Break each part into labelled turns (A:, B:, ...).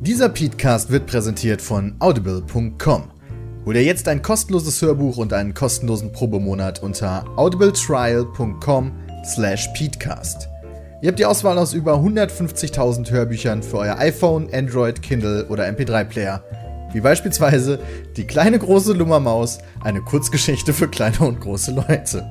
A: Dieser Podcast wird präsentiert von audible.com. Hol dir jetzt ein kostenloses Hörbuch und einen kostenlosen Probemonat unter audibletrial.com/peatcast. Ihr habt die Auswahl aus über 150.000 Hörbüchern für euer iPhone, Android, Kindle oder MP3-Player. Wie beispielsweise Die kleine große Lummermaus, eine Kurzgeschichte für kleine und große Leute.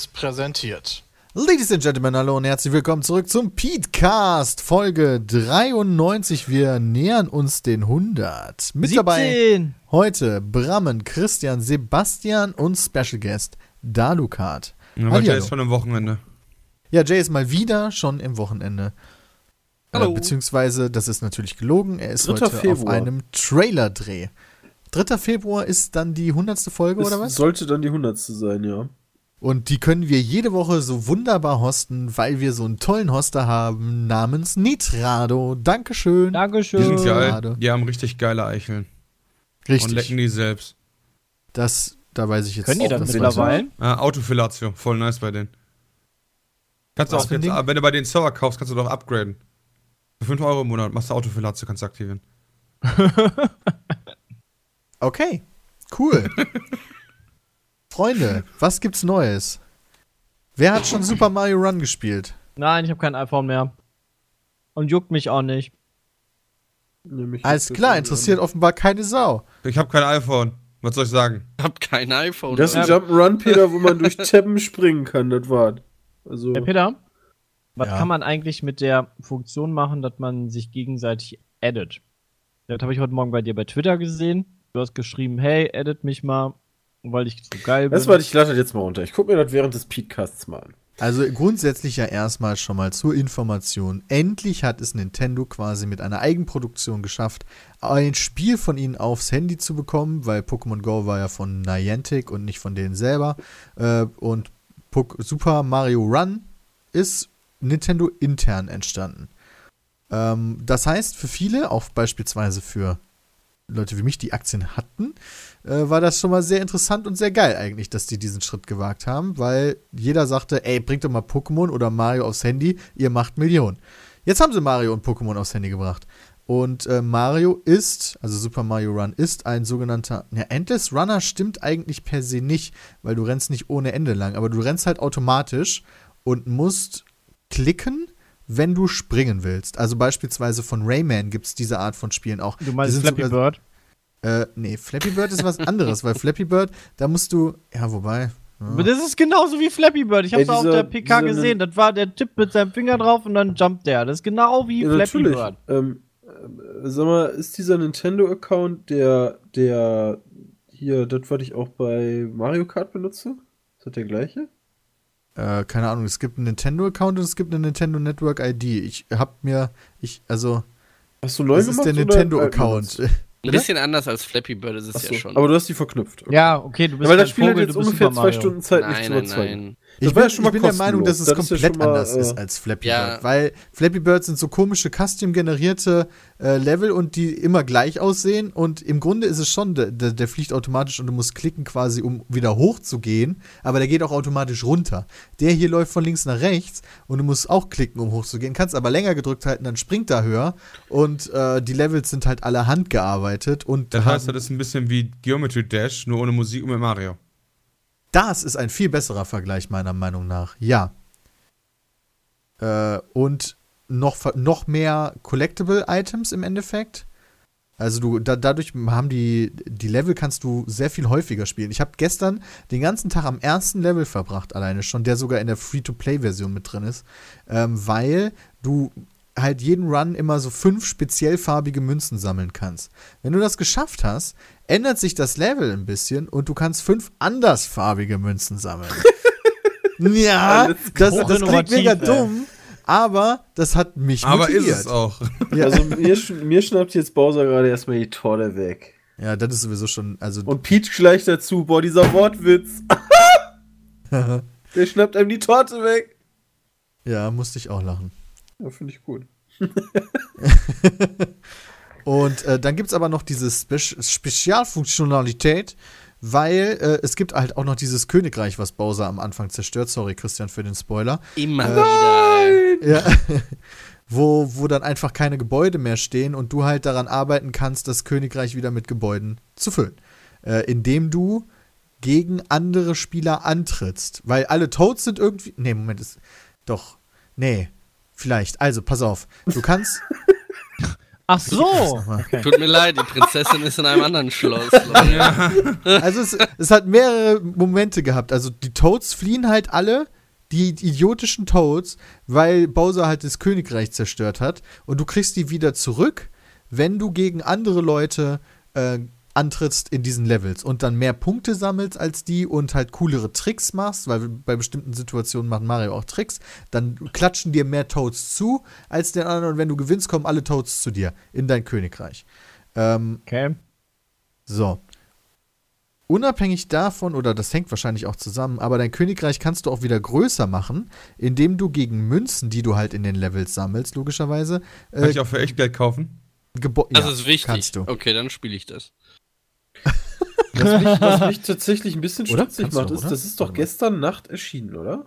B: Seriös präsentiert.
A: Ladies and Gentlemen, hallo und herzlich willkommen zurück zum Petecast, Folge 93. Wir nähern uns den 100. Mit dabei
C: 17.
A: heute Brammen, Christian, Sebastian und Special Guest Dalukat.
D: Ja, der ist schon am Wochenende.
A: Ja, Jay ist mal wieder schon im Wochenende.
C: Hallo.
A: Äh, beziehungsweise, das ist natürlich gelogen, er ist
E: 3.
A: heute auf
E: Februar.
A: einem Trailer-Dreh. 3. Februar ist dann die 100. Folge, oder
E: Es
A: was?
E: sollte dann die hundertste sein, ja.
A: Und die können wir jede Woche so wunderbar hosten, weil wir so einen tollen Hoster haben namens Nitrado. Dankeschön.
D: Die
C: Dankeschön.
D: sind geil. Die haben richtig geile Eicheln. Und
A: Richtig.
D: lecken die selbst.
A: Das, da weiß ich jetzt
C: Können die
A: auch,
C: das
A: das
C: mittlerweile?
D: Ah, Autofilatio, voll nice bei denen. Kannst du
A: Was
D: auch
A: für ein
D: jetzt,
A: Ding?
D: wenn du bei den Server kaufst, kannst du doch upgraden. Für 5 Euro im Monat machst du Autofilatio, kannst du aktivieren.
A: Okay, cool. Freunde, was gibt's Neues? Wer hat schon Super Mario Run gespielt?
C: Nein, ich habe kein iPhone mehr. Und juckt mich auch nicht.
E: Nämlich
A: Alles klar, interessiert offenbar keine Sau.
D: Ich habe kein iPhone. Was soll ich sagen?
F: hab kein iPhone.
E: Das ist ein
C: Ja.
E: Jump'n'Run, Peter, wo man durch Teppen springen kann, das war. Also,
C: Herr Peter, was
A: Ja.
C: kann man eigentlich mit der Funktion machen, dass man sich gegenseitig edit? Das habe ich heute Morgen bei dir bei Twitter gesehen. Du hast geschrieben, hey, edit mich mal, weil ich so geil bin.
E: das war, ich lade das jetzt mal runter. Ich guck mir das während des Podcasts mal an.
A: Also grundsätzlich ja erstmal schon mal zur Information. Endlich hat es Nintendo quasi mit einer Eigenproduktion geschafft, ein Spiel von ihnen aufs Handy zu bekommen, weil Pokémon Go war ja von Niantic und nicht von denen selber. Äh, und Super Mario Run ist Nintendo intern entstanden. Ähm, das heißt, für viele, auch beispielsweise für Leute wie mich, die Aktien hatten, äh, war das schon mal sehr interessant und sehr geil eigentlich, dass die diesen Schritt gewagt haben, weil jeder sagte, ey, bringt doch mal Pokémon oder Mario aufs Handy, ihr macht Millionen. Jetzt haben sie Mario und Pokémon aufs Handy gebracht. Und äh, Mario ist, also Super Mario Run ist ein sogenannter, ja, Endless Runner stimmt eigentlich per se nicht, weil du rennst nicht ohne Ende lang, aber du rennst halt automatisch und musst klicken, wenn du springen willst. Also beispielsweise von Rayman gibt es diese Art von Spielen auch.
C: du meinst Flappy
A: sogar-
C: Bird?
A: Äh, nee, Flappy Bird ist was anderes, weil Flappy Bird, da musst du, ja, wobei.
C: Aber das ist genauso wie Flappy Bird. Ich hab's
E: Ey,
C: auf
E: dieser-
C: der PK gesehen. Das war der Tipp mit seinem Finger drauf und dann jumpt der. Das ist genau wie
E: Ja,
C: Flappy
E: natürlich.
C: Bird.
E: Ähm, äh, sag mal, ist dieser Nintendo-Account der, der, hier, das, was ich auch bei Mario Kart benutze? Ist das der gleiche?
A: Äh, keine Ahnung, es gibt einen Nintendo-Account und es gibt eine Nintendo Network ID. Ich hab mir, ich, also,
E: Hast du neu
A: das ist
E: gemacht
A: der
E: oder
A: Nintendo-Account.
F: Ein bisschen anders als Flappy Bird ist es?
E: Achso,
F: ja schon.
E: aber du hast die verknüpft. okay.
C: Ja, okay, du
E: Ja,
C: bist
E: weil
C: kein
E: das Spiel hat
C: Vogel,
E: jetzt
C: du bist
E: ungefähr zwei. Stunden Zeit,
F: nein,
E: zu
F: nein,
E: überzeugen.
F: nein.
A: Ich bin,
E: ja schon mal
A: ich bin der Meinung, dass es.
E: Das ist ja
A: komplett
E: schon mal,
A: anders
E: äh,
A: ist als Flappy
F: ja.
A: Bird. Weil Flappy Bird sind so komische custom-generierte äh, Level und die immer gleich aussehen. Und im Grunde ist es schon, der, der, der fliegt automatisch und du musst klicken quasi, um wieder hoch zu gehen. Aber der geht auch automatisch runter. Der hier läuft von links nach rechts und du musst auch klicken, um hoch zu gehen. Kannst aber länger gedrückt halten, dann springt er höher. Und äh, die Levels sind halt alle handgearbeitet. Und
D: Das heißt, das ist ein bisschen wie Geometry Dash, nur ohne Musik und mit Mario.
A: Das ist ein viel besserer Vergleich, meiner Meinung nach. Ja. Äh, und noch, noch mehr Collectible Items im Endeffekt. Also du, da, dadurch haben die, die Level kannst du sehr viel häufiger spielen. Ich habe gestern den ganzen Tag am ersten Level verbracht, alleine schon, der sogar in der Free-to-Play-Version mit drin ist. Ähm, weil du halt jeden Run immer so fünf speziell farbige Münzen sammeln kannst. Wenn du das geschafft hast, ändert sich das Level ein bisschen und du kannst fünf andersfarbige Münzen sammeln. ja, das, das klingt mega dumm, aber das hat mich
D: Aber
A: motiviert.
D: ist es auch.
A: Ja.
E: Also mir, sch mir schnappt jetzt Bowser gerade erstmal die Torte weg.
A: Ja, das ist sowieso schon, also
E: Und Peach gleich dazu, boah, dieser Wortwitz. Der schnappt einem die Torte weg.
A: ja, musste ich auch lachen.
E: Ja, finde ich gut.
A: Und äh, dann gibt es aber noch diese Spe Spezialfunktionalität, weil äh, es gibt halt auch noch dieses Königreich, was Bowser am Anfang zerstört. Sorry, Christian, für den Spoiler.
F: Immer wieder. ey.
A: Ja. wo, wo dann einfach keine Gebäude mehr stehen und du halt daran arbeiten kannst, das Königreich wieder mit Gebäuden zu füllen. Äh, indem du gegen andere Spieler antrittst. Weil alle Toads sind irgendwie. Nee, Moment, ist. Doch. Nee. Vielleicht. Also, pass auf. Du kannst.
C: Ach so!
A: Okay.
F: Tut mir leid, die Prinzessin ist in einem anderen Schloss. Leute.
A: Also es, es hat mehrere Momente gehabt. Also die Toads fliehen halt alle, die idiotischen Toads, weil Bowser halt das Königreich zerstört hat. Und du kriegst die wieder zurück, wenn du gegen andere Leute äh, antrittst in diesen Levels und dann mehr Punkte sammelst als die und halt coolere Tricks machst, weil bei bestimmten Situationen macht Mario auch Tricks, dann klatschen dir mehr Toads zu als den anderen und wenn du gewinnst, kommen alle Toads zu dir in dein Königreich. Ähm,
C: Okay.
A: so. Unabhängig davon, oder das hängt wahrscheinlich auch zusammen, aber dein Königreich kannst du auch wieder größer machen, indem du gegen Münzen, die du halt in den Levels sammelst, logischerweise,
D: Kann
A: äh,
D: ich auch für Echtgeld kaufen?
A: Gebo-
F: Das
A: ja,
F: ist wichtig.
A: Kannst du.
F: Okay, dann spiele ich das.
E: Was mich, was mich tatsächlich ein bisschen stutzig macht, ist, das ist doch gestern Nacht erschienen, oder?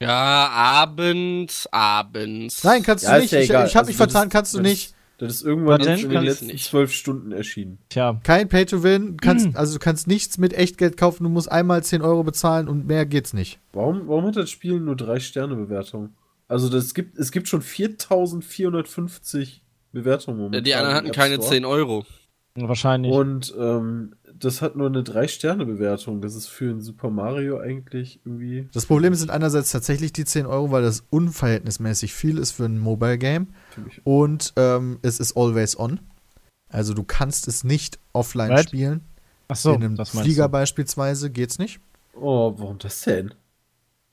F: Ja, abends, abends.
A: Nein, kannst
E: Ja,
A: du nicht.
E: ja
A: ich ich habe mich
E: Also das
A: vertan,
E: ist-
A: kannst du nicht.
E: Das ist irgendwann in den letzten zwölf Stunden erschienen.
C: Tja.
A: Kein Pay to Win, kannst, also du kannst nichts mit Echtgeld kaufen, du musst einmal 10 Euro bezahlen und mehr geht's nicht.
E: Warum, warum hat das Spiel nur drei Sterne Bewertung? Also das gibt, es gibt schon 4450 Bewertungen momentan.
F: Die anderen hatten keine
E: Store.
F: 10 Euro.
C: Wahrscheinlich.
E: Und ähm, das hat nur eine drei Sterne Bewertung. Das ist für ein Super Mario eigentlich irgendwie.
A: Das Problem sind einerseits tatsächlich die 10 Euro, weil das unverhältnismäßig viel ist für ein Mobile Game.
E: für mich.
A: Und ähm, es ist always on. Also du kannst es nicht offline
C: Right.
A: spielen.
C: Ach so,
A: in einem
C: das
A: Flieger
C: du.
A: beispielsweise geht's nicht.
E: Oh, warum das denn?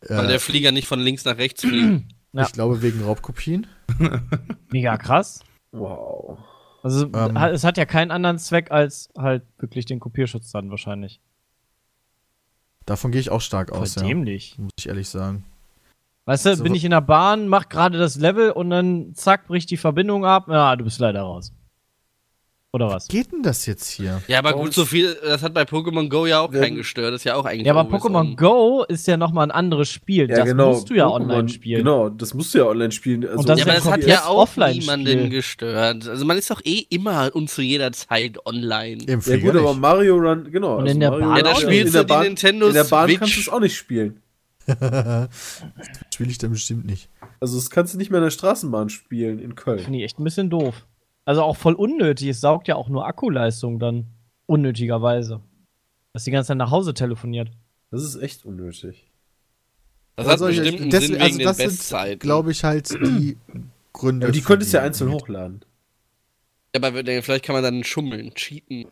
F: Weil
A: Äh,
F: der Flieger nicht von links nach rechts fliegt.
C: Ja.
A: Ich glaube wegen Raubkopien.
C: Mega krass.
E: Wow.
C: Also
A: Ähm.
C: es hat ja keinen anderen Zweck als halt wirklich den Kopierschutz dann wahrscheinlich.
A: Davon gehe ich auch stark
C: Voll
A: aus, ja.
C: dämlich.
A: Muss ich ehrlich sagen.
C: Weißt du,
A: So-
C: bin ich in der Bahn, mach gerade das Level und dann zack, bricht die Verbindung ab. Ja, du bist leider raus. Oder was?
A: Geht denn das jetzt hier?
F: Ja, aber gut, so viel, das hat bei Pokémon Go ja auch
E: Werden-
F: keinen gestört. Das ist ja auch eigentlich
C: Ja, aber Pokémon
F: on.
C: Go ist ja nochmal ein anderes Spiel.
E: Ja,
C: das
E: genau.
C: musst du ja
E: Pokémon-
C: online spielen.
E: Genau, das musst du ja online spielen. Also,
C: Und das
F: Ja, aber das hat ja auch
C: Offline-Spiel.
F: niemanden gestört. Also man ist doch eh immer und zu jeder Zeit online.
A: Im
E: ja gut, aber. Mario Run, genau.
C: Und in der
E: Mario
C: Bahn
F: Ja, da spielst
E: in der
F: du die
E: Bahn,
F: Nintendo
E: In der Bahn
F: Switch.
E: kannst du es auch nicht spielen.
A: Spiele ich dann bestimmt nicht.
E: Also das kannst du nicht mehr in der Straßenbahn spielen in Köln.
C: Finde ich echt ein bisschen doof. Also auch voll unnötig. Es saugt ja auch nur Akkuleistung dann. Unnötigerweise. Dass die ganze Zeit nach Hause telefoniert.
E: Das ist echt unnötig.
F: Das hat
A: Also,
F: bestimmt einen
A: das-
F: Sinn wegen
A: also
F: den
A: das sind,
F: Bestzeiten.
A: glaube ich, halt die Gründe.
E: Aber die könntest du ja einzeln hochladen.
F: Ja, aber vielleicht kann man dann schummeln, cheaten.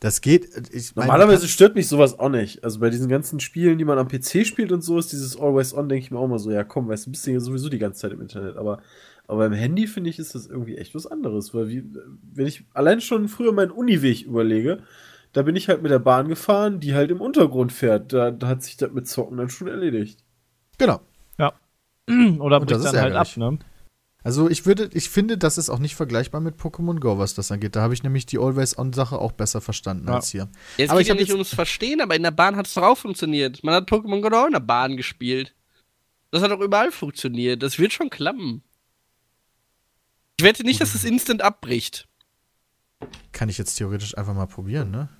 A: Das geht. Ich meine,
E: Normalerweise stört mich sowas auch nicht. Also bei diesen ganzen Spielen, die man am PC spielt und so, ist dieses Always On, denke ich mir auch mal so, ja komm, weißt du, bist du ja sowieso die ganze Zeit im Internet. Aber, aber beim Handy finde ich, ist das irgendwie echt was anderes. Weil wie, wenn ich allein schon früher meinen Uniweg überlege, da bin ich halt mit der Bahn gefahren, die halt im Untergrund fährt. Da, da hat sich das mit Zocken dann schon erledigt.
A: genau.
C: Oder
A: Und das
C: bricht
A: ist
C: dann halt ab, ne?
A: Also ich würde, ich finde, das ist auch nicht vergleichbar mit Pokémon Go, was das angeht. Da habe ich nämlich die Always-On-Sache auch besser verstanden
C: Ja.
A: als hier.
F: Jetzt
A: Aber
F: geht
A: ich
F: ja nicht ums Verstehen, aber in der Bahn hat es doch auch funktioniert. Man hat Pokémon Go auch in der Bahn gespielt. Das hat auch überall funktioniert. Das wird schon klappen. Ich wette nicht, dass es instant abbricht.
A: Kann ich jetzt theoretisch einfach mal probieren, ne?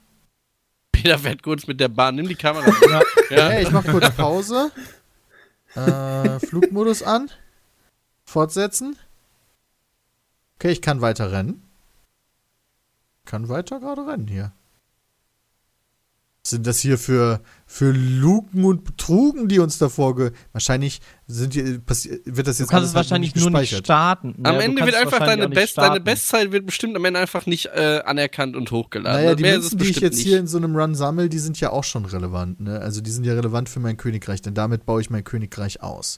F: Peter fährt kurz mit der Bahn, nimm die Kamera.
C: Ja.
F: ja.
A: Hey, ich mache kurz Pause. äh, Flugmodus an. Fortsetzen. Okay, ich kann weiter rennen. Kann weiter gerade rennen hier. Sind das hier für, für Luken und Betrugen, die uns davor ge Wahrscheinlich sind die, wird das
C: Du
A: jetzt
C: kannst es
A: halt
C: wahrscheinlich nur nicht starten.
F: Am
C: Ja, du
F: Ende wird einfach deine,
C: nicht
F: Best, deine. Bestzeit wird bestimmt am Ende einfach nicht äh, anerkannt und hochgeladen.
A: Naja, die
F: Mehr
A: Münzen, die ich jetzt
F: nicht.
A: hier in so einem Run sammle, die sind ja auch schon relevant. Ne? Also die sind ja relevant für mein Königreich, denn damit baue ich mein Königreich aus.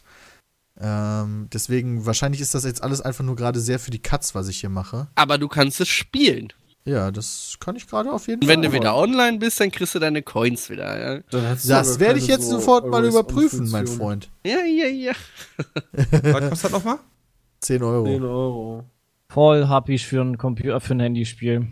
A: Ähm, deswegen, wahrscheinlich ist das jetzt alles einfach nur gerade sehr für die Katz, was ich hier mache.
F: Aber du kannst es spielen.
A: Ja, das kann ich gerade auf jeden
F: Und
A: Fall.
F: wenn du wieder online bist, dann kriegst du deine Coins wieder, ja.
A: Das werde ich jetzt
E: so
A: sofort mal überprüfen, mein. Freund.
F: Ja, ja, ja.
D: Was kostet das nochmal?
A: 10 Euro.
E: 10 Euro.
C: Voll happy für ein Computer, für ein Handyspiel.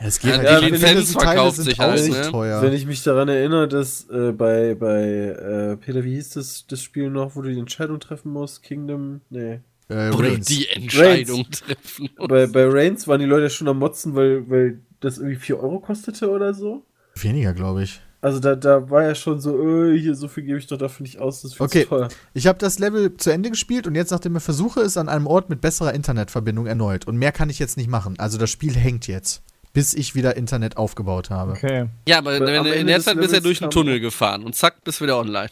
A: Ja, es geht
F: Ja,
A: halt.
E: die Lizenz
A: Mindestteile
F: verkauft
A: sind
F: sich
A: auch
F: halt, ne?
A: teuer.
E: Wenn ich mich daran erinnere, dass äh, bei, bei äh, Peter, wie hieß das, das Spiel noch, wo du die Entscheidung treffen musst? Kingdom? Nee.
A: Äh,
F: Oder
A: Reigns.
F: die Entscheidung treffen.
E: Bei, bei Reigns waren die Leute schon am Motzen, weil, weil das irgendwie 4 Euro kostete oder so.
A: Weniger, glaube ich.
E: Also da, da war ja schon so, äh, hier so viel gebe ich doch dafür nicht aus, das ist viel
A: Okay.
E: zu teuer.
A: Ich habe das Level zu Ende gespielt und jetzt, nachdem ich versuche, es an einem Ort mit besserer Internetverbindung erneut. Und mehr kann ich jetzt nicht machen. Also das Spiel hängt jetzt, bis ich wieder Internet aufgebaut habe.
C: Okay.
F: Ja, aber
E: am
F: in der Zeit bist du ja durch einen Tunnel gefahren und zack, bist wieder online.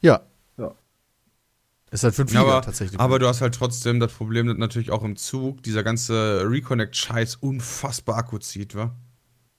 A: Ja. Ist halt für einen
D: Ja,
A: Flieger
D: aber,
A: tatsächlich.
D: aber du hast halt trotzdem das Problem, dass natürlich auch im Zug dieser ganze Reconnect-Scheiß unfassbar Akku zieht, wa?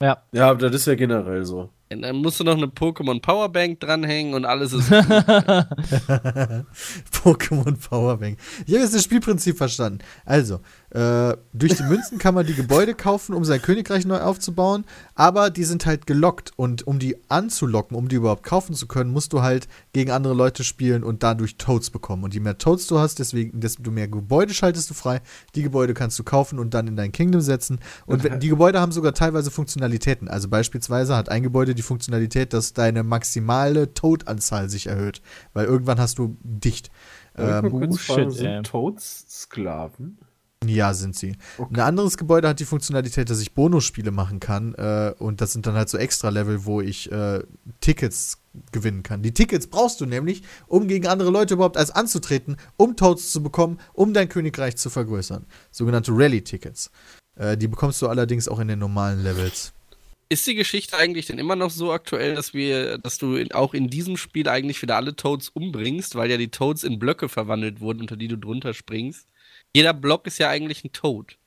C: Ja.
E: Ja, aber das ist ja generell so.
F: Und dann musst du noch eine Pokémon Powerbank dranhängen und alles ist.
A: Pokémon Powerbank. Ich habe jetzt das Spielprinzip verstanden. Also, äh, durch die Münzen kann man die Gebäude kaufen, um sein Königreich neu aufzubauen, aber die sind halt gelockt und um die anzulocken, um die überhaupt kaufen zu können, musst du halt gegen andere Leute spielen und dadurch Toads bekommen. Und je mehr Toads du hast, deswegen, desto mehr Gebäude schaltest du frei. Die Gebäude kannst du kaufen und dann in dein Kingdom setzen. Und wenn- die Gebäude haben sogar teilweise Funktionalitäten. Also beispielsweise hat ein Gebäude die Funktionalität, dass deine maximale Toad-Anzahl sich erhöht. Weil irgendwann hast du dicht. Ähm,
E: kurz
C: Bullshit,
E: fragen, sind Toads Sklaven?
A: Ja, sind sie.
E: Okay.
A: Ein anderes Gebäude hat die Funktionalität, dass ich Bonusspiele machen kann. Äh, und das sind dann halt so Extra-Level, wo ich äh, Tickets gewinnen kann. Die Tickets brauchst du nämlich, um gegen andere Leute überhaupt als anzutreten, um Toads zu bekommen, um dein Königreich zu vergrößern. Sogenannte Rally-Tickets. Äh, die bekommst du allerdings auch in den normalen Levels.
F: Ist die Geschichte eigentlich denn immer noch so aktuell, dass wir, dass du in, auch in diesem Spiel eigentlich wieder alle Toads umbringst, weil ja die Toads in Blöcke verwandelt wurden, unter die du drunter springst? Jeder Block ist ja eigentlich ein Toad.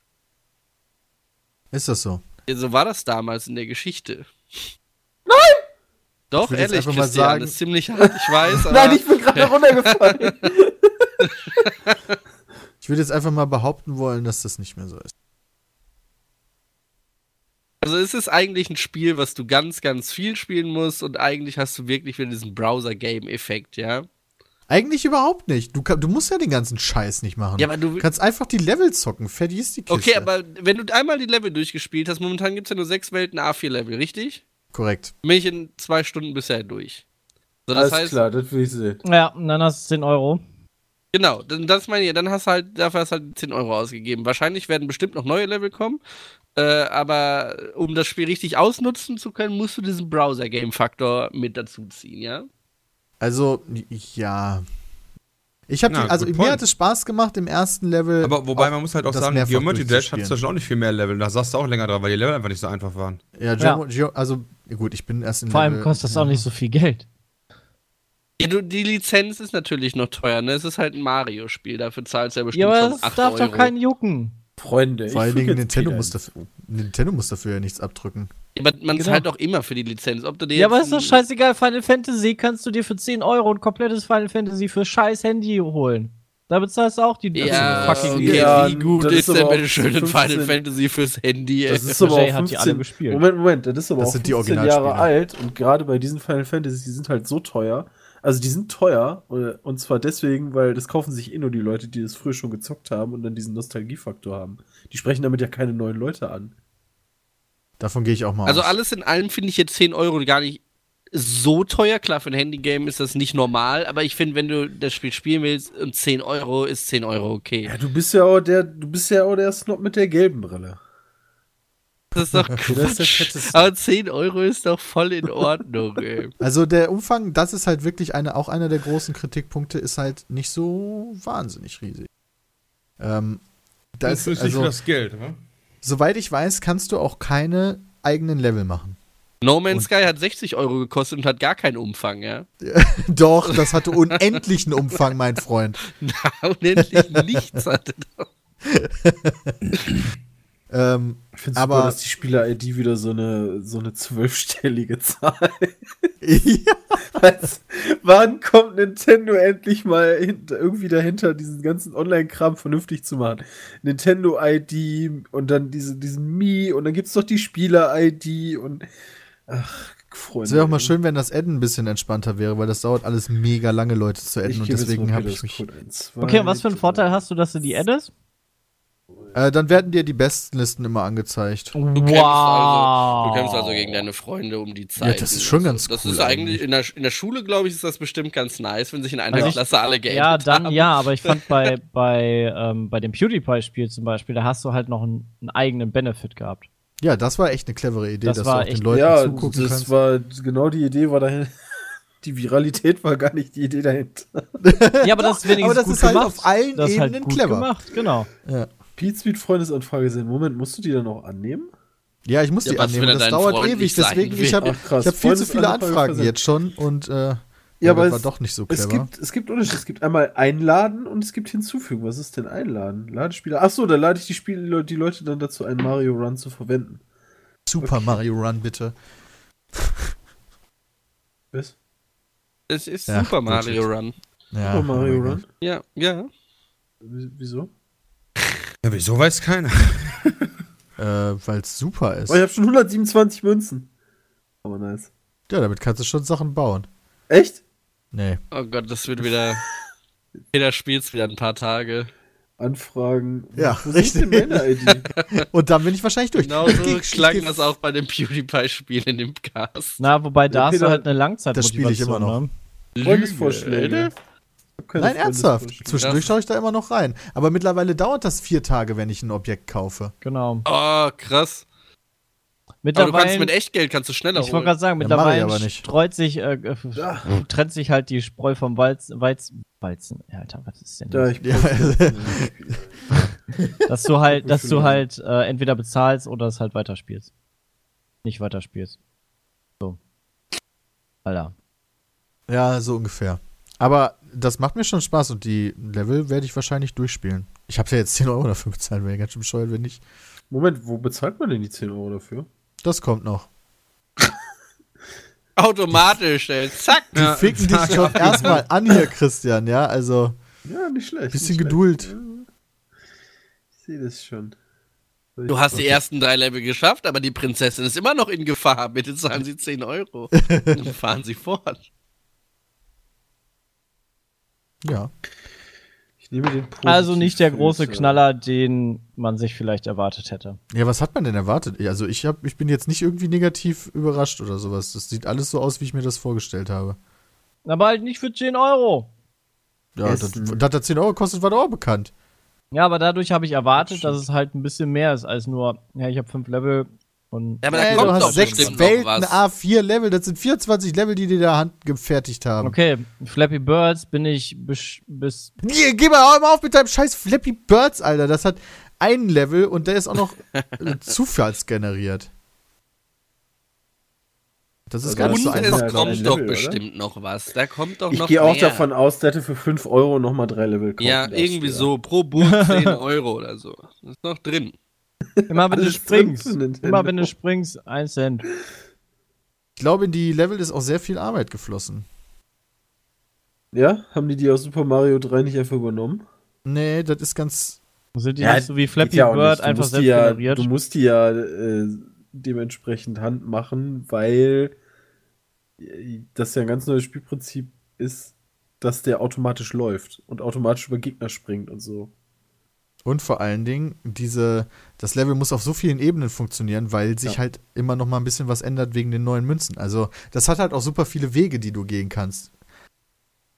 A: Ist das so?
F: Ja, So war das damals in der Geschichte. Nein! Doch, ehrlich,
A: einfach mal
F: Christian,
A: sagen-
F: das ist ziemlich hart, ich weiß, aber
E: Nein, ich bin gerade runtergefallen.
A: Ich würde jetzt einfach mal behaupten wollen, dass das nicht mehr so ist.
F: also es ist eigentlich ein Spiel, was du ganz, ganz viel spielen musst und eigentlich hast du wirklich wieder diesen Browser-Game-Effekt, ja?
A: Eigentlich überhaupt nicht. Du, du musst ja den ganzen Scheiß nicht machen.
F: Ja, aber du-
A: du kannst einfach die Level zocken. Fertig ist die Kiste.
F: Okay, aber wenn du einmal die Level durchgespielt hast, momentan gibt es ja nur sechs Welten A4-Level, richtig?
A: Korrekt.
F: Bin ich in zwei Stunden bisher durch. So, das
E: Alles
F: heißt,
E: klar, das will ich sehen.
C: Ja, und dann hast du 10 Euro.
F: genau, dann, das meine ich, dann hast du halt, dafür hast du halt 10 Euro ausgegeben. Wahrscheinlich werden bestimmt noch neue Level kommen, äh, aber um das Spiel richtig ausnutzen zu können, musst du diesen Browser-Game-Faktor mit dazu ziehen, ja?
A: Also, ja. Ich habe, also mir
D: point.
A: hat es Spaß gemacht im ersten Level.
D: Aber wobei
A: auch
D: man muss halt auch
A: das
D: sagen, Geometry Dash hat zwar schon auch nicht viel mehr Level, da saß du auch länger dran, weil die Level einfach nicht so einfach waren.
A: Ja, Geo, also gut, ich bin erst in
C: Vor allem
A: Level-
C: kostet das auch nicht so viel Geld.
F: Ja, du, die Lizenz ist natürlich noch teuer, ne? Es ist halt ein Mario-Spiel, dafür zahlst du ja bestimmt
C: Ja, aber
F: schon
C: das
F: 8
C: darf
F: Euro.
C: doch keinen jucken.
E: Freunde,
A: Vor allen Dingen Nintendo muss, dafür, Nintendo muss dafür ja nichts abdrücken.
F: Ja, aber man
C: Genau.
F: zahlt auch immer für die Lizenz. Ob du dir
C: Ja, aber ist doch scheißegal. Final Fantasy kannst du dir für 10 Euro ein komplettes Final Fantasy für scheiß Handy holen. Da bezahlst du auch die
F: Ja,
C: fucking
F: okay,
E: Ja,
F: wie gut
E: das
F: ist denn bitte schön ein
E: 15
F: Final Fantasy fürs Handy, ey?
E: Das ist aber auch
C: hat die
E: 15,
C: alle gespielt.
E: Moment, Moment, das ist aber
A: Das
E: auch
A: sind die
E: 15 Jahre alt und gerade bei diesen Final Fantasy, die sind halt so teuer. Also die sind teuer äh, und zwar deswegen, weil das kaufen sich eh nur die Leute, die das früher schon gezockt haben und dann diesen Nostalgiefaktor haben. Die sprechen damit ja keine neuen Leute an.
A: Davon gehe ich auch mal
F: Also
A: aus.
F: alles in allem finde ich jetzt 10 Euro gar nicht so teuer. Klar, für ein Handygame ist das nicht normal, aber ich finde, wenn du das Spiel spielen willst und 10 Euro, ist 10 Euro okay.
E: Ja, du bist ja auch der, du bist ja auch der Snob mit der gelben Brille.
F: Das ist doch
E: Das ist
F: Quatsch. Aber 10 Euro ist doch voll in Ordnung, ey.
A: Also der Umfang, das ist halt wirklich eine, auch einer der großen Kritikpunkte, ist halt nicht so wahnsinnig riesig. Ähm, da
D: Das
A: ist, also,
D: für das Geld, ne?
A: soweit ich weiß, kannst du auch keine eigenen Level machen.
F: No Man's Sky hat 60 Euro gekostet und hat gar keinen Umfang, ja.
A: Doch, das hatte unendlichen Umfang, mein Freund.
F: Unendlich nichts hatte das.
A: Ähm,
E: Ich finde es dass die Spieler-ID wieder so eine, so eine zwölfstellige Zahl
A: ja,
E: Was? Wann kommt Nintendo endlich mal hinter, irgendwie dahinter, diesen ganzen Online-Kram vernünftig zu machen? Nintendo ID und dann diese, diesen Mi und dann gibt's doch die Spieler-ID und ach, Freunde.
A: es wäre auch mal schön, wenn das Adden ein bisschen entspannter wäre, weil das dauert alles mega lange, Leute zu adden
E: Ich
A: und deswegen habe ich mich.
E: Zwei,
C: Okay, und was für einen. Vorteil hast du, dass du die addest?
A: Äh, dann werden dir die besten Listen immer angezeigt.
F: Du kämpfst, also, du kämpfst also gegen deine Freunde um die Zeit.
A: das ist schon ganz
F: Das
A: cool
F: ist eigentlich, in der, in der Schule, glaube ich, ist das bestimmt ganz nice, wenn sich in einer
C: Also ich-
F: Klasse alle geändert
C: Ja, dann
F: haben.
C: ja, aber ich fand bei, bei, ähm, bei dem PewDiePie-Spiel zum Beispiel, da hast du halt noch einen, einen eigenen Benefit gehabt.
A: Ja, das war echt eine clevere Idee,
C: Das
A: dass
C: war
A: du auch
C: echt-
A: den Leuten
E: Ja,
A: zugucken
E: das
A: kannst.
E: war genau die Idee, war dahin. Die Viralität war gar nicht die Idee dahinter.
C: Ja, aber das ist wenigstens
A: aber das
C: gut
A: ist halt
C: gemacht.
A: auf allen
C: das halt
A: Ebenen
C: gut
A: clever.
C: gemacht, genau.
A: Ja.
E: Speed Freundesanfrage sehen. Moment, musst du die dann auch annehmen?
A: ja, ich muss
F: Ja,
A: die annehmen. Das dauert
F: Freund
A: ewig, deswegen ich habe hab viel zu viele Anfragen jetzt schon und äh,
E: Ja,
A: ja,
E: aber
A: das war
E: es-
A: doch nicht so
E: Es
A: clever.
E: gibt, es gibt Unterschiede. Es gibt einmal einladen und es gibt hinzufügen. Was ist denn einladen? Ladespieler. Ach so, da lade ich die Spiele, die Leute dann dazu ein, Mario Run zu verwenden.
A: Super Mario Run, bitte.
E: Was?
F: Es ist
A: Ja,
F: Super. Mario Run.
A: Ja,
E: Super Mario Run?
F: Ja, ja.
E: W- Wieso?
D: Ja, wieso weiß keiner?
A: Äh, Weil es super ist.
E: Oh, ich habe schon 127 Münzen. Aber nice.
A: Ja, damit kannst du schon Sachen bauen.
E: Echt?
A: Nee.
F: Oh Gott, das wird wieder. Jeder spielt's wieder ein paar Tage.
E: Anfragen.
A: Ja,
E: Wo ist denn
A: richtig. Und dann bin ich wahrscheinlich durch.
F: Genau so klang das auch bei dem PewDiePie-Spiel in dem Cast.
C: Na, wobei da hast du halt eine Langzeitmotivation.
A: das spiele ich immer noch.
C: Ne?
E: Freundesvorschläge.
A: Nein, ernsthaft. Zwischendurch
F: Ja.
A: schaue ich da immer noch rein. Aber mittlerweile dauert das vier Tage, wenn ich ein Objekt kaufe.
C: Genau.
F: Oh, krass. Aber du kannst mit Echtgeld kannst du schneller
C: ich wollte gerade sagen,
A: Ja,
C: mittlerweile
A: aber nicht.
C: streut sich, äh, äh,
E: Ja.
C: trennt sich halt die Spreu vom Walz, Weizen, Weizen. Ja, Alter, was ist denn
E: Da,
C: das?
A: Ja.
C: Dass du halt, dass du halt äh, entweder bezahlst oder es halt weiterspielst. Nicht weiterspielst. So. Alter.
A: Ja, so ungefähr. Aber das macht mir schon Spaß und die Level werde ich wahrscheinlich durchspielen. Ich habe ja jetzt 10 Euro dafür bezahlt, wäre ganz schön bescheuert, wenn nicht.
E: Moment, wo bezahlt man denn die 10 Euro dafür?
A: Das kommt noch.
F: Automatisch, ey. Zack.
A: Die ficken dich schon erstmal an hier, Christian, ja? Also,
E: Ja, nicht schlecht.
A: bisschen
E: nicht
A: Geduld.
E: Schlecht. Ja. Ich sehe das schon.
F: Du hast die ersten drei Level geschafft, aber die Prinzessin ist immer noch in Gefahr. Bitte zahlen Sie 10 Euro. Dann fahren Sie fort.
A: Ja.
E: Ich nehme den
C: Also nicht der große
E: Positivfilter.
C: Knaller, den man sich vielleicht erwartet hätte.
A: Ja, was hat man denn erwartet? Ja, Also, ich, hab, ich bin jetzt nicht irgendwie negativ überrascht oder sowas. Das sieht alles so aus, wie ich mir das vorgestellt habe.
C: Aber halt nicht für 10 Euro.
A: Ja, das, dass das 10 Euro kostet, war doch auch bekannt.
C: Ja, aber dadurch habe ich erwartet, dass es halt ein bisschen mehr ist als nur, ja, ich habe fünf Level und.
F: Ja, aber da
A: Ey,
F: kommt
A: du
F: doch
A: hast sechs
F: bestimmt
A: Welten
F: noch was.
A: A4 Level, das sind 24 Level, die die da Hand gefertigt haben.
C: Okay, Flappy Birds bin ich bis, bis
A: Geh, geh mal, auf mit deinem scheiß Flappy Birds, Alter. Das hat ein Level und der ist auch noch äh, zufallsgeneriert. Das ist
E: Also
A: gar nicht
F: Und
A: so
F: es
A: einfach.
E: ein
F: kommt doch
E: Level, oder?
F: bestimmt noch was. Da kommt doch
E: Ich
F: noch
E: gehe auch
F: mehr.
E: davon aus, der hätte für 5 Euro nochmal drei Level kaufen
F: Ja, irgendwie so. Pro Buch 10 Euro oder so. Das ist noch drin.
C: Immer wenn du springst. Immer wenn du springst, ein Cent.
A: Ich glaube, in die Level ist auch sehr viel Arbeit geflossen.
E: Ja, haben die die aus Super Mario 3 nicht einfach übernommen?
A: Nee, das ist ganz.
C: Sind die
E: Ja,
C: nicht so wie
E: Geht
C: Flappy
E: ja
C: Bird einfach
E: musst die
C: selbst
E: ja,
C: generiert?
E: Du musst die ja äh, dementsprechend Hand machen, weil äh, das ja ein ganz neues Spielprinzip ist, dass der automatisch läuft und automatisch über Gegner springt und so.
A: Und vor allen Dingen, diese, das Level muss auf so vielen Ebenen funktionieren, weil sich
E: Ja.
A: halt immer noch mal ein bisschen was ändert wegen den neuen Münzen. Also, das hat halt auch super viele Wege, die du gehen kannst.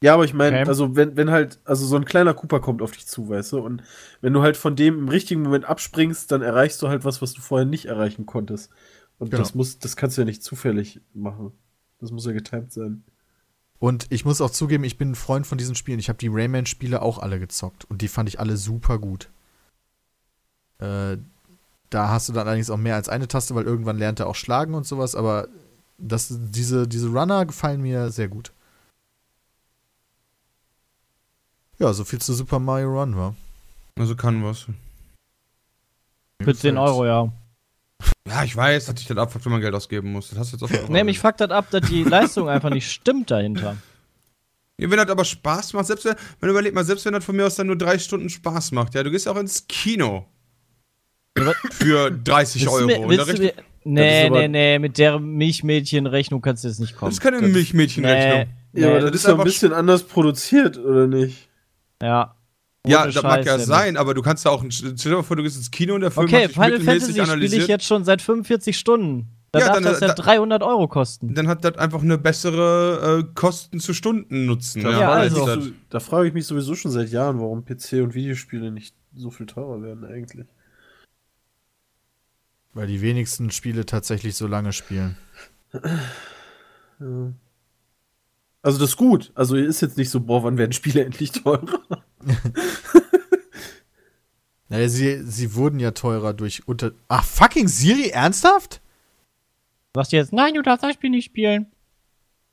E: Ja, aber ich meine,
C: Okay.
E: also wenn, wenn halt, also so ein kleiner Cooper kommt auf dich zu, weißt du, und wenn du halt von dem im richtigen Moment abspringst, dann erreichst du halt was, was du vorher nicht erreichen konntest. Und
A: Genau.
E: das muss, das kannst du ja nicht zufällig machen. Das muss ja getimed sein.
A: Und ich muss auch zugeben, ich bin ein Freund von diesen Spielen. Ich habe die Rayman-Spiele auch alle gezockt und die fand ich alle super gut. Äh, da hast du dann allerdings auch mehr als eine Taste, weil irgendwann lernt er auch schlagen und sowas, aber das, diese, diese Runner gefallen mir sehr gut. Ja, so viel zu Super Mario Run, war.
D: Also kann was.
C: Für 10 Euro, ja.
D: Ja, ich weiß, dass ich das abfuckt, wenn man Geld ausgeben muss. Das hast du jetzt auch
C: Nee, mich fuckt das ab, dass die Leistung einfach nicht stimmt dahinter.
D: Ja, wenn das aber Spaß macht, selbst wenn, wenn überleg mal, selbst wenn das von mir aus dann nur drei Stunden Spaß macht, ja, du gehst auch ins Kino für 30
C: Willst du
D: Euro.
C: mir, willst du mir, nee,
E: aber-
C: nee, nee, mit der Milchmädchenrechnung kannst du jetzt nicht kommen.
D: das ist keine Milchmädchenrechnung.
C: Nee,
E: Ja, aber das
D: das
E: ist ja ein bisschen anders produziert, oder nicht?
C: ja.
D: Ja,
C: Ohne
D: das mag ja sein, aber du kannst ja auch, ein- stell dir mal vor, du gehst ins Kino und der Film
C: Okay,
D: hat dich
C: Final
D: mittelmäßig
C: Fantasy spiele ich
D: analysiert.
C: jetzt schon seit 45 Stunden. Da
D: Ja,
C: darf
D: dann,
C: das ja
D: da-
C: 300 Euro kosten.
D: Dann hat das einfach eine bessere äh, Kosten zu Stunden nutzen.
C: Ja,
E: frage
C: also.
E: so, da frage ich mich sowieso schon seit Jahren, warum PC und Videospiele nicht so viel teurer werden eigentlich.
A: Weil die wenigsten Spiele tatsächlich so lange spielen.
E: Ja. Also das ist gut. Also ist jetzt nicht so, boah, wann werden Spiele endlich teurer?
A: Naja, sie, sie wurden ja teurer durch unter. Ach, fucking Siri, ernsthaft?
C: Sagst du jetzt, nein, du darfst das Spiel nicht spielen?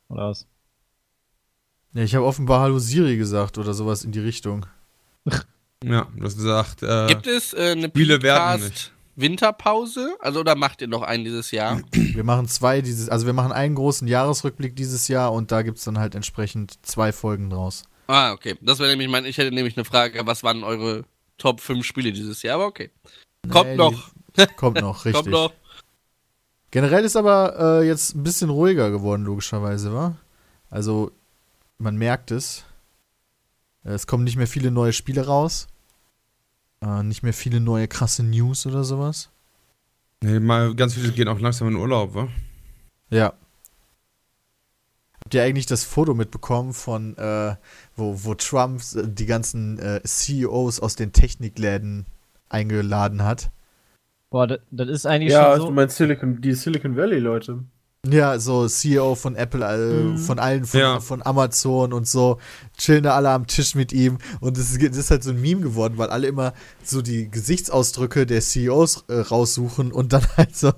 C: Oder was?
A: Ja, ich habe offenbar Hallo Siri gesagt oder sowas in die Richtung.
D: Ja, du hast gesagt, äh,
F: Gibt es äh, eine
D: Spiele werden
F: Podcast Winterpause? Also oder macht ihr noch einen dieses Jahr?
A: Wir machen zwei dieses, also wir machen einen großen Jahresrückblick dieses Jahr und da gibt es dann halt entsprechend zwei Folgen draus.
F: ah, okay. Das wäre nämlich mein, ich hätte nämlich eine Frage, was waren eure Top 5 Spiele dieses Jahr? Aber okay. Kommt
A: Nee,
F: noch.
A: die- Kommt noch, richtig.
F: Kommt noch.
A: Generell ist aber äh, jetzt ein bisschen ruhiger geworden, logischerweise, wa? Also, man merkt es. Äh, Es kommen nicht mehr viele neue Spiele raus. Äh, nicht mehr viele neue krasse News oder sowas.
D: nee, mal ganz viele gehen auch langsam in Urlaub, wa?
A: Ja. Habt ihr eigentlich das Foto mitbekommen von, äh, wo, wo Trump äh, die ganzen äh, CEOs aus den Technikläden eingeladen hat?
C: Boah, das, das ist eigentlich
E: Ja,
C: schon
E: also
C: so.
E: du meinst Silicon, die Silicon Valley Leute.
A: Ja, so CEO von Apple, äh,
E: Mhm.
A: von allen, von,
D: Ja.
A: von Amazon und so, chillen da alle am Tisch mit ihm. Und das ist, das ist halt so ein Meme geworden, weil alle immer so die Gesichtsausdrücke der CEOs äh, raussuchen und dann halt so.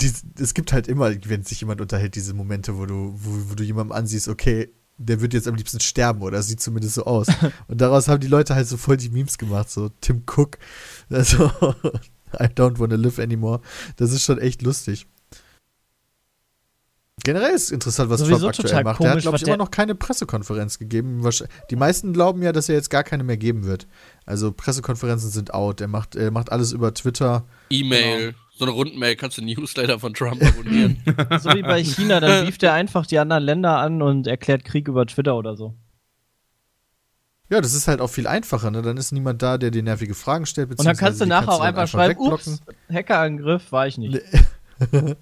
A: Die, es gibt halt immer, wenn sich jemand unterhält, diese Momente, wo du, wo, wo du jemandem ansiehst, okay, der wird jetzt am liebsten sterben oder sieht zumindest so aus. und daraus haben die Leute halt so voll die Memes gemacht, so Tim Cook, also I don't wanna live anymore. Das ist schon echt lustig. Generell ist interessant, was
C: Sowieso
A: Trump aktuell
C: total
A: macht. er hat,
C: komisch,
A: glaube ich, immer
C: der-
A: noch keine Pressekonferenz gegeben. Die meisten glauben ja, dass er jetzt gar keine mehr geben wird. Also Pressekonferenzen sind out. Er macht, er macht alles über Twitter.
F: E-Mail. So eine Rundmail kannst du Newsletter von Trump abonnieren.
C: So wie bei China, dann bieft er einfach die anderen Länder an und erklärt Krieg über Twitter oder so.
A: Ja, das ist halt auch viel einfacher. Ne? Dann ist niemand da, der dir nervige Fragen stellt.
C: Und dann kannst du nachher auch einfach schreiben, ups, Hackerangriff, war ich nicht.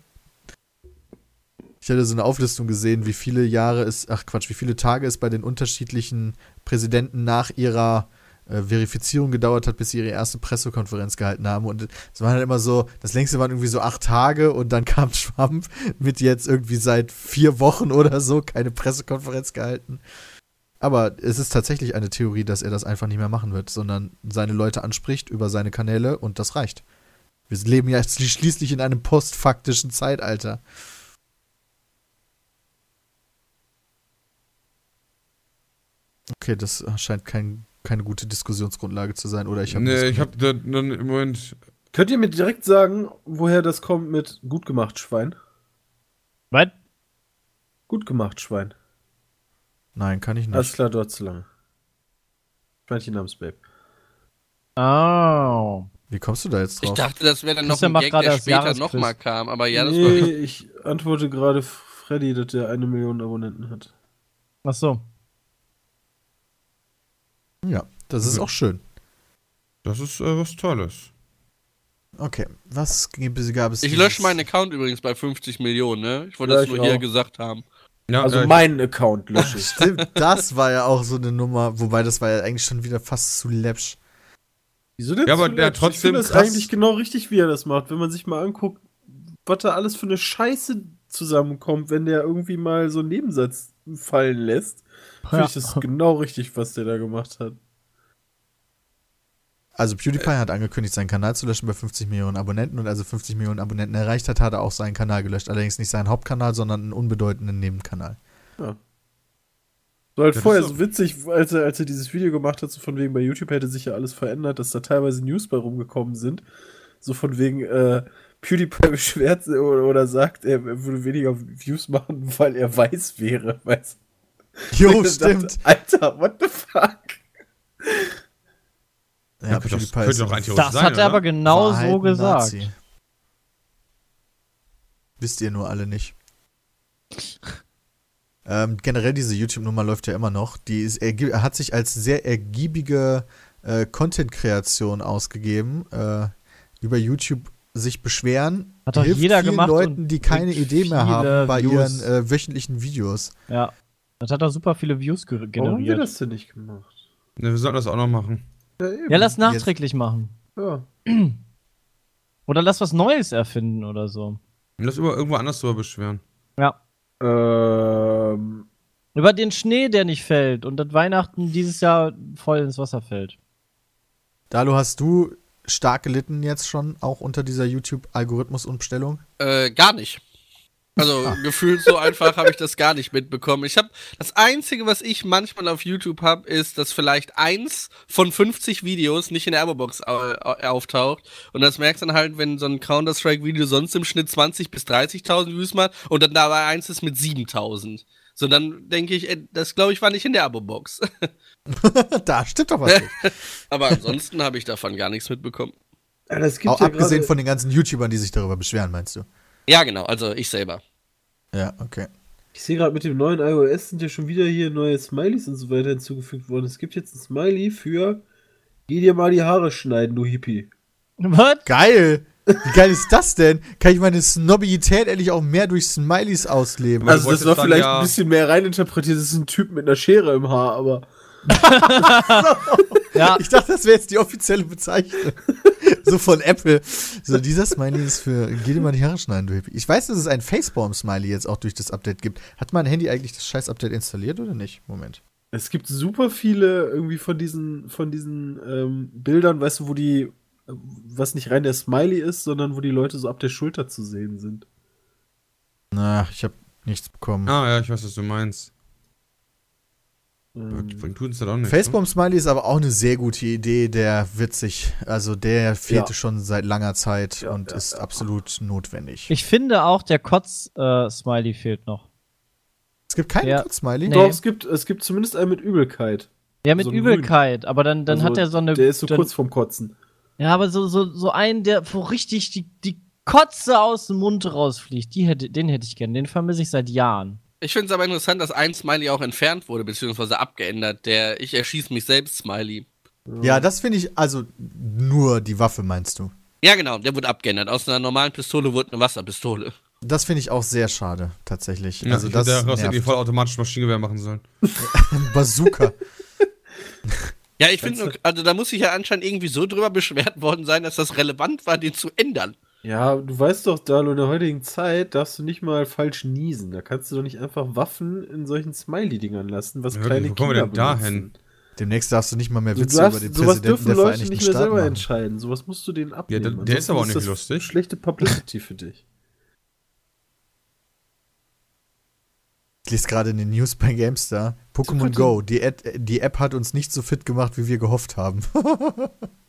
A: Ich hatte so eine Auflistung gesehen, wie viele Jahre es, ach Quatsch, wie viele Tage es bei den unterschiedlichen Präsidenten nach ihrer äh, Verifizierung gedauert hat, bis sie ihre erste Pressekonferenz gehalten haben. Und es waren halt immer so, das längste waren irgendwie so acht Tage und dann kam Trump mit jetzt irgendwie seit vier Wochen oder so keine Pressekonferenz gehalten. Aber es ist tatsächlich eine Theorie, dass er das einfach nicht mehr machen wird, sondern seine Leute anspricht über seine Kanäle und das reicht. Wir leben ja schließlich in einem postfaktischen Zeitalter. Okay, das scheint kein, keine gute Diskussionsgrundlage zu sein, oder ich habe
D: Nee, ich hab da dann im Moment.
E: Könnt ihr mir direkt sagen, woher das kommt mit gut gemacht, Schwein?
C: Was?
E: Gut gemacht, Schwein.
A: Nein, kann ich
E: Alles
A: nicht.
E: klar, dort zu lange. Schweinchen namens Babe.
C: Oh.
A: Wie kommst du da jetzt
F: Ich
A: drauf?
F: dachte, das wäre dann noch ein Gag, der
C: das
F: später nochmal kam. Aber ja, das
E: nee,
F: war.
E: ich antworte gerade Freddy, dass der eine Million Abonnenten hat.
C: Ach so.
A: Ja, das ist
D: Mhm.
A: auch schön.
D: Das ist äh, was Tolles.
A: Okay, was gab es? Gab es
F: Ich lösche meinen Account übrigens bei 50 Millionen, ne? Ich wollte
E: Ja,
F: das nur hier gesagt haben.
D: Ja,
E: Also
D: äh,
E: meinen Account lösche ich.
A: Stimmt, das war ja auch so eine Nummer, wobei das war ja eigentlich schon wieder fast zu läppsch.
E: Wieso denn
D: Ja, aber der hat
E: Ich
D: trotzdem
E: finde das eigentlich genau richtig, wie er das macht. Wenn man sich mal anguckt, was da alles für eine Scheiße zusammenkommt, wenn der irgendwie mal so einen Nebensatz fallen lässt, finde
C: Ja.
E: ich das genau richtig, was der da gemacht hat.
A: Also PewDiePie hat angekündigt, seinen Kanal zu löschen bei 50 Millionen Abonnenten und als er 50 Millionen Abonnenten erreicht hat, hat er auch seinen Kanal gelöscht. Allerdings nicht seinen Hauptkanal, sondern einen unbedeutenden Nebenkanal.
E: So halt
D: Ja, das
E: vorher
D: ist
E: so witzig, als er, als er dieses Video gemacht hat, so von wegen bei YouTube hätte sich ja alles verändert, dass da teilweise News bei rumgekommen sind, So von wegen, äh, PewDiePie beschwert oder sagt, er würde weniger Views machen, weil er weiß wäre. Weißt
A: Jo, stimmt.
E: Alter, what the fuck?
A: Ja,
D: könnte doch-
A: PewDiePie
D: könnte doch
A: ein
D: eigentlich auch
C: Das
D: sein,
C: hat er aber
D: oder?
C: genau so
A: verhalten
C: gesagt.
A: Nazi. Wisst ihr nur alle nicht. Ähm, generell diese YouTube-Nummer läuft ja immer noch. Die ist, ergi- hat sich als sehr ergiebige äh, Content-Kreation ausgegeben. Äh, über YouTube sich beschweren.
C: Hat doch
A: hilft
C: jeder
A: vielen
C: gemacht
A: Leuten, die keine Idee mehr haben bei
C: Views.
A: ihren äh, wöchentlichen Videos.
C: Ja. Das hat doch super viele Views ge
E: Warum haben wir
C: generiert.
E: das denn nicht gemacht?
D: Ne, wir sollten das auch noch machen.
E: Ja, eben.
C: Ja, lass nachträglich machen.
E: Ja.
C: Oder lass was Neues erfinden oder so.
D: Das über irgendwo anders drüber beschweren.
C: Ja.
E: Ähm,
C: Über den Schnee, der nicht fällt und das Weihnachten dieses Jahr voll ins Wasser fällt.
A: Dalu, hast du stark gelitten jetzt schon, auch unter dieser YouTube-Algorithmus-Umstellung?
F: Äh, gar nicht. Also gefühlt so einfach habe ich das gar nicht mitbekommen. Ich habe das einzige, was ich manchmal auf YouTube habe, ist, dass vielleicht eins von 50 Videos nicht in der Abo-Box au au- auftaucht und das merkst du dann halt, wenn so ein Counter Strike Video sonst im Schnitt 20 bis 30.000 Views macht und dann dabei eins ist mit 7.000. So dann denke ich, äh, das glaube ich war nicht in der Abo-Box.
A: da stimmt doch was nicht.
F: Aber ansonsten habe ich davon gar nichts mitbekommen.
E: ja, das gibt
A: Auch
E: ja
A: abgesehen von den ganzen YouTubern, die sich darüber beschweren, meinst du?
F: Ja, genau, also ich selber.
A: Ja, okay.
E: Ich sehe gerade mit dem neuen iOS sind ja schon wieder hier neue Smileys und so weiter hinzugefügt worden. Es gibt jetzt ein Smiley für Geh dir mal die Haare schneiden, du Hippie.
C: Was?
A: Geil! Wie geil ist das denn? Kann ich meine Snobbität endlich auch mehr durch Smileys ausleben?
E: Also das war vielleicht
D: ja-
E: ein bisschen mehr reininterpretiert. Das ist ein Typ mit einer Schere im Haar, aber
C: Ja,
A: Ich dachte, das wäre jetzt die offizielle Bezeichnung. so von Apple. So, dieser Smiley ist für, geh dir mal die Haare schneiden, du Hippie. Ich weiß, dass es ein Facebaum-Smiley jetzt auch durch das Update gibt. Hat mein Handy eigentlich das scheiß Update installiert oder nicht? Moment.
E: es gibt super viele irgendwie von diesen von diesen ähm, Bildern, weißt du, wo die was nicht rein der Smiley ist, sondern wo die Leute so ab der Schulter zu sehen sind.
A: Na, ich habe nichts bekommen.
D: Ah, ja, ich weiß, was du meinst.
E: Ähm,
D: Bringt tut uns das auch nicht.
A: Facebaum-Smiley ist aber auch eine sehr gute Idee, der witzig. Also der fehlte
E: Ja.
A: schon seit langer Zeit
E: Ja,
A: und
E: ja,
A: ist
E: ja.
A: absolut notwendig.
C: ich finde auch, der Kotz-Smiley fehlt noch.
A: es gibt keinen
C: Ja.
A: Smiley.
C: Nee.
E: Doch, es gibt, es gibt zumindest einen mit Übelkeit.
C: Ja, mit
E: So
C: Übelkeit, aber dann, dann
E: Also,
C: hat er so eine.
E: Der ist so
C: dann,
E: kurz vorm Kotzen.
C: Ja, aber so, so, so einen, der wo richtig die, die Kotze aus dem Mund rausfliegt, die hätte, den hätte ich gern. Den vermisse ich seit Jahren.
F: Ich finde es aber interessant, dass ein Smiley auch entfernt wurde, beziehungsweise abgeändert. Der Ich erschieße mich selbst Smiley.
A: Ja, das finde ich, also nur die Waffe meinst du.
F: Ja, genau, der wurde abgeändert. Aus einer normalen Pistole wurde eine Wasserpistole.
A: Das finde ich auch sehr schade, tatsächlich.
D: Ja,
A: also
D: ich
A: das
D: hätte daraus irgendwie
A: nervt.
D: vollautomatisch Maschinengewehr machen sollen.
A: Bazooka.
F: Ja, ich finde, also da muss sich ja anscheinend irgendwie so drüber beschwert worden sein, dass das relevant war, den zu ändern.
E: Ja, du weißt doch, Dalo, in der heutigen Zeit darfst du nicht mal falsch niesen. Da kannst du doch nicht einfach Waffen in solchen Smiley-Dingern lassen, was
D: Ja,
E: kleine
D: wo kommen wir
E: Kinder
D: denn da
E: benutzen.
D: hin?
A: Demnächst darfst du nicht mal mehr Witze
E: darfst,
A: über den
E: sowas
A: Präsidenten
E: dürfen
A: der
E: Leute
A: Vereinigten
E: nicht mehr
A: Staaten
E: selber
A: machen.
E: entscheiden. Sowas musst du denen abnehmen.
D: der- der ist aber auch nicht
E: das
D: lustig.
E: Schlechte Publicity für dich.
A: Ich lese gerade in den News bei GameStar. Pokémon Go. Die, Ad, die App hat uns nicht so fit gemacht, wie wir gehofft haben.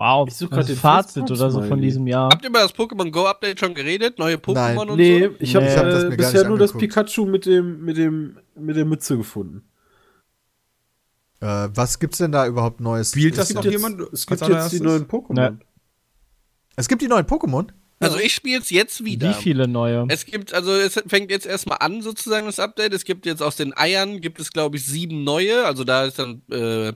C: Wow,
E: Ich such
C: das
E: grad den
C: Fazit oder so von diesem Jahr.
F: Habt ihr über das Pokémon Go Update schon geredet? Neue Pokémon
A: Nein.
F: und
E: Nee,
F: so?
E: ich habe
C: Nee.
A: Ich hab mir
E: äh, bisher nur das. Pikachu mit dem, mit dem, mit der Mütze gefunden.
A: äh, was gibt's denn da überhaupt Neues?
D: Spielt
A: Es
D: das
A: gibt
D: noch
E: jetzt,
D: jemand?
E: Es gibt jetzt die neuen Pokémon.
C: Nee.
A: Es gibt die neuen Pokémon.
F: Also ich spiele es jetzt wieder.
C: Wie viele neue?
F: Es gibt, also es fängt jetzt erstmal an, sozusagen das Update. Es gibt jetzt aus den Eiern, gibt es glaube ich sieben neue. Also da ist dann äh,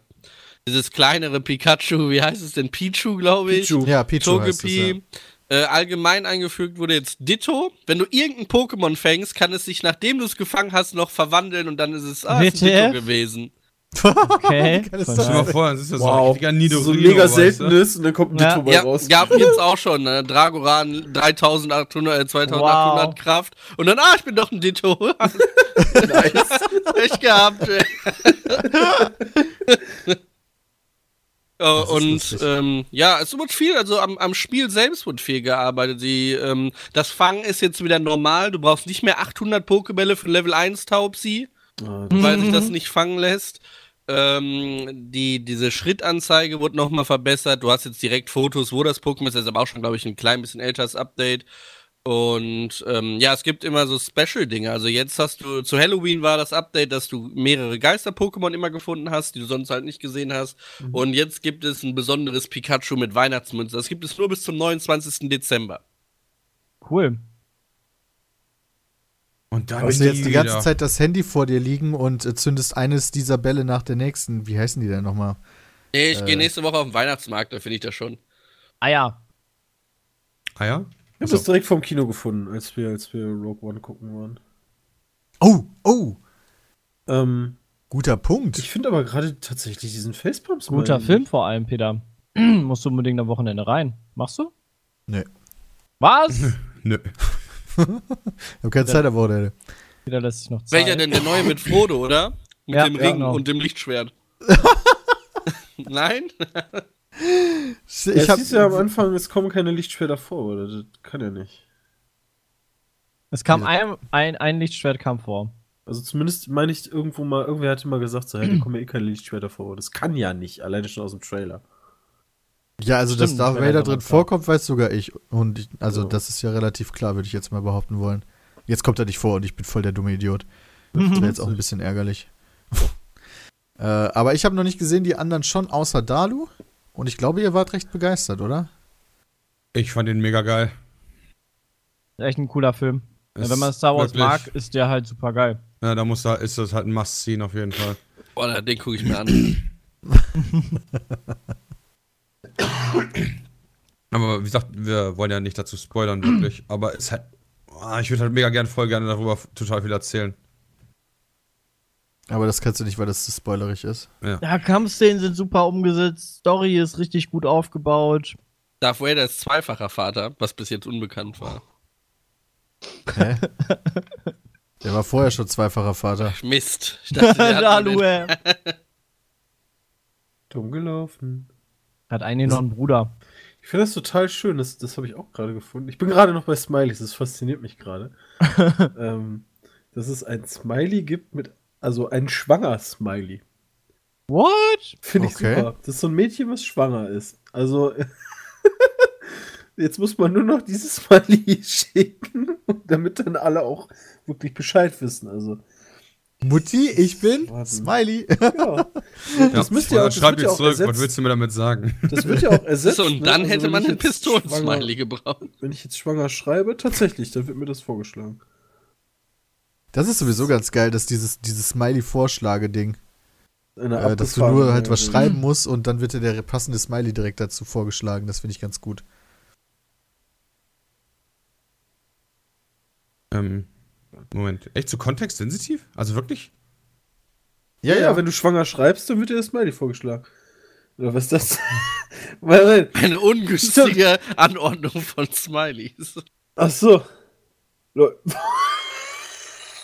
F: dieses kleinere Pikachu, wie heißt es denn? Pichu, glaube ich.
E: Pichu.
A: Ja, Pichu heißt es, ja.
F: Togepi. Äh, allgemein eingefügt wurde jetzt Ditto. Wenn du irgendein Pokémon fängst, kann es sich, nachdem du es gefangen hast, noch verwandeln und dann ist es ah, ist? Ditto gewesen.
C: Okay.
A: Ist das
D: Stell mal vor, dann ist das so
E: Wow.
D: ein
E: so mega seltenes und dann kommt ein
C: Ja.
E: Ditto mal
F: Ja,
E: raus.
F: gab jetzt auch schon, ne? Dragoran 3800, äh, 2800
C: Wow.
F: Kraft. Und dann, ah, ich bin doch ein Ditto.
E: nice.
F: Echt gehabt. ey. Äh,
A: ist
F: und ähm, ja, es wird viel, also am, am Spiel selbst wird viel gearbeitet. Die, ähm, das Fangen ist jetzt wieder normal. Du brauchst nicht mehr 800 Pokebälle für Level 1 Taubsi,
E: Ah,
F: weil
C: Mhm.
F: sich das nicht fangen lässt. Ähm, die, diese Schrittanzeige wurde nochmal verbessert. Du hast jetzt direkt Fotos, wo das Pokémon ist. Das ist aber auch schon, glaube ich, ein klein bisschen älteres Update. Und ähm, ja, es gibt immer so Special-Dinge. Also jetzt hast du, zu Halloween war das Update, dass du mehrere Geister-Pokémon immer gefunden hast, die du sonst halt nicht gesehen hast.
E: Mhm.
F: Und jetzt gibt es ein besonderes Pikachu mit Weihnachtsmünze. Das gibt es nur bis zum 29. Dezember.
C: Cool.
D: Und dann
A: Hast du jetzt die ganze
D: wieder.
A: Zeit das Handy vor dir liegen und äh, zündest eines dieser Bälle nach der nächsten. Wie heißen die denn nochmal?
F: Nee, ich
A: Äh.
F: gehe nächste Woche auf den Weihnachtsmarkt, da finde ich das schon.
C: Ah ja.
D: Ah ja?
E: Ich habe
D: So.
E: das direkt vom Kino gefunden, als wir, als wir Rogue One gucken waren.
A: Oh, oh,
E: Ähm,
A: guter Punkt.
E: ich finde aber gerade tatsächlich diesen Facepalms
C: Guter Film vor allem, Peter. Musst du unbedingt am Wochenende rein. Machst du?
A: Nee.
C: Was?
D: Nö.
A: Ich habe keine Zeit am Wochenende.
C: Peter lässt sich noch Zeit.
F: Welcher denn? Der neue mit Frodo, oder? Mit
C: Ja,
F: dem
C: ja,
F: Ring
C: genau.
F: und dem Lichtschwert. Nein?
A: Ich,
E: Ja, es
A: hab,
E: hieß ja am Anfang, es kommen keine Lichtschwerter vor, oder? Das kann ja nicht.
C: Es kam ein, ein, ein Lichtschwert kam vor.
E: Also zumindest meine ich irgendwo mal, irgendwer hatte mal gesagt, so, hey, da kommen ja eh keine Lichtschwerter vor. Das kann ja nicht, alleine schon aus dem Trailer.
A: ja, also dass
C: Stimmt,
A: Darth
C: wenn er
A: Vader
C: da
A: drin vorkommt, weiß sogar ich. Und ich, also
E: Ja.
A: das ist ja relativ klar, würde ich jetzt mal behaupten wollen. Jetzt kommt er nicht vor und ich bin voll der dumme Idiot. Das wäre jetzt auch ein bisschen ärgerlich. äh, aber ich habe noch nicht gesehen, die anderen schon, außer Dalu. Und ich glaube, ihr wart recht begeistert, oder?
D: Ich fand den mega geil.
C: Echt ein cooler Film. Ja,
D: Ist
C: wenn man Star Wars
D: wirklich-
C: mag, ist der halt super geil.
D: Ja, da muss da, ist das halt ein Must-Sehen auf jeden Fall.
F: Boah, den gucke ich mir an.
D: Aber wie gesagt, wir wollen ja nicht dazu spoilern, wirklich. Aber es hat. ah, Ich würde halt mega gern, voll gerne darüber total viel erzählen.
A: Aber das kannst du nicht, weil das zu spoilerig ist.
C: Ja, Kampfszenen sind super umgesetzt, Story ist richtig gut aufgebaut.
F: Darth Vader ist zweifacher Vater, was bis jetzt unbekannt war.
A: Hä? der war vorher schon zweifacher Vater.
F: Mist. Ich dachte, der hat.
E: Dumm gelaufen.
C: Hat eigentlich noch einen Bruder.
E: Ich finde das total schön, das, das habe ich auch gerade gefunden. Ich bin gerade noch bei Smileys, das fasziniert mich gerade. ähm, dass es ein Smiley gibt mit, also ein schwanger Smiley.
C: What?
E: Finde ich
A: Okay.
E: super. Das ist so ein Mädchen, was schwanger ist. Also, jetzt muss man nur noch dieses Smiley schicken, damit dann alle auch wirklich Bescheid wissen. Also,
A: Mutti, ich bin
E: Warte.
A: Smiley.
E: ja. Das müsst ihr auch, das
D: Schreib
E: wird ja
D: jetzt
E: auch
D: zurück, was willst du mir damit sagen?
E: Das wird ja auch ersetzt.
F: So, und
E: ne?
F: dann
E: Also,
F: hätte man einen Pistolen-Smiley gebraucht.
E: Wenn ich jetzt schwanger schreibe, tatsächlich, dann wird mir das vorgeschlagen.
A: Das ist sowieso ganz geil, dass dieses, dieses Smiley-Vorschlage-Ding, äh, dass du nur halt was schreiben musst und dann wird dir der passende Smiley direkt dazu vorgeschlagen. Das finde ich ganz gut.
D: ähm, Moment. Echt so kontextsensitiv? Also wirklich?
E: Ja, ja, wenn du schwanger schreibst, dann wird dir das Smiley vorgeschlagen. Oder was ist das? weil, weil,
F: Eine ungünstige Anordnung von Smileys.
E: ach so.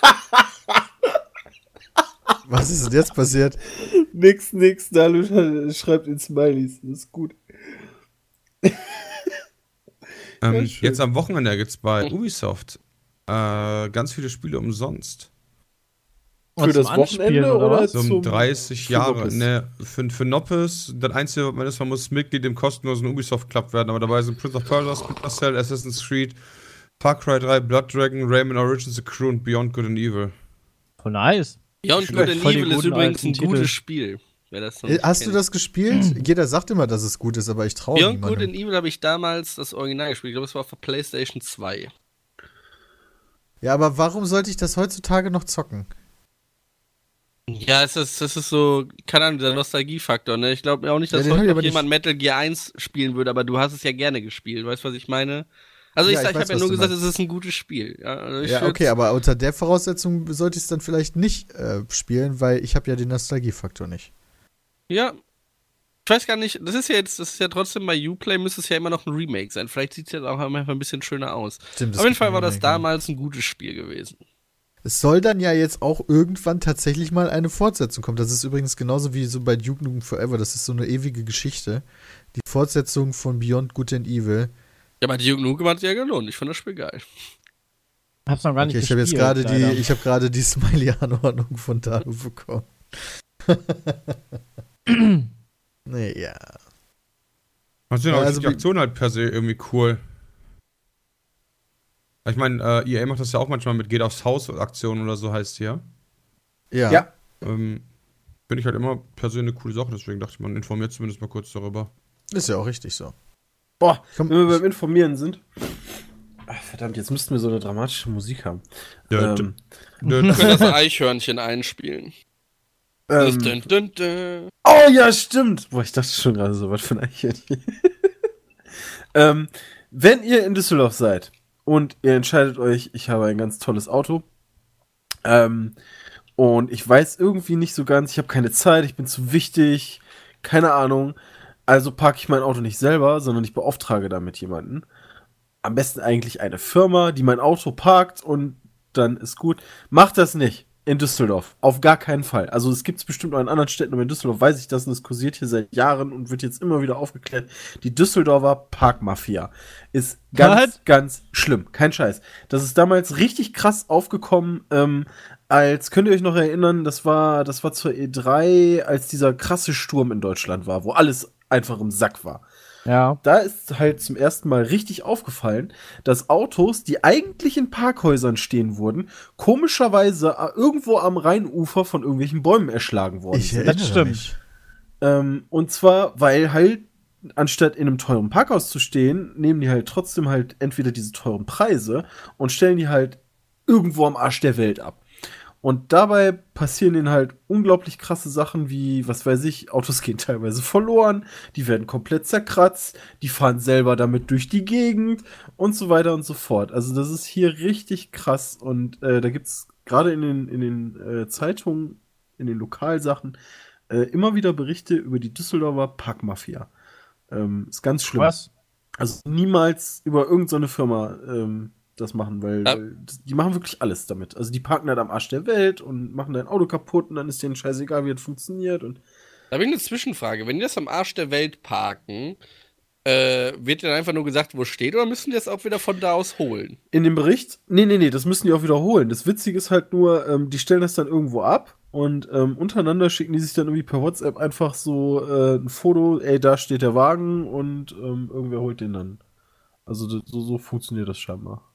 A: Was ist denn jetzt passiert?
E: nix, nix, Dalu schreibt in Smileys. Das ist gut.
D: Ähm, jetzt am Wochenende gibt's bei Ubisoft äh, ganz viele Spiele umsonst.
E: Für
C: Und
E: das Wochenende oder
D: So um
E: zum-
D: 30
E: für
D: Jahre.
E: Noppes?
D: Ne, für, für Noppes, das Einzige, was man ist, man muss Mitglied im kostenlosen Ubisoft Club werden, aber dabei sind Prince of Persia, Splinter Cell, Assassin's Creed, Far Cry 3, Blood Dragon, Rayman Origins, The Crew und Beyond Good and Evil.
C: Voll nice.
F: Ja,
E: Schlecht.
F: Good and Evil ist übrigens ein
C: Titel.
F: gutes Spiel. Wer das noch
A: Äh, Hast du
F: kennt.
A: das gespielt? Jeder sagt immer, dass es gut ist, aber ich traue
F: Beyond Good and
A: niemandem.
F: Evil habe ich damals das Original gespielt. Ich glaube, es war auf der PlayStation 2.
A: Ja, aber warum sollte ich das heutzutage noch zocken?
F: Ja, es ist, das ist so, keine Ahnung, dieser Nostalgiefaktor, ne? Ich glaube auch nicht,
A: Ja,
F: dass
A: hab
F: heute jemand Metal Gear 1 spielen würde, aber du hast es ja gerne gespielt, weißt du, was ich meine? Also ich,
A: Ja, ich
F: sag, ich habe ja nur gesagt, es ist ein gutes Spiel. Ja, also
A: Ja, okay, aber unter der Voraussetzung sollte ich es dann vielleicht nicht äh, spielen, weil ich habe ja den Nostalgiefaktor nicht.
F: Ja. Ich weiß gar nicht, das ist ja jetzt, das ist ja trotzdem bei Uplay, müsste es ja immer noch ein Remake sein. Vielleicht sieht es jetzt auch einfach ein bisschen schöner aus.
A: Stimmt,
F: Auf jeden Fall war das
A: ja.
F: damals ein gutes Spiel gewesen.
A: Es soll dann ja jetzt auch irgendwann tatsächlich mal eine Fortsetzung kommen. Das ist übrigens genauso wie so bei Duke Nukem Forever. Das ist so eine ewige Geschichte. Die Fortsetzung von Beyond Good and Evil.
F: Ja, aber Duke Nukem hat sich ja gelohnt. Ich fand das Spiel geil.
C: Hab's noch gar nicht
A: Okay, ich habe jetzt gerade die, ich habe gerade die Smiley-Anordnung von Dalu bekommen. nee, ja.
D: Also,
A: Ja, also
D: die
A: wie-
D: Aktion halt per se irgendwie cool. Ich meine, äh, EA macht das ja auch manchmal mit Geht aufs Haus Aktionen oder so heißt die ja.
A: Ja.
E: Ja.
D: Ähm, Finde ich halt immer per se eine coole Sache, deswegen dachte ich, man informiert zumindest mal kurz darüber.
A: Ist ja auch richtig so.
E: Boah,
A: Komm,
E: wenn wir beim Informieren sind. Ach, verdammt, jetzt müssten wir so eine dramatische Musik haben.
D: Ja,
E: ähm,
D: d-
F: Wir können das Eichhörnchen einspielen.
E: Ähm,
F: dün, dün, dün.
E: oh ja, stimmt. Boah, ich dachte schon gerade so, was für ein Eichhörnchen. ähm, wenn ihr in Düsseldorf seid und ihr entscheidet euch, ich habe ein ganz tolles Auto, ähm, und ich weiß irgendwie nicht so ganz, ich habe keine Zeit, ich bin zu wichtig, keine Ahnung. Also parke ich mein Auto nicht selber, sondern ich beauftrage damit jemanden. Am besten eigentlich eine Firma, die mein Auto parkt und dann ist gut. Macht das nicht in Düsseldorf. Auf gar keinen Fall. Also es gibt es bestimmt auch in anderen Städten, aber in Düsseldorf weiß ich das und es kursiert hier seit Jahren und wird jetzt immer wieder aufgeklärt. Die Düsseldorfer Parkmafia ist ganz,
C: Was?
E: ganz schlimm. Kein Scheiß. Das ist damals richtig krass aufgekommen, ähm, als, könnt ihr euch noch erinnern, das war, das war zur E3, als dieser krasse Sturm in Deutschland war, wo alles einfach im Sack war
C: Ja.
E: da ist halt zum ersten Mal richtig aufgefallen, dass Autos, die eigentlich in Parkhäusern stehen wurden, komischerweise äh, irgendwo am Rheinufer von irgendwelchen Bäumen erschlagen worden
A: Ich
E: sind.
A: erinnere
C: stimmt.
A: mich.
E: Ähm, und zwar, weil halt, anstatt in einem teuren Parkhaus zu stehen, nehmen die halt trotzdem halt entweder diese teuren Preise und stellen die halt irgendwo am Arsch der Welt ab. Und dabei passieren denen halt unglaublich krasse Sachen wie, was weiß ich, Autos gehen teilweise verloren, die werden komplett zerkratzt, die fahren selber damit durch die Gegend und so weiter und so fort. Also das ist hier richtig krass und äh, da gibt's gerade in den, in den äh, Zeitungen, in den Lokalsachen, äh, immer wieder Berichte über die Düsseldorfer Parkmafia. Ähm, ist ganz schlimm.
C: Was?
E: Also niemals über irgendeine Firma ähm, das machen, weil,
F: Ja.
E: weil die machen wirklich alles damit. Also die parken halt am Arsch der Welt und machen dein Auto kaputt und dann ist denen scheißegal, wie es funktioniert. Und
F: Da habe ich eine Zwischenfrage. Wenn die das am Arsch der Welt parken, äh, wird dann einfach nur gesagt, wo es steht, oder müssen die das auch wieder von da aus holen?
E: in dem Bericht, nee, nee, nee, das müssen die auch wiederholen. Das Witzige ist halt nur, ähm, die stellen das dann irgendwo ab und ähm, untereinander schicken die sich dann irgendwie per WhatsApp einfach so äh, ein Foto, ey, da steht der Wagen und ähm, irgendwer holt den dann. Also so, so funktioniert das scheinbar.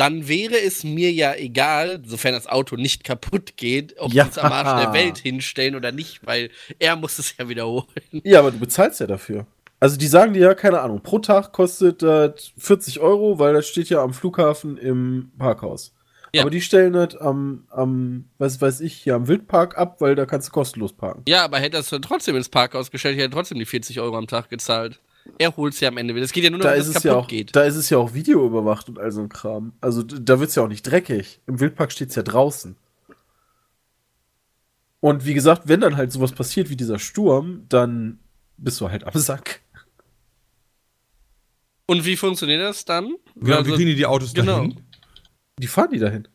F: Dann wäre es mir ja egal, sofern das Auto nicht kaputt geht, ob
E: Ja.
F: die es am Arsch der Welt hinstellen oder nicht, weil er muss es ja wiederholen.
E: Ja, aber du bezahlst ja dafür. Also die sagen dir ja, keine Ahnung, pro Tag kostet das 40 Euro, weil das steht ja am Flughafen im Parkhaus.
F: Ja.
E: Aber die stellen das am, am, was weiß ich, hier am Wildpark ab, weil da kannst du kostenlos parken.
F: Ja, aber hätte er es dann trotzdem ins Parkhaus gestellt, hätte er trotzdem die 40 Euro am Tag gezahlt. Er holt es ja am Ende wieder. Es geht ja nur noch,
E: Da
F: wenn
E: ist,
F: es
E: es
F: kaputt
E: ja auch,
F: geht.
E: da ist es ja auch videoüberwacht und all so ein Kram. Also da wird's ja auch nicht dreckig. Im Wildpark steht's ja draußen. Und wie gesagt, wenn dann halt sowas passiert wie dieser Sturm, dann bist du halt am Sack.
F: Und wie funktioniert das dann?
D: Genau,
F: Also-
D: wie kriegen die die Autos
F: genau.
D: dahin?
E: Die fahren die dahin.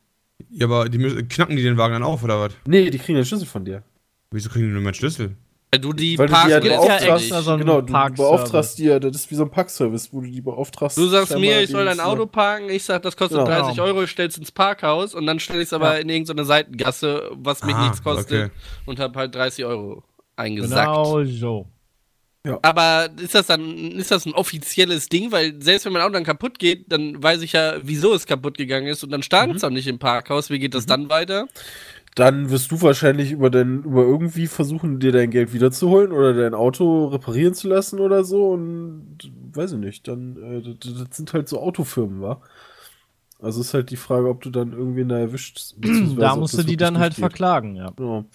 D: Ja, aber die müssen, knacken die den Wagen dann auf, oder was?
E: Nee, die kriegen den Schlüssel von dir.
D: Wieso kriegen die nur meinen Schlüssel?
F: Weil du die
E: Weil du die ja
F: parken
C: gibt's
F: lässt.
C: ja
E: beauftragst,
C: so einen
E: genau, du beauftragst die ja, das ist wie so ein Parkservice, wo du die beauftragst.
F: Du sagst mir, ich soll
E: die-
F: dein Auto parken, ich sag, das kostet
E: Genau.
F: 30 Euro, ich stell's ins Parkhaus und dann stell ich's aber
C: Ja.
F: in irgendeine Seitengasse, was mich
D: Ah,
F: nichts kostet
D: okay.
F: und hab halt 30 Euro eingesackt.
C: Genau so.
F: Aber ist das dann, ist das ein offizielles Ding? Weil selbst wenn mein Auto dann kaputt geht, dann weiß ich ja, wieso es kaputt gegangen ist und dann startet es
E: Mhm.
F: auch nicht im Parkhaus. Wie geht das dann weiter?
E: Dann wirst du wahrscheinlich über dein, über irgendwie versuchen, dir dein Geld wiederzuholen oder dein Auto reparieren zu lassen oder so und weiß ich nicht, dann, äh, das, sind halt so Autofirmen, wa? Also ist halt die Frage, ob du dann irgendwen da erwischt.
C: Da musst du die dann halt
E: durchgeht.
C: verklagen, ja.
E: Genau.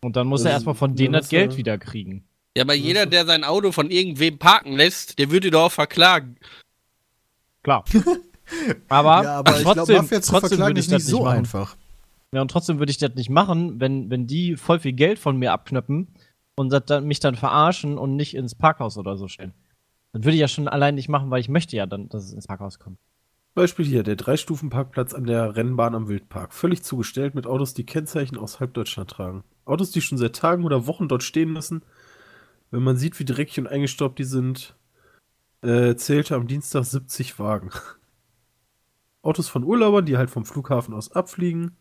C: Und dann muss er
E: Also,
C: erstmal von
E: ja,
C: denen das Geld
E: äh,
C: wieder kriegen.
F: Ja, aber jeder, der sein Auto von irgendwem parken lässt, der würde doch auch verklagen.
C: Klar. Aber,
A: ja, aber ich glaube,
C: trotzdem,
A: Mafia zu
C: trotzdem
A: verklagen
C: würde ich
A: ist nicht so
C: machen.
A: einfach.
C: Ja, und trotzdem würde ich das nicht machen, wenn, wenn die voll viel Geld von mir abknöpfen und dann, mich dann verarschen und nicht ins Parkhaus oder so stellen. Das würde ich ja schon allein nicht machen, weil ich möchte ja dann, dass es ins Parkhaus kommt.
E: Beispiel hier, der Drei-Stufen-Parkplatz an der Rennbahn am Wildpark. Völlig zugestellt mit Autos, die Kennzeichen aus halb Deutschland tragen. Autos, die schon seit Tagen oder Wochen dort stehen müssen. Wenn man sieht, wie dreckig und eingestaubt die sind, äh, zählte am Dienstag 70 Wagen. Autos von Urlaubern, die halt vom Flughafen aus abfliegen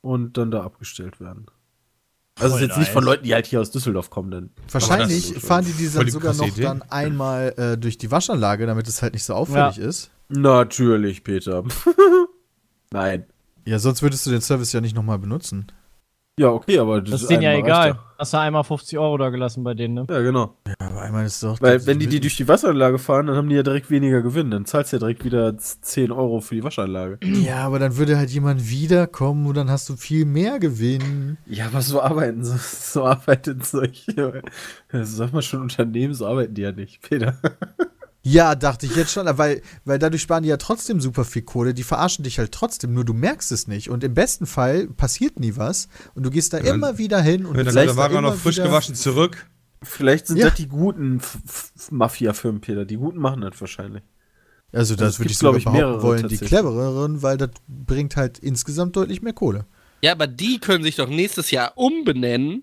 E: und dann da abgestellt werden. Also
C: Voll
E: ist jetzt nicht
C: nice.
E: von Leuten, die halt hier aus Düsseldorf kommen, denn.
A: Wahrscheinlich
E: das
A: fahren die die
D: voll
A: dann
D: die
A: sogar noch
D: Idee.
A: dann einmal äh, durch die Waschanlage, damit es halt nicht so auffällig ist.
E: Natürlich, Peter. Nein.
A: Ja, sonst würdest du den Service ja nicht nochmal benutzen.
E: Ja, okay, aber
C: Das ist denen ja egal. Hast du einmal 50 Euro da gelassen bei denen, ne?
E: Ja, genau.
A: Ja, aber einmal ist doch.
E: Weil wenn die die durch die Waschanlage fahren, dann haben die ja direkt weniger Gewinn. Dann zahlst du ja direkt wieder 10 Euro für die Waschanlage.
A: Ja, aber dann würde halt jemand wiederkommen und dann hast du viel mehr Gewinn.
E: Ja, aber so arbeiten, so, so arbeiten solche. Das sagt man schon Unternehmen, so arbeiten die ja nicht, Peter.
A: Ja, dachte ich jetzt schon, weil, weil dadurch sparen die ja trotzdem super viel Kohle. Die verarschen dich halt trotzdem, nur du merkst es nicht. Und im besten Fall passiert nie was. Und du gehst da
D: dann-
A: immer wieder hin und
D: Wenn dann
A: bleibst
D: der Wagen
A: da
D: auch noch frisch gewaschen zurück.
E: Vielleicht sind
A: Ja.
E: das die guten Mafia-Firmen, Peter. Die guten machen das wahrscheinlich.
A: Also, das würde
E: gibt,
A: ich sogar
E: ich,
A: behaupten wollen, die clevereren, weil das bringt halt insgesamt deutlich mehr Kohle.
F: Ja, aber die können sich doch nächstes Jahr umbenennen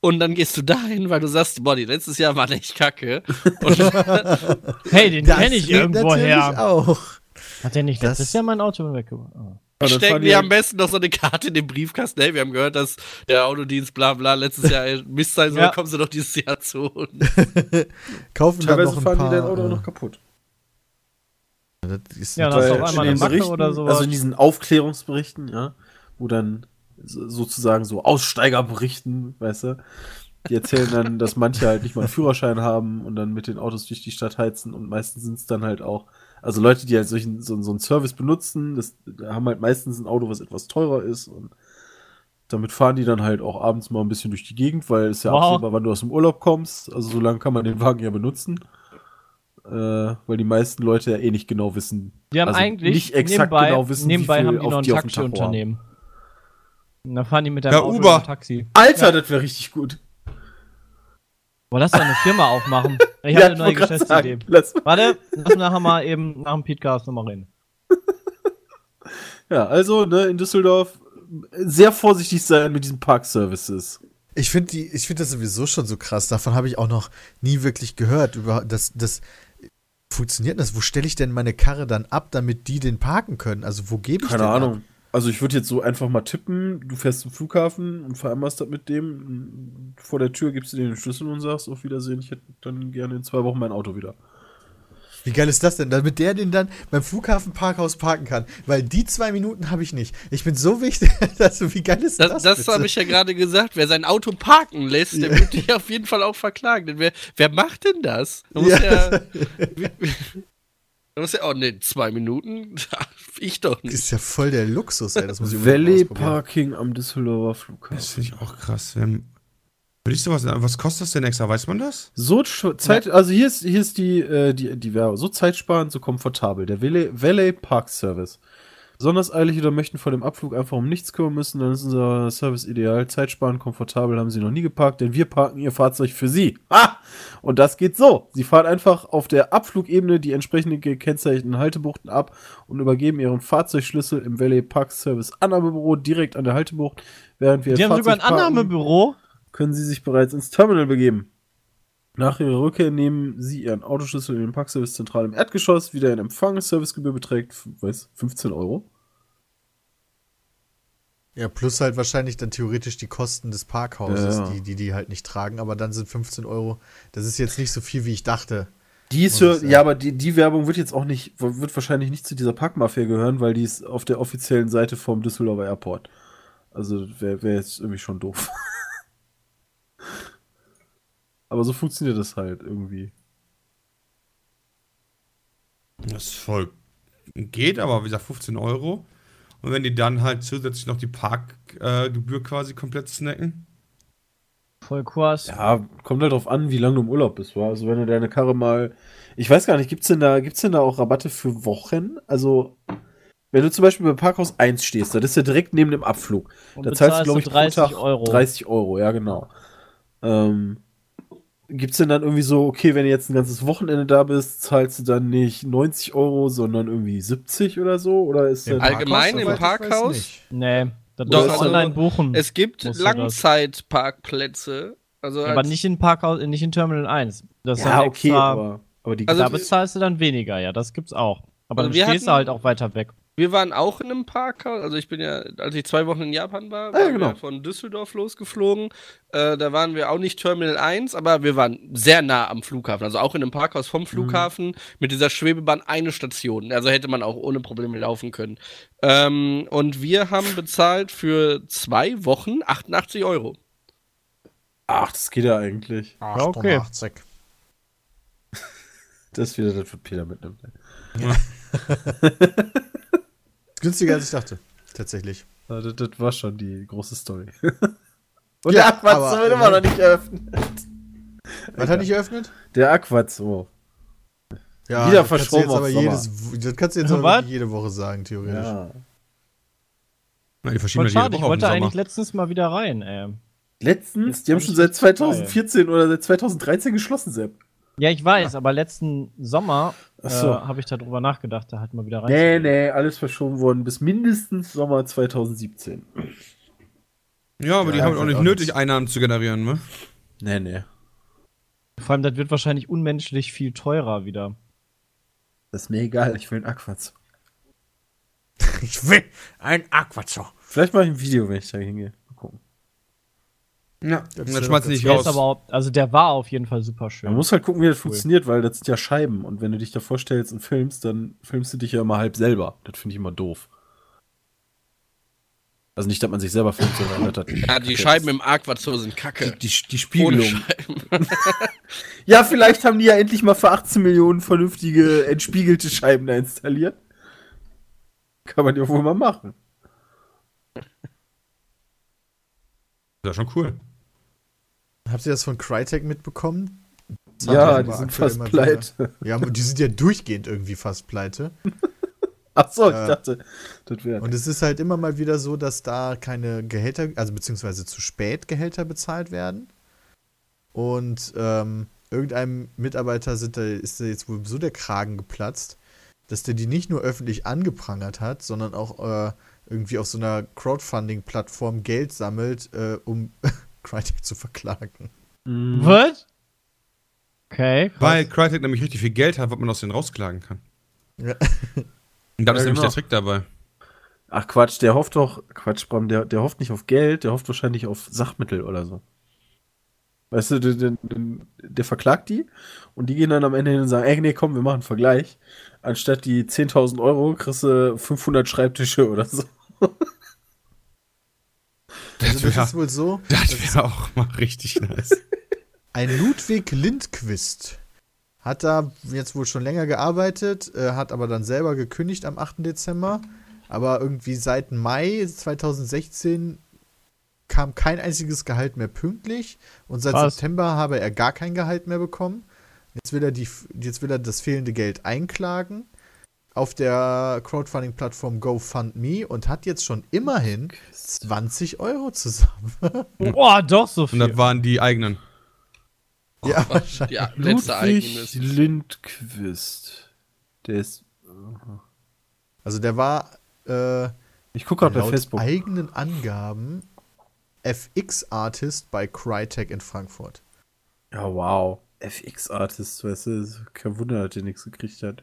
F: und dann gehst du dahin, weil du sagst, boah, die letztes Jahr waren echt kacke. Und
C: Hey, den kenne ich
A: geht
C: irgendwo
A: natürlich
C: her.
A: auch.
C: Hat der nicht
A: Das-
C: letztes Jahr mein Auto weggebracht? Oh.
E: Aber dann
F: stecken die
E: ja-
F: am besten noch so eine Karte in den Briefkasten. Hey, wir haben gehört, dass der Autodienst bla bla letztes Jahr Mist sein soll,
C: Ja.
F: kommen sie doch dieses Jahr zu uns.
A: Kaufen dann noch ein
E: fahren
A: paar,
E: die dein Auto
A: äh,
E: noch kaputt.
A: Das ist
C: Ja, das ist auf einmal
E: in
C: eine Macke oder sowas.
E: Also in diesen Aufklärungsberichten, ja, wo dann sozusagen so Aussteiger berichten, weißt du, die erzählen dann, dass manche halt nicht mal einen Führerschein haben und dann mit den Autos durch die Stadt heizen und meistens sind es dann halt auch, also Leute, die halt solchen, so, so einen Service benutzen, das haben halt meistens ein Auto, was etwas teurer ist und damit fahren die dann halt auch abends mal ein bisschen durch die Gegend, weil es ja
C: Wow.
E: absehbar, wann du aus dem Urlaub kommst. Also so lange kann man den Wagen ja benutzen. Äh, weil die meisten Leute ja eh nicht genau wissen.
C: Die haben
E: also
C: eigentlich
E: nicht exakt
C: nebenbei,
E: genau wissen,
C: nebenbei
E: wie viel
C: haben die
E: auf
C: noch ein. Taxiunternehmen. Und dann fahren die mit deinem
D: Ja,
C: Auto
D: Uber.
C: Taxi.
E: Alter, das wäre richtig gut.
C: Boah, lass doch eine Firma aufmachen. Ich
E: Ja,
C: habe eine neue Geschäftsidee.
E: lass
C: Warte, lass nachher mal eben nach dem Podcast nochmal reden.
E: Ja, also, ne, in Düsseldorf sehr vorsichtig sein mit diesen Park-Services.
A: Ich finde die, ich finde das sowieso schon so krass. Davon habe ich auch noch nie wirklich gehört. Über das, das funktioniert das. Wo stelle ich denn meine Karre dann ab, damit die den parken können? Also wo gebe ich
E: Keine
A: den
E: Ahnung.
A: Ab?
E: Also ich würde jetzt so einfach mal tippen, du fährst zum Flughafen und vereinbarst das mit dem. Vor der Tür gibst du dir den Schlüssel und sagst, auf Wiedersehen, ich hätte dann gerne in zwei Wochen mein Auto wieder.
A: Wie geil ist das denn? Damit der den dann beim Flughafenparkhaus parken kann. Weil die zwei Minuten habe ich nicht. Ich bin so wichtig. Also wie geil ist das?
F: Das, das habe ich ja gerade gesagt. Wer sein Auto parken lässt, der wird dich auf jeden Fall auch verklagen. Denn wer, wer macht denn das? Du musst
A: Ja.
F: ja. Du musst ja, oh ne, zwei Minuten? Ich doch
A: Das
F: nicht.
A: ist ja voll der Luxus, ey. Das muss ich
E: Valley. Parking am Düsseldorfer
D: Das
E: Flughafen.
D: finde ich auch krass. Ähm, Würde ich sowas, was kostet das denn extra? Weiß man das?
E: So Zeit, also hier ist, hier ist die, äh, die, die Werbung. So zeitsparend, so komfortabel. Der Valley, Valley Park Service. Besonders eilig oder möchten vor dem Abflug einfach um nichts kümmern müssen, dann ist unser Service ideal. Zeitsparend, komfortabel haben sie noch nie geparkt, denn wir parken ihr Fahrzeug für sie. Ah! Und das geht so. Sie fahren einfach auf der Abflugebene die entsprechenden gekennzeichneten Haltebuchten ab und übergeben ihren Fahrzeugschlüssel im Valley Park Service Annahmebüro direkt an der Haltebucht, während wir
C: Die haben sogar ein
E: Fahrzeug parken
C: Annahmebüro.
E: können Sie sich bereits ins Terminal begeben. Nach Ihrer Rückkehr nehmen Sie Ihren Autoschlüssel in den Parkservice-Zentral im Erdgeschoss wieder in Empfang. Servicegebühr beträgt, weiß, 15 Euro.
A: Ja, plus halt wahrscheinlich dann theoretisch die Kosten des Parkhauses,
E: Ja, ja.
A: die, die die halt nicht tragen. Aber dann sind 15 Euro. Das ist jetzt nicht so viel, wie ich dachte.
E: Die ist
A: sagen.
E: ja, aber die, die Werbung wird jetzt auch nicht, wird wahrscheinlich nicht zu dieser Parkmafia gehören, weil die ist auf der offiziellen Seite vom Düsseldorfer Airport. Also wäre wär jetzt irgendwie schon doof. aber so funktioniert das halt irgendwie.
D: Das ist voll. Geht, aber wie gesagt, 15 Euro. Und wenn die dann halt zusätzlich noch die Parkgebühr äh, quasi komplett snacken.
C: Voll krass.
E: Ja, kommt halt drauf an, wie lange du im Urlaub bist, wa? Also wenn du deine Karre mal. Ich weiß gar nicht, gibt's denn da, gibt's denn da auch Rabatte für Wochen? Also, wenn du zum Beispiel bei Parkhaus 1 stehst, das ist ja direkt neben dem Abflug.
C: Und
E: Da zahlst du, glaube ich, pro
C: 30
E: Tag
C: Euro.
E: 30 Euro, ja, genau. Ähm, gibt's denn dann irgendwie so, okay, wenn du jetzt ein ganzes Wochenende da bist, zahlst du dann nicht 90 Euro, sondern irgendwie 70 oder so? Oder ist
A: Im
F: Allgemein im
A: ich weiß
F: Parkhaus?
C: Nee,
F: Doch,
C: musst du
F: also,
C: online buchen.
F: Es gibt. Langzeitparkplätze. Also
C: aber
F: als-
C: nicht in Parkhaus, nicht in Terminal 1. Das ist
E: ja,
C: dann
E: okay,
C: extra,
E: aber, aber die
F: Also
C: da bezahlst du dann weniger, ja, das gibt's auch. Aber
F: Also
C: dann
F: wir
C: stehst du halt auch weiter weg.
F: Wir waren auch in einem Parkhaus. Also ich bin ja, als ich zwei Wochen in Japan war,
E: Ah, ja,
F: waren
E: genau.
F: wir von Düsseldorf losgeflogen. Äh, da waren wir auch nicht Terminal 1, aber wir waren sehr nah am Flughafen. Also auch in einem Parkhaus vom Flughafen mit dieser Schwebebahn eine Station. Also hätte man auch ohne Probleme laufen können. Ähm, und wir haben bezahlt für zwei Wochen 88 Euro.
E: Ach, das geht ja eigentlich.
C: Ja, okay.
A: 88.
E: Das ist wieder das, was Peter mitnimmt.
A: Günstiger als ich dachte. Tatsächlich.
E: Ja, das, das war schon die große Story. Und
A: Ja,
E: der Aquaz
A: aber-
E: wird immer noch nicht eröffnet.
A: Was hat nicht eröffnet?
E: Der Aquaz, oh.
A: Ja,
E: Wieder verschoben
A: jetzt aber
E: auf
A: jedes, Das kannst du jetzt aber
C: Was?
A: jede Woche sagen, theoretisch.
E: Ja.
D: Die verschieben ja
C: schade, ich wollte eigentlich letztens mal wieder rein, ey.
E: Letztens, die haben schon seit
C: richtig geil.
E: 2014 oder seit 2013 geschlossen, Sepp.
C: Ja, ich weiß, aber letzten Sommer äh, habe ich darüber nachgedacht, da halt mal wieder rein.
E: Nee, nee, alles verschoben worden bis mindestens Sommer 2017.
D: Ja, aber die
A: Ja,
D: haben auch nicht
A: auch
D: nötig,
A: nichts.
D: Einnahmen zu generieren, ne?
E: Nee, nee.
C: Vor allem, das wird wahrscheinlich unmenschlich viel teurer wieder.
E: Das ist mir egal, ich will einen Aquaz.
A: Ich will ein Aquazzo.
E: Vielleicht mache ich ein Video, wenn ich da hingehe.
D: Ja,
A: Das ist
D: dann die
A: ganz
D: nicht
C: Der
D: raus.
C: ist aber auch, also der war auf jeden Fall super schön.
E: Man muss halt gucken, wie das
C: Cool.
E: funktioniert, weil das sind ja Scheiben. Und wenn du dich da vorstellst und filmst, dann filmst du dich ja immer halb selber. Das finde ich immer doof. Also nicht, dass man sich selber filmt, sondern das
F: Ja, die Scheiben im Aquazoo sind kacke.
E: die, die
F: Ohne
E: Spiegelung.
F: Scheiben.
E: Ja, vielleicht haben die ja endlich mal für 18 Millionen vernünftige, entspiegelte Scheiben da installiert. Kann man ja wohl mal machen.
D: Das ist ja schon cool.
A: Habt ihr das von Crytek mitbekommen? Das
E: Ja, die sind fast
A: immer wieder-
E: pleite.
A: Ja, die sind ja durchgehend irgendwie fast pleite.
E: Ach so, ich
A: Äh,
E: dachte, das wäre.
A: Und es ist halt immer mal wieder so, dass da keine Gehälter, also beziehungsweise zu spät Gehälter bezahlt werden. Und ähm, irgendeinem Mitarbeiter sind da, ist da jetzt wohl so der Kragen geplatzt, dass der die nicht nur öffentlich angeprangert hat, sondern auch äh, irgendwie auf so einer Crowdfunding-Plattform Geld sammelt, äh, um Crytek zu verklagen.
E: Mhm.
C: Was? Okay. krass.
D: Weil Crytek nämlich richtig viel Geld hat, was man aus denen rausklagen kann.
A: Ja.
D: Und da
E: Ja,
D: ist nämlich
E: genau.
D: der Trick dabei.
E: Ach Quatsch, der hofft doch, Quatsch, Bram, der, der hofft nicht auf Geld, der hofft wahrscheinlich auf Sachmittel oder so. Weißt du, der, der, der verklagt die und die gehen dann am Ende hin und sagen, ey, nee, komm, wir machen einen Vergleich. Anstatt die 10.000 Euro kriegst du 500 Schreibtische oder so.
A: Also das
D: wär-
A: ist wohl so,
D: Das wäre auch mal richtig nice.
A: Ein Ludwig Lindquist hat da jetzt wohl schon länger gearbeitet, äh, hat aber dann selber gekündigt am 8. Dezember. Aber irgendwie seit Mai 2016 kam kein einziges Gehalt mehr pünktlich und seit
C: Krass.
A: September habe er gar kein Gehalt mehr bekommen. Jetzt will er, die, jetzt will er das fehlende Geld einklagen auf der Crowdfunding-Plattform GoFundMe und hat jetzt schon immerhin 20 Euro zusammen.
C: Boah, doch so
D: Und
C: viel.
D: das waren die eigenen.
A: ja, wahrscheinlich.
F: Ja, letzte
E: Ludwig. Lindquist. Der ist.
A: Also der war äh,
E: Ich gucke gerade bei Facebook.
A: eigenen Angaben FX-Artist bei Crytek in Frankfurt.
E: Ja, wow. FX-Artist, weißt du, kein Wunder, dass der nichts gekriegt hat.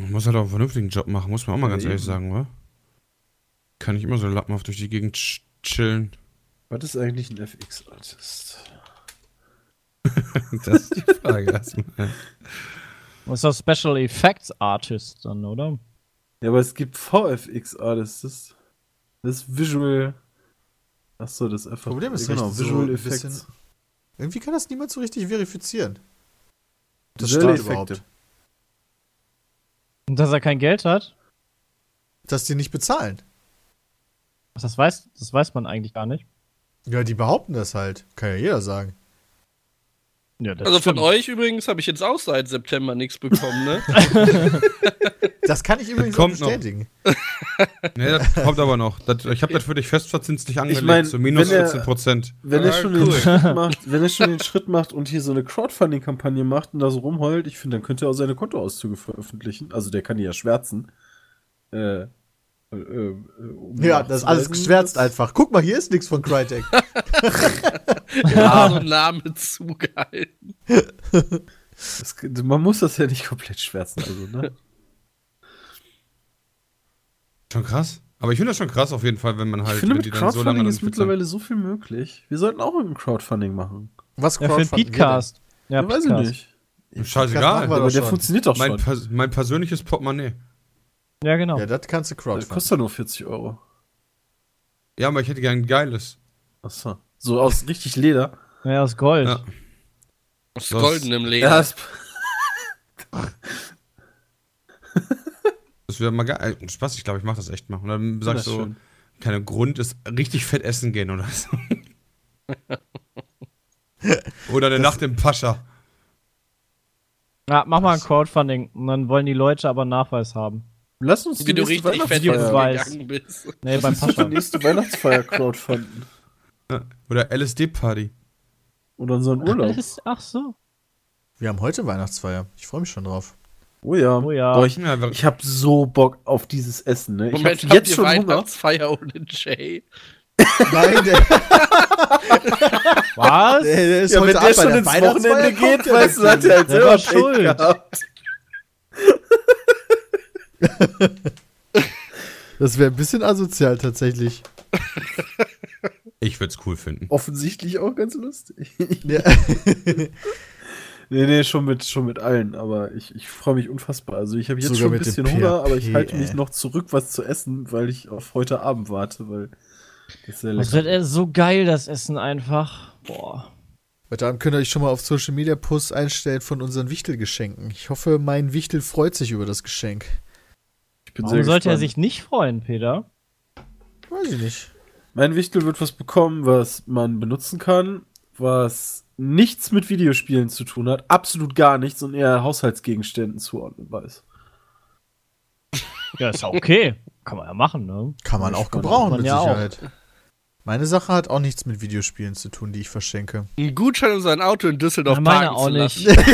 D: Man muss halt auch einen vernünftigen Job machen, muss man auch mal ganz
E: Ja,
D: ehrlich
E: eben.
D: sagen, wa? Kann nicht immer so lappenhaft durch die Gegend ch- chillen.
E: Was ist eigentlich ein FX-Artist?
D: Das ist die Frage erstmal.
C: Das ist doch Special Effects Artist dann, oder?
E: Ja, aber es gibt VFX-Artists. Das, das ist Visual. Achso, das ist einfach.
A: Problem ist
E: genau,
A: so
E: Visual Effects.
A: bisschen- Irgendwie kann das niemand so richtig verifizieren. Das
E: Visuelle
A: stimmt überhaupt.
C: Und dass er kein Geld hat?
A: Dass die nicht bezahlen.
C: Das weiß, das weiß man eigentlich gar nicht.
A: Ja, die behaupten das halt. Kann ja jeder sagen.
C: Ja, das
F: Also von
C: stimmt.
F: euch übrigens habe ich jetzt auch seit September nichts bekommen, ne?
A: Das kann ich übrigens
D: kommt
A: auch
D: noch.
A: bestätigen.
D: Nee, das kommt aber noch. Das, ich habe das für dich festverzinslich angelegt,
E: mein,
D: so minus
E: wenn er-
D: 14 Prozent.
E: Wenn
F: Ah,
E: er schon
F: cool.
E: den Schritt macht, wenn er schon den Schritt macht und hier so eine Crowdfunding-Kampagne macht und da so rumheult, ich finde, dann könnte er auch seine Kontoauszüge veröffentlichen. Also der kann die ja schwärzen. Äh, äh, äh, um
A: Ja, das ist alles geschwärzt einfach. Guck mal, hier ist nichts von Crytek.
F: Ja, so Name zugehalten.
E: Das, man muss das ja nicht komplett schwärzen, also, ne?
D: Schon krass. Aber ich finde das schon krass auf jeden Fall, wenn man halt
E: ich finde, mit
D: die dann so lange
E: Crowdfunding
D: dann
E: ist mittlerweile so viel möglich. Wir sollten auch ein Crowdfunding machen.
A: Was
C: Ja, für den
A: wir
C: Podcast. Ja,
E: Ja, weiß ich nicht.
D: Scheißegal.
E: Aber der
A: schon.
E: funktioniert doch
D: Mein,
E: schon.
D: pers mein persönliches Portemonnaie.
C: Ja, genau.
A: Ja, das kannst du
E: Das
A: crowdfunden.
E: kostet ja nur 40 Euro.
D: Ja, aber ich hätte gern ein geiles.
E: Achso. So aus richtig Leder.
C: Ja, aus Gold.
D: Ja.
F: Aus
D: Das-
F: goldenem Leder.
E: das,
D: Das wäre mal geil. Äh, Spaß, ich glaube, ich mache das echt mal. Und dann sag ich
E: das ist
D: so,
E: schön.
D: keine Grund ist richtig fett essen gehen oder so. oder eine Nacht im Pascha.
C: Ja, mach mal ein Crowdfunding. Und dann wollen die Leute aber Nachweis haben.
E: Lass uns die nächste. Weihnachtsfeier,
F: essen gegangen bist.
C: Nee, beim
E: die
C: Pascha.
E: nächste Weihnachtsfeier crowdfunden.
D: Ja. Oder LSD-Party.
E: Oder unseren Urlaub.
C: Alles- Ach so.
A: Wir haben heute Weihnachtsfeier. Ich freue mich schon drauf.
E: Oh ja.
C: Oh ja.
E: Boah, ich ich habe so Bock auf dieses Essen, ne? Ich
F: Moment,
E: hab
F: habt
E: jetzt
F: ihr
E: schon Hunger.
F: Weihnachtsfeier ohne Jay?
A: Nein, der,
C: Was?
A: der, der ist
E: Ja, wenn
A: heute
E: der
A: ab bei
E: schon
A: der
E: ins Wochenende geht,
A: der
E: weißt du,
A: nicht.
E: hat er halt
C: Selber schuld.
E: gehabt.
A: Das wäre ein bisschen asozial tatsächlich.
D: Ich würde es cool finden.
E: Offensichtlich auch ganz lustig.
A: Ja.
E: Nee, nee, schon mit, schon mit allen, aber ich, ich freue mich unfassbar. Also ich habe jetzt
A: Sogar
E: schon ein bisschen Hunger, aber ich halte mich noch zurück, was zu essen, weil ich auf heute Abend warte, weil das ist sehr
C: Das wird so geil, das Essen einfach. Boah.
A: Heute Abend könnt ihr euch schon mal auf Social Media Posts einstellen von unseren Wichtelgeschenken. Ich hoffe, mein Wichtel freut sich über das Geschenk.
E: Bin
C: Warum sollte er sich nicht freuen, Peter?
A: Weiß ich nicht.
E: Mein Wichtel wird was bekommen, was man benutzen kann, was nichts mit Videospielen zu tun hat, absolut gar nichts und eher Haushaltsgegenständen zuordnenbar ist.
C: Ja, ist ja okay. Kann man ja machen, ne?
A: Kann man auch
C: Man
A: mit
C: ja auch.
A: Meine Sache hat auch nichts mit Videospielen zu tun, die ich verschenke.
F: Ein Gutschein, um sein Auto in Düsseldorf
C: Ja, meine
F: parken
C: auch
F: zu
C: nicht.
F: lassen.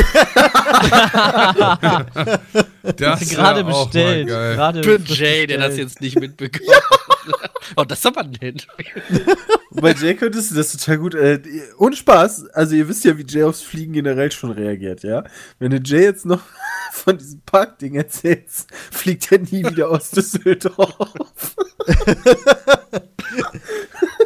D: Das wär
C: Gerade bestellt. Gerade
F: Jay, der das jetzt nicht mitbekommt. oh, das ist aber nett.
E: Bei Jay könntest du das total gut. Äh, ohne Spaß, also ihr wisst ja, wie Jay aufs Fliegen generell schon reagiert, ja? Wenn du Jay jetzt noch von diesem Parkding erzählst, fliegt er nie wieder aus Düsseldorf.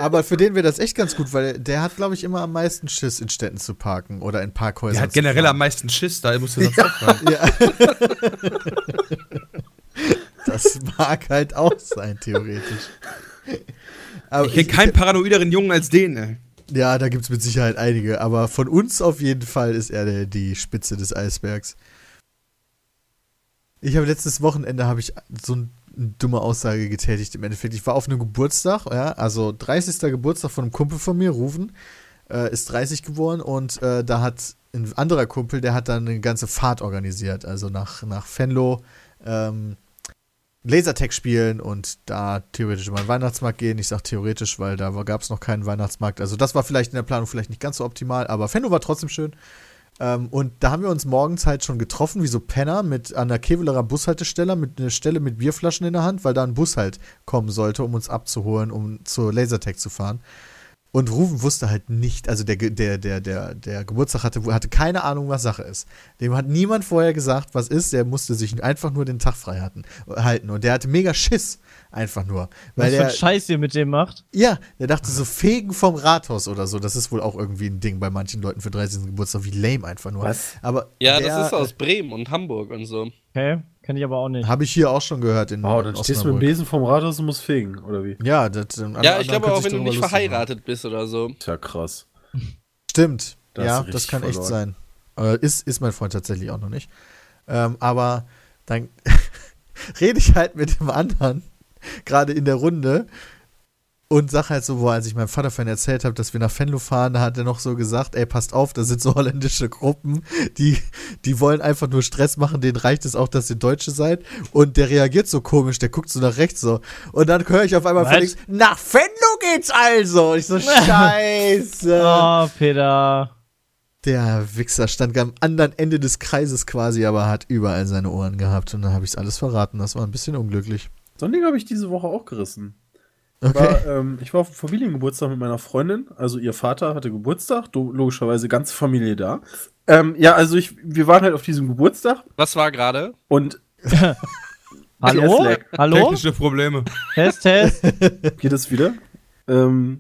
A: Aber für den wäre das echt ganz gut, weil der hat, glaube ich, immer am meisten Schiss, in Städten zu parken oder in Parkhäusern.
D: Der hat generell am meisten Schiss, da musst du sonst aufhören.
A: Ja. das mag halt auch sein, theoretisch. Aber
D: Ich kenne keinen paranoideren Jungen als den, ey.
A: Ja, da gibt es mit Sicherheit einige, aber von uns auf jeden Fall ist er der, die Spitze des Eisbergs. Ich habe letztes Wochenende habe ich so ein- dumme Aussage getätigt im Endeffekt. Ich war auf einem Geburtstag, ja, also 30. Geburtstag von einem Kumpel von mir, Rufen, äh, ist 30 geworden und äh, da hat ein anderer Kumpel, der hat dann eine ganze Fahrt organisiert, also nach, nach Venlo, ähm, Lasertag spielen und da theoretisch über den Weihnachtsmarkt gehen. Ich sage theoretisch, weil da gab es noch keinen Weihnachtsmarkt. Also das war vielleicht in der Planung vielleicht nicht ganz so optimal, aber Fenno war trotzdem schön. Ähm, und da haben wir uns morgens halt schon getroffen, wie so Penner, mit an der Kevelerer Bushaltestelle, mit einer Stelle mit Bierflaschen in der Hand, weil da ein Bus halt kommen sollte, um uns abzuholen, um zur Lasertag zu fahren. Und Rufen wusste halt nicht, also der, der, der, der, der Geburtstag hatte, hatte keine Ahnung, was Sache ist. Dem hat niemand vorher gesagt, was ist. Der musste sich einfach nur den Tag frei hatten, halten. Und der hatte mega Schiss, einfach nur. Weil
C: Was für
A: der,
C: ein Scheiß ihr mit dem macht?
A: ja, der dachte so, Fegen vom Rathaus oder so. Das ist wohl auch irgendwie ein Ding bei manchen Leuten für 30. Geburtstag, wie lame einfach nur.
E: Was?
A: Aber
F: Ja,
A: der,
F: das ist aus Bremen und Hamburg und so.
C: Okay, kenne ich aber auch nicht.
A: Habe ich hier auch schon gehört in,
E: Wow,
A: in
E: dann stehst du mit dem. Besen vom Rathaus und musst fegen, oder wie?
A: Ja, das, ähm,
F: Ja, ich glaube auch, wenn du nicht verheiratet bist oder so.
E: Tja, krass.
A: Stimmt.
E: Da hast
A: ja, das kann echt
E: verloren.
A: sein. Äh, ist, ist mein Freund tatsächlich auch noch nicht. Ähm, aber dann rede ich halt mit dem anderen, gerade in der Runde, und sag halt so, wo als ich meinem Vater von erzählt habe, dass wir nach Venlo fahren, da hat er noch so gesagt, ey, passt auf, da sind so holländische Gruppen, die, die wollen einfach nur Stress machen, denen reicht es auch, dass ihr Deutsche seid. Und der reagiert so komisch, der guckt so nach rechts so. Und dann höre ich auf einmal von links, nach Venlo geht's also. Und ich so, scheiße.
C: Oh, Peter.
A: Der Wichser stand am anderen Ende des Kreises quasi, aber hat überall seine Ohren gehabt. Und dann habe ich es alles verraten. Das war ein bisschen unglücklich.
E: So ein Ding habe ich diese Woche auch gerissen. Ich
A: Okay.
E: war, ähm, ich war auf dem Familiengeburtstag mit meiner Freundin. Also ihr Vater hatte Geburtstag, logischerweise ganze Familie da. Ähm, ja, also ich, wir waren halt auf diesem Geburtstag
F: Was war gerade?
E: und
C: Hallo? Hallo?
D: Technische Probleme.
C: Test, Test.
E: geht es wieder. Ähm,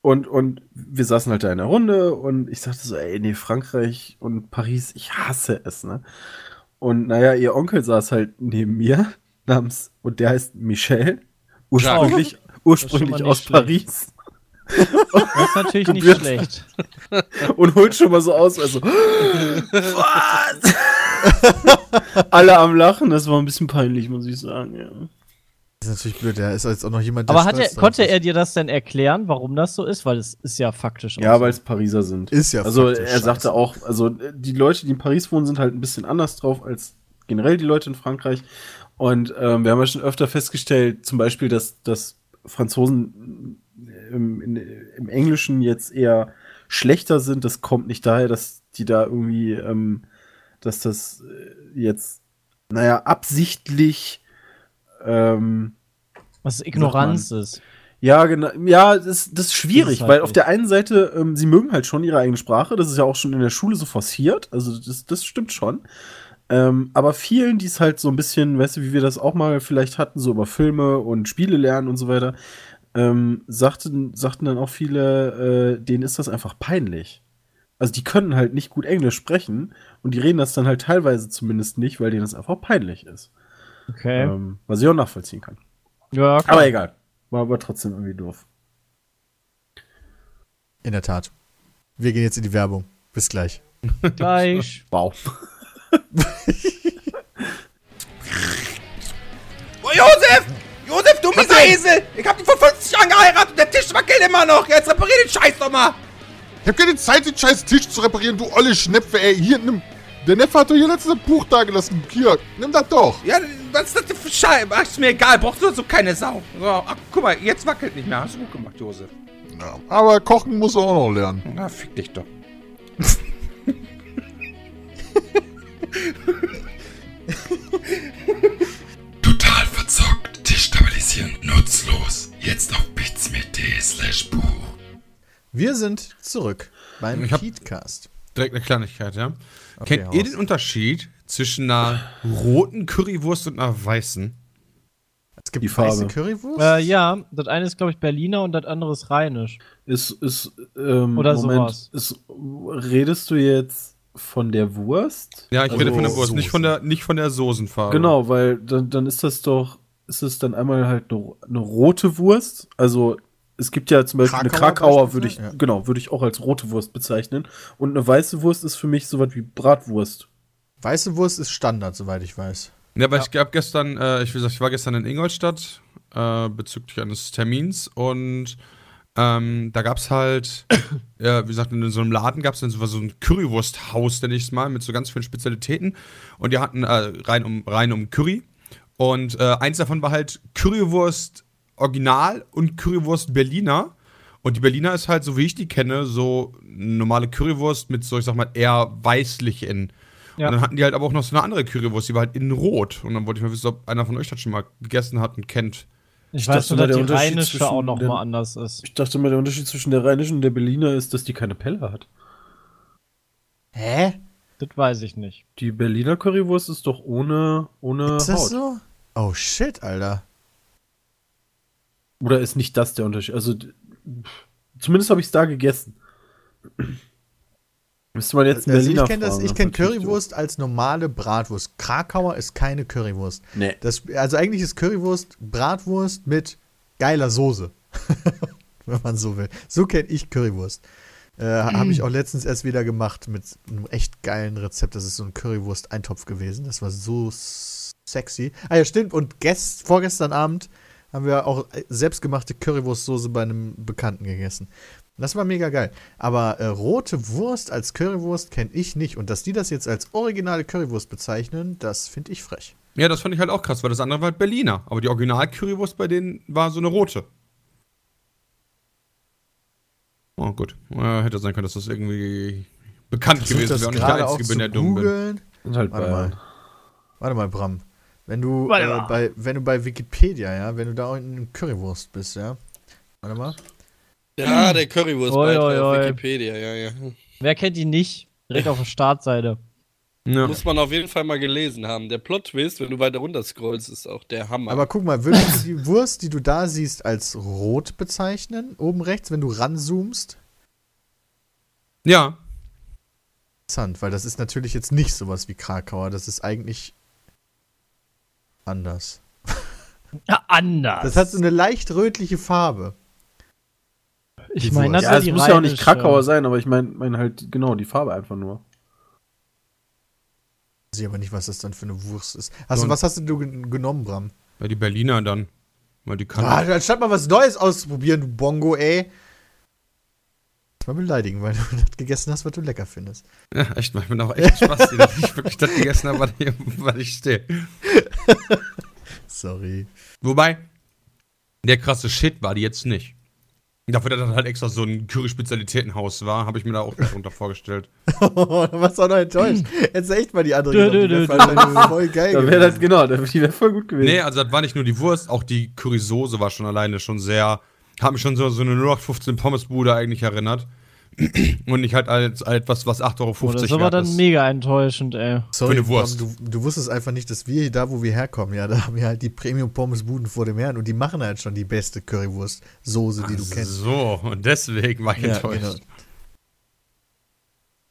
E: und, und wir saßen halt da in der Runde und ich sagte so, ey, nee, Frankreich und Paris, ich hasse es, ne? Und naja, ihr Onkel saß halt neben mir, namens, und der heißt Michel, ursprünglich, ursprünglich aus
C: schlecht.
E: Paris.
C: Das ist natürlich nicht
E: Gebührt.
C: schlecht.
E: und holt schon mal so aus, also, was? Alle am Lachen, das war ein bisschen peinlich, muss ich sagen, ja.
A: Das ist natürlich blöd, da ist jetzt auch noch jemand, der
C: Aber hat er, konnte er dir das denn erklären, warum das so ist? Weil es ist ja faktisch
E: Ja,
C: so.
E: weil es Pariser sind.
A: Ist ja
E: Also
A: faktisch
E: er sagte
A: scheiße.
E: auch, also die Leute, die in Paris wohnen, sind halt ein bisschen anders drauf als generell die Leute in Frankreich. Und ähm, wir haben ja schon öfter festgestellt, zum Beispiel, dass, dass Franzosen im, in, im Englischen jetzt eher schlechter sind. Das kommt nicht daher, dass die da irgendwie, ähm, dass das äh, jetzt, naja, absichtlich ähm,
C: Was Ignoranz ist.
E: ja, genau. Ja, das, das ist schwierig,
C: Das ist halt
E: weil auf der einen Seite, ähm, sie mögen halt schon ihre eigene Sprache. Das ist ja auch schon in der Schule so forciert. Also, das, das stimmt schon. Ähm, aber vielen, die es halt so ein bisschen, weißt du, wie wir das auch mal vielleicht hatten, so über Filme und Spiele lernen und so weiter, ähm, sagten, sagten dann auch viele, äh, denen ist das einfach peinlich. Also, die können halt nicht gut Englisch sprechen und die reden das dann halt teilweise zumindest nicht, weil denen das einfach peinlich ist.
C: Okay.
E: Ähm, was ich auch nachvollziehen kann.
C: ja, klar.
E: Aber egal. War aber trotzdem irgendwie doof.
A: In der Tat. Wir gehen jetzt in die Werbung. Bis gleich.
C: gleich.
E: Wow.
G: Oh, Josef! Josef, du mieser Esel! Ich hab dich vor 50 Jahren geheiratet und der Tisch wackelt immer noch! Jetzt reparier den Scheiß doch mal!
H: Ich hab keine Zeit, den scheiß Tisch zu reparieren, du olle Schnepfe, ey. Hier, nimm. Der Neffe hat doch hier letztes Buch da gelassen. Hier, nimm das doch.
G: Ja, was ist das denn für Scheiße? Ach, ist mir egal, brauchst du so keine Sau. So, ach, guck mal, jetzt wackelt nicht mehr. Hast du gut gemacht, Josef.
H: Ja, aber kochen muss er auch noch lernen.
G: Na, fick dich doch.
I: Total verzockt, destabilisierend, nutzlos. Jetzt auf bitsme.de slash Buch.
A: Wir sind zurück beim Heatcast.
D: Direkt eine Kleinigkeit, ja.
A: Okay,
D: Kennt ihr den Unterschied zwischen einer roten Currywurst und einer weißen?
A: Es gibt
E: Die Farbe.
A: weiße Currywurst.
C: Äh, ja, das eine ist, glaube ich, Berliner und das andere ist Rheinisch.
E: Ist, ist, ähm,
C: Oder
E: Moment,
C: sowas.
E: ist, redest du jetzt von der Wurst?
D: Ja, ich
E: Also
D: rede von der Wurst,
A: Soße.
D: nicht von der, nicht von der Soßenfarbe.
E: Genau, weil dann, dann ist das doch, ist es dann einmal halt eine, eine rote Wurst. Also es gibt ja zum Beispiel eine
A: Krakauer
E: Krakauer, würde ich?
A: Ja.
E: genau, würde ich auch als rote Wurst bezeichnen. Und eine weiße Wurst ist für mich sowas wie Bratwurst.
A: Weiße Wurst ist Standard, soweit ich weiß.
D: Ja, aber ich gab gestern, äh, ich, wie gesagt, ich war gestern in Ingolstadt äh, bezüglich eines Termins und ähm, da gab's halt, ja, wie gesagt, in so einem Laden gab's dann so, so ein Currywursthaus, nenne ich es mal, mit so ganz vielen Spezialitäten und die hatten äh, rein um rein um Curry und äh, eins davon war halt Currywurst Original und Currywurst Berliner und die Berliner ist halt, so wie ich die kenne, so normale Currywurst mit so, ich sag mal, eher weißlich in.
C: Ja.
D: Und dann hatten die halt aber auch noch so eine andere Currywurst, die war halt innen rot. Und dann wollte ich mal wissen, ob einer von euch das schon mal gegessen hat und kennt.
C: Ich,
E: Ich
C: weiß
E: dachte
C: nur,
E: mal,
C: dass
E: der
C: die
E: Unterschied
C: Rheinische
E: zwischen
C: auch noch
E: den-
C: mal anders ist.
E: Ich dachte mal, der Unterschied zwischen der rheinischen und der Berliner ist, dass die keine Pelle hat.
A: Hä?
C: Das weiß ich nicht.
E: Die Berliner Currywurst ist doch ohne, ohne
A: Ist das
E: Haut.
A: so? Oh shit, Alter.
E: Oder ist nicht das der Unterschied? Also, pff, zumindest habe ich es da gegessen. Müsste man jetzt einen
A: Also
E: Berliner
A: ich kenne das, ich kenne Currywurst als normale Bratwurst. Krakauer ist keine Currywurst.
E: Nee.
A: Das, also eigentlich ist Currywurst Bratwurst mit geiler Soße. Wenn man so will. So kenne ich Currywurst. Äh, Habe ich auch letztens erst wieder gemacht mit einem echt geilen Rezept. Das ist so ein Currywurst-Eintopf gewesen. Das war so sexy. Ah ja, stimmt. Und gest, vorgestern Abend haben wir auch selbstgemachte Currywurstsoße bei einem Bekannten gegessen. Das war mega geil. Aber äh, rote Wurst als Currywurst kenne ich nicht. Und dass die das jetzt als originale Currywurst bezeichnen, das finde ich frech.
D: Ja, das fand ich halt auch krass, weil das andere war halt Berliner. Aber die Original-Currywurst bei denen war so eine rote. Oh, gut. Äh, hätte sein können, dass das irgendwie bekannt
A: Versuch
D: gewesen
A: das
D: wäre und ich der Einzige bin, der dumm bin.
E: Und halt
A: Warte mal. Warte mal, Bram. Wenn du, äh, bei, wenn du bei Wikipedia, ja, wenn du da unten in Currywurst bist, ja. Warte mal.
F: Ja, der Currywurst
C: Oi,
F: auf
C: oi, oi.
F: Wikipedia, ja, ja.
C: Wer kennt die nicht? Direkt auf der Startseite.
D: Ja.
F: Muss man auf jeden Fall mal gelesen haben. Der Plot-Twist, wenn du weiter runter scrollst, ist auch der Hammer.
A: Aber guck mal, würdest du die Wurst, die du da siehst, als rot bezeichnen? Oben rechts, wenn du ranzoomst?
D: ja.
A: Interessant, weil das ist natürlich jetzt nicht sowas wie Krakauer. Das ist eigentlich anders.
C: Ja, anders.
A: Das hat so eine leicht rötliche Farbe.
C: Ich meine, das.
E: Ja, es muss ja auch nicht Krakauer sein, aber ich meine mein halt genau die Farbe einfach nur.
A: Ich sehe aber nicht, was das dann für eine Wurst ist. Hast du,
D: Und-
A: was hast du gen- genommen, Bram?
D: Ja, die Berliner dann. Weil die kann.
A: Ah, anstatt mal was Neues auszuprobieren, du Bongo, ey. Mal beleidigen, weil du das gegessen hast, was du lecker findest.
D: Ja, echt, macht mir auch echt Spaß, dass ich wirklich das gegessen habe, was ich, was ich stehe.
A: Sorry.
D: Wobei, der krasse Shit war die jetzt nicht. Dafür, dass das halt extra so ein Curry-Spezialitätenhaus war, habe ich mir da auch darunter vorgestellt.
A: da warst du auch noch enttäuscht. Du echt mal die andere
C: Dö, dö,
A: voll geil
E: Da wäre das genau, da- die wäre voll gut gewesen.
D: Nee, also das war nicht nur die Wurst, auch die Currysoße war schon alleine schon sehr. Hat mich schon so, so eine 0815 Pommesbude eigentlich erinnert. Und nicht halt als, als etwas, was 8,50 Euro
C: Oh, das ist aber dann
D: ist.
C: mega enttäuschend, ey.
A: Sorry,
D: Für Wurst.
A: Du, du wusstest einfach nicht, dass wir hier, da wo wir herkommen, ja, da haben wir halt die Premium-Pommes-Buden vor dem Herrn und die machen halt schon die beste Currywurst-Soße, die du kennst.
D: So, und deswegen war ich
A: Ja,
D: enttäuscht.
A: genau.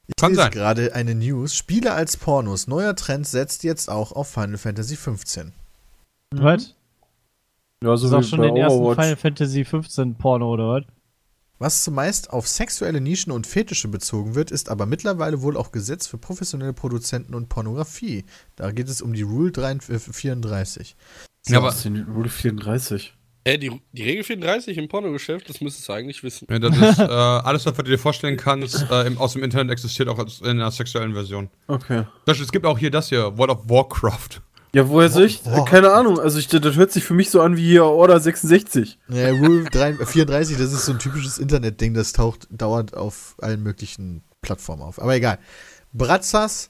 A: Ich
D: Kann
A: lese
D: sein.
A: gerade eine News. Spiele als Pornos. Neuer Trend setzt jetzt auch auf Final Fantasy 15.
C: Was?
E: ja,
C: Das
E: so
C: ist auch
E: wie
C: schon
E: bei
C: den ersten. Final Fantasy 15 Porno, oder was?
A: Was zumeist auf sexuelle Nischen und Fetische bezogen wird, ist aber mittlerweile wohl auch Gesetz für professionelle Produzenten und Pornografie. Da geht es um die Rule 33, 34.
D: Ja, aber
E: Was ist denn Rule 34?
F: Äh, die, die Regel 34 im Pornogeschäft, das müsstest du eigentlich wissen.
D: Ja, das ist äh, alles, was du dir vorstellen kannst, äh, im, aus dem Internet existiert auch in einer sexuellen Version.
E: Okay.
D: Das, es gibt auch hier das hier, World of Warcraft.
E: Ja, woher soll ich?
A: Boah.
E: Keine Ahnung. Also ich, das hört sich für mich so an wie hier Order 66.
A: Ja, Rule 3, 34, das ist so ein typisches Internetding, das taucht dauernd auf allen möglichen Plattformen auf. Aber egal. Bratzas,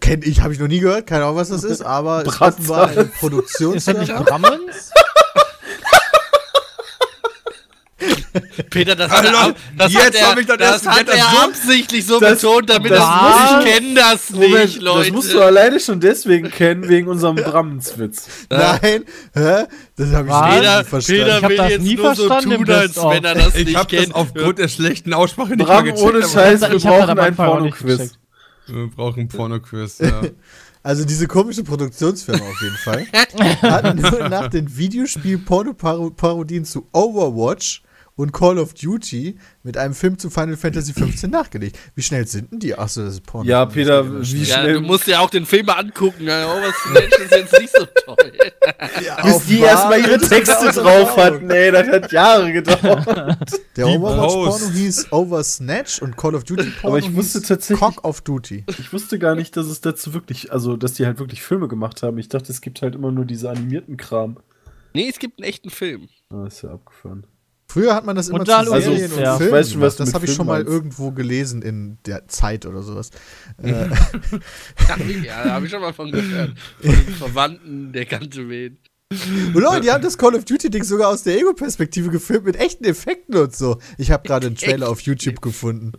A: kenne ich, habe ich noch nie gehört, keine Ahnung, was das ist, aber ist
E: Brazzas.
A: offenbar eine
C: Ist das nicht
A: Produktionsfirma.
C: Brammens?
F: Peter, das
D: Hallo,
F: hat er, das
D: jetzt
F: hat er,
D: hab ich das
F: das hat er
D: so-
F: absichtlich so
E: Das-
F: betont, damit
E: das
F: das
C: muss
F: ich
E: ich-
F: kenne das nicht,
E: Moment,
F: Leute.
E: das musst du alleine schon deswegen kennen, wegen unserem Brammenswitz.
A: Nein, hä? Das habe ich nie
F: Peter,
A: verstanden.
F: Peter
C: Ich
F: will
C: das
F: jetzt
C: nie
F: nur so
C: verstanden im
F: tun, als wenn er das
D: Ich
F: nicht
D: habe das
F: kennt.
D: aufgrund der schlechten Aussprache nicht
E: Bram,
D: mal gecheckt.
E: ohne Scheiß, wir
C: Ich
E: brauchen einen Porno-Quiz.
D: Wir brauchen einen Porno-Quiz, ja.
A: Also diese komische Produktionsfirma auf jeden Fall hat nur nach den Videospiel-Porno-Parodien zu Overwatch und Call of Duty mit einem Film zu Final Fantasy 15 nachgelegt. Wie schnell sind denn die? Achso, das ist Porno.
E: Ja, Peter, wie
A: schnell.
F: Ja, du musst ja auch den Film mal angucken. Ja, oh, was Mensch ist jetzt nicht so toll.
E: Bis
A: Auf
E: die erstmal ihre Texte drauf hatten, ey, das hat Jahre gedauert.
A: Der
D: Die
A: Overwatch-Porno hieß Oversnatch und Call of Duty-Porno
E: Aber ich wusste
A: hieß
E: tatsächlich-
A: Cock of Duty.
E: Ich wusste gar nicht, dass es dazu wirklich, also, dass die halt wirklich Filme gemacht haben. Ich dachte, es gibt halt immer nur diese animierten Kram.
F: Nee, es gibt einen echten Film.
E: Ah, ist ja abgefahren.
A: Früher hat man das immer
C: Und
A: zu. Serien und
C: Ja.
A: Filmen
E: weiß schon, was
A: Das habe ich schon mal
E: meinst.
A: irgendwo gelesen in der Zeit oder sowas. Äh,
F: Ja, da habe ich schon mal von gehört. Von Verwandten, der kannte wen.
A: Und Leute, die haben das Call of Duty-Ding sogar aus der Ego-Perspektive gefilmt mit echten Effekten und so. Ich habe gerade einen Trailer auf YouTube gefunden.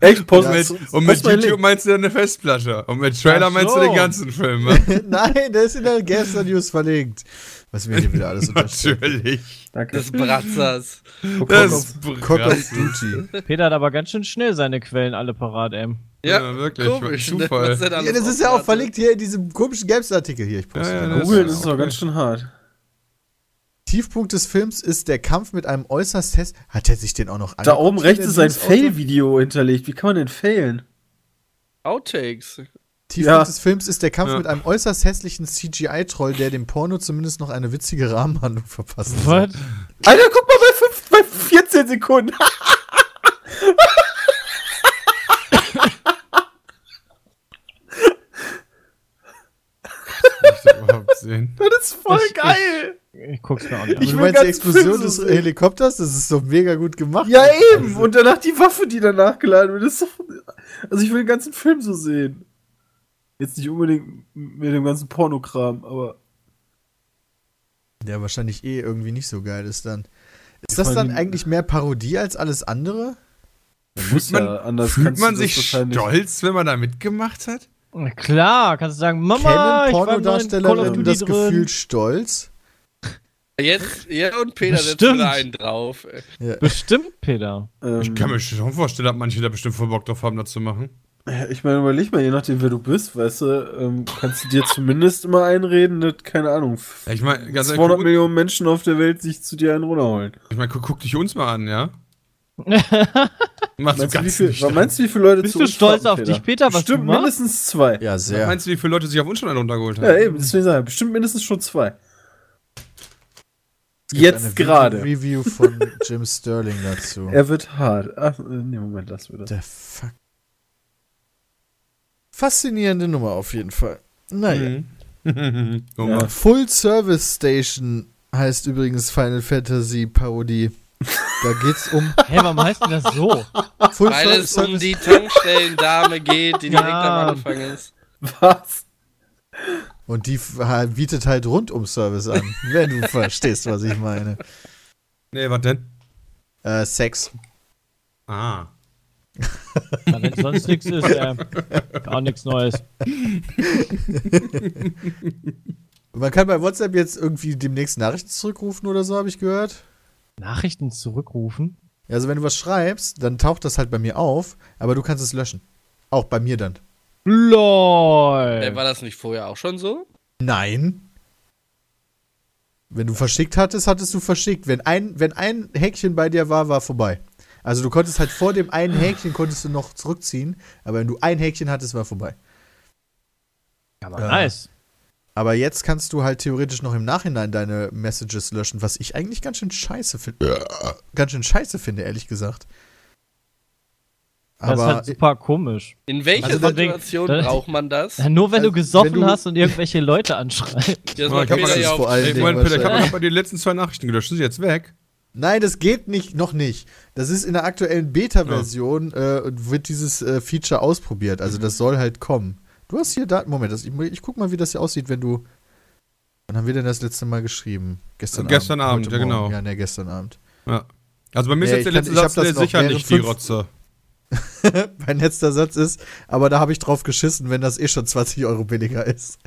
E: Echt, Post,
A: Ja,
D: mit, und mit YouTube meinst du eine Festplatte. Und mit Trailer
C: Ach
D: meinst du
C: so.
D: den ganzen Film. Ne?
A: Nein, der ist in der Gaster News verlinkt. Was mir hier wieder alles unterstellt.
D: Natürlich.
E: Danke.
F: Des Bratzers.
D: Das
A: Cock of. Duty.
C: Peter hat aber ganz schön schnell seine Quellen alle parat, ey.
F: Ja,
D: Ja, wirklich.
F: Komisch. ne,
D: Zufall.
F: da
A: Ja, das ist ja auch verlinkt hier in diesem komischen Games-Artikel hier. Ich poste
D: Ja, ja.
E: Googeln ist doch ganz schön hart.
A: Tiefpunkt des Films ist der Kampf mit einem äußerst häss... Hat er sich den auch noch
E: Da oben rechts ist ein? Fail-Video hinterlegt. Wie kann man denn failen?
F: Outtakes.
A: Tiefpunkt
E: Ja.
A: des Films ist der Kampf
D: Ja.
A: mit einem äußerst hässlichen CGI-Troll, der dem Porno zumindest noch eine witzige Rahmenhandlung verpasst.
C: Was?
E: Alter, guck mal bei, fünf, bei 14 Sekunden.
D: überhaupt sehen.
E: Das ist voll
C: Ich-
E: geil.
C: Ich guck's mir auch nicht
A: Ich
C: an.
E: will
A: meinst die Explosion des
E: so sehen.
A: Helikopters? Das ist so mega gut gemacht.
E: Ja, eben. Und danach die Waffe, die danach geladen wird. Das ist doch, also ich will den ganzen Film so sehen. Jetzt nicht unbedingt mit dem ganzen Pornokram, aber
A: Der wahrscheinlich eh irgendwie nicht so geil ist dann. Ist
E: Ja,
A: das dann eigentlich mehr Parodie als alles andere?
E: Man muss
D: Fühlt
E: ja,
D: man,
E: anders
D: fühlt man
E: du
D: sich stolz, wenn man da mitgemacht hat?
C: Na Klar, kannst du sagen, Mama,
A: Kennen
C: ich war im neuen Call of
A: Pornodarstellerinnen
C: Duty
A: das
C: drin.
A: Gefühl stolz?
F: Jetzt, ja, und Peter setzt
C: Bestimmt.
F: wieder einen drauf. ey.
C: Bestimmt, Peter.
E: Ähm,
D: Ich kann mir schon vorstellen, dass manche da bestimmt voll Bock drauf haben, das zu machen.
E: Ja, Ich meine, überleg mal, je nachdem, wer du bist, weißt du, ähm, kannst du dir zumindest immer einreden, dass, keine Ahnung,
D: Ja, ich meine, ganz ehrlich,
E: 200
D: guck,
E: Millionen Menschen auf der Welt sich zu dir einen runterholen.
D: ich mein, guck, guck dich uns mal an, ja? Machst
E: Meinst du, wie
D: ganz
E: viel,
D: nicht.
E: was meinst du, wie viele Leute
C: Bist
E: zu
C: du stolz
E: fahren,
C: auf dich, Peter, was
E: Bestimmt mindestens zwei.
A: Ja,
D: Was
A: sehr.
D: meinst du, wie viele Leute sich auf uns schon einen runtergeholt haben?
E: Ja, eben, deswegen sage ich, bestimmt mindestens schon zwei. Jetzt gerade.
A: Review von Jim Sterling dazu.
E: Er wird hart. Ach, nee, Moment, lass wieder.
A: Der fuck. Faszinierende Nummer auf jeden Fall. Naja.
D: Mhm.
E: Ja.
A: Full Service Station heißt übrigens Final Fantasy Parodie. Da geht's um
C: Hä, warum heißt denn das so?
A: Full
F: Weil es um die Tankstellendame geht, die direkt
C: Ja.
F: am Anfang ist.
E: Was?
A: Und die bietet halt rundum Service an, wenn du verstehst, was ich meine.
D: Nee, was denn?
A: Äh, Sex.
D: Ah.
C: Ja, wenn sonst nichts ist, äh, gar nichts Neues.
A: Man kann bei WhatsApp jetzt irgendwie demnächst Nachrichten zurückrufen oder so, habe ich gehört.
C: Nachrichten zurückrufen?
A: Also wenn du was schreibst, dann taucht das halt bei mir auf, aber du kannst es löschen. Auch bei mir dann.
C: LOL.
F: Äh, war das nicht vorher auch schon so?
A: Nein. Wenn du verschickt hattest, hattest du verschickt. Wenn ein, wenn ein Häkchen bei dir war, war vorbei. Also du konntest halt vor dem einen Häkchen konntest du noch zurückziehen, aber wenn du ein Häkchen hattest, war vorbei.
C: Aber
A: Ja.
C: nice.
A: Aber jetzt kannst du halt theoretisch noch im Nachhinein deine Messages löschen, was ich eigentlich ganz schön scheiße finde. Ganz schön scheiße finde, ehrlich gesagt.
C: Das ist
A: Aber
C: halt super komisch.
F: In welcher
C: Also
F: Situation
C: da-
F: braucht man das?
C: Ja, nur wenn
A: Also,
C: du gesoffen
A: wenn du-
C: hast und irgendwelche Leute anschreibst.
F: Das Peter
D: mal-
F: ja
A: vor
F: auch.
A: allem-
D: Moment, Peter, ich habe
A: wahrscheinlich.
D: noch bei die letzten zwei Nachrichten gelöscht. Sind sie jetzt weg?
A: Nein, das geht nicht, noch nicht. Das ist in der aktuellen Beta-Version, äh, wird dieses äh, Feature ausprobiert. Also das soll halt kommen. Du hast hier Daten. Moment, das, ich, ich guck mal, wie das hier aussieht, wenn du. Wann haben wir denn das letzte Mal geschrieben? Gestern
D: Gestern Abend, ja, genau.
A: Ja, ne, gestern Abend.
D: Ja. Also bei mir ist
A: Nee,
D: jetzt der
A: kann-
D: letzte
A: hab
D: Satz, der sicher nicht die Rotze.
A: mein letzter Satz ist, aber da habe ich drauf geschissen, wenn das eh schon 20 Euro billiger ist.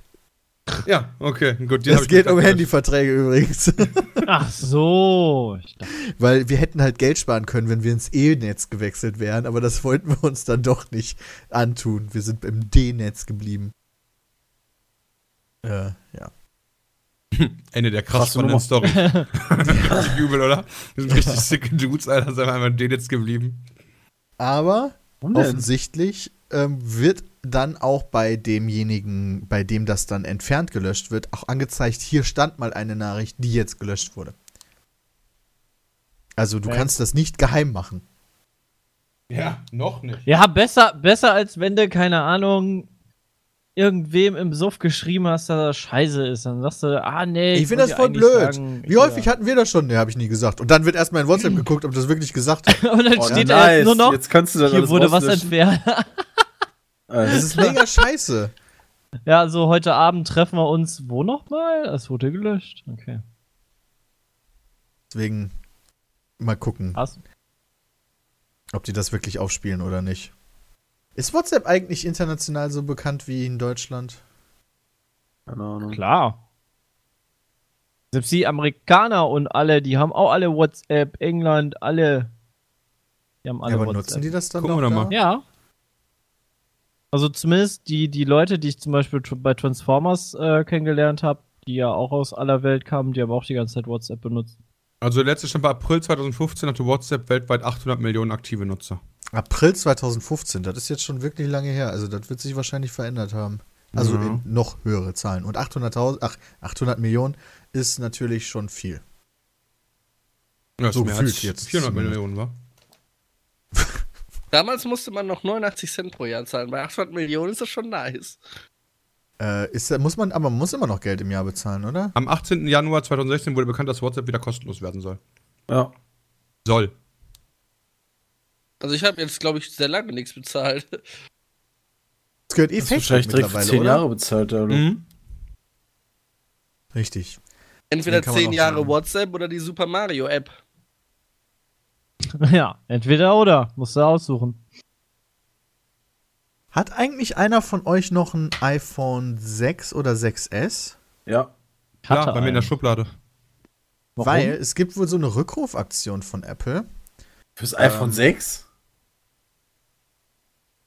D: Ja, okay, gut.
A: Es geht um. Handyverträge übrigens.
C: Ach so. Ich dachte,
A: Weil wir hätten halt Geld sparen können, wenn wir ins E-Netz gewechselt wären, aber das wollten wir uns dann doch nicht antun. Wir sind im D-Netz geblieben. Äh, ja.
D: Ende der krass
E: Nummer.
D: spannenden Story. richtig übel, oder? Wir sind richtig sicke Dudes, Alter. Sind wir einfach in den jetzt geblieben.
A: Aber offensichtlich ähm, wird dann auch bei demjenigen, bei dem das dann entfernt gelöscht wird, auch angezeigt, hier stand mal eine Nachricht, die jetzt gelöscht wurde. Also du
C: Okay.
A: kannst das nicht geheim machen.
D: Ja, noch nicht.
C: Ja, besser, besser als wenn du, keine Ahnung, irgendwem im Suff geschrieben hast, dass das scheiße ist. Dann sagst du, ah nee.
A: Ich finde
C: wollte
A: das voll blöd.
C: sagen, ich
A: Wie häufig hatten wir das schon? Ne, habe ich nie gesagt. Und dann wird erstmal in WhatsApp geguckt, ob das wirklich gesagt hat.
C: Und dann
E: Oh,
C: steht da jetzt nur noch,
E: Jetzt kannst du dann
C: hier wurde was entfernt.
E: Alles
A: Das ist mega scheiße.
C: ja, also heute Abend treffen wir uns wo nochmal? Es wurde gelöscht. Okay.
A: Deswegen mal gucken,
C: Krass.
A: ob die das wirklich aufspielen oder nicht. Ist WhatsApp eigentlich international so bekannt wie in Deutschland?
E: Keine Ahnung.
C: Klar. Selbst die Amerikaner und alle, die haben auch alle WhatsApp, England, alle. Die haben alle
A: Ja, aber
C: WhatsApp.
A: nutzen die das dann
D: Gucken wir
A: doch
D: doch
A: da?
D: mal.
C: Ja. Also zumindest die, die Leute, die ich zum Beispiel bei Transformers äh, kennengelernt habe, die ja auch aus aller Welt kamen, die haben auch die ganze Zeit WhatsApp benutzt.
D: Also der letzte Stand bei April 2015 hatte WhatsApp weltweit 800 Millionen aktive Nutzer.
A: April 2015, das ist jetzt schon wirklich lange her. Also das wird sich wahrscheinlich verändert haben. Also
D: Ja.
A: in noch höhere Zahlen. Und 800.000, ach, 800 Millionen ist natürlich schon viel.
D: Ja,
A: So
D: mehr als
A: jetzt
D: 400
A: zumindest.
D: Millionen, wa?
F: Damals musste man noch 89 Cent pro Jahr zahlen. Bei 800 Millionen ist das schon nice.
A: Äh, ist, muss man, aber man muss immer noch Geld im Jahr bezahlen, oder?
D: Am 18. Januar 2016 wurde bekannt, dass WhatsApp wieder kostenlos werden soll.
E: Ja.
D: Soll.
F: Also ich habe jetzt, glaube ich, sehr lange nichts bezahlt.
A: Das gehört eh Facebook
E: wahrscheinlich direkt für
A: mittlerweile,
E: 10
A: oder?
E: Jahre bezahlt, oder?
D: Mhm.
A: Richtig.
F: Entweder
A: Den kann man
F: 10
A: auch
F: Jahre
A: sagen.
F: WhatsApp oder die Super Mario App.
C: Ja, entweder oder. Musst du aussuchen.
A: Hat eigentlich einer von euch noch ein iPhone 6 oder 6S?
E: Ja.
D: Klar,
C: Hatte
D: bei mir in der
C: einen.
D: Schublade.
C: Warum?
A: Weil es gibt wohl so eine Rückrufaktion von Apple.
E: Fürs iPhone
A: Ähm,
E: 6?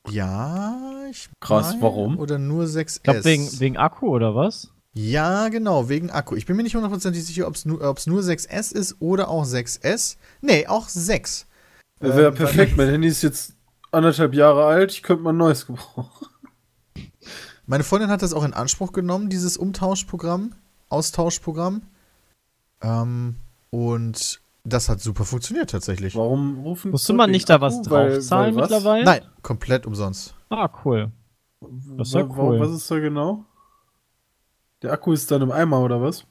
A: Ja, ich
E: Krass, warum?
A: Oder nur 6S.
C: Ich glaube, wegen, wegen Akku oder was?
A: Ja, genau, wegen Akku. Ich bin mir nicht hundertprozentig sicher, ob es nur, ob's nur 6S ist oder auch 6S. Nee, auch 6.
E: Wäre wär
A: Ähm,
E: perfekt. Mein Handy ist jetzt anderthalb Jahre alt. Ich könnte mal ein neues gebrauchen.
A: Meine Freundin hat das auch in Anspruch genommen, dieses Umtauschprogramm, Austauschprogramm. Ähm, und das hat super funktioniert tatsächlich.
E: Warum rufen
C: Musste man nicht da was draufzahlen mittlerweile?
A: Nein, komplett umsonst.
C: Ah, cool. Das ist ja cool.
E: Was ist da genau? Der Akku ist dann im Eimer oder was?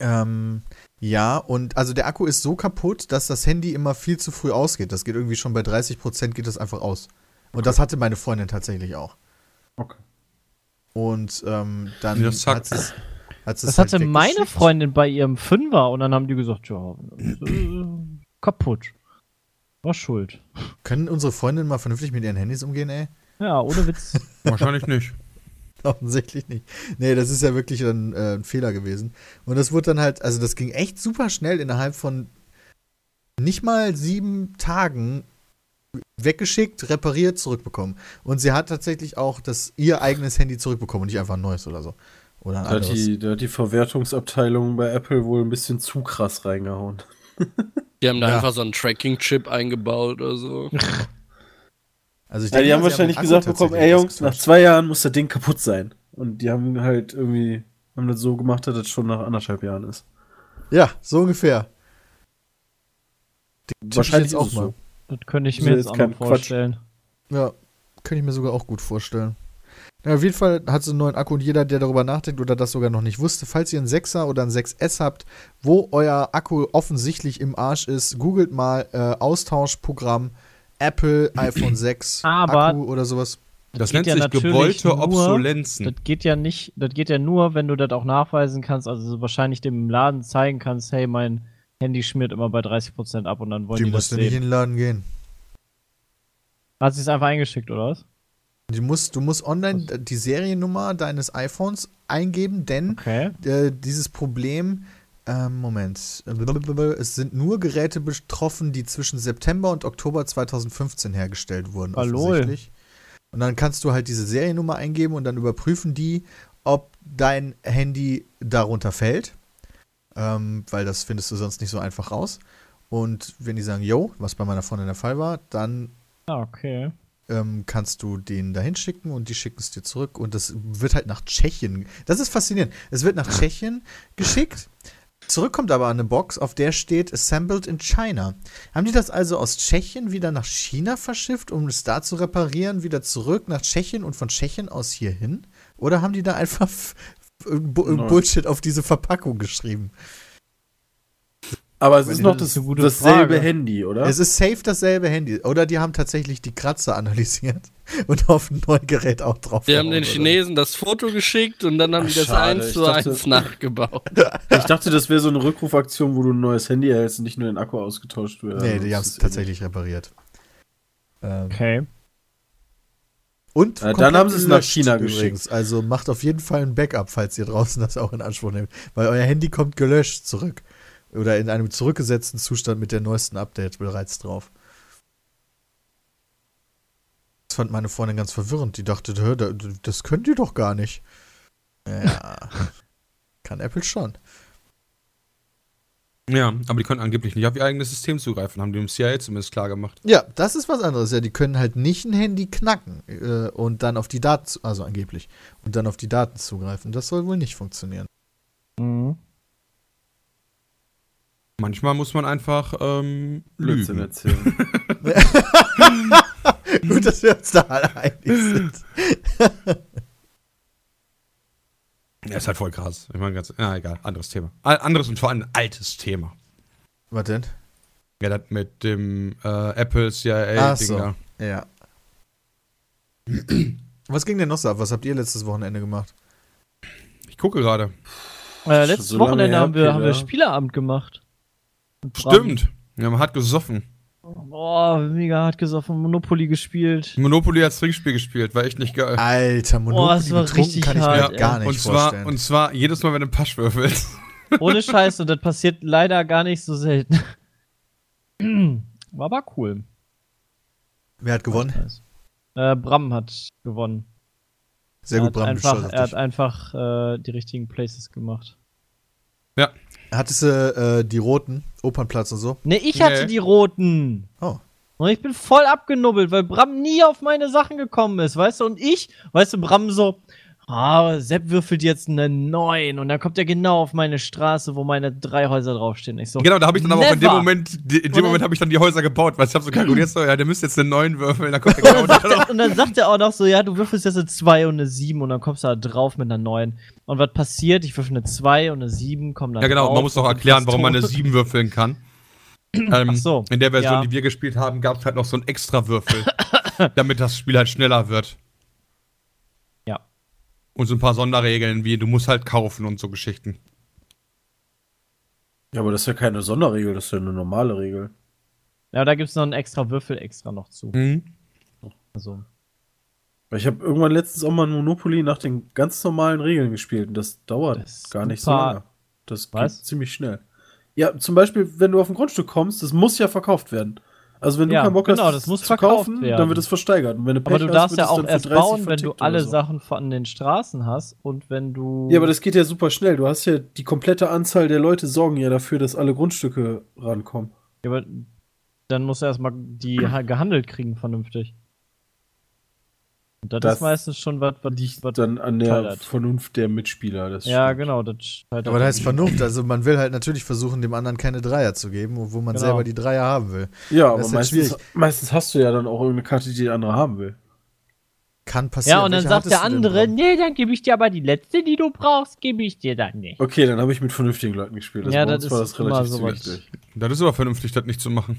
A: Ähm, ja, und also der Akku ist so kaputt, dass das Handy immer viel zu früh ausgeht. Das geht irgendwie schon bei 30% geht das einfach aus. Und das hatte meine Freundin tatsächlich auch.
E: Okay.
A: Und ähm, dann
D: zack.
A: hat sie hat
C: Das hatte meine Freundin bei ihrem Fünfer und dann haben die gesagt, ja, äh, kaputt. War schuld.
A: Können unsere Freundinnen mal vernünftig mit ihren Handys umgehen, ey?
C: Ja, ohne Witz.
D: Wahrscheinlich nicht.
A: Offensichtlich nicht. Nee, das ist ja wirklich ein, äh, ein Fehler gewesen. Und das wurde dann halt, also das ging echt super schnell innerhalb von nicht mal sieben Tagen weggeschickt, repariert, zurückbekommen. Und sie hat tatsächlich auch das ihr eigenes Handy zurückbekommen und nicht einfach ein neues oder so. Oder ein
E: Da hat,
A: anderes.
E: die, da hat die Verwertungsabteilung bei Apple wohl ein bisschen zu krass reingehauen.
F: Die haben da
A: Ja.
F: einfach so einen Tracking-Chip eingebaut oder so.
A: Also ich
E: Ja, die
A: denke
E: haben
A: mal, sie
E: wahrscheinlich
A: den Akku
E: gesagt bekommen,
A: tatsächlich
E: ey Jungs, nach zwei Jahren muss das Ding kaputt sein. Und die haben halt irgendwie, haben das so gemacht, dass das schon nach anderthalb Jahren ist.
A: Ja, so ungefähr. Tipp
E: Wahrscheinlich es so.
C: Das könnte ich mir
E: ja
C: jetzt
E: jetzt
C: auch
E: kein
C: noch
E: Quatsch.
C: vorstellen.
A: Ja, kann ich mir sogar auch gut vorstellen. Ja, auf jeden Fall hat sie einen neuen Akku und jeder, der darüber nachdenkt oder das sogar noch nicht wusste, falls ihr einen 6er oder einen 6S habt, wo euer Akku offensichtlich im Arsch ist, googelt mal äh, Austauschprogramm Apple iPhone 6
C: Aber
A: Akku oder sowas.
D: Das nennt
C: ja
D: sich gewollte
C: nur-
D: Obsolenzen.
C: Das geht ja nicht, das geht ja nur, wenn du das auch nachweisen kannst, also so wahrscheinlich dem im Laden zeigen kannst, hey, mein Handy schmiert immer bei 30% ab und dann wollen
A: Die
C: die, das
A: musst du nicht
C: sehen.
A: in den Laden gehen.
C: Hat sie es einfach eingeschickt, oder was?
A: Die musst, du musst online die Seriennummer deines iPhones eingeben, denn
C: Okay.
A: äh, dieses Problem, ähm, Moment, es sind nur Geräte betroffen, die zwischen September und Oktober 2015 hergestellt wurden,
C: Ah, lol.
A: offensichtlich. Und dann kannst du halt diese Seriennummer eingeben und dann überprüfen die, ob dein Handy darunter fällt, ähm, weil das findest du sonst nicht so einfach raus. Und wenn die sagen, yo, was bei meiner Freundin der Fall war, dann
C: Ah, okay.
A: ähm, kannst du den dahin schicken und die schicken es dir zurück und das wird halt nach Tschechien. Das ist faszinierend. Es wird nach Tschechien geschickt. Zurückkommt aber eine Box, auf der steht Assembled in China. Haben die das also aus Tschechien wieder nach China verschifft, um es da zu reparieren, wieder zurück nach Tschechien und von Tschechien aus hier hin? Oder haben die da einfach. Bullshit auf diese Verpackung geschrieben?
E: Aber es
C: Das
E: ist noch das,
C: gute
E: dasselbe
C: Frage.
E: Handy, oder?
A: Es ist safe dasselbe Handy. Oder die haben tatsächlich die Kratzer analysiert und auf ein neues Gerät auch drauf.
F: Die haben den
A: oder.
F: Chinesen das Foto geschickt und dann haben
E: Ach,
F: die das
E: schade,
F: eins zu
E: dachte-
F: eins nachgebaut.
E: Ich dachte, das wäre so eine Rückrufaktion, wo du ein neues Handy erhältst und nicht nur den Akku ausgetauscht wird.
A: Nee, die
E: das
A: haben es
E: ist
A: tatsächlich repariert. Ähm,
C: Okay.
A: Und
E: Ja, dann haben sie es nach China
A: übrigens. Also macht auf jeden Fall ein Backup, falls ihr draußen das auch in Anspruch nehmt. Weil euer Handy kommt gelöscht zurück. Oder in einem zurückgesetzten Zustand mit der neuesten Update bereits drauf. Das fand meine Freundin ganz verwirrend. Die dachte, "Hä, da- das könnt ihr doch gar nicht. Ja. Kann Apple schon.
D: Ja, aber die können angeblich nicht auf ihr eigenes System zugreifen, haben die im CIA zumindest klar gemacht.
A: Ja, das ist was anderes. Ja, die können halt nicht ein Handy knacken äh, und dann auf die Daten, also angeblich, und dann auf die Daten zugreifen. Das soll wohl nicht funktionieren.
C: Mhm.
D: Manchmal muss man einfach ähm,
E: Blödsinn
D: lügen.
E: erzählen.
A: Gut, dass wir uns da alle einig sind.
D: Ja, ist halt voll krass. Ich meine, ganz, ja, egal, anderes Thema. Anderes und vor allem ein altes Thema.
A: Was denn?
D: Ja, das mit dem äh, Apple CIA-Ding
A: so.
D: da.
A: Ja. Was ging denn noch so ab? Was habt ihr letztes Wochenende gemacht?
D: Ich gucke gerade.
C: Äh, letztes
E: so
C: Wochenende haben wir, haben wir. Spieleabend gemacht.
D: Stimmt. Ja, man hat gesoffen.
C: Boah, mega hart gesoffen, Monopoly gespielt.
D: Monopoly als Trinkspiel gespielt, war echt nicht geil.
A: Alter, Monopoly
C: das war
A: betrunken
C: richtig
A: kann ich mir
C: hart,
A: gar
C: ey.
A: nicht
D: und zwar,
A: vorstellen.
D: und zwar jedes Mal, wenn du Pasch würfelst.
C: Ohne Scheiß, und das passiert leider gar nicht so selten. War aber cool.
A: Wer hat gewonnen?
C: Äh, Bram hat gewonnen.
A: Sehr
C: er
A: gut, Bram,
C: hat
A: du stolz
C: einfach, Er hat einfach äh, die richtigen Places gemacht.
A: Hattest du äh, die roten, Opernplatz und so?
C: Ne, ich hatte
D: Nee.
C: die roten.
A: Oh.
C: Und ich bin voll abgenubbelt, weil Bram nie auf meine Sachen gekommen ist, weißt du? Und ich, weißt du, Bram so, ah, Sepp würfelt jetzt eine 9 und dann kommt er genau auf meine Straße, wo meine drei Häuser draufstehen. Ich so,
D: Genau, da habe ich dann aber auch in dem
C: Never.
D: Moment, die- in
C: Und
D: dem
C: dann-
D: Moment habe ich dann die Häuser gebaut, weil ich habe so kalkuliert, so, ja, der müsste jetzt einen neuen würfeln, dann kommt
C: Und
D: genau
C: dann, sagt
D: da
C: er, und dann sagt er auch noch so, ja, du würfelst jetzt eine 2 und eine 7 und dann kommst du da drauf mit einer 9. Und was passiert? Ich würfel eine 2 und eine 7, komm dann
D: Ja, genau,
C: drauf
D: man muss doch erklären, warum man eine
C: tot.
D: 7 würfeln kann. Ähm,
C: Ach so,
D: In der Version,
C: ja.
D: die wir gespielt haben, gab es halt noch so einen extra Würfel, damit das Spiel halt schneller wird.
C: Ja.
D: Und so ein paar Sonderregeln, wie du musst halt kaufen und so Geschichten.
E: Ja, aber das ist ja keine Sonderregel, das ist ja eine normale Regel.
C: Ja, da gibt's noch einen extra Würfel extra noch zu.
D: Mhm.
C: Also,
E: Weil ich habe irgendwann letztens auch mal ein Monopoly nach den ganz normalen Regeln gespielt und das dauert
C: Das
E: gar nicht so lange. Das geht
C: Was?
E: ziemlich schnell. Ja, zum Beispiel, wenn du auf ein Grundstück kommst, das muss ja verkauft werden. Also wenn du
C: Ja,
E: keinen Bock
C: genau,
E: hast,
C: das muss
E: zu
C: verkauft
E: kaufen,
C: werden.
E: dann wird es versteigert. Und wenn du
C: aber du
E: hast,
C: darfst
E: wird
C: ja auch erst
E: 30
C: bauen, wenn du alle
E: so.
C: Sachen von den Straßen hast und wenn du.
E: Ja, aber das geht ja super schnell. Du hast ja die komplette Anzahl der Leute sorgen ja dafür, dass alle Grundstücke rankommen.
C: Ja, aber dann musst du erstmal die ha- gehandelt kriegen, vernünftig. Und das,
E: Das
C: ist meistens schon was, was
E: Liegt
C: was-
E: dann an der
C: teuert.
E: Vernunft der Mitspieler. Das
C: Ja,
E: stimmt.
C: genau. Das scheitert
A: Aber da ist
C: an-
A: Vernunft. Also man will halt natürlich versuchen, dem anderen keine Dreier zu geben, obwohl man
C: Genau.
A: selber die Dreier haben will.
E: Ja,
A: Das
E: aber
A: ist halt
E: meistens,
A: schwierig.
E: meistens hast du ja dann auch irgendeine Karte, die der andere haben will.
A: Kann passieren.
C: Ja, und dann
A: Welche
C: sagt der andere, nee, dann gebe ich dir aber die letzte, die du brauchst, gebe ich dir dann nicht.
E: Okay, dann habe ich mit vernünftigen Leuten gespielt.
C: Ja,
E: bei
C: das
E: war das relativ zügig durch.
D: Das ist aber vernünftig, das nicht zu machen.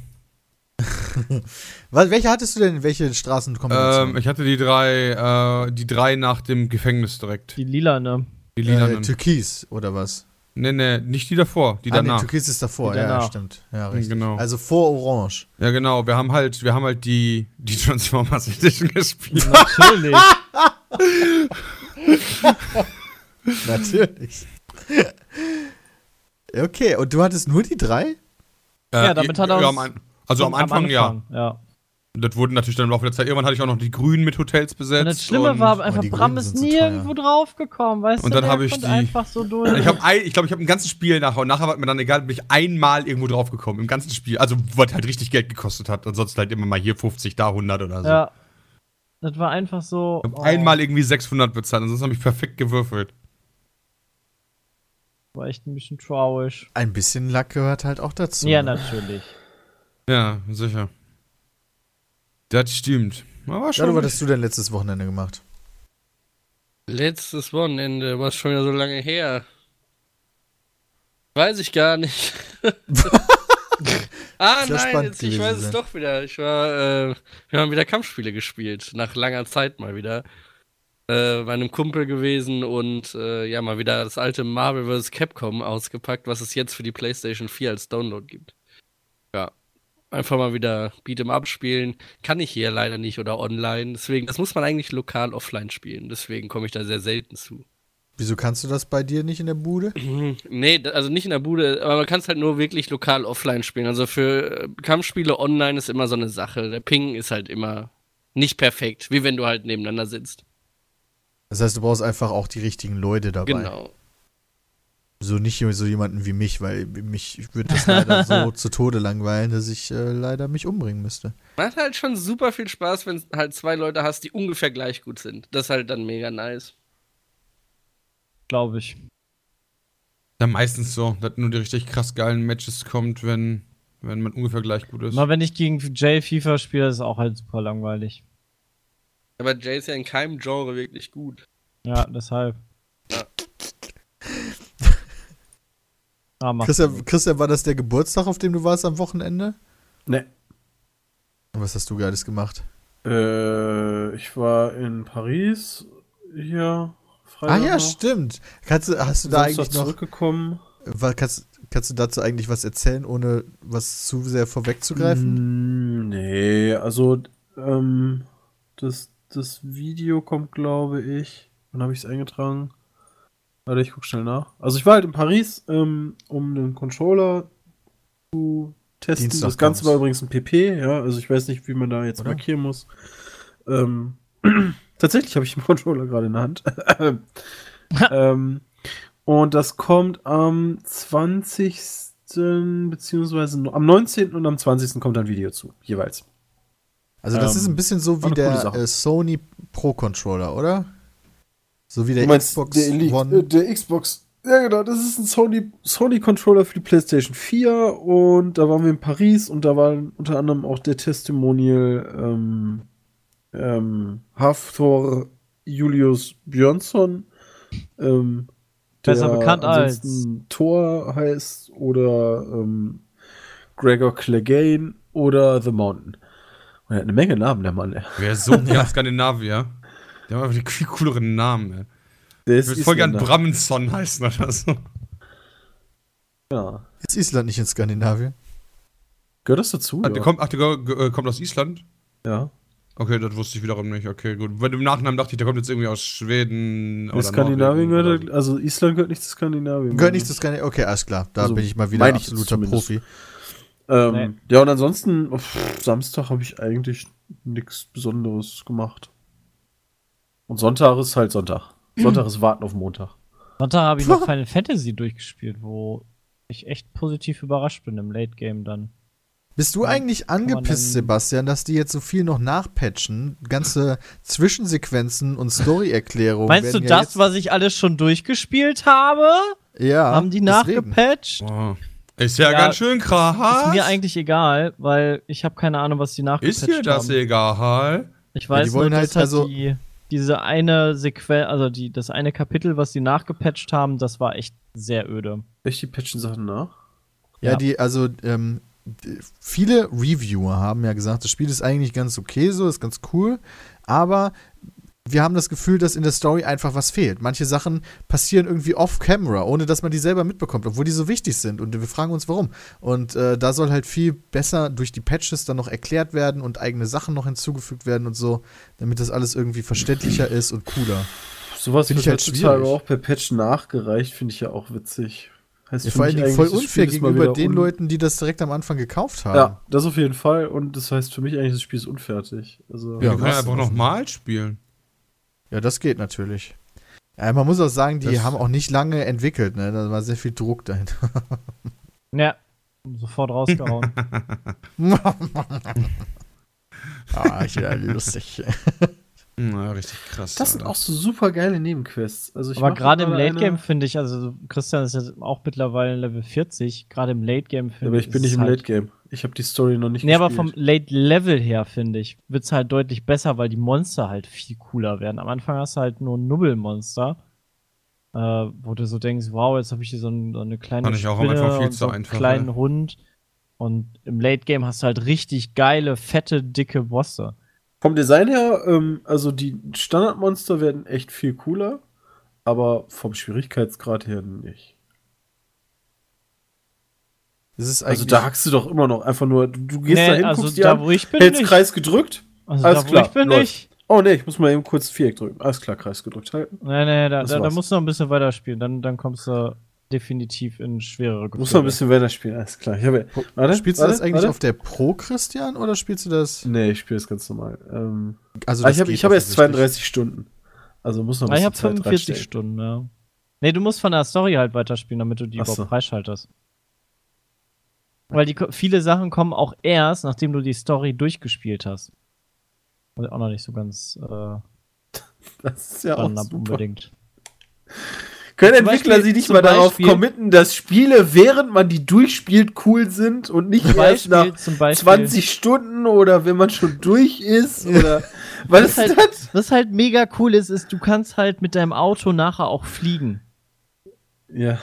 A: Welche hattest du denn? Welche Straßenkombination?
D: Ähm, ich hatte die drei, äh, die drei nach dem Gefängnis direkt.
C: Die lila, ne?
D: Die
A: äh,
D: lilanen.
A: Türkis oder was?
D: nee, nee, nicht die davor, die
A: ah, nee,
D: danach.
A: Türkis ist davor.
C: Die
A: Ja,
C: danach.
A: stimmt. Ja, richtig.
D: Genau.
A: Also vor Orange.
D: Ja, genau, wir haben halt, wir haben halt die, die Transformers Edition gespielt.
C: Natürlich.
A: Natürlich. okay, und du hattest nur die drei?
C: Ja, damit hat er
D: ja,
C: uns-
D: am An- Also am Anfang, ja.
C: ja.
D: Das wurde natürlich dann im Laufe der Zeit. Irgendwann hatte ich auch noch die Grünen mit Hotels besetzt.
C: Und das Schlimme
D: und
C: war einfach,
A: die
C: Bram
A: Grünen
C: ist
A: sind so
C: nie
A: teuer.
C: irgendwo draufgekommen, weißt
D: Und
C: du?
D: dann
C: der
D: hab ich die-
C: einfach so durch.
D: Ich habe ich glaube, ich habe im ganzen Spiel nachher und nachher war mir dann egal, bin ich einmal irgendwo draufgekommen. Im ganzen Spiel. Also, was halt richtig Geld gekostet hat. Ansonsten halt immer mal hier 50, da 100 oder so.
C: ja. Das war einfach so.
D: Ich hab
C: oh,
D: einmal irgendwie 600 bezahlt. Ansonsten habe ich perfekt gewürfelt.
C: War echt ein bisschen traurig.
A: Ein bisschen Lack gehört halt auch dazu.
C: Ja,
A: ne?
C: natürlich.
D: Ja, sicher. Das stimmt. Aber
A: Ja,
D: schon.
A: was hast du denn letztes Wochenende gemacht?
F: Letztes Wochenende, was schon wieder so lange her. Weiß ich gar nicht. ah,
A: Sehr
F: nein,
A: spannend
F: jetzt, ich weiß es
A: sein.
F: doch wieder. Ich war, äh, wir haben wieder Kampfspiele gespielt. Nach langer Zeit mal wieder. Äh, bei einem Kumpel gewesen und äh, ja, mal wieder das alte Marvel vs. Capcom ausgepackt, was es jetzt für die PlayStation 4 als Download gibt. Ja. Einfach mal wieder Beat'em Up spielen. Kann ich hier leider nicht oder online. Deswegen, das muss man eigentlich lokal offline spielen. Deswegen komme ich da sehr selten zu.
A: Wieso kannst du das bei dir nicht in der Bude?
F: Nee, also nicht in der Bude, aber man kann es halt nur wirklich lokal offline spielen. Also für äh, Kampfspiele online ist immer so eine Sache. Der Ping ist halt immer nicht perfekt, wie wenn du halt nebeneinander sitzt.
A: Das heißt, du brauchst einfach auch die richtigen Leute dabei.
F: Genau.
A: So nicht so jemanden wie mich, weil mich würde das leider so zu Tode langweilen, dass ich äh, leider mich umbringen müsste.
F: Man hat halt schon super viel Spaß, wenn halt zwei Leute hast, die ungefähr gleich gut sind. Das ist halt dann mega nice.
C: Glaube ich.
D: Ja, meistens so, dass nur die richtig krass geilen Matches kommt, wenn, wenn man ungefähr gleich gut ist.
C: Mal wenn ich gegen Jay FIFA spiele, ist es auch halt super langweilig.
F: Aber Jay ist ja in keinem Genre wirklich gut.
C: Ja, deshalb.
F: Ja.
C: Ah,
A: Christian, Christian, war das der Geburtstag, auf dem du warst am Wochenende?
E: Ne.
A: Und was hast du Geiles gemacht?
E: Äh, ich war in Paris hier
A: Ah
E: Freitag
A: ja,
E: noch.
A: stimmt. Kannst du, hast du da eigentlich noch,
E: zurückgekommen.
A: wa- kannst, Kannst du dazu eigentlich was erzählen, ohne was zu sehr vorwegzugreifen?
E: Mm, nee, also ähm, das, das Video kommt, glaube ich. Wann habe ich es eingetragen? Warte, ich guck schnell nach. Also ich war halt in Paris, ähm, um einen Controller zu testen.
A: Dienstag
E: das Ganze war übrigens ein PP, ja. Also ich weiß nicht, wie man da jetzt
A: Oder?
E: markieren muss. Ähm, tatsächlich habe ich den Controller gerade in der Hand. ähm, und das kommt am 20. beziehungsweise am 19. und am 20. kommt ein Video zu, jeweils.
A: Also das
E: Ähm,
A: ist ein bisschen so wie der äh, Sony Pro Controller, oder? So wie der
E: Du meinst
A: Xbox
E: der, Elite,
A: One.
E: äh, der Xbox. Ja, genau, das ist ein Sony, Sony Controller für die PlayStation 4 und da waren wir in Paris und da war unter anderem auch der Testimonial ähm, ähm, Hafthor Julius Björnsson. Ähm,
C: Besser
E: der
C: bekannt als-
E: Thor heißt oder ähm, Gregor Clegane oder The Mountain. Und er hat eine Menge Namen, der Mann.
D: Wer so gern Skandinavier? Der hat einfach die viel cooleren Namen, ey.
E: Der
D: Ich würde voll gern. Brammenson heißen oder so.
E: Ja.
A: Ist Island nicht in Skandinavien?
E: Gehört das dazu?
D: Ach,
E: ja.
D: der kommt, ach, der äh, kommt aus Island?
E: ja.
D: Okay, das wusste ich wiederum nicht. Okay, gut. Weil im Nachhinein dachte ich, der kommt jetzt irgendwie aus Schweden
E: Der Skandinavien
D: Norwegen
E: gehört, also Island gehört nicht zu Skandinavien.
A: Gehört nicht zu Skandinavien? Okay, alles klar. Da
E: Also,
A: bin ich mal wieder
E: ich
A: absoluter. Profi.
E: Ähm. Ja, und ansonsten, pff, Samstag habe ich eigentlich nichts Besonderes gemacht. Und Sonntag ist halt Sonntag. Sonntag ist Warten auf Montag.
C: Sonntag habe ich noch Final Fantasy durchgespielt, wo ich echt positiv überrascht bin im Late Game dann.
A: Bist du
C: Ja,
A: eigentlich angepisst, Sebastian, dass die jetzt so viel noch nachpatchen? Ganze Zwischensequenzen und Story-Erklärungen.
C: Meinst du
A: ja
C: das, was ich alles schon durchgespielt habe?
A: ja,
C: haben die nachgepatcht?
D: Boah. Ist ja,
C: Ja,
D: ganz schön krass.
C: Ist mir eigentlich egal, weil ich habe keine Ahnung, was die nachgepatcht
D: Ist dir das
C: haben.
D: egal?
C: Ich weiß
A: die wollen
C: nur,
A: halt
C: dass halt
A: also-
C: die, diese eine Sequenz, also die, das eine Kapitel, was die nachgepatcht haben, das war echt sehr öde.
E: Echt, die patchen Sachen nach?
A: Ja,
C: Ja.
A: die, also, ähm, viele Reviewer haben ja gesagt, das Spiel ist eigentlich ganz okay so, ist ganz cool, aber wir haben das Gefühl, dass in der Story einfach was fehlt. Manche Sachen passieren irgendwie off-camera, ohne dass man die selber mitbekommt, obwohl die so wichtig sind und wir fragen uns warum. Und äh, da soll halt viel besser durch die Patches dann noch erklärt werden und eigene Sachen noch hinzugefügt werden und so, damit das alles irgendwie verständlicher ist und cooler.
E: Sowas
A: Find
E: wird
A: ich halt
E: heutzutage
A: schwierig.
E: auch per Patch nachgereicht, finde ich ja auch witzig. Heißt
A: Ja,
E: für
A: vor allen Dingen voll unfair gegenüber den
E: un-
A: Leuten, die das direkt am Anfang gekauft haben.
E: Ja, das auf jeden Fall. Und das heißt für mich eigentlich, das Spiel ist unfertig. Also,
A: Ja,
D: wir können einfach nochmal spielen.
A: Ja, das geht natürlich. Ja, man muss auch sagen, die
D: Das-
A: haben auch nicht lange entwickelt, ne? Da war sehr viel Druck dahinter.
C: Ja, sofort rausgehauen.
A: ah, ich ja lustig.
D: Na, richtig krass.
E: das sind
D: Alter.
E: auch so super geile Nebenquests. Also ich
C: Aber gerade im Late Game finde ich, also Christian ist jetzt auch mittlerweile Level 40, gerade im Late Game
E: Ja,
C: finde
E: aber ich bin nicht im
C: halt,
E: Late Game. Ich habe die Story noch nicht
C: Nee, aber
E: gespielt.
C: vom Late Level her, finde ich, wird's halt deutlich besser, weil die Monster halt viel cooler werden. Am Anfang hast du halt nur ein Nubbelmonster, äh, wo du so denkst, wow, jetzt habe ich hier so, ein, so eine kleine
D: Fand ich auch am Anfang viel
C: und
D: zu
C: so einen
D: einfach,
C: kleinen
D: ja.
C: Hund. Und im Late Game hast du halt richtig geile, fette, dicke Bosse.
E: Vom Design her, ähm, also die Standardmonster werden echt viel cooler, aber vom Schwierigkeitsgrad her nicht.
A: Das ist
E: Also da hackst du doch immer noch einfach nur, du, du gehst
C: Nee,
E: dahin,
C: also
E: guckst dir
C: da,
E: an,
C: wo ich bin,
E: hältst
C: nicht.
E: Kreis gedrückt.
C: Also
E: Alles
C: da,
E: klar,
C: wo ich bin,
E: läuft.
C: nicht.
E: Oh ne, ich muss mal eben kurz Viereck drücken. Alles klar, Kreis gedrückt halten.
C: Nee, nee, da, da, da musst du noch ein bisschen weiterspielen. Dann, dann kommst du definitiv in schwerere
E: Muss noch ein bisschen weiter spielen, alles klar. Ich habe, warte,
A: spielst du
E: warte,
A: das eigentlich
E: warte.
A: auf der Pro, Christian, oder spielst du das?
E: Nee, ich spiele das ganz normal. Ähm,
A: Also
E: ah, ich habe ich hab erst
A: offensichtlich.
E: 32 Stunden. Also muss noch ein
C: Ah, ich
E: bisschen
C: habe
E: Zeit
C: 45
E: reinstecken.
C: Stunden, ja. Nee, du musst von der Story halt weiterspielen, damit du die
E: Ach so.
C: überhaupt freischaltest. Weil die, viele Sachen kommen auch erst, nachdem du die Story durchgespielt hast. Was auch noch nicht so ganz äh,
E: Das ist ja auch super.
C: unbedingt.
E: Können
C: Zum
E: Entwickler
C: Beispiel-
E: sich nicht mal darauf
C: Beispiel-
E: committen, dass Spiele, während man die durchspielt, cool sind und nicht erst nach
C: Beispiel, zum Beispiel
E: 20 Stunden oder wenn man schon durch ist oder was ist
C: halt-
E: das?
C: Was halt mega cool ist, ist, du kannst halt mit deinem Auto nachher auch fliegen.
E: Ja.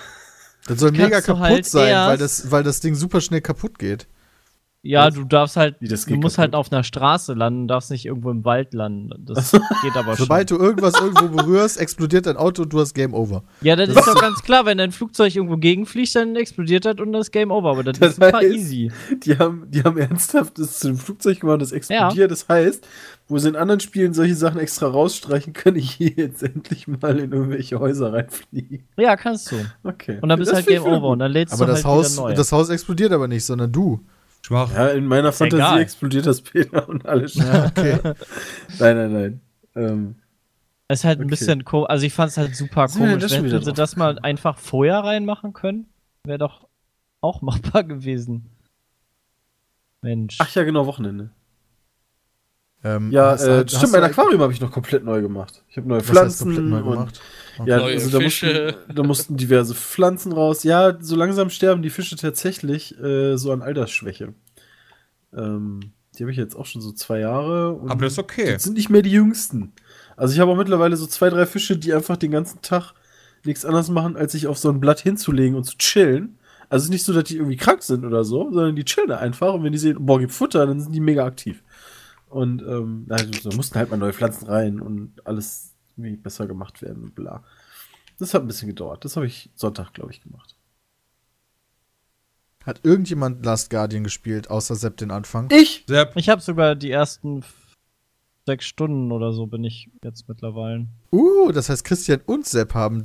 A: Das soll mega kaputt
C: halt
A: sein, weil das, weil das Ding super schnell kaputt geht.
C: Ja,
E: Was?
C: du darfst halt,
E: das
C: du musst halt
E: kaputt?
C: auf einer Straße landen, darfst nicht irgendwo im Wald landen. Das geht aber schon.
A: Sobald du irgendwas irgendwo berührst, explodiert dein Auto und du hast Game Over.
C: Ja, das ist doch ganz klar, wenn dein Flugzeug irgendwo gegenfliegt, dann explodiert das und das ist Game Over. Aber das,
E: Das
C: ist super
E: heißt-
C: easy.
E: Die haben, die haben ernsthaft das zu dem Flugzeug gemacht, das explodiert. Das heißt, wo sie in anderen Spielen solche Sachen extra rausstreichen, kann ich hier jetzt endlich mal in irgendwelche Häuser reinfliegen.
C: Ja, kannst du.
E: Okay.
C: Und dann bist
E: Das
C: halt Game Over
E: gut.
C: und dann lädst
A: Aber
C: du
A: das
C: halt
A: Haus,
C: wieder neu.
A: das Haus explodiert aber nicht, sondern du.
D: Schwach.
E: Ja, in meiner Fantasie
C: egal.
E: explodiert das Peter und alles.
A: Ja, okay.
E: Nein, nein, nein. Ähm,
C: Das ist halt ein
E: Okay.
C: bisschen komisch. Also ich fand es halt super
E: Sind
C: komisch. Hätten sie
E: drauf
C: das mal einfach vorher reinmachen können, wäre doch auch machbar gewesen. Mensch.
E: ach ja, genau, Wochenende.
A: Ähm,
E: Ja, äh,
A: hast
E: stimmt, mein
A: eigentlich-
E: Aquarium habe ich noch komplett neu gemacht. Ich habe neue
A: Was heißt
E: Pflanzen
A: komplett neu
E: und
A: gemacht?
E: ja,
F: Neue
E: also da
F: Fische.
E: mussten, da mussten diverse Pflanzen raus. Ja, so langsam sterben die Fische tatsächlich äh, so an Altersschwäche. Ähm, die habe ich jetzt auch schon so zwei Jahre. Und
D: Aber das ist okay.
E: Das sind nicht mehr die jüngsten. Also ich habe auch mittlerweile so zwei, drei Fische, die einfach den ganzen Tag nichts anderes machen, als sich auf so ein Blatt hinzulegen und zu chillen. Also es ist nicht so, dass die irgendwie krank sind oder so, sondern die chillen da einfach und wenn die sehen, boah, gibt Futter, dann sind die mega aktiv. Und ähm, also, da mussten halt mal neue Pflanzen rein und alles irgendwie besser gemacht werden und bla. Das hat ein bisschen gedauert. Das habe ich Sonntag, glaube ich, gemacht.
A: Hat irgendjemand Last Guardian gespielt, außer Sepp den Anfang?
E: Ich?
D: Sepp,
C: Ich habe sogar die ersten f- sechs Stunden oder so bin ich jetzt mittlerweile.
A: Uh, das heißt, Christian und Sepp haben.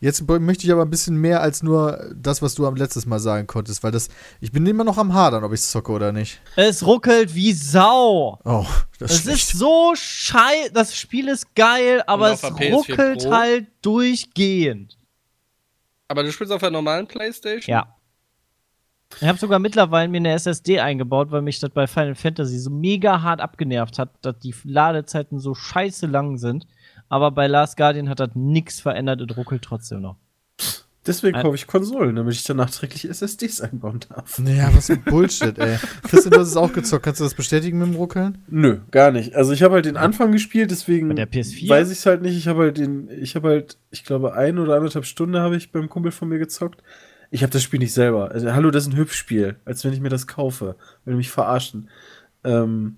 A: Jetzt möchte ich aber ein bisschen mehr als nur das, was du am letztes Mal sagen konntest, weil das. Ich bin immer noch am Hadern, ob ich zocke oder nicht.
C: Es ruckelt wie Sau.
A: Oh, das
C: Es
A: ist schlecht.
C: ist so scheiße. Das Spiel ist geil, aber es
F: der PS4
C: ruckelt halt durchgehend.
F: Aber du spielst auf der normalen Playstation?
C: Ja. Ich habe sogar mittlerweile mir eine SSD eingebaut, weil mich das bei Final Fantasy so mega hart abgenervt hat, dass die Ladezeiten so scheiße lang sind. Aber bei Last Guardian hat das nichts verändert und ruckelt trotzdem noch.
E: Deswegen kaufe ich Konsolen, damit ich dann nachträglich SSDs einbauen darf.
A: Ja, was für ein Bullshit, ey. Christian, du hast es auch gezockt. Kannst du das bestätigen mit dem Ruckeln?
E: Nö, gar nicht. Also ich habe halt den Anfang gespielt, deswegen
C: Bei der PS4?
E: weiß ich es halt nicht. Ich habe halt den, ich habe halt, ich glaube, ein oder anderthalb Stunden habe ich beim Kumpel von mir gezockt. Ich habe das Spiel nicht selber. Also, hallo, das ist ein Hübschspiel, als wenn ich mir das kaufe. Will mich verarschen. Ähm,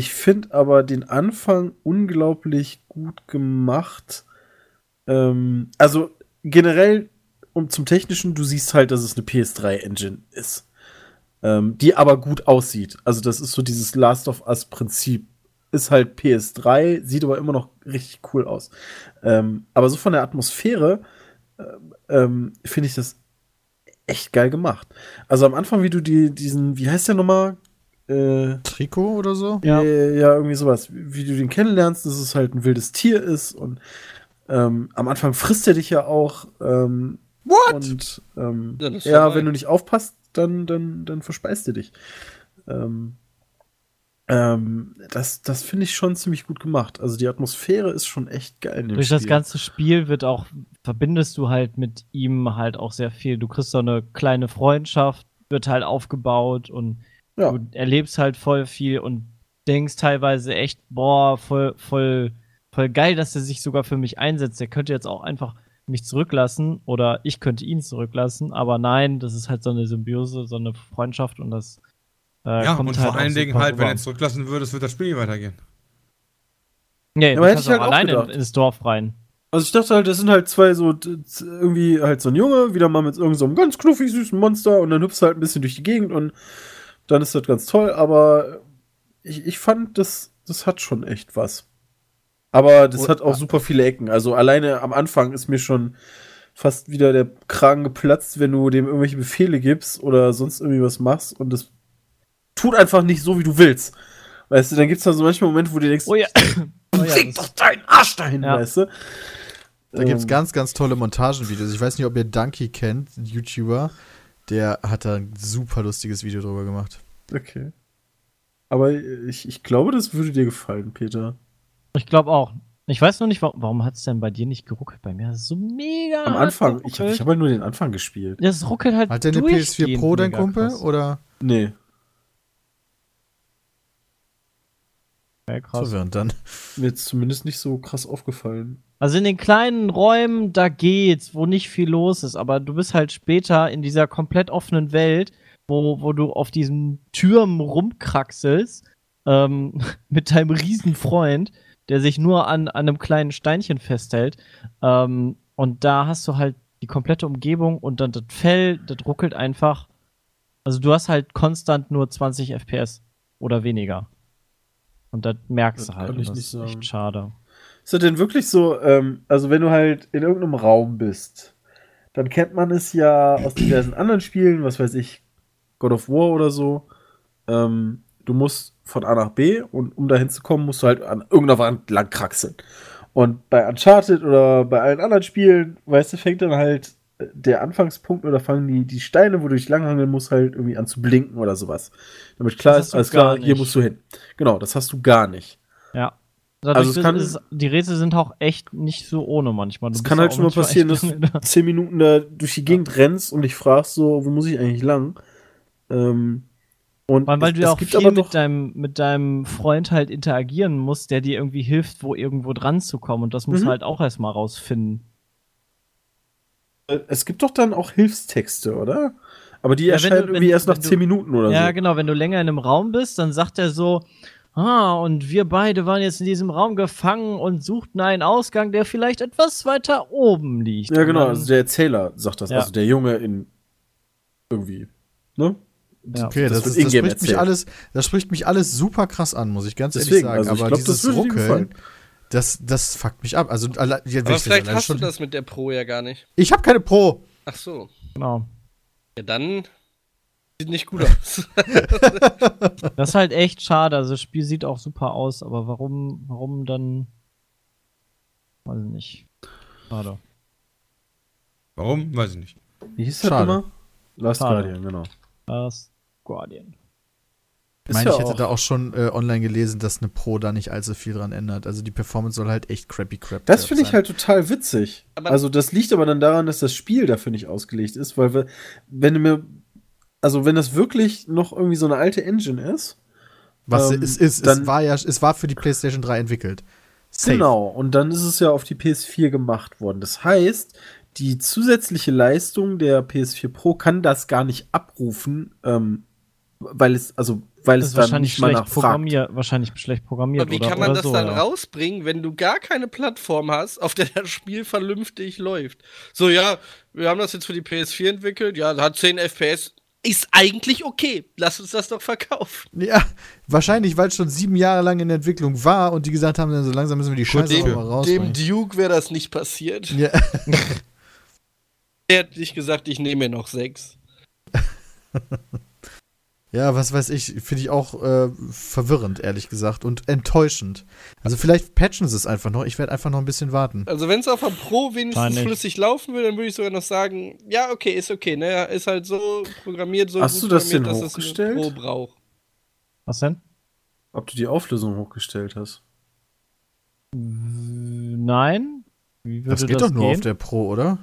E: ich finde aber den Anfang unglaublich gut gemacht. Ähm, also generell, um zum Technischen, du siehst halt, dass es eine PS3-Engine ist. Ähm, die aber gut aussieht. Also, das ist so dieses Last of Us-Prinzip. Ist halt PS3, sieht aber immer noch richtig cool aus. Ähm, aber so von der Atmosphäre ähm, ähm, finde ich das echt geil gemacht. Also am Anfang, wie du die, diesen, wie heißt der nochmal? Äh,
A: Trikot oder so?
C: Ja.
E: ja. ja, irgendwie sowas. Wie du den kennenlernst, dass es halt ein wildes Tier ist und ähm, am Anfang frisst er dich ja auch. Ähm,
A: What?
E: Und ähm,
F: Ja,
E: ja, wenn du nicht aufpasst, dann, dann, dann verspeist er dich. Ähm, ähm, das das finde ich schon ziemlich gut gemacht. Also die Atmosphäre ist schon echt geil in dem
C: Durch
E: Spiel.
C: das ganze Spiel wird auch, verbindest du halt mit ihm halt auch sehr viel. Du kriegst so eine kleine Freundschaft, wird halt aufgebaut und
E: Ja.
C: du erlebst halt voll viel und denkst teilweise echt, boah, voll, voll, voll geil, dass er sich sogar für mich einsetzt. Der könnte jetzt auch einfach mich zurücklassen oder ich könnte ihn zurücklassen, aber nein, das ist halt so eine Symbiose, so eine Freundschaft und das äh,
D: ja,
C: kommt
D: und
C: halt
D: vor
C: auch
D: allen Dingen halt, wenn
C: rüber.
D: du zurücklassen würdest, wird das Spiel nicht weitergehen.
C: Nee,
E: Ja,
C: du
E: aber hätte ich halt
C: auch alleine
E: gedacht.
C: ins Dorf rein.
E: Also ich dachte halt, das sind halt zwei so irgendwie halt so ein Junge, wieder mal mit irgendeinem so einem ganz knuffig süßen Monster und dann hüpfst du halt ein bisschen durch die Gegend und dann ist das ganz toll, aber ich, ich fand, das, das hat schon echt was. Aber das
A: Und-
E: hat auch super viele Ecken. Also alleine am Anfang ist mir schon fast wieder der Kragen geplatzt, wenn du dem irgendwelche Befehle gibst oder sonst irgendwie was machst und das tut einfach nicht so, wie du willst. Weißt du, dann gibt's da so manchmal Momente, wo du denkst,
C: Oh ja. oh ja
E: doch deinen Arsch dahin,
C: Ja.
E: weißt du?
A: Da gibt's
E: Ähm,
A: ganz, ganz tolle Montagenvideos. Ich weiß nicht, ob ihr Donkey kennt, YouTuber. Der hat da ein super lustiges Video drüber gemacht.
E: Okay. Aber ich, ich glaube, das würde dir gefallen, Peter.
C: ich glaube auch. Ich weiß noch nicht, warum, warum hat es denn bei dir nicht geruckelt? Bei mir hat es so mega.
E: Am Anfang, ich,
C: geruckelt.
E: ich habe halt nur den Anfang gespielt.
C: Das ruckelt halt.
A: Hat der eine PS4
C: durchgehend
A: Pro, dein Kumpel?
C: krass.
A: Oder?
E: Nee.
C: Ja, krass.
A: Verwirrend dann.
E: Mir jetzt zumindest nicht so krass aufgefallen.
C: Also in den kleinen Räumen, da geht's, wo nicht viel los ist, aber du bist halt später in dieser komplett offenen Welt, wo, wo du auf diesen Türmen rumkraxelst, ähm, mit deinem Riesenfreund, der sich nur an, an einem kleinen Steinchen festhält. Ähm, und da hast du halt die komplette Umgebung und dann das Fell, das ruckelt einfach. Also du hast halt konstant nur 20 FPS oder weniger. Und das merkst
E: Das
C: du halt.
E: kann ich
C: das
E: nicht
C: ist
E: sagen.
C: echt schade.
E: Ist das denn wirklich so, ähm, also wenn du halt in irgendeinem Raum bist, dann kennt man es ja aus diversen anderen Spielen, was weiß ich, God of War oder so. Ähm, du musst von A nach B und um dahin zu kommen, musst du halt an irgendeiner Wand lang kraxeln. Und bei Uncharted oder bei allen anderen Spielen, weißt du, fängt dann halt äh, der Anfangspunkt oder fangen die, die Steine, wo du dich langhangeln musst, halt irgendwie an zu blinken oder sowas. Damit klar ist, alles klar, hier
C: nicht.
E: musst du hin. Genau, das hast du gar nicht.
C: Ja. Dadurch
E: Also es kann-
C: ist, die Rätsel sind auch echt nicht so ohne manchmal. Du
E: Es kann
C: ja
E: halt schon mal passieren, dass du zehn Minuten da durch die Gegend rennst und dich fragst so, wo muss ich eigentlich lang? Ähm, und
C: Weil, weil
E: es,
C: du ja
E: es
C: auch viel mit deinem, mit deinem Freund halt interagieren musst, der dir irgendwie hilft, wo irgendwo dran zu kommen. Und das musst
E: Mhm.
C: du halt auch erstmal rausfinden.
E: äh, es gibt doch dann auch Hilfstexte, oder? Aber die
C: Ja,
E: erscheinen
C: du-
E: irgendwie
C: wenn-
E: erst nach
C: du-
E: zehn Minuten oder
C: ja,
E: so.
C: genau. Wenn du länger in einem Raum bist, dann sagt er so, ah, und wir beide waren jetzt in diesem Raum gefangen und suchten einen Ausgang, der vielleicht etwas weiter oben liegt.
E: Ja, genau, also der Erzähler sagt das,
C: Ja.
E: also der Junge in irgendwie, ne?
C: Ja.
A: Okay, das,
E: Das
A: das, spricht mich alles, das spricht mich alles super krass an, muss ich ganz ehrlich
E: Deswegen,
A: sagen.
E: also ich
A: Aber
E: glaub, das
A: dieses
E: dir
A: Ruckeln, das, das fuckt mich ab. Also, alle, ja,
F: Aber
A: ich
F: vielleicht
A: allein
F: hast du das mit der Pro ja gar nicht.
A: Ich habe keine Pro.
F: Ach so.
C: Genau.
F: Ja, dann sieht nicht gut aus.
C: Das ist halt echt schade. Also das Spiel sieht auch super aus, aber warum, warum dann? Weiß ich nicht. Schade.
D: Warum? Weiß ich nicht.
E: Wie hieß das
A: Schade.
E: immer? Last
C: Schade.
E: Guardian, genau.
C: Das Guardian.
A: Ich meine,
E: ja
A: ich hätte
E: auch-
A: da auch schon äh, online gelesen, dass eine Pro da nicht allzu viel dran ändert. Also die Performance soll halt echt crappy crap.
E: Das finde ich halt total witzig.
F: Aber-
E: also das liegt aber dann daran, dass das Spiel dafür nicht ausgelegt ist, weil wir, wenn du mir, also wenn das wirklich noch irgendwie so eine alte Engine ist,
A: Was
E: ähm,
A: es ist, es
E: dann-
A: war ja, es war für die PlayStation 3 entwickelt. Safe.
E: genau, und dann ist es ja auf die PS4 gemacht worden. Das heißt, die zusätzliche Leistung der PS4 Pro kann das gar nicht abrufen, ähm, weil es, also weil
C: Das
E: es dann
C: wahrscheinlich
E: nicht mal
C: schlecht
E: nachfragt.
C: programmiert, wahrscheinlich schlecht programmiert
F: Aber wie
C: oder,
F: kann man das
C: so,
F: dann
C: ja.
F: rausbringen, wenn du gar keine Plattform hast, auf der das Spiel vernünftig läuft? So, ja, wir haben das jetzt für die PS4 entwickelt, ja, hat 10 FPS. Ist eigentlich okay. Lass uns das doch verkaufen.
A: Ja, wahrscheinlich, weil es schon sieben Jahre lang in der Entwicklung war und die gesagt haben, dann so langsam müssen wir die Scheiße
D: dem-
A: auch mal rausbringen.
F: Dem Duke wäre das nicht passiert.
A: Ja,
F: Er hat nicht gesagt, ich nehme mir noch sechs.
A: ja, was weiß ich, finde ich auch äh, verwirrend, ehrlich gesagt, und enttäuschend. Also vielleicht patchen sie es einfach noch. Ich werde einfach noch ein bisschen warten.
F: Also wenn es auf der Pro wenigstens flüssig laufen würde, dann würde ich sogar noch sagen, ja, okay, ist okay, ne? Ist halt so programmiert, so
E: Hast
F: gut
E: du das
F: programmiert,
E: denn
F: dass es
E: hochgestellt?
F: eine Pro braucht.
C: Was denn?
E: Ob du die Auflösung hochgestellt hast.
C: Nein? Wie würde
A: Das geht doch nur
C: gehen?
A: auf der Pro, oder?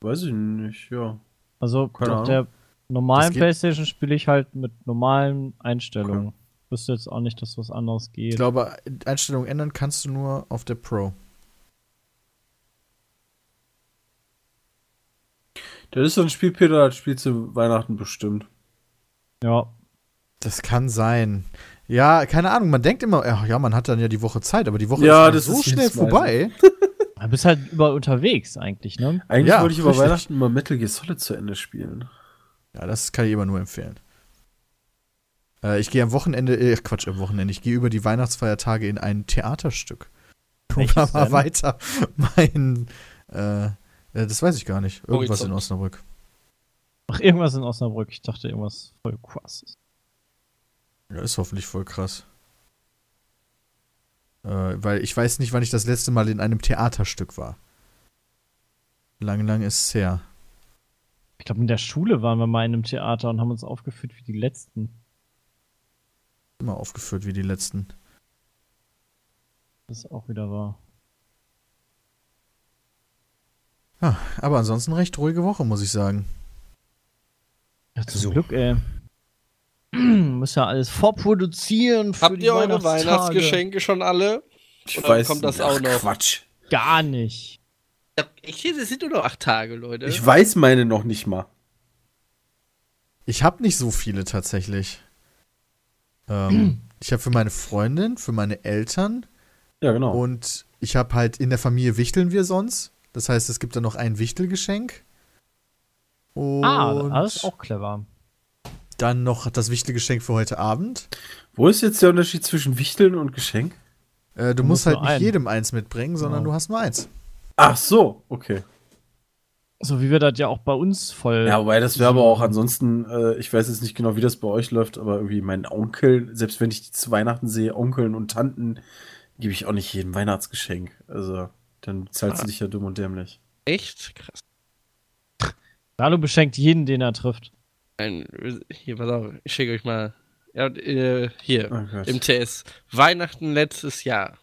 E: Weiß ich nicht, ja.
C: Also
E: Keine
C: auf
E: Ahnung.
C: der normalen Playstation spiele ich halt mit normalen Einstellungen. Ich wüsste jetzt auch nicht, dass was anderes geht.
A: Ich glaube, Einstellungen ändern kannst du nur auf der Pro.
E: Das ist so ein Spiel, Peter, das spielst du Weihnachten bestimmt.
C: ja.
A: Das kann sein. Ja, keine Ahnung, man denkt immer, ja, ja, man hat dann ja die Woche Zeit, aber die Woche
E: Ja,
A: ist
E: das
A: so
E: ist
A: schnell vorbei.
C: Du bist halt überall unterwegs eigentlich, ne?
E: Eigentlich
A: Ja,
E: wollte ich über
A: richtig.
E: Weihnachten mal Metal Gear Solid zu Ende spielen.
A: Ja, das kann ich immer nur empfehlen. Äh, ich gehe am Wochenende, äh, Quatsch, am Wochenende, ich gehe über die Weihnachtsfeiertage in ein Theaterstück.
C: Welches
A: mal
C: denn?
A: weiter mein, äh, äh, das weiß ich gar nicht. Irgendwas in
F: Horizont.
A: Osnabrück.
C: Ach, irgendwas in Osnabrück. Ich dachte irgendwas voll krasses.
A: Ja, ist hoffentlich voll krass. Äh, weil ich weiß nicht, wann ich das letzte Mal in einem Theaterstück war. Lang, lang ist es her.
C: Ich glaube, in der Schule waren wir mal in einem Theater und haben uns aufgeführt wie die Letzten.
A: Immer aufgeführt wie die letzten.
C: Das ist auch wieder wahr.
A: Ja, aber ansonsten recht ruhige Woche, muss ich sagen.
C: Ja, zum
D: So.
C: Glück, ey. Muss ja alles vorproduzieren für
F: Habt
C: die
F: ihr eure. Weihnachtsgeschenke schon alle?
E: Ich
F: Oder kommt das auch
E: Ach,
F: noch?
E: Quatsch.
C: Gar nicht.
F: Ja, Ich, es sind nur noch acht Tage, Leute.
E: Ich weiß meine noch nicht mal.
A: Ich habe nicht so viele tatsächlich. Ähm, ich habe für meine Freundin, für meine Eltern
E: Ja, genau.
A: und ich habe halt in der Familie wichteln wir sonst. Das heißt, es gibt dann noch ein Wichtelgeschenk. Und
C: Ah, das ist auch clever.
A: dann noch das Wichtelgeschenk für heute Abend.
E: Wo ist jetzt der Unterschied zwischen Wichteln und Geschenk?
A: Äh, du,
C: Du
A: musst
C: musst
A: halt nicht
C: einen.
A: jedem eins mitbringen, sondern
C: Genau.
A: du hast nur eins.
E: Ach so, okay.
C: So wie wir das ja auch bei uns voll.
E: Ja, wobei das wäre aber auch ansonsten, äh, ich weiß jetzt nicht genau, wie das bei euch läuft, aber irgendwie mein Onkel, selbst wenn ich die zu Weihnachten sehe, Onkeln und Tanten, gebe ich auch nicht jedem Weihnachtsgeschenk. Also, dann zahlst du dich ja dumm und dämlich.
F: Echt? Krass.
C: Dalu beschenkt jeden, den er trifft.
F: Ein, hier, pass auf, ich schicke euch mal. Ja, äh, hier,
E: Oh
F: im TS. Weihnachten letztes Jahr.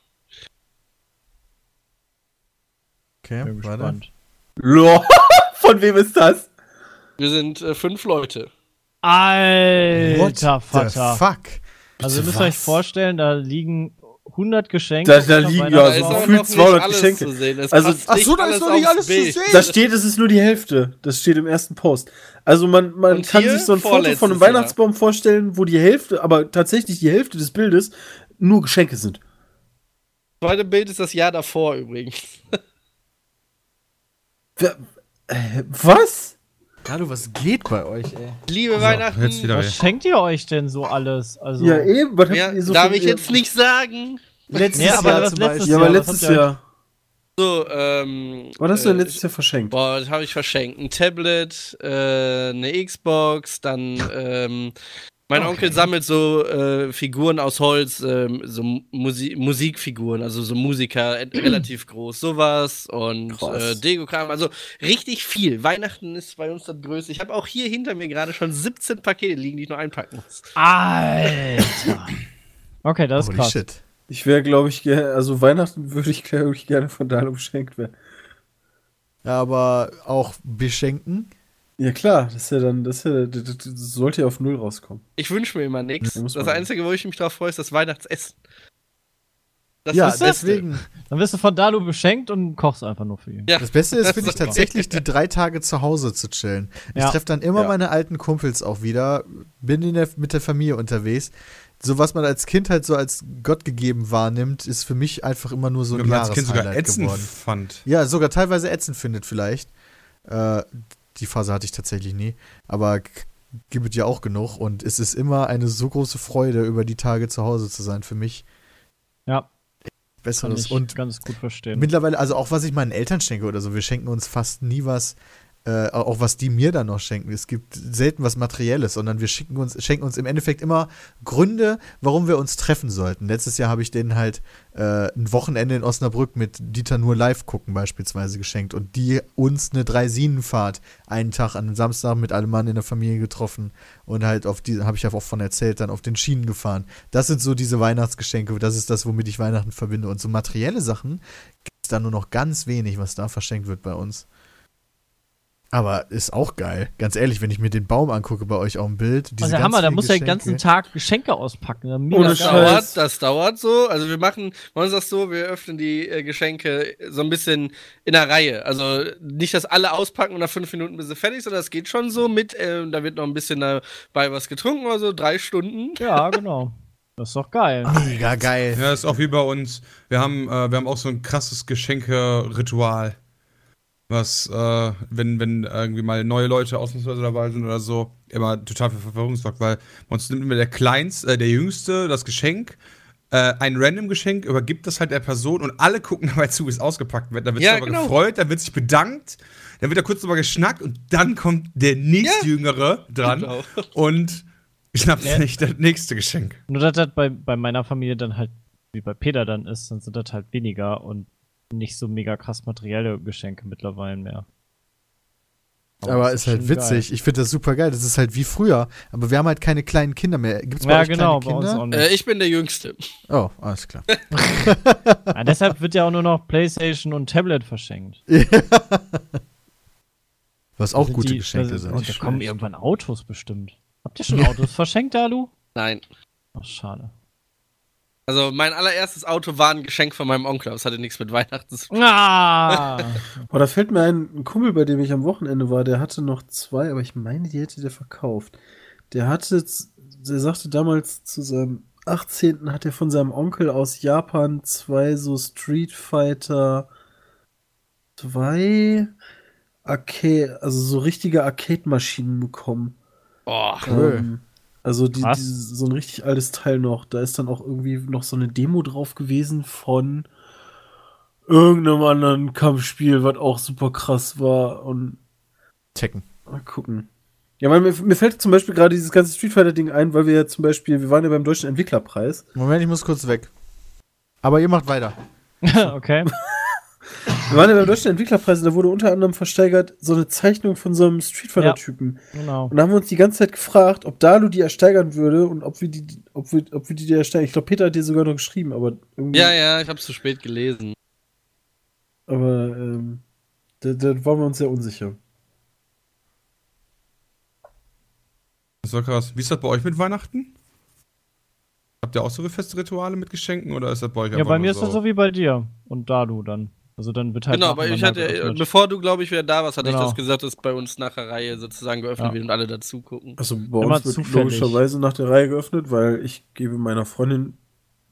A: Okay,
C: Bin
A: warte.
C: gespannt.
E: Lo, von wem ist das?
F: Wir sind äh, fünf Leute.
C: Alter Vater.
A: The fuck?
C: Also ihr
A: Bitte
C: müsst euch
A: was?
C: vorstellen, da liegen 100 Geschenke.
E: Da- da liegen ja so gefühlt
F: noch nicht
E: 200
F: alles
E: Geschenke.
F: Zu
E: Also-
A: Ach so, da ist noch nicht alles zu
F: Bild.
A: sehen.
E: Da steht, es ist nur die Hälfte. Das steht im ersten Post. Also man, man
F: Und
E: kann sich so ein Foto von einem. Weihnachtsbaum vorstellen, wo die Hälfte, aber tatsächlich die Hälfte des Bildes nur Geschenke sind.
F: Das zweite Bild ist das Jahr davor übrigens.
E: Wer, äh, was?
A: Hallo, was geht bei euch, ey?
F: Liebe Weihnachten.
D: jetzt wieder
C: Was
D: weg.
C: schenkt ihr euch denn so alles? Also,
E: Ja, eben. Was habt
F: Ja,
E: ihr so
F: darf ich jetzt nicht sagen.
A: Letztes
C: Nee, aber
A: Jahr
C: das
A: zum
C: letztes
A: Beispiel.
E: Ja, aber letztes Jahr.
F: So, ähm.
E: Was hast du denn
F: äh,
E: letztes Jahr verschenkt?
F: Boah, das habe ich verschenkt. Ein Tablet, äh, eine Xbox, dann, ähm, mein Onkel sammelt so äh, Figuren aus Holz, ähm, so Musi Musikfiguren, also so Musiker, äh, relativ groß, sowas und äh, Deko-Kram, also richtig viel. Weihnachten ist bei uns das Größte. Ich habe auch hier hinter mir gerade schon 17 Pakete liegen, die ich noch einpacken muss.
C: Alter. Okay, das ist
A: Holy
C: krass.
A: shit.
E: Ich wäre, glaube ich, gerne, also Weihnachten würde ich, glaube ich, gerne von Dalo beschenkt werden.
A: Ja, aber auch beschenken.
E: Ja, klar, das ist ja dann, das, ist ja, das, sollte ja auf Null rauskommen.
F: Ich wünsche mir immer nichts.
E: Ja,
F: Das. Einzige, wo ich mich drauf freue, ist das Weihnachtsessen. Das
A: Ja, deswegen.
C: Dann wirst du von Dalu beschenkt und kochst einfach nur für ihn.
F: Ja.
A: Das Beste ist, finde ich tatsächlich, die drei Tage zu Hause zu chillen. Ich
C: Ja.
A: treffe dann immer
E: Ja.
A: meine alten Kumpels auch wieder, bin in der, mit der Familie unterwegs. So was man als Kind halt so als Gott gegeben wahrnimmt, ist für mich einfach immer nur so ein
D: Wenn man als Kind sogar
A: Jahreshighlight
D: ätzend
A: geworden.
D: fand.
A: Ja, sogar teilweise ätzend findet vielleicht. Äh, die Phase hatte ich tatsächlich nie. Aber gibt es ja auch genug. Und es ist immer eine so große Freude, über die Tage zu Hause zu sein für mich.
C: Ja, kann
A: Besseres.
C: ich
A: Und
C: ganz gut verstehen.
A: mittlerweile, also auch was ich meinen Eltern schenke oder so, wir schenken uns fast nie was, äh, auch was die mir dann noch schenken. Es gibt selten was Materielles, sondern wir schicken uns, schenken uns im Endeffekt immer Gründe, warum wir uns treffen sollten. Letztes Jahr habe ich denen halt äh, ein Wochenende in Osnabrück mit Dieter nur live gucken beispielsweise geschenkt und die uns eine Dreisinenfahrt einen Tag an einem Samstag mit allem Mann in der Familie getroffen und halt auf die, habe ich ja auch von erzählt, dann auf den Schienen gefahren. Das sind so diese Weihnachtsgeschenke, das ist das, womit ich Weihnachten verbinde. Und so materielle Sachen gibt es da nur noch ganz wenig, was da verschenkt wird bei uns. Aber ist auch geil. Ganz ehrlich, wenn ich mir den Baum angucke bei euch auf dem Bild. Diese
C: Also Hammer, da muss er den ganzen Tag Geschenke auspacken. Mega
E: Ohne
F: Das
C: geil.
F: Dauert, das dauert so. Also wir machen, ist das so, wir öffnen die äh, Geschenke so ein bisschen in der Reihe. Also nicht, dass alle auspacken und nach fünf Minuten bis sie fertig sind, das geht schon so mit, äh, da wird noch ein bisschen dabei was getrunken oder so, drei Stunden.
C: Ja, genau. Das ist doch geil.
A: Mega geil.
D: Ja, ist auch wie bei uns. Wir haben, äh, wir haben auch so ein krasses Geschenke-Ritual. Was, äh, wenn, wenn irgendwie mal neue Leute ausnahmsweise dabei sind oder so, immer total für Verwirrung sorgt, weil uns nimmt immer der Kleinste, äh, der Jüngste das Geschenk, äh, ein random Geschenk, übergibt das halt der Person und alle gucken dabei zu, wie es ausgepackt wird. Dann wird
F: Ja,
D: sich aber
F: genau.
D: gefreut, dann wird sich bedankt, dann wird da kurz drüber geschnackt und dann kommt der nächstjüngere dran
F: Genau.
D: und schnappt
C: Ja.
D: sich das nächste Geschenk.
C: Nur dass das bei, bei meiner Familie dann halt, wie bei Peter dann ist, dann sind das halt weniger und nicht so mega krass materielle Geschenke mittlerweile mehr.
A: Aber
C: das
A: ist halt
C: schon
A: witzig. Ich finde das super geil. Das ist halt wie früher. Aber wir haben halt keine kleinen Kinder mehr. Gibt es bei
C: Ja,
A: euch
C: genau,
A: kleine
C: bei uns
A: Kinder?
C: auch nicht.
F: Äh, ich bin der Jüngste.
A: Oh, alles klar.
C: Ja, deshalb wird ja auch nur noch Playstation und Tablet verschenkt.
A: Was auch
C: Sind
A: gute
C: die-
A: Geschenke
C: das-
A: sind.
C: Und da kommen irgendwann Autos bestimmt. Habt ihr schon Autos verschenkt, Alu?
F: Nein.
C: Ach, schade.
F: Also mein allererstes Auto war ein Geschenk von meinem Onkel, das hatte nichts mit Weihnachten zu tun.
C: Ah!
E: Oh, da fällt mir ein, ein Kumpel, bei dem ich am Wochenende war, der hatte noch zwei, aber ich meine, die hätte der verkauft. Der hatte, der sagte damals zu seinem 18. hat er von seinem Onkel aus Japan zwei so Street Fighter zwei Arcade, also so richtige Arcade-Maschinen bekommen.
F: Boah.
A: Cool.
E: Ähm, also die, die, so ein richtig altes Teil noch. Da ist dann auch irgendwie noch so eine Demo drauf gewesen von irgendeinem anderen Kampfspiel, was auch super krass war. Und
A: Tekken.
E: mal gucken. Ja, weil mir, mir fällt zum Beispiel gerade dieses ganze Street Fighter-Ding ein, weil wir ja zum Beispiel, wir waren ja beim Deutschen Entwicklerpreis.
A: Moment, ich muss kurz weg. Aber ihr macht weiter.
C: okay.
E: Wir waren ja beim Deutschen Entwicklerpreis und da wurde unter anderem versteigert so eine Zeichnung von so einem Street Fighter-Typen.
C: Genau.
E: Und da haben wir uns die ganze Zeit gefragt, ob Dalu die ersteigern würde und ob wir die, ob wir, ob wir die dir ersteigern. Ich glaube, Peter hat dir sogar noch geschrieben, aber irgendwie.
F: Ja, ja, ich hab's zu spät gelesen.
E: Aber ähm, da, da waren wir uns sehr unsicher.
D: Das war krass. Wie ist das bei euch mit Weihnachten? Habt ihr auch so feste Rituale mit Geschenken oder ist das bei euch
C: Ja, bei mir
D: nur
C: ist das so wie bei dir. Und da du dann. Also dann wird halt.
F: genau, aber ich hatte,
C: geöffnet.
F: bevor du, glaube ich, wieder da warst, hatte
C: Genau.
F: ich das gesagt, dass bei uns nach der Reihe sozusagen geöffnet
C: Ja.
F: wird und alle dazu gucken.
E: Also bei
C: Immer
E: uns wird
C: zufällig.
E: logischerweise nach der Reihe geöffnet, weil ich gebe meiner Freundin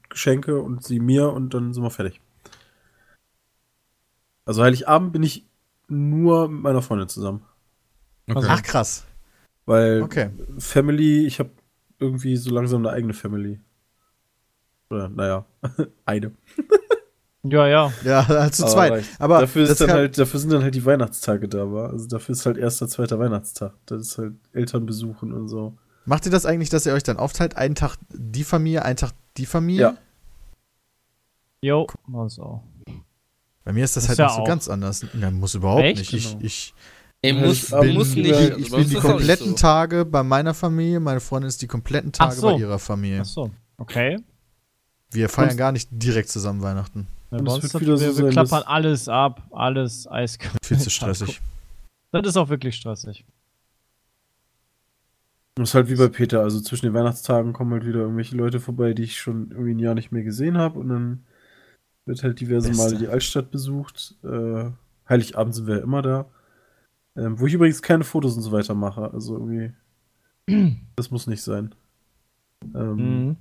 E: Geschenke und sie mir und dann sind wir fertig. Also Heiligabend bin ich nur mit meiner Freundin zusammen.
D: Okay.
A: Ach, krass.
E: Weil
A: Okay.
E: Family, ich habe irgendwie so langsam eine eigene Family. Oder, naja, eine.
C: Ja, ja.
A: Ja, zu
E: Aber
A: zweit. Aber
E: dafür, ist
A: das
E: dann halt, dafür sind dann halt die Weihnachtstage da, war. Also dafür ist halt erster, zweiter Weihnachtstag. Das ist halt Eltern besuchen und so.
A: Macht ihr das eigentlich, dass ihr euch dann aufteilt? Einen Tag die Familie, einen Tag die Familie?
E: Ja.
C: Jo, war's auch.
A: Bei mir ist das
C: Ist
A: halt
C: ja
A: noch so
C: auch.
A: ganz anders. Ja, muss überhaupt
C: Echt?
A: nicht. Ich,
E: Genau.
A: ich
F: Ey,
E: Ja,
F: muss,
E: ich bin-
F: muss nicht.
E: ich
F: also
A: ich bin die
F: ist das
A: kompletten
F: so.
A: Tage bei meiner Familie, meine Freundin ist die kompletten Tage
C: so.
A: bei ihrer Familie.
C: Ach so. Okay.
A: Wir feiern
E: Und-
A: gar nicht direkt zusammen Weihnachten.
E: Und
C: bei uns
E: wieder so
C: wir, wir klappern alles ab, alles eiskalt.
A: Viel zu stressig.
C: Das ist auch wirklich stressig.
E: Das ist halt wie bei Peter, also zwischen den Weihnachtstagen kommen halt wieder irgendwelche Leute vorbei, die ich schon irgendwie ein Jahr nicht mehr gesehen habe und dann wird halt diverse
A: Beste.
E: Male die Altstadt besucht. Äh, Heiligabend sind wir ja immer da. Ähm, wo ich übrigens keine Fotos und so weiter mache, also irgendwie. das muss nicht sein. Ähm,
C: Mhm.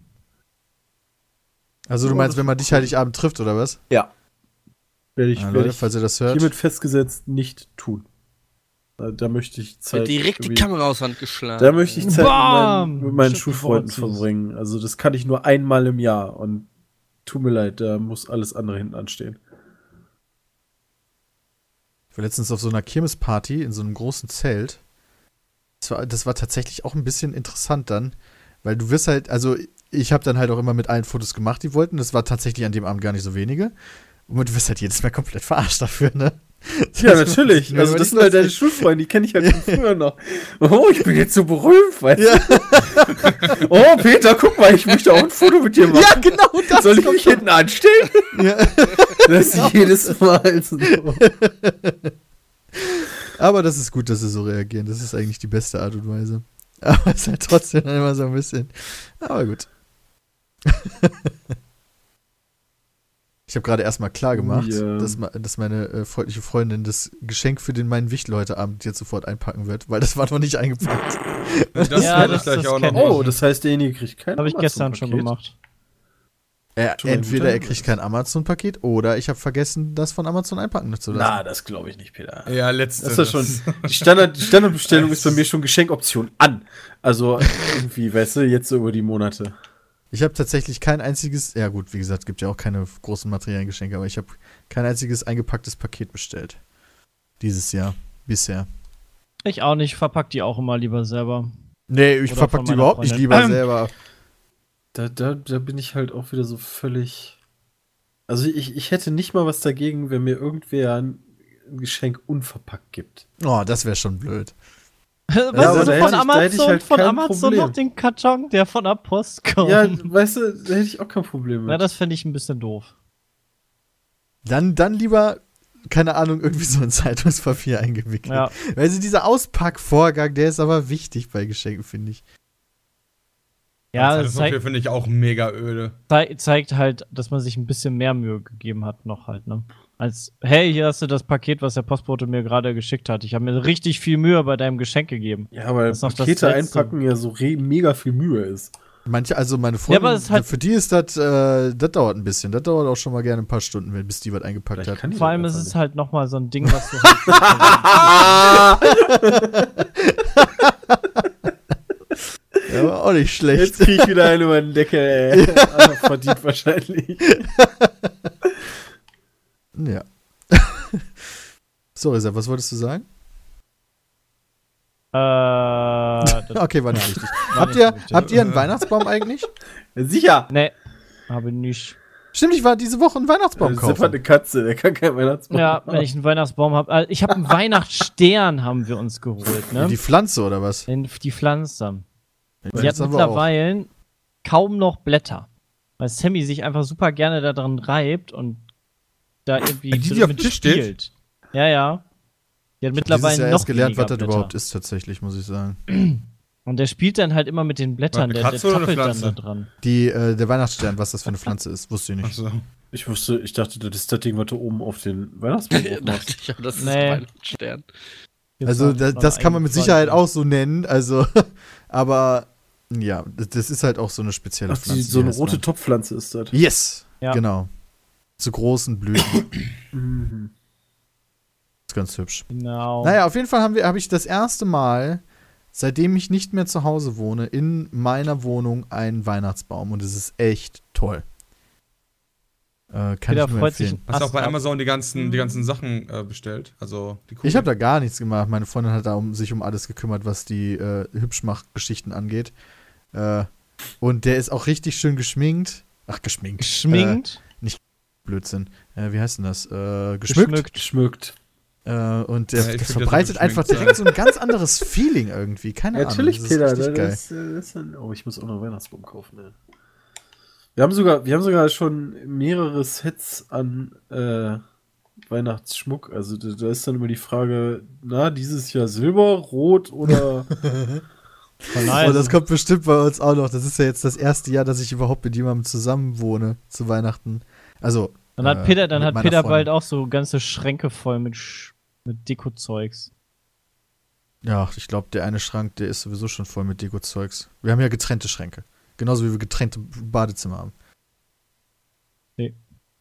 A: Also du meinst, wenn man dich. Heiligabend trifft, oder was?
E: Ja. Werde ich,
A: Ja,
E: werde
A: Leute,
E: ich
A: falls ihr das hört.
E: hiermit festgesetzt nicht tun. Da, da möchte ich Zeit.
F: Wird direkt die Kamera aus Hand geschlagen.
E: Da möchte ich Zeit mit meinen, mit meinen Schulfreunden verbringen. Also das kann ich nur einmal im Jahr und tut mir leid, da muss alles andere hinten anstehen.
A: Ich war letztens auf so einer Kirmesparty in so einem großen Zelt. Das war, das war tatsächlich auch ein bisschen interessant dann, weil du wirst halt, also ich habe dann halt auch immer mit allen Fotos gemacht, die wollten. Das war tatsächlich an dem Abend gar nicht so wenige. Und du wirst halt jedes Mal komplett verarscht dafür, ne?
E: Ja, natürlich. Also das sind halt deine. Schulfreunde, die kenne ich halt von früher noch. Oh, ich bin jetzt so berühmt, weißt
A: Ja.
E: du? Oh, Peter, guck mal, ich möchte auch ein Foto mit dir machen.
A: Ja, genau das.
E: Soll ich mich hinten anstellen?
A: Ja.
E: Das ist jedes Mal so.
A: Aber das ist gut, dass sie so reagieren. Das ist eigentlich die beste Art und Weise. Aber es ist halt trotzdem immer so ein bisschen. Aber gut. Ich habe gerade erstmal klar gemacht,
E: Oh ja.
A: dass, dass meine äh, freundliche Freundin das Geschenk für den meinen Wichtel heute Abend jetzt sofort einpacken wird, weil das war noch nicht eingepackt.
D: Das
C: Ja,
D: werde
C: das-
D: ich gleich
C: das
D: auch noch.
E: Oh, das heißt, derjenige kriegt kein
C: Habe ich gestern schon gemacht.
A: Er,
E: Schon
A: entweder er kriegt kein Amazon-Paket oder ich habe vergessen, das von Amazon einpacken zu lassen.
E: Na, das glaube ich nicht, Peter.
D: Ja, letzte.
E: Das ist schon. Die, Standard, die Standardbestellung ist bei mir schon Geschenkoption an. Also irgendwie, weißt du, jetzt so über die Monate.
A: Ich habe tatsächlich kein einziges, ja gut, wie gesagt, gibt ja auch keine großen materiellen Geschenke, aber ich habe kein einziges eingepacktes Paket bestellt. Dieses Jahr. Bisher.
C: Ich auch nicht, verpack die auch immer lieber selber.
A: Nee, ich
C: Oder
A: verpack die überhaupt nicht
C: Freundin.
A: lieber
C: Ähm.
A: selber.
E: Da, da, da bin ich halt auch wieder so völlig. Also ich, ich hätte nicht mal was dagegen, wenn mir irgendwer ein Geschenk unverpackt gibt.
A: Oh, das wäre schon blöd.
C: weißt
E: aber
C: du,
E: da
C: von Amazon,
E: halt
C: von Amazon
E: Problem.
C: noch den Karton, der von der Post kommt.
E: Ja, weißt du, da hätte ich auch kein Problem mit.
C: Na, das fände ich ein bisschen doof.
A: Dann, dann lieber, keine Ahnung, irgendwie so in Zeitungspapier eingewickelt.
C: Ja.
A: Also dieser Auspackvorgang, der ist aber wichtig bei Geschenken, finde ich.
C: Ja,
D: das
C: zeigt,
D: finde ich auch mega öde.
C: zei- zeigt halt, dass man sich ein bisschen mehr Mühe gegeben hat, noch halt, ne? Als, hey, hier hast du das Paket, was der Postbote mir gerade geschickt hat. Ich habe mir richtig viel Mühe bei deinem Geschenk gegeben.
E: Ja, weil
C: Das noch
E: Pakete einpacken ja so mega viel Mühe ist.
A: Manche, also meine
C: es ist halt-
A: für die ist das, äh, das dauert ein bisschen. Das dauert auch schon mal gerne ein paar Stunden, wenn- bis die was eingepackt
E: Vielleicht
A: hat.
C: Vor allem ist es halt nochmal so ein Ding, was du halt.
A: Ja, aber auch nicht schlecht.
E: Jetzt krieg ich wieder einen über den Deckel, ey. Aber verdient wahrscheinlich.
A: Ja. Sorry, Sepp, was wolltest du sagen?
C: äh,
A: Okay, war nicht richtig.
C: war
A: habt,
C: nicht
A: ihr, habt ihr einen Weihnachtsbaum eigentlich?
E: Sicher.
C: Nee, habe nicht.
A: Stimmt, ich war diese Woche einen Weihnachtsbaum
E: Sepp hat
A: kaufen.
E: eine Katze, der kann keinen Weihnachtsbaum.
C: Ja, wenn ich einen Weihnachtsbaum habe. Also ich habe einen Weihnachtsstern, haben wir uns geholt, ne?
A: Die Pflanze oder was?
C: In die Pflanze. Die
A: Das
C: hat mittlerweile kaum noch Blätter. Weil Sammy sich einfach super gerne da dran reibt und da irgendwie
D: Die, die auf Tisch steht?
C: spielt. Ja, ja. Die hat mittlerweile
A: Jahr
C: noch
A: erst gelernt, was das
C: Blätter.
A: überhaupt ist, tatsächlich, muss ich sagen.
C: Und der spielt dann halt immer mit den Blättern. Der, der tappelt dann da dran.
A: Die, äh, der Weihnachtsstern, was das für eine Pflanze ist, wusste ich nicht.
D: Achso.
E: Ich wusste, ich dachte, das ist das Ding, was du oben auf den Weihnachtsbaum drauf machst.
F: dachte ich, das ist
C: Nee.
F: Weihnachtsstern.
A: Also, da, das kann man mit Sicherheit auch so nennen, also, aber, ja, das, ist halt auch so eine spezielle
E: Ach,
A: Pflanze.
E: die, so eine rote. Topfpflanze ist das.
A: Yes!
C: Ja.
A: Genau. Zu großen Blüten.
E: Mhm.
A: ist ganz hübsch.
C: Genau.
A: Naja, auf jeden Fall habe hab ich das erste Mal, seitdem ich nicht mehr zu Hause wohne, in meiner Wohnung einen Weihnachtsbaum und es ist echt toll. Äh, kann
C: Peter
A: ich nur empfehlen.
D: Hast du auch bei. Amazon die ganzen, die ganzen Sachen äh, bestellt? Also die
A: Ich habe da gar nichts gemacht. Meine Freundin hat da um, sich um alles gekümmert, was die äh, Hübschmach-Geschichten angeht. Äh, und der ist auch richtig schön geschminkt. Ach, geschminkt.
C: Geschminkt,
A: Blödsinn. Äh, wie heißt denn das? Äh, geschmückt.
C: geschmückt.
E: Geschmückt.
A: Äh, und der,
D: Ja,
A: das verbreitet einfach direkt so ein ganz anderes Feeling irgendwie. Keine
E: Natürlich,
A: Ahnung.
E: Peter.
A: Das ist
E: Das,
A: richtig geil.
E: das, äh, das ist ein, oh, ich muss auch noch einen Weihnachtsbaum kaufen. Ey. Wir haben sogar, wir haben sogar schon mehrere Sets an äh, Weihnachtsschmuck. Also da, da ist dann immer die Frage, na, dieses Jahr Silber, Rot oder
C: Voll
A: Oh, das kommt bestimmt bei uns auch noch. Das ist ja jetzt das erste Jahr, dass ich überhaupt mit jemandem zusammen wohne zu Weihnachten. Also.
C: Dann hat
A: äh,
C: Peter, dann hat Peter
A: Freundin.
C: bald auch so ganze Schränke voll mit, Sch mit Deko-Zeugs.
A: Ja, ich glaube, der eine Schrank, der ist sowieso schon voll mit Deko-Zeugs. Wir haben ja getrennte Schränke. Genauso wie wir getrennte Badezimmer haben.
C: Nee.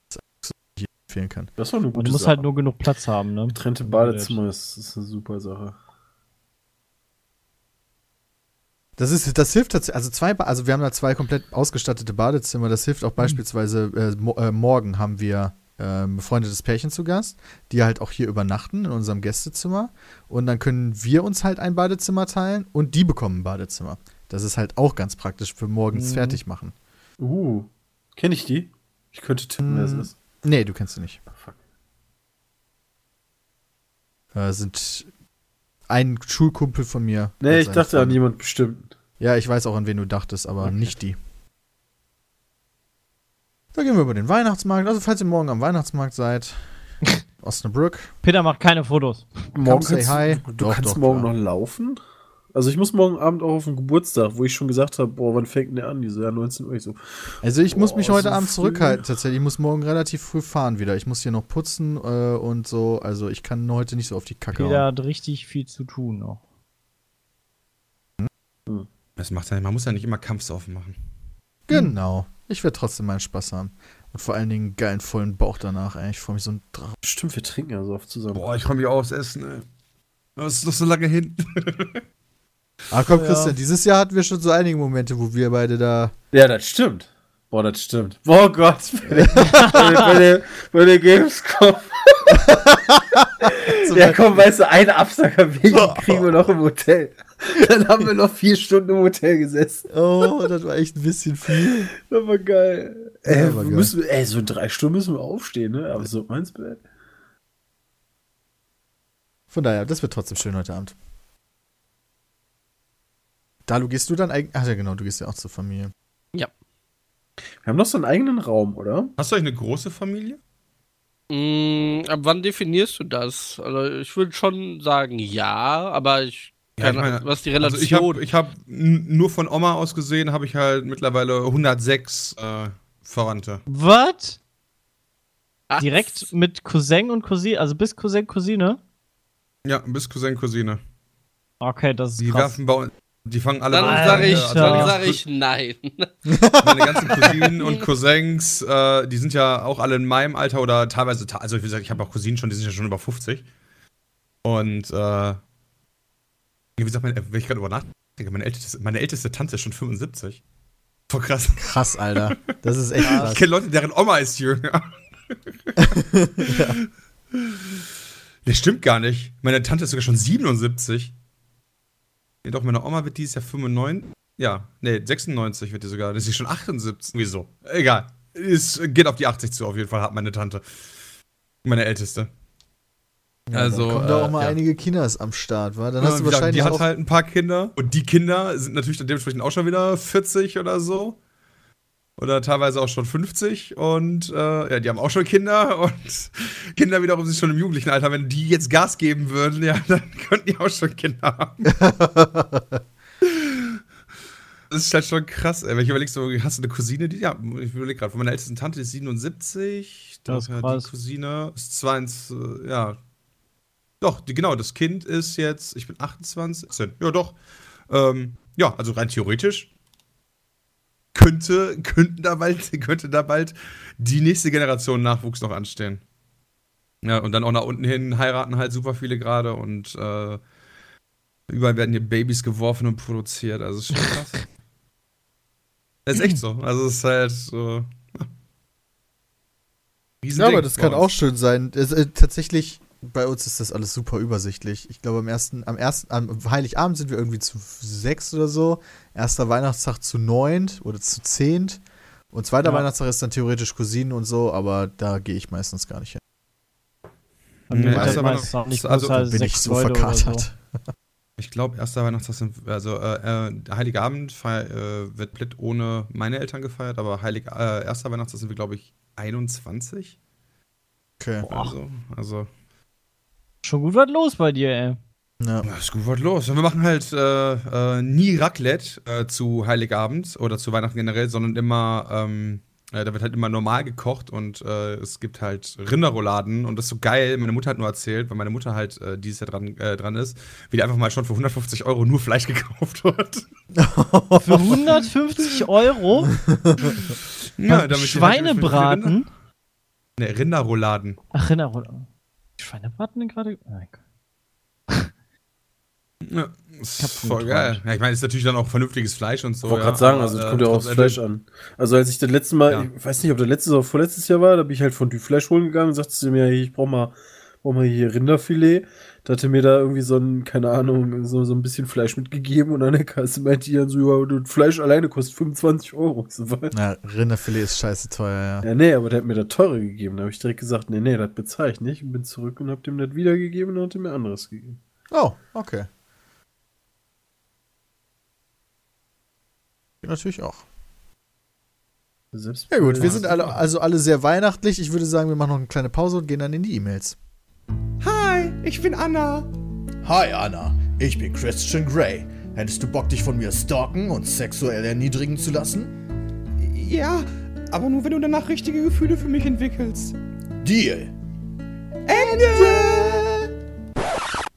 A: Das ist, was ich empfehlen kann.
E: das war eine
C: Und
E: gute
C: du musst
E: Sache.
C: halt nur genug Platz haben, ne?
E: Getrennte Badezimmer ist, ist eine super Sache.
A: Das ist, das hilft tatsächlich, also zwei, also wir haben da zwei komplett ausgestattete Badezimmer. Das hilft auch beispielsweise, äh, mo äh, morgen haben wir ähm, befreundetes Pärchen zu Gast, die halt auch hier übernachten in unserem Gästezimmer. Und dann können wir uns halt ein Badezimmer teilen und die bekommen ein Badezimmer. Das ist halt auch ganz praktisch für morgens
C: Mhm.
A: fertig machen.
E: Uh, kenne ich die? Ich könnte tippen, wer es
A: Mm.
E: ist.
A: Nee, du kennst sie nicht.
E: Ah, fuck.
A: Äh, sind ein Schulkumpel von mir.
E: Nee, ich dachte an jemand bestimmt.
A: Ja, ich weiß auch, an wen du dachtest, aber
E: Okay.
A: nicht die. Da gehen wir über den Weihnachtsmarkt. Also, falls ihr morgen am Weihnachtsmarkt seid, Osnabrück,
C: Peter macht keine Fotos.
E: Morgen
A: say hi.
E: Du, du
A: Doch,
E: kannst
A: doch,
E: morgen
A: klar.
E: noch laufen? Also ich muss morgen Abend auch auf den Geburtstag, wo ich schon gesagt habe, boah, wann fängt denn der an? Die so, ja, 19 Uhr. Ich so,
A: Also ich muss
E: Boah,
A: mich heute
E: so
A: Abend
E: früh?
A: zurückhalten tatsächlich. Ich muss morgen relativ früh fahren wieder. Ich muss hier noch putzen äh, und so. Also ich kann heute nicht so auf die Kacke
C: Peter
A: hauen.
C: hat richtig viel zu tun noch.
D: Das macht ja, man muss ja nicht immer Kampfsaufen machen.
A: Genau. Ich werde trotzdem meinen Spaß haben. Und vor allen Dingen einen geilen vollen Bauch danach. Ey. Ich freue mich so ein Drachen.
E: stimmt, wir trinken ja so oft zusammen.
D: Boah, ich freue mich auch aufs Essen, ey. Das ist noch so lange hin.
A: Ah komm,
C: Ja.
A: Christian, dieses Jahr hatten wir schon so einige Momente, wo wir beide da.
E: Ja, das stimmt. Boah, das stimmt. Boah Gott, bei der, bei der, bei der, bei der Gamescom. ja, komm, weißt du, einen Absacker wegen kriegen wir noch im Hotel. Dann haben wir noch vier Stunden im Hotel gesessen.
A: Oh, das war echt ein bisschen viel.
E: Das war geil. Ey,
A: Ja, war
E: wir
A: geil.
E: müssen, ey, so in drei Stunden müssen wir aufstehen, ne? Aber so meins Bett.
A: Von daher, das wird trotzdem schön heute Abend. Dalu, gehst du dann eigentlich. Ach ja, genau, du gehst ja auch zur Familie.
E: Wir haben doch so einen eigenen Raum, oder?
D: Hast du eigentlich eine große Familie?
F: Mm, ab wann definierst du das? Also ich würde schon sagen ja, aber ich
D: Ja, ich
F: Keine-
D: meine,
F: was die
D: Also
F: Relation.
D: ich habe ich hab nur von Oma aus gesehen, habe ich halt mittlerweile 106 äh, Verwandte.
C: Was?
F: Was?
C: Direkt mit Cousin und Cousine, also bis Cousin, Cousine?
D: Ja, bis Cousin, Cousine.
C: Okay, das ist
D: Die
C: krass.
D: werfen bei uns, die fangen alle
F: Dann
D: bei-
F: sage ich,
D: also
F: dann
C: Alter.
F: sag ich nein.
D: meine ganzen Cousinen und Cousins, äh, die sind ja auch alle in meinem Alter oder teilweise, also wie gesagt, ich habe auch Cousinen schon, die sind ja schon über 50. Und, äh, wie gesagt, mein, wenn ich gerade über nachdenke, meine älteste, meine älteste Tante ist schon 75. Voll krass.
A: Krass, Alter. Das ist echt
D: Ich
A: krass.
D: kenne Leute, deren Oma ist jünger. Das stimmt gar nicht. Meine Tante ist sogar schon 77. Nee, doch, meine Oma wird dieses Jahr 95. Ja, nee, 96 wird die sogar. Das ist schon 78. Wieso? Egal. Es geht auf die 80 zu, auf jeden Fall, hat meine Tante. Meine älteste.
A: Ja,
D: Also,
A: dann kommen da auch
D: äh,
A: mal
D: ja.
A: einige Kinders am Start, wa? Dann
D: Ja,
A: hast du wahrscheinlich
D: die hat
A: auch
D: halt ein paar Kinder. Und die Kinder sind natürlich dann dementsprechend auch schon wieder 40 oder so. Oder teilweise auch schon 50. Und äh, ja, die haben auch schon Kinder. Und Kinder wiederum sind schon im jugendlichen Alter. Wenn die jetzt Gas geben würden, ja, dann könnten die auch schon Kinder haben. Das ist halt schon krass, ey. Wenn ich überlege, so, hast du eine Cousine, die, ja, ich überlege gerade, von meiner ältesten Tante die ist 77.
C: Das ist krass.
D: Die Cousine ist 22, äh, ja. Doch, die, genau, das Kind ist jetzt, ich bin 28. Ja, doch. Ähm, ja, also rein theoretisch könnte, könnten da bald, könnte da bald die nächste Generation Nachwuchs noch anstehen. Ja, und dann auch nach unten hin heiraten halt super viele gerade und äh, überall werden hier Babys geworfen und produziert. Also ist schon krass. Das ist echt so. Also es ist halt so. Ja,
A: Ja, aber das kann auch schön sein. Es, äh, tatsächlich, bei uns ist das alles super übersichtlich. Ich glaube, am ersten, am ersten, am Heiligabend sind wir irgendwie zu sechs oder so. Erster Weihnachtstag zu neunt oder zu zehnt. Und zweiter
C: Ja.
A: Weihnachtstag ist dann theoretisch Cousinen und so, aber da gehe ich meistens gar nicht hin.
C: Mir
D: Nee, erster
C: meistens auch nicht
D: also
C: größer als
A: Bin ich so
C: Leute
A: verkatert.
D: Ich glaube, erster Weihnachtstag sind, also äh, äh, Heiligabend feier, äh, wird komplett ohne meine Eltern gefeiert, aber Heilig, äh, erster Weihnachtstag sind wir, glaube ich, 21.
A: Okay.
D: Also, also
C: Schon gut was los bei dir, ey.
A: Ja.
D: Ja, ist gut was los. Wir machen halt äh, äh, nie Raclette äh, zu Heiligabend oder zu Weihnachten generell, sondern immer, ähm, äh, da wird halt immer normal gekocht und äh, es gibt halt Rinderrouladen und das ist so geil. Meine Mutter hat nur erzählt, weil meine Mutter halt äh, dieses Jahr dran, äh, dran ist, wie die einfach mal schon für 150 Euro nur Fleisch gekauft wird.
C: Für 150 Euro?
D: Ja, damit halt
C: Schweinebraten?
D: Rinder- Ne, Rinderrouladen.
C: Ach, Rinderrolle. Schweinebraten denn gerade? Gott.
D: Ja, ist voll geil. Ja, ich meine, ist natürlich dann auch vernünftiges Fleisch und so.
E: Ich wollte
D: ja,
E: gerade sagen, also das
D: äh,
E: kommt ja auch aufs Fleisch an. Also als ich das letzte Mal,
D: Ja.
E: ich weiß nicht, ob der letzte oder vorletztes Jahr war, da bin ich halt von du Fleisch holen gegangen und sagte zu mir, ich brauch mal, brauch mal hier Rinderfilet. Da hatte mir da irgendwie so ein, keine Ahnung, so, so ein bisschen Fleisch mitgegeben und an der Kasse meinte die dann so, ja, Fleisch alleine kostet 25 Euro. So?
A: Ja, Rinderfilet ist scheiße teuer, ja.
E: Ja, nee, aber der hat mir das teure gegeben. Da habe ich direkt gesagt, nee, nee, das bezahle ich nicht. Und bin zurück und hab dem das wiedergegeben und hat mir anderes gegeben.
A: Oh, okay. Natürlich auch.
E: Selbst
A: Ja gut, wir sind alle, also alle sehr weihnachtlich. Ich würde sagen, wir machen noch eine kleine Pause und gehen dann in die E-Mails.
G: Hi, ich bin Anna. Hi Anna, ich bin Christian Grey. Hättest du Bock, dich von mir stalken und sexuell erniedrigen zu lassen?
J: Ja, aber nur wenn du danach richtige Gefühle für mich entwickelst.
G: Deal.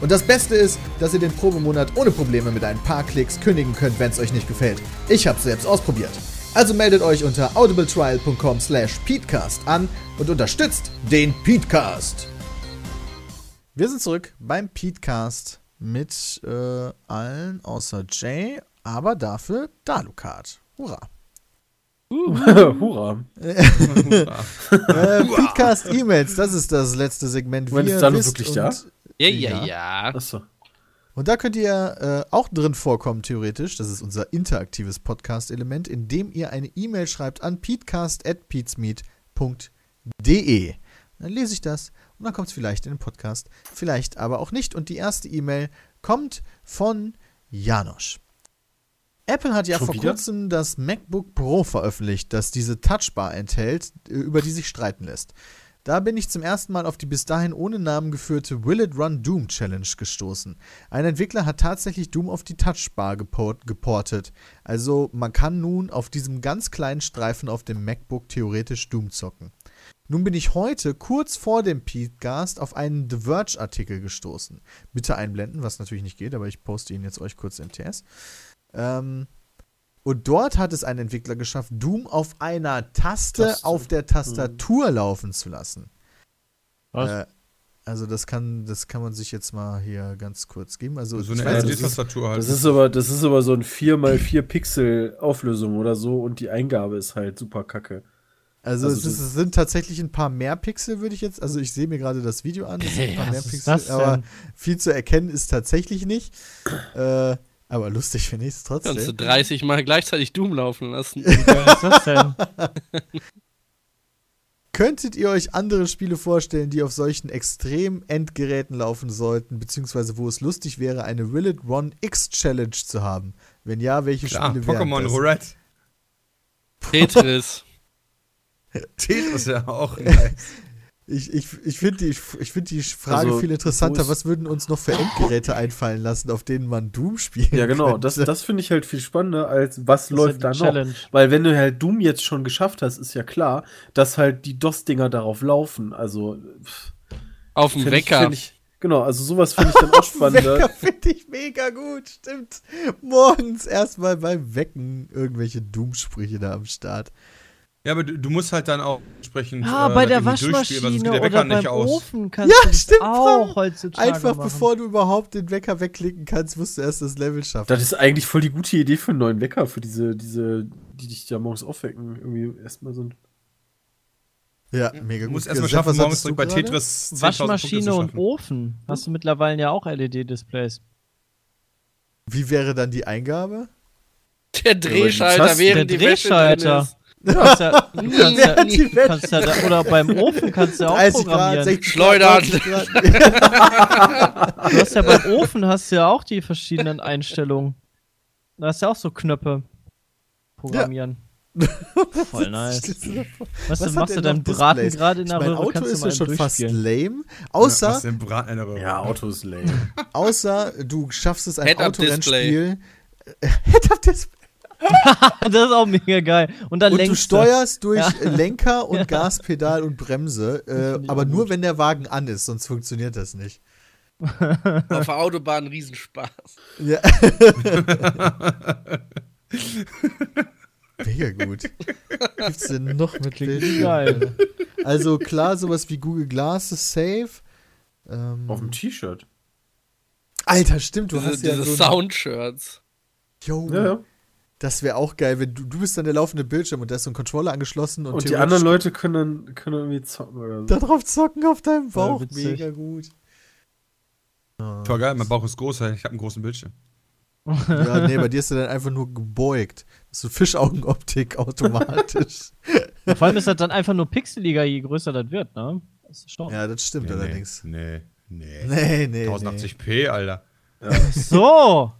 G: Und das Beste ist, dass ihr den Probemonat ohne Probleme mit ein paar Klicks kündigen könnt, wenn es euch nicht gefällt. Ich habe selbst ausprobiert. Also meldet euch unter audibletrial.com slash peatcast an und unterstützt den Peatcast.
A: Wir sind zurück beim Petecast mit äh, allen außer Jay, aber dafür Dalukat. Hurra.
E: Hurra.
A: Äh, Petecast E-Mails, das ist das letzte Segment.
E: Moment,
A: Wie
E: ist Dalu wirklich da?
F: Ja, ja, ja.
E: Achso.
A: Und da könnt ihr äh, auch drin vorkommen, theoretisch. Das ist unser interaktives Podcast-Element, indem ihr eine E-Mail schreibt an peatcast.peatsmeet.de. Dann lese ich das und dann kommt es vielleicht in den Podcast, vielleicht aber auch nicht. Und die erste E-Mail kommt von Janosch. Apple hat ja
E: Schon
A: vor
E: wieder?
A: kurzem das MacBook Pro veröffentlicht, das diese Touchbar enthält, äh, über die sich streiten lässt. Da bin ich zum ersten Mal auf die bis dahin ohne Namen geführte Will It Run Doom Challenge gestoßen. Ein Entwickler hat tatsächlich Doom auf die Touchbar geport geportet. Also man kann nun auf diesem ganz kleinen Streifen auf dem MacBook theoretisch Doom zocken. Nun bin ich heute kurz vor dem Podcast auf einen The Verge Artikel gestoßen. Bitte einblenden, was natürlich nicht geht, aber ich poste ihn jetzt euch kurz im TS. Ähm, und dort hat es ein Entwickler geschafft, Doom auf einer Taste
E: Taste.
A: auf der Tastatur laufen zu lassen.
C: Was?
A: Äh, also das kann, das kann man sich jetzt mal hier ganz kurz geben. Also
D: So eine LCD-Tastatur halt.
E: Das ist aber, das ist aber so ein 4x4 Pixel Auflösung oder so und die Eingabe ist halt super kacke.
A: Also,
E: Also
A: es, ist,
E: das-
A: es sind tatsächlich ein paar mehr Pixel, würde ich jetzt. Also ich sehe mir gerade das Video an. Es sind ein paar mehr Pixel, aber viel zu erkennen ist tatsächlich nicht. Äh, aber lustig finde ich es
F: Kannst du
A: trotzdem.
F: 30 Mal gleichzeitig Doom laufen lassen.
C: Was ist das denn?
A: Könntet ihr euch andere Spiele vorstellen, die auf solchen extrem Endgeräten laufen sollten, beziehungsweise wo es lustig wäre, eine Will It Run X Challenge zu haben? Wenn ja, welche
D: Klar,
A: Spiele wären
D: Pokémon? Roulette.
F: Tetris.
D: Tetris ja auch nice.
A: Ich, ich, ich finde die, ich find die Frage
E: Also,
A: viel interessanter. Was würden uns noch für Endgeräte einfallen lassen, auf denen man Doom spielen
E: Ja, genau.
A: könnte?
E: Das, das finde ich halt viel spannender, als was
C: Das
E: läuft
C: ist
E: da noch.
C: Challenge.
E: Weil wenn du halt Doom jetzt schon geschafft hast, ist ja klar, dass halt die DOS-Dinger darauf laufen. Also pff,
F: Auf dem Wecker.
E: ich, genau, also sowas finde ich dann auch spannender.
A: Wecker finde ich mega gut, stimmt. Morgens erstmal beim Wecken irgendwelche Doom-Sprüche da am Start.
D: Ja, aber du, du musst halt dann auch entsprechend.
C: Ah,
D: äh,
C: bei der Waschmaschine
D: geht der Wecker
C: oder beim
D: nicht aus.
C: Ofen kannst
A: Ja,
C: du das
A: stimmt,
C: auch heutzutage
A: Einfach
C: machen.
A: bevor du überhaupt den Wecker wegklicken kannst, musst du erst das Level schaffen.
E: Das ist eigentlich voll die gute Idee für einen neuen Wecker, für diese, diese, die dich da morgens aufwecken. Irgendwie erstmal so ein.
A: ja, mega
D: Du
A: gut.
D: musst erstmal
A: was
D: schaffen, morgens
A: du
D: direkt bei? Tetris 10.000
C: Waschmaschine und. Ofen. Hast du mittlerweile ja auch LED-Displays.
A: Wie wäre dann die Eingabe?
F: Der Drehschalter, während
C: Der
F: die Wäsche drin
C: Drehschalter.
F: ist.
C: Du kannst ja, du kannst ja, du kannst ja da, oder beim Ofen kannst du ja auch
A: 30 Grad,
C: programmieren.
A: 60
F: Schleudern.
A: Grad, 90 Grad.
C: Du hast ja beim Ofen hast du ja auch die verschiedenen Einstellungen. Da hast du ja auch so Knöpfe. Programmieren. Voll nice. Was,
A: Was
C: machst du deinen
A: noch
C: Braten gerade in
A: Ich
C: der
A: mein
C: Röhre?
A: Auto ist ja schon fast lame.
D: Ja,
A: Außer,
D: was denn Braten in der Röhre?
E: Ja, Auto ist lame.
A: außer du schaffst es, ein
F: Head-Up-Display.
A: Autorennspiel. Head-Up-Display.
C: das ist auch mega geil. Und dann
A: Und du
C: lenkst
A: steuerst durch
C: Ja.
A: Lenker und Gaspedal und Bremse, äh, aber nur
C: gut.
A: wenn der Wagen an ist, sonst funktioniert das nicht.
F: Auf der Autobahn ein Riesenspaß.
A: Ja. Mega gut. Gibt's denn noch mit
C: Klingt geil.
A: Also klar, sowas wie Google Glass ist safe. Ähm,
E: Auf dem T-Shirt.
A: Alter, stimmt, du
F: Diese,
A: hast ja
F: diese
A: so
F: Soundshirts.
A: Yo,
E: Ja, ja.
A: Das wäre auch geil, wenn du, du bist dann der laufende Bildschirm und da ist so ein Controller angeschlossen und,
E: Und die anderen Leute können dann, können irgendwie zocken oder so.
A: da drauf zocken auf deinem Bauch.
C: witzig.
A: Mega gut.
D: Voll geil, mein Bauch ist groß, ich habe einen großen Bildschirm.
A: Ja, nee, bei dir ist er dann einfach nur gebeugt. Das ist so Fischaugenoptik automatisch.
C: Vor allem ist das dann einfach nur pixeliger, je größer das wird, ne? Das ist schon.
A: ja, das stimmt allerdings.
D: Nee, nee.
A: Nee, nee. nee.
D: 1080p, Alter.
C: So!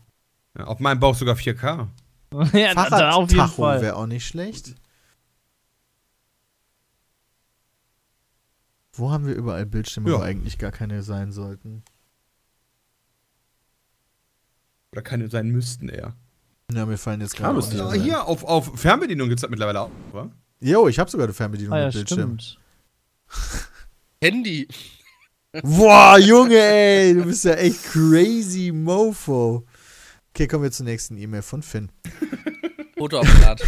D: Ja, auf meinem Bauch sogar 4K.
C: ja,
A: Fahrradtacho wäre auch nicht schlecht. Wo haben wir überall Bildschirme,
D: Ja.
A: wo eigentlich gar keine sein sollten?
D: Oder keine sein müssten eher.
A: Ja, mir fallen jetzt gerade auch
E: müsste
A: nicht
D: Ja, hier, auf, auf Fernbedienung gibt es das mittlerweile auch, oder?
A: Jo, ich habe sogar eine Fernbedienung
C: Ah ja,
A: mit Bildschirm.
F: Handy.
A: Boah, Junge, ey, du bist ja echt crazy Mofo. Okay, kommen wir zur nächsten E-Mail von Finn.
F: Fotoapparat.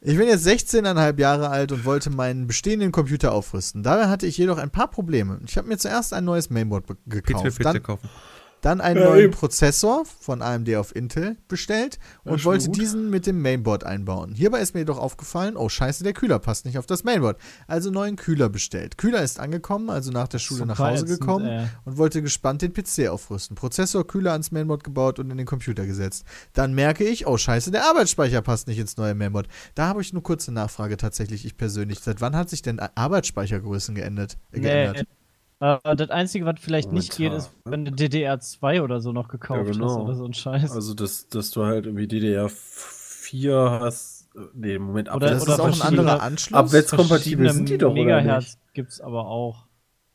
A: Ich bin jetzt 16,5 Jahre alt und wollte meinen bestehenden Computer aufrüsten. Dabei hatte ich jedoch ein paar Probleme. Ich habe mir zuerst ein neues Mainboard gekauft.
D: PC
A: Dann,
D: kaufen.
A: Dann einen
E: Ja,
A: neuen
E: eben.
A: Prozessor von AMD auf Intel bestellt und wollte
E: gut.
A: diesen mit dem Mainboard einbauen. Hierbei ist mir jedoch aufgefallen, oh scheiße, der Kühler passt nicht auf das Mainboard. Also neuen Kühler bestellt. Kühler ist angekommen, also nach der Schule nach Hause
C: ätzend,
A: gekommen
C: ey.
A: und wollte gespannt den PC aufrüsten. Prozessor, Kühler ans Mainboard gebaut und in den Computer gesetzt. Dann merke ich, oh scheiße, der Arbeitsspeicher passt nicht ins neue Mainboard. Da habe ich eine kurze Nachfrage tatsächlich, ich persönlich. Seit wann hat sich denn Arbeitsspeichergrößen geändert? Äh, geändert?
C: Äh, das Einzige, was vielleicht nicht geht, ist, wenn du DDR2 oder so noch gekauft
E: Ja, genau.
C: hast oder so ein Scheiß.
E: Also, dass, dass du halt irgendwie DDR4 hast. äh, Nee, Moment,
C: Oder-
E: abwärts,
A: das
C: oder
A: ist auch ein anderer Anschluss.
E: abwärtskompatibel sind die doch, oder
C: Megahertz
E: nicht?
C: gibt's aber auch.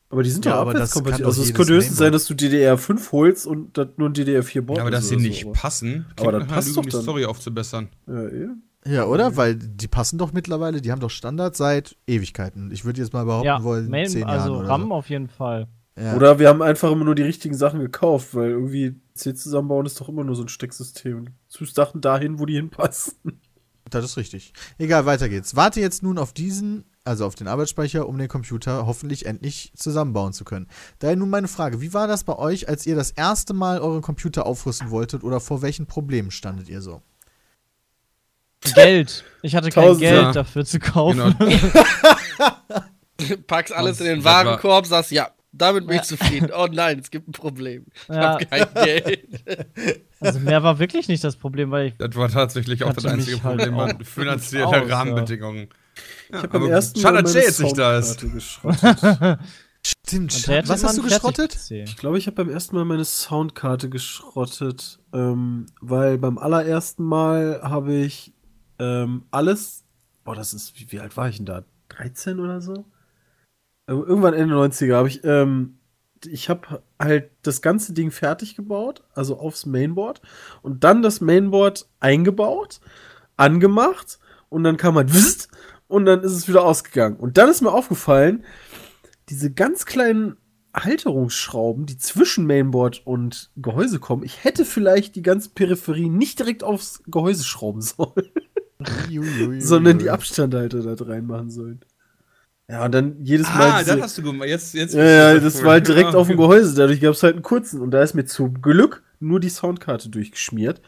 E: Aber die sind
A: Ja,
E: doch
A: aber das
E: Also es könnte höchstens sein, dass du DDR5 holst und das nur ein DDR4-Board
D: Ja, aber dass sie
E: oder
D: nicht
E: so.
D: passen,
E: Aber das passt doch
D: um die. Story aufzubessern.
E: Ja, eh.
A: Ja, oder? Weil die passen doch mittlerweile, die haben doch Standard seit Ewigkeiten. Ich würde jetzt mal behaupten
C: Ja,
A: wollen,
C: Main,
A: zehn
C: also
A: Jahren oder
C: RAM
A: so.
C: auf jeden Fall.
A: Ja.
E: Oder wir haben einfach immer nur die richtigen Sachen gekauft, weil irgendwie C zusammenbauen ist doch immer nur so ein Stecksystem. Du Sachen dahin, wo die hinpassen.
A: Das ist richtig. Egal, weiter geht's. Warte jetzt nun auf diesen, also auf den Arbeitsspeicher, um den Computer hoffentlich endlich zusammenbauen zu können. Daher nun meine Frage, wie war das bei euch, als ihr das erste Mal euren Computer aufrüsten wolltet oder vor welchen Problemen standet ihr so?
C: Geld. Ich hatte kein Geld
D: ja.
C: dafür zu kaufen.
D: Genau.
F: Packst alles in den Warenkorb, sagst, ja, damit bin ich
C: Ja.
F: zufrieden. Oh nein, es gibt ein Problem. Ich
C: Ja.
F: hab kein Geld.
C: Also mehr war wirklich nicht das Problem, weil ich
D: Das war tatsächlich auch das einzige
C: halt
D: Problem,
C: auch
D: war finanzielle
C: aus.
D: Rahmenbedingungen. Ja,
E: Ich habe beim
D: aber
E: ersten
D: Schade,
E: Mal
D: der jetzt nicht da ist.
A: Stimmt. Was hast du geschrottet?
E: Ich glaube, ich habe beim ersten Mal meine Soundkarte geschrottet, ähm, weil beim allerersten Mal habe ich ähm, alles, boah, das ist, wie, wie alt war ich denn da? 13 oder so? Irgendwann Ende 90er habe ich, ähm, ich habe halt das ganze Ding fertig gebaut, also aufs Mainboard und dann das Mainboard eingebaut, angemacht und dann kam man Wist und dann ist es wieder ausgegangen. Und dann ist mir aufgefallen, diese ganz kleinen Halterungsschrauben, die zwischen Mainboard und Gehäuse kommen, ich hätte vielleicht die ganze Peripherie nicht direkt aufs Gehäuse schrauben sollen, sondern die Abstandhalter da reinmachen sollen. Ja, und dann jedes Mal.
D: Ah,
E: diese-
D: das hast du gemacht. Jetzt, jetzt
E: ja, ja,
D: ist
E: das war halt direkt
D: Ja,
E: auf dem. Gehäuse, dadurch gab es halt einen kurzen und da ist mir zum Glück nur die Soundkarte durchgeschmiert.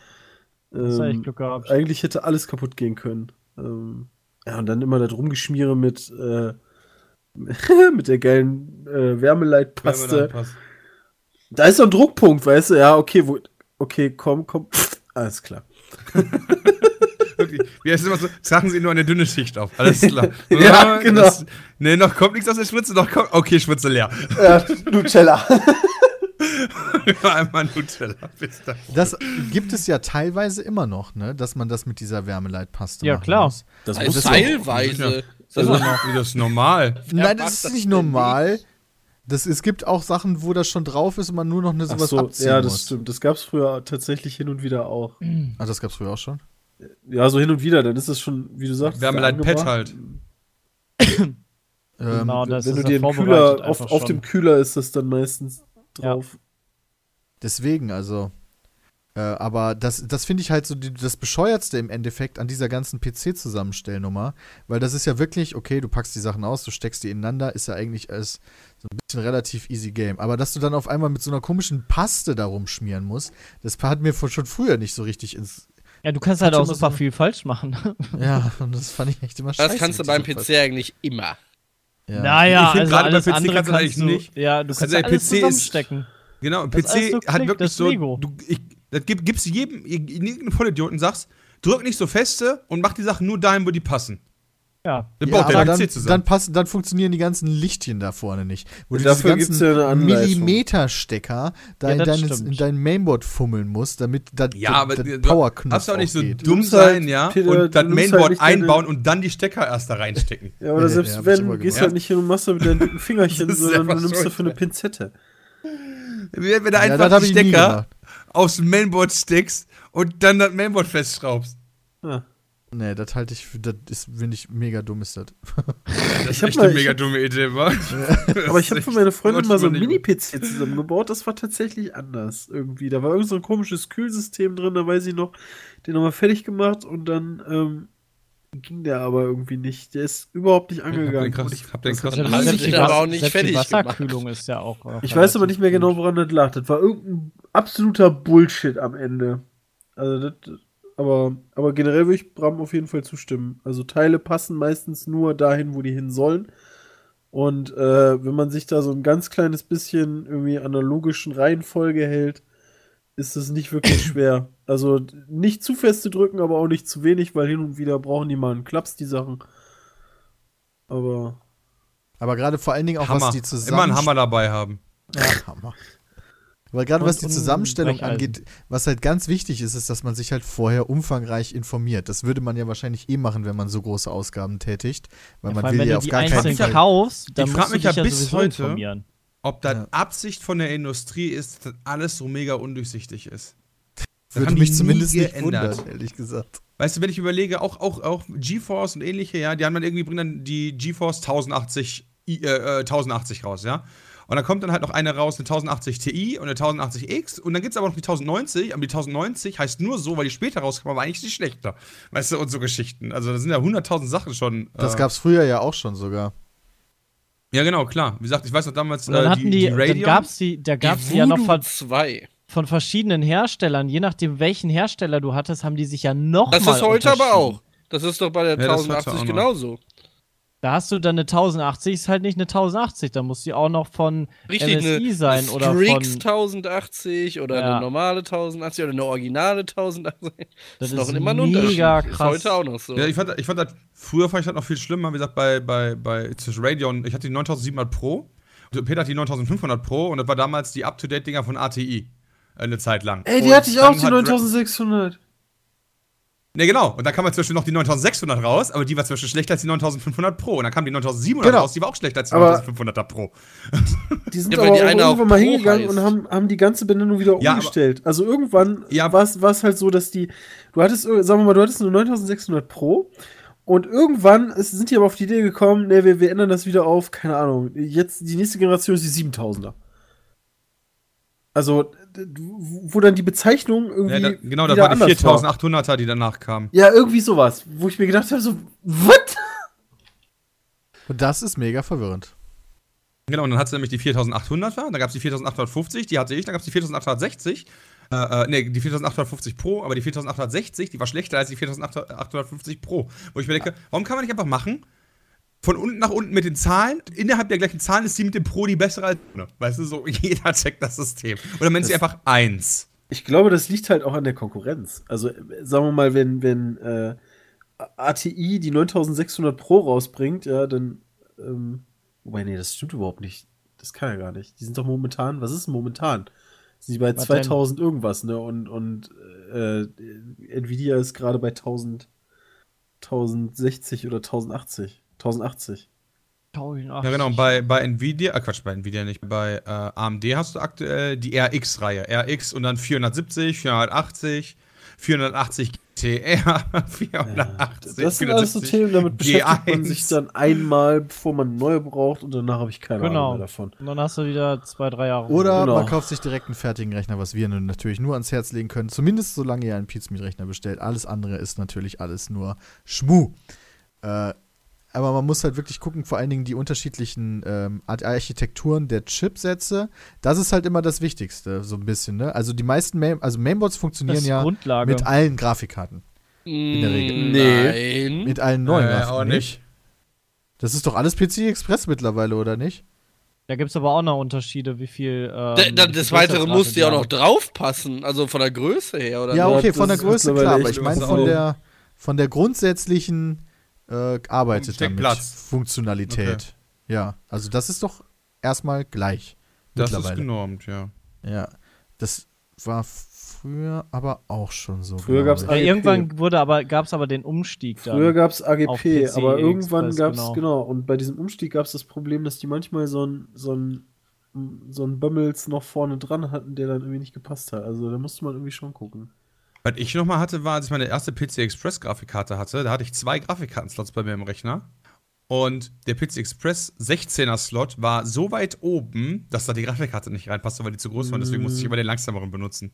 C: Das
E: Ähm,
C: Glück gehabt.
E: eigentlich hätte alles kaputt gehen können. Ähm, ja, und dann immer das Rumgeschmiere mit, äh, mit der geilen äh, Wärmeleitpaste. Da ist so ein Druckpunkt, weißt du? Ja, okay, wo, okay, komm, komm. Alles klar.
D: Wirklich. Wie heißt es immer so? Tragen Sie nur eine dünne Schicht auf. Alles klar.
E: Ja, genau.
D: Das, nee, noch kommt nichts aus der Spritze, noch kommt. Okay, Spritze leer.
E: Ja, Nutella.
D: Einmal Nutella. Bis dann.
A: Das gibt es ja teilweise immer noch, ne? Dass man das mit dieser Wärmeleitpaste
C: Ja,
A: machen
C: klar.
A: Muss.
E: Das
F: Also
E: muss
F: teilweise.
D: Das ist, noch, das ist normal.
A: Nein,
F: macht
A: das ist
F: das
A: nicht normal. Das, es gibt auch Sachen, wo das schon drauf ist und man nur noch eine
E: Ach
A: sowas
E: so,
A: abziehen
E: ja, das
A: muss.
E: stimmt. Das gab's früher tatsächlich hin und wieder auch.
A: Ah, das gab's früher auch schon.
E: Ja, so hin und wieder, dann ist es schon, wie du sagst.
D: Wärmeleit-Pad
E: angebracht.
D: halt.
A: Ähm,
C: Genau, das
E: Wenn
C: ist
E: du dir
C: ja
E: einen
C: vorbereitet
E: Kühler, auf, auf dem Kühler ist das dann meistens drauf.
A: Deswegen, also. Äh, aber das, das finde ich halt so die, das Bescheuertste im Endeffekt an dieser ganzen PC-Zusammenstellnummer. Weil das ist ja wirklich, okay, du packst die Sachen aus, du steckst die ineinander, ist ja eigentlich alles so ein bisschen relativ easy game. Aber dass du dann auf einmal mit so einer komischen Paste da rumschmieren musst, das hat mir von- schon früher nicht so richtig ins.
C: Ja, du kannst halt auch super
A: so-
C: viel falsch machen.
A: Ja, und das fand ich echt immer scheiße.
F: Das kannst du beim PC eigentlich immer.
A: Ja.
C: Naja,
D: Ich
C: also
D: gerade bei
C: alles
D: PC
C: andere
D: kannst du eigentlich nicht.
C: Ja, du
D: Das
C: kannst ja alles
D: PC ist-
C: zusammenstecken.
D: Genau,
C: ist alles
D: PC
C: so
D: hat
C: Klick,
D: wirklich
C: das
D: so.
C: Lego.
D: Du, ich, das gib, gibst jedem, irgendeinem Vollidioten, sagst, drück nicht so feste und mach die Sachen nur dahin, wo die passen.
C: Ja.
D: Dann
A: Ja,
D: der
A: aber
D: PC
A: dann,
D: zusammen.
A: dann, passen, dann funktionieren die ganzen Lichtchen da vorne nicht. Wo du
E: Dafür
A: diese
E: gibt's
A: ganzen
E: ja eine Anleitung.
A: Millimeterstecker da
C: Ja,
A: in, dein,
C: stimmt.
A: in dein Mainboard fummeln musst, damit da
D: ja, aber
A: der
D: du
A: Powerknopf
D: darfst auch nicht so
A: aufgeht.
D: dumm
E: nimmst halt,
D: sein, ja,
E: Peter,
D: und
E: du
D: das Mainboard
E: halt
D: einbauen und dann die Stecker erst da reinstecken.
E: Ja, oder selbst
A: ich
E: wenn,
A: immer
E: gehst halt nicht hin und machst da mit deinen dicken Fingerchen, sondern du nimmst dafür eine. Pinzette.
D: Wenn du da
A: Ja,
D: einfach die
A: ich nie
D: Stecker aufs Mainboard steckst und dann das Mainboard festschraubst.
E: Ja.
A: Nee, das halte ich für, das ist, finde ich, mega dumm ist das.
D: Das
E: Ich hab
D: echt
E: mal-
D: eine
E: ich
D: mega
E: hab-
D: dumme Idee, war.
E: Aber ich habe für meine Freundin mal so ein
D: Mini
E: Mini-PC zusammengebaut, das war tatsächlich anders irgendwie. Da war irgend so ein komisches Kühlsystem drin, da weiß ich noch, den haben wir fertig gemacht und dann ähm, ging der aber irgendwie nicht. Der ist überhaupt nicht angegangen.
D: krass-
E: ich,
D: hab den
E: das hat
D: krassen
E: mich
F: Hals-
E: richtig
F: ich
E: genervt.
F: aber auch nicht fertig
C: die
F: gemacht.
C: Wasserkühlung ist ja auch. auch
E: Ich weiß aber nicht mehr genau, woran das lag. Das war irgendein absoluter Bullshit am Ende. Also das, aber, aber generell würde ich Bram auf jeden Fall zustimmen. Also Teile passen meistens nur dahin, wo die hin sollen. Und äh, wenn man sich da so ein ganz kleines bisschen irgendwie an der logischen Reihenfolge hält, ist es nicht wirklich schwer. Also nicht zu fest zu drücken, aber auch nicht zu wenig, weil hin und wieder brauchen die mal einen Klaps, die Sachen. Aber
A: Aber gerade vor allen Dingen auch,
D: Hammer.
A: was die
D: Immer
A: zusammen
D: einen Hammer dabei haben.
A: Ja, Hammer. Aber gerade was die Zusammenstellung angeht, was halt ganz wichtig ist, ist, dass man sich halt vorher umfangreich informiert. Das würde man ja wahrscheinlich eh machen, wenn man so große Ausgaben tätigt, weil
C: Ja,
A: man
C: allem,
A: will
C: wenn
A: ja
C: du
A: auf
C: die
A: gar keinen Fall.
C: kaufst, dann
D: Ich frag
C: musst du
D: mich ja
C: dich
D: bis heute-
C: informieren.
D: Ob da
A: Ja.
D: Absicht von der Industrie ist, dass alles so mega undurchsichtig ist. Das
A: Würde mich zumindest nicht
D: geändert.
A: wundern, ehrlich gesagt.
D: Weißt du, wenn ich überlege, auch, auch, auch GeForce und ähnliche, ja, die haben dann irgendwie, bringen dann die GeForce 1080, i- äh, äh, 1080 raus, ja. Und dann kommt dann halt noch eine raus, eine 1080 Ti und eine 1080X und dann gibt es aber noch die 1090, aber die 1090 heißt nur so, weil die später rauskam, aber eigentlich die schlechter. Weißt du, und so Geschichten. Also da sind ja 100.000 Sachen schon.
A: Das
D: äh,
A: gab's früher ja auch schon sogar.
D: Ja, genau, klar. Wie gesagt, ich weiß noch damals,
C: Und dann
D: äh,
C: hatten die, dann
D: Radeon-
C: gab's die, da gab's die, ja noch von,
F: 2.
C: von verschiedenen Herstellern. Je nachdem, welchen Hersteller du hattest, haben die sich ja noch
F: Das
C: mal
F: ist heute aber auch. Das ist doch bei der
D: Ja, das ist heute
F: 1080
D: auch noch.
F: genauso.
C: Da hast du dann eine 1080, ist halt nicht eine 1080, da muss die auch noch von
F: Richtig,
C: MSI
F: eine
C: sein oder
F: Strix
C: von
F: 1080 oder
C: Ja.
F: eine normale 1080 oder eine originale 1080.
C: Das
F: noch
C: ist
F: immer ein
C: mega
F: Unterschied.
C: krass.
F: Ist heute auch noch so.
D: Ja, ich fand, ich fand das, früher fand ich das noch viel schlimmer, wie gesagt, bei, bei, bei zwischen Radeon, ich hatte die 9700 Pro, und Peter hat die 9500 Pro und das war damals die Up-to-Date-Dinger von ATI. Eine Zeit lang.
E: Ey, die
D: Und
E: hatte ich auch, die
D: hat Ra-
E: 9600.
D: Ne, genau. Und dann kam halt zwischen noch die 9600 raus, aber die war zwischen schlechter als die 9500 Pro. Und dann kam die 9700
E: Genau.
D: raus, die war auch schlechter als die
E: Aber-
D: 9500er Pro.
E: Die sind
F: Ja,
E: aber
F: die
E: auch
F: eine auch
E: irgendwann mal
F: Pro
E: hingegangen
F: heißt.
E: und haben, haben die ganze Benennung wieder
D: Ja, aber-
E: umgestellt. Also irgendwann
D: Ja.
E: war es halt so, dass die, du hattest, sagen wir mal, du hattest eine 9600 Pro und irgendwann ist, sind die aber auf die Idee gekommen, ne, wir, wir ändern das wieder auf, keine Ahnung, jetzt die nächste Generation ist die 7000er. Also, wo dann die Bezeichnung irgendwie
D: Ja, da, genau, das war die
E: anders war.
D: 4800er, die danach kamen.
E: Ja, irgendwie sowas, wo ich mir gedacht habe, so, what?
A: Und das ist mega verwirrend.
D: Genau, und dann hat sie nämlich die 4800er, dann gab es die 4850, die hatte ich, dann gab es die 4860. Äh, äh, nee, die 4850 Pro, aber die 4860, die war schlechter als die 4850 Pro. Wo ich mir denke, warum kann man nicht einfach machen? Von unten nach unten mit den Zahlen, innerhalb der gleichen Zahlen ist die mit dem Pro die bessere als. Weißt du, so jeder checkt das System. Oder nennt sie einfach eins.
E: Ich glaube, das liegt halt auch an der Konkurrenz. Also, sagen wir mal, wenn, wenn äh, ATI die 9600 Pro rausbringt, ja, dann. Ähm, wobei, nee, das stimmt überhaupt nicht. Das kann ja gar nicht. Die sind doch momentan, was ist denn momentan? Sind die bei
C: Was
E: 2000 irgendwas, ne? Und, und äh, Nvidia ist gerade bei 1000, 1060 oder 1080. 1080.
D: Ja, genau, bei, bei Nvidia, äh Quatsch, bei Nvidia nicht, bei äh, AMD hast du aktuell die RX-Reihe. RX und dann 470, 480, 480 GTR, 480.
E: Das sind alles so
D: 470,
E: Themen, damit beschäftigt man
D: G1.
E: sich dann einmal, bevor man neue braucht und danach habe ich keine Ahnung
C: Genau.
E: mehr davon.
C: Und dann hast du wieder zwei, drei Jahre.
A: Oder
E: Genau.
A: man kauft sich direkt einen fertigen Rechner, was wir nun natürlich nur ans Herz legen können. Zumindest solange ihr einen Pizmeet-Rechner bestellt. Alles andere ist natürlich alles nur Schmu. Äh, aber man muss halt wirklich gucken, vor allen Dingen die unterschiedlichen ähm, Ar- Architekturen der Chipsätze. Das ist halt immer das Wichtigste, so ein bisschen. Ne? Also die meisten Main also Mainboards funktionieren ja
C: Grundlage.
A: mit allen Grafikkarten.
F: In
A: der Regel.
F: Nein.
A: Mit allen neuen
D: Äh, auch nicht.
A: Das ist doch alles PC Express mittlerweile, oder nicht?
C: da gibt es aber auch noch Unterschiede, wie viel. Ähm,
F: Da, des Weiteren musste ja auch noch draufpassen, also von der Größe her, oder?
A: Ja,
E: Ja,
A: okay, von der Größe klar, aber ich meine von der, von der grundsätzlichen äh, arbeitet damit
D: Steckplatz.
A: Funktionalität. Ja, also das ist doch erstmal gleich
D: Das ist genormt, ja.
A: Ja, das war früher aber auch schon so.
E: Früher
A: ich.
C: Ja,
E: AGP.
C: irgendwann wurde aber, gab es aber den Umstieg.
E: Früher gab es AGP,
C: PC
E: aber irgendwann gab es,
C: genau.
E: genau. und bei diesem Umstieg gab es das Problem, dass die manchmal so ein, so ein, so ein Bömmels noch vorne dran hatten, der dann irgendwie nicht gepasst hat. Also da musste man irgendwie schon gucken.
D: Was ich nochmal hatte, war, als ich meine erste PC Express Grafikkarte hatte, da hatte ich zwei Grafikkartenslots bei mir im Rechner. Und der PC Express 16er Slot war so weit oben, dass da die Grafikkarte nicht reinpasste, weil die zu groß war. Deswegen musste ich immer den langsameren benutzen.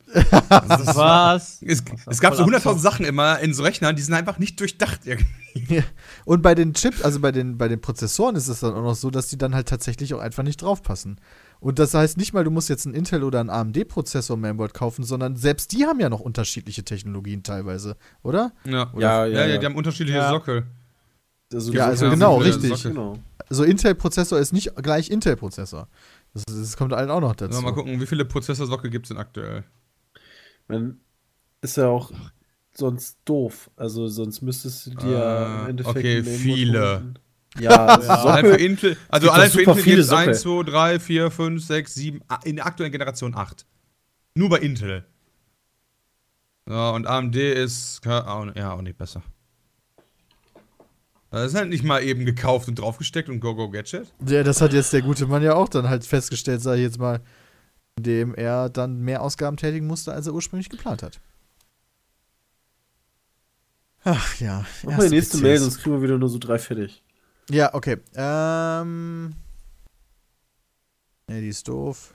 D: Also das war-
C: Was?
D: Es, es gab so
C: voll
D: 100.000
C: absurd.
D: Sachen immer in so Rechnern, die sind einfach nicht durchdacht irgendwie.
A: Und bei den Chips, also bei den, bei den Prozessoren ist es dann auch noch so, dass die dann halt tatsächlich auch einfach nicht draufpassen. Und das heißt nicht mal, du musst jetzt einen Intel oder einen AMD-Prozessor Mainboard kaufen, sondern selbst die haben ja noch unterschiedliche Technologien teilweise, oder?
D: Ja,
E: Ja, ja,
D: ja,
E: ja.
D: die haben unterschiedliche
C: Ja.
D: Sockel.
E: Also
A: Ja, also genau, richtig.
E: Genau.
A: Also Intel-Prozessor ist nicht gleich Intel-Prozessor. Das, das kommt halt auch noch dazu.
D: So, mal gucken, wie viele Prozessorsockel gibt es denn aktuell?
E: Man ist ja auch sonst doof. Also sonst müsstest du dir
D: Äh,
E: im Endeffekt.
D: okay, viele.
E: holen. Ja, also
D: Allein für. Intel, also allein für Intel gibt es
E: Sockel.
D: 1, 2, 3, 4, 5, 6, 7, ah, in der aktuellen Generation 8. Nur bei Intel. Ja, und AMD ist ja, auch nicht besser. Das ist halt nicht mal eben gekauft und draufgesteckt und go, go, gadget.
A: Ja, das hat jetzt der gute Mann ja auch dann halt festgestellt, sag ich jetzt mal, indem er dann mehr Ausgaben tätigen musste, als er ursprünglich geplant hat. Ach ja.
E: Mach mal die nächste
A: PCs.
E: Mail, sonst kriegen wir wieder nur so drei fertig.
A: Ja, okay. Ähm. Nee, die ist doof.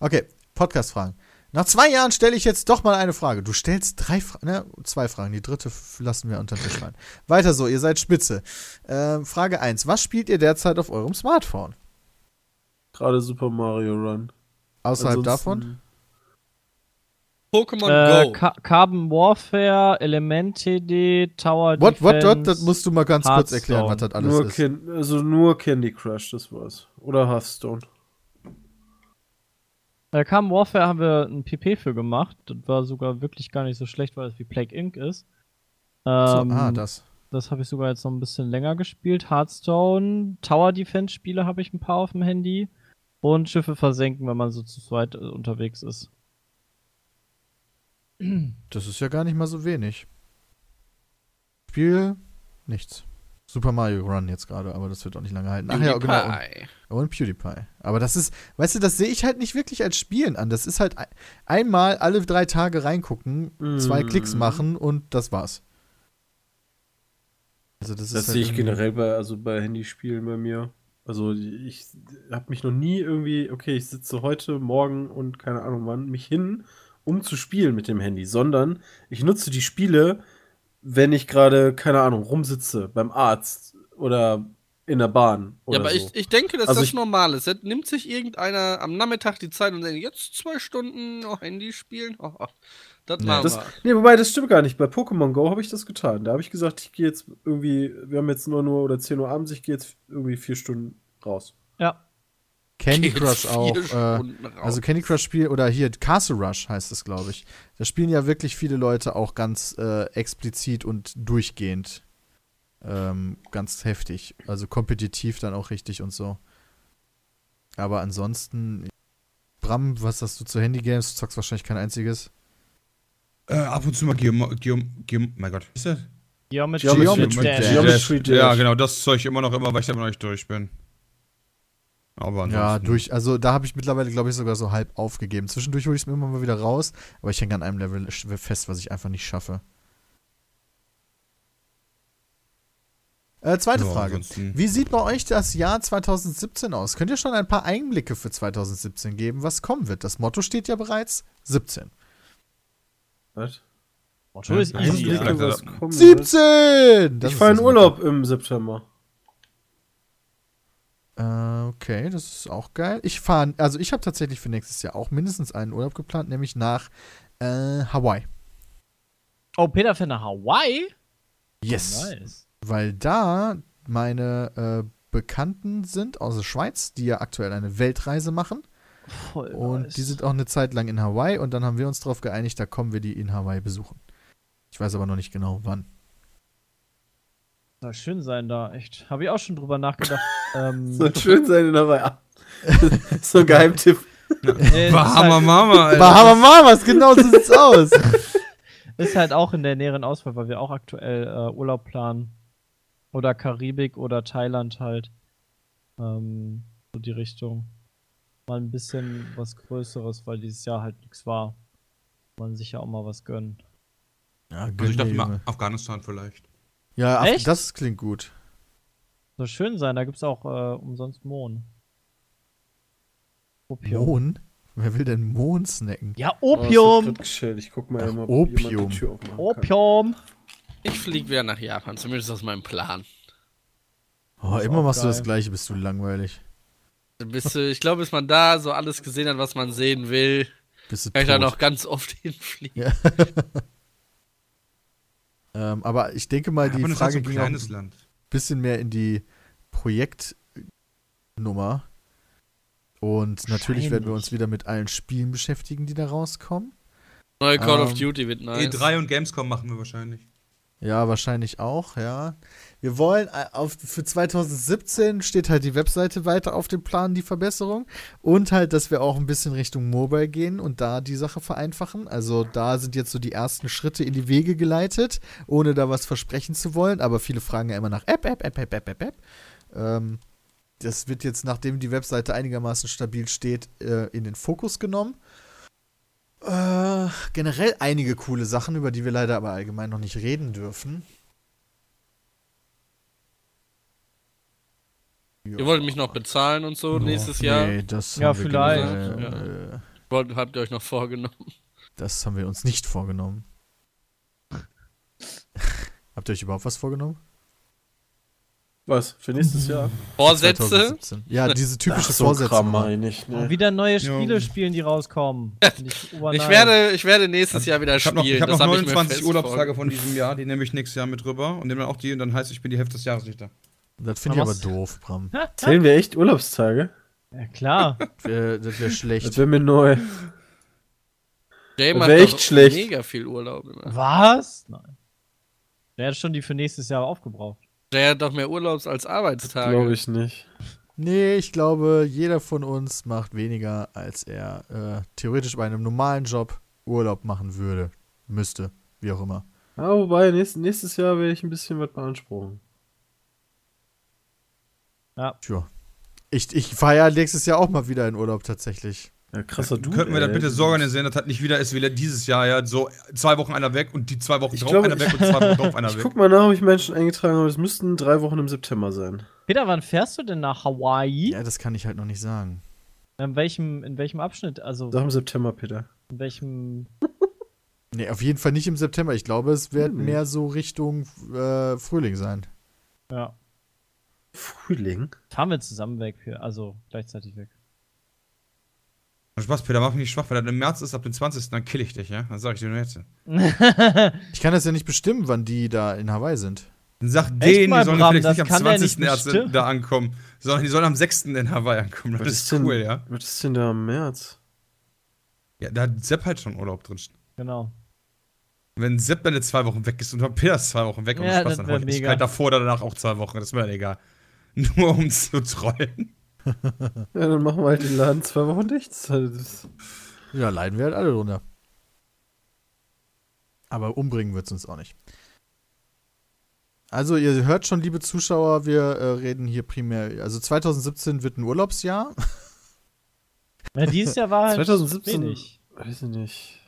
A: Okay, Podcast-Fragen. Nach zwei Jahren stelle ich jetzt doch mal eine Frage. Du stellst drei Fragen, ne? Zwei Fragen. Die dritte lassen wir unter den Tisch rein. Weiter so, ihr seid spitze. Ähm, Frage 1. Was spielt ihr derzeit auf eurem Smartphone?
E: Gerade Super Mario Run.
A: Außerhalb
E: Ansonsten-
A: davon?
F: Pokémon
C: Äh,
F: Go.
C: Ca Carbon Warfare, Element TD, Tower
A: What, what,
C: Defense.
A: what? Das musst du mal ganz kurz erklären, was das alles
E: Nur
A: ist.
E: Can also nur Candy Crush, das war's. Oder Hearthstone.
C: Äh, Carbon Warfare haben wir ein PP für gemacht. Das war sogar wirklich gar nicht so schlecht, weil es wie Plague Inc. ist.
A: So,
C: Ähm,
A: ah, das.
C: Das habe ich sogar jetzt noch ein bisschen länger gespielt. Hearthstone, Tower Defense Spiele habe ich ein paar auf dem Handy. Und Schiffe versenken, wenn man so zu zweit äh, unterwegs ist.
A: Das ist ja gar nicht mal so wenig. Spiel, nichts. Super Mario Run jetzt gerade, aber das wird auch nicht lange halten. Ach ja, genau. Und,
F: PewDiePie.
A: und PewDiePie. Aber das ist, weißt du, das sehe ich halt nicht wirklich als Spielen an. Das ist halt ein, einmal alle drei Tage reingucken, zwei
E: Mm.
A: Klicks machen und das war's. Also das,
E: Das
A: halt
E: sehe ich generell bei, also bei Handyspielen bei mir. Also ich habe mich noch nie irgendwie, okay, ich sitze heute, morgen und keine Ahnung wann, mich hin, um zu spielen mit dem Handy, sondern ich nutze die Spiele, wenn ich gerade, keine Ahnung, rumsitze beim Arzt oder in der Bahn. Oder
F: Ja, aber
E: so.
F: ich, ich denke, dass
E: Also
F: das
E: ich-
F: normal ist. Jetzt nimmt sich irgendeiner am Nachmittag die Zeit und sagt, jetzt zwei Stunden noch Handy spielen? Oh, oh, das
A: Nee,
F: machen
E: Das,
F: wir.
E: nee, wobei, das stimmt gar nicht. Bei Pokémon Go habe ich das getan. Da habe ich gesagt, ich gehe jetzt irgendwie, wir haben jetzt 9 Uhr oder 10 Uhr abends, ich gehe jetzt irgendwie vier Stunden raus.
C: Ja.
A: Candy
F: Geht
A: Crush auch. Äh, also Candy Crush Spiel oder hier Castle Rush heißt es, glaube ich. Da spielen ja wirklich viele Leute auch ganz äh, explizit und durchgehend. Ähm, ganz heftig. Also kompetitiv dann auch richtig und so. Aber ansonsten, Bram, was hast du zu Handy-Games? Du zockst wahrscheinlich kein einziges.
D: Äh, ab und zu mal Geom, Geom, Geom, mein Gott. Was ist das?
C: Geometry,
A: Geometry
C: Dash.
A: Dash.
E: Geometry Dash.
D: Ja, genau, das zeug ich immer noch immer, weil ich da noch nicht durch bin. Aber.
A: Ja, durch, also da habe ich mittlerweile, glaube ich, sogar so halb aufgegeben. Zwischendurch hole ich es mir immer mal wieder raus, aber ich hänge an einem Level fest, was ich einfach nicht schaffe. Äh, zweite
D: Ja,
A: Frage.
D: ansonsten-
A: Wie sieht bei euch das Jahr 2017 aus? Könnt ihr schon ein paar Einblicke für 2017 geben, was kommen wird? Das Motto steht ja bereits 17.
E: Was?
C: Motto ist
D: Einblicke,
C: ja.
E: was kommen wird.
A: 17! Das
E: Ich fahre in Urlaub im September.
A: Äh, okay, das ist auch geil. Ich fahre, also ich habe tatsächlich für nächstes Jahr auch mindestens einen Urlaub geplant, nämlich nach äh, Hawaii.
C: Oh, Peter fährt nach Hawaii?
A: Yes.
C: Nice.
A: weil da meine äh, Bekannten sind aus der Schweiz, die ja aktuell eine Weltreise machen.
C: Voll
A: Und
C: nice.
A: die sind auch eine Zeit lang in Hawaii und dann haben wir uns darauf geeinigt, da kommen wir die in Hawaii besuchen. Ich weiß aber noch nicht genau wann.
C: Soll schön sein da, echt. Habe ich auch schon drüber nachgedacht. ähm,
E: Soll schön sein in der Hawaii. so ein Geheimtipp.
C: nee,
D: Bahama
C: halt,
D: Mama, Alter.
A: Bahamas, genau so sieht's aus.
C: ist halt auch in der näheren Auswahl, weil wir auch aktuell äh, Urlaub planen. Oder Karibik oder Thailand halt. Ähm, so die Richtung. Mal ein bisschen was Größeres, weil dieses Jahr halt nichts war. Man sich ja auch mal was gönnen.
A: Ja,
D: Also ich dachte mal. Afghanistan vielleicht.
A: Ja Af-
C: Echt?
A: das klingt gut.
C: Soll schön sein, da gibt's auch äh, umsonst Mohn. Opium.
A: Mohn? Wer will denn Mohn snacken?
C: Ja,
E: Oh,
C: Opium!
E: geschellt. Ich guck mal,
A: Ach,
E: ob
A: Opium.
E: kann.
C: Opium!
F: Ich fliege wieder nach Japan, zumindest aus meinem Plan.
A: Oh, immer machst du das
C: geil.
A: Gleiche, bist du langweilig.
F: Bis, äh, ich glaube, bis man da so alles gesehen hat, was man sehen will,
A: Bist du
F: kann ich da
A: tot.
F: noch ganz oft hinfliegen.
A: Ja. ähm, aber ich denke mal, die
D: halt
A: Frage
D: so
A: ging auch ein
D: Land.
A: bisschen mehr in die Projektnummer. Und natürlich werden wir uns wieder mit allen Spielen beschäftigen, die da rauskommen.
F: Neue Call of
A: Ähm,
F: Duty wird nice.
D: E3 und Gamescom machen wir wahrscheinlich.
A: Ja, wahrscheinlich auch, ja. Wir wollen äh, auf, für 2017 steht halt die Webseite weiter auf dem Plan, die Verbesserung. Und halt, dass wir auch ein bisschen Richtung Mobile gehen und da die Sache vereinfachen. Also da sind jetzt so die ersten Schritte in die Wege geleitet, ohne da was versprechen zu wollen. Aber viele fragen ja immer nach App, App, App, App, App, App, App. Ähm, das wird jetzt, nachdem die Webseite einigermaßen stabil steht, äh, in den Fokus genommen. Äh, generell einige coole Sachen, über die wir leider aber allgemein noch nicht reden dürfen.
F: Ihr wollt mich noch bezahlen und so nächstes Jahr.
A: Nee, das
C: Ja, vielleicht,
A: ge-
F: ja.
A: äh,
F: Wollt, habt ihr euch noch vorgenommen?
A: Das haben wir uns nicht vorgenommen. Habt ihr euch überhaupt was vorgenommen?
E: Was? Für nächstes Jahr?
F: Vorsätze?
A: 2017. Ja, diese typische
E: Ach, so
A: Vorsätze.
E: Kram meine ich, ne?
C: Wieder neue Spiele
D: Ja.
C: spielen, die rauskommen. Ich,
F: Ich werde, ich werde nächstes Jahr wieder
D: Ich habe
F: spielen.
D: noch, ich hab
F: das
D: noch
F: hab ich mir
D: 29
F: fest
D: Urlaubstage von diesem Jahr, die nehme ich nächstes Jahr mit rüber und nehme dann auch die und dann heißt, ich bin die Hälfte des Jahres nicht da.
A: Das finde ich aber doof, Bram.
E: Zählen wir echt Urlaubstage?
C: Ja, klar.
A: Äh, das wäre
E: Das
A: schlecht.
E: wäre mir neu. Das
F: hat
E: wär echt schlecht.
F: mega viel Urlaub immer.
C: Was? Nein. Der hat schon die für nächstes Jahr aufgebraucht.
F: Der hat doch mehr Urlaubs als Arbeitstage.
E: Glaube ich nicht.
A: Nee, ich glaube, jeder von uns macht weniger, als er äh, theoretisch bei einem normalen Job Urlaub machen würde. Müsste. Wie auch immer.
E: Ja, wobei, nächstes, nächstes Jahr werde ich ein bisschen was beanspruchen.
A: Tja. Ich, ich fahre ja nächstes Jahr auch mal wieder in Urlaub tatsächlich.
E: Ja, krasser Du.
D: Könnten wir das
E: ey.
D: bitte so organisieren, dass das nicht wieder ist wie dieses Jahr, ja, so zwei Wochen einer weg und die zwei Wochen
E: Ich
D: drauf
E: glaube,
D: einer weg und zwei Wochen drauf einer
E: Ich
D: weg.
E: guck mal nach, ob ich Menschen eingetragen habe. Es müssten drei Wochen im September sein.
C: Peter, wann fährst du denn nach Hawaii?
A: Ja, das kann ich halt noch nicht sagen.
C: In welchem, in welchem Abschnitt? Also,
E: Sag im September, Peter.
C: in welchem.
A: Nee, auf jeden Fall nicht im September. Ich glaube, es wird
E: Hm.
A: mehr so Richtung äh, Frühling sein.
C: Ja.
E: Frühling?
C: Fahren wir zusammen weg, für, also gleichzeitig weg.
D: Spaß, Peter, mach mich nicht schwach, weil das im März ist, ab dem 20. dann kill ich dich, ja? Dann sag ich dir nur jetzt.
A: Ich kann das ja nicht bestimmen, wann die da in Hawaii sind.
D: Dann sag
C: Echt
D: denen,
C: mal,
D: die sollen
C: Bram,
D: vielleicht nicht am
C: kann der
D: 20.
C: nicht
D: erst
C: bestimmen.
D: da ankommen, sondern die sollen am 6. in Hawaii ankommen. Das
E: Was
D: ist
E: ist denn-
D: cool, ja?
E: Was ist denn da im März?
D: Ja, da hat Sepp halt schon Urlaub drin.
C: genau.
D: Wenn Sepp dann jetzt zwei Wochen weg ist und dann Peter ist zwei Wochen weg und
C: Ja,
D: Spaß,
C: das
D: dann hau ich halt davor oder danach auch zwei Wochen, das ist mir dann egal. Nur um zu trollen.
E: Ja, dann machen wir halt den Laden zwei Wochen dicht. Halt-
A: Ja, leiden wir halt alle drunter. Aber umbringen wird es uns auch nicht. Also, ihr hört schon, liebe Zuschauer, wir äh, reden hier primär. Also, 2017 wird ein Urlaubsjahr.
C: Ja, dieses Jahr war halt
E: 2017
C: wenig.
E: Weiß ich nicht.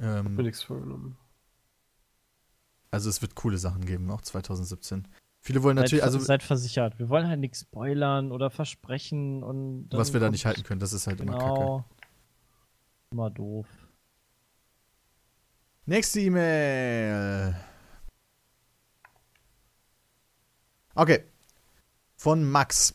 A: Ähm,
E: Hab mir nichts vorgenommen.
A: Also, es wird coole Sachen geben, auch 2017. Viele wollen
C: Seid,
A: natürlich, also,
C: seid versichert. Wir wollen halt nichts spoilern oder versprechen und.
A: was wir da nicht halten können, das ist halt immer kacke.
C: Genau. Immer doof.
A: Nächste E-Mail. Okay. Von Max.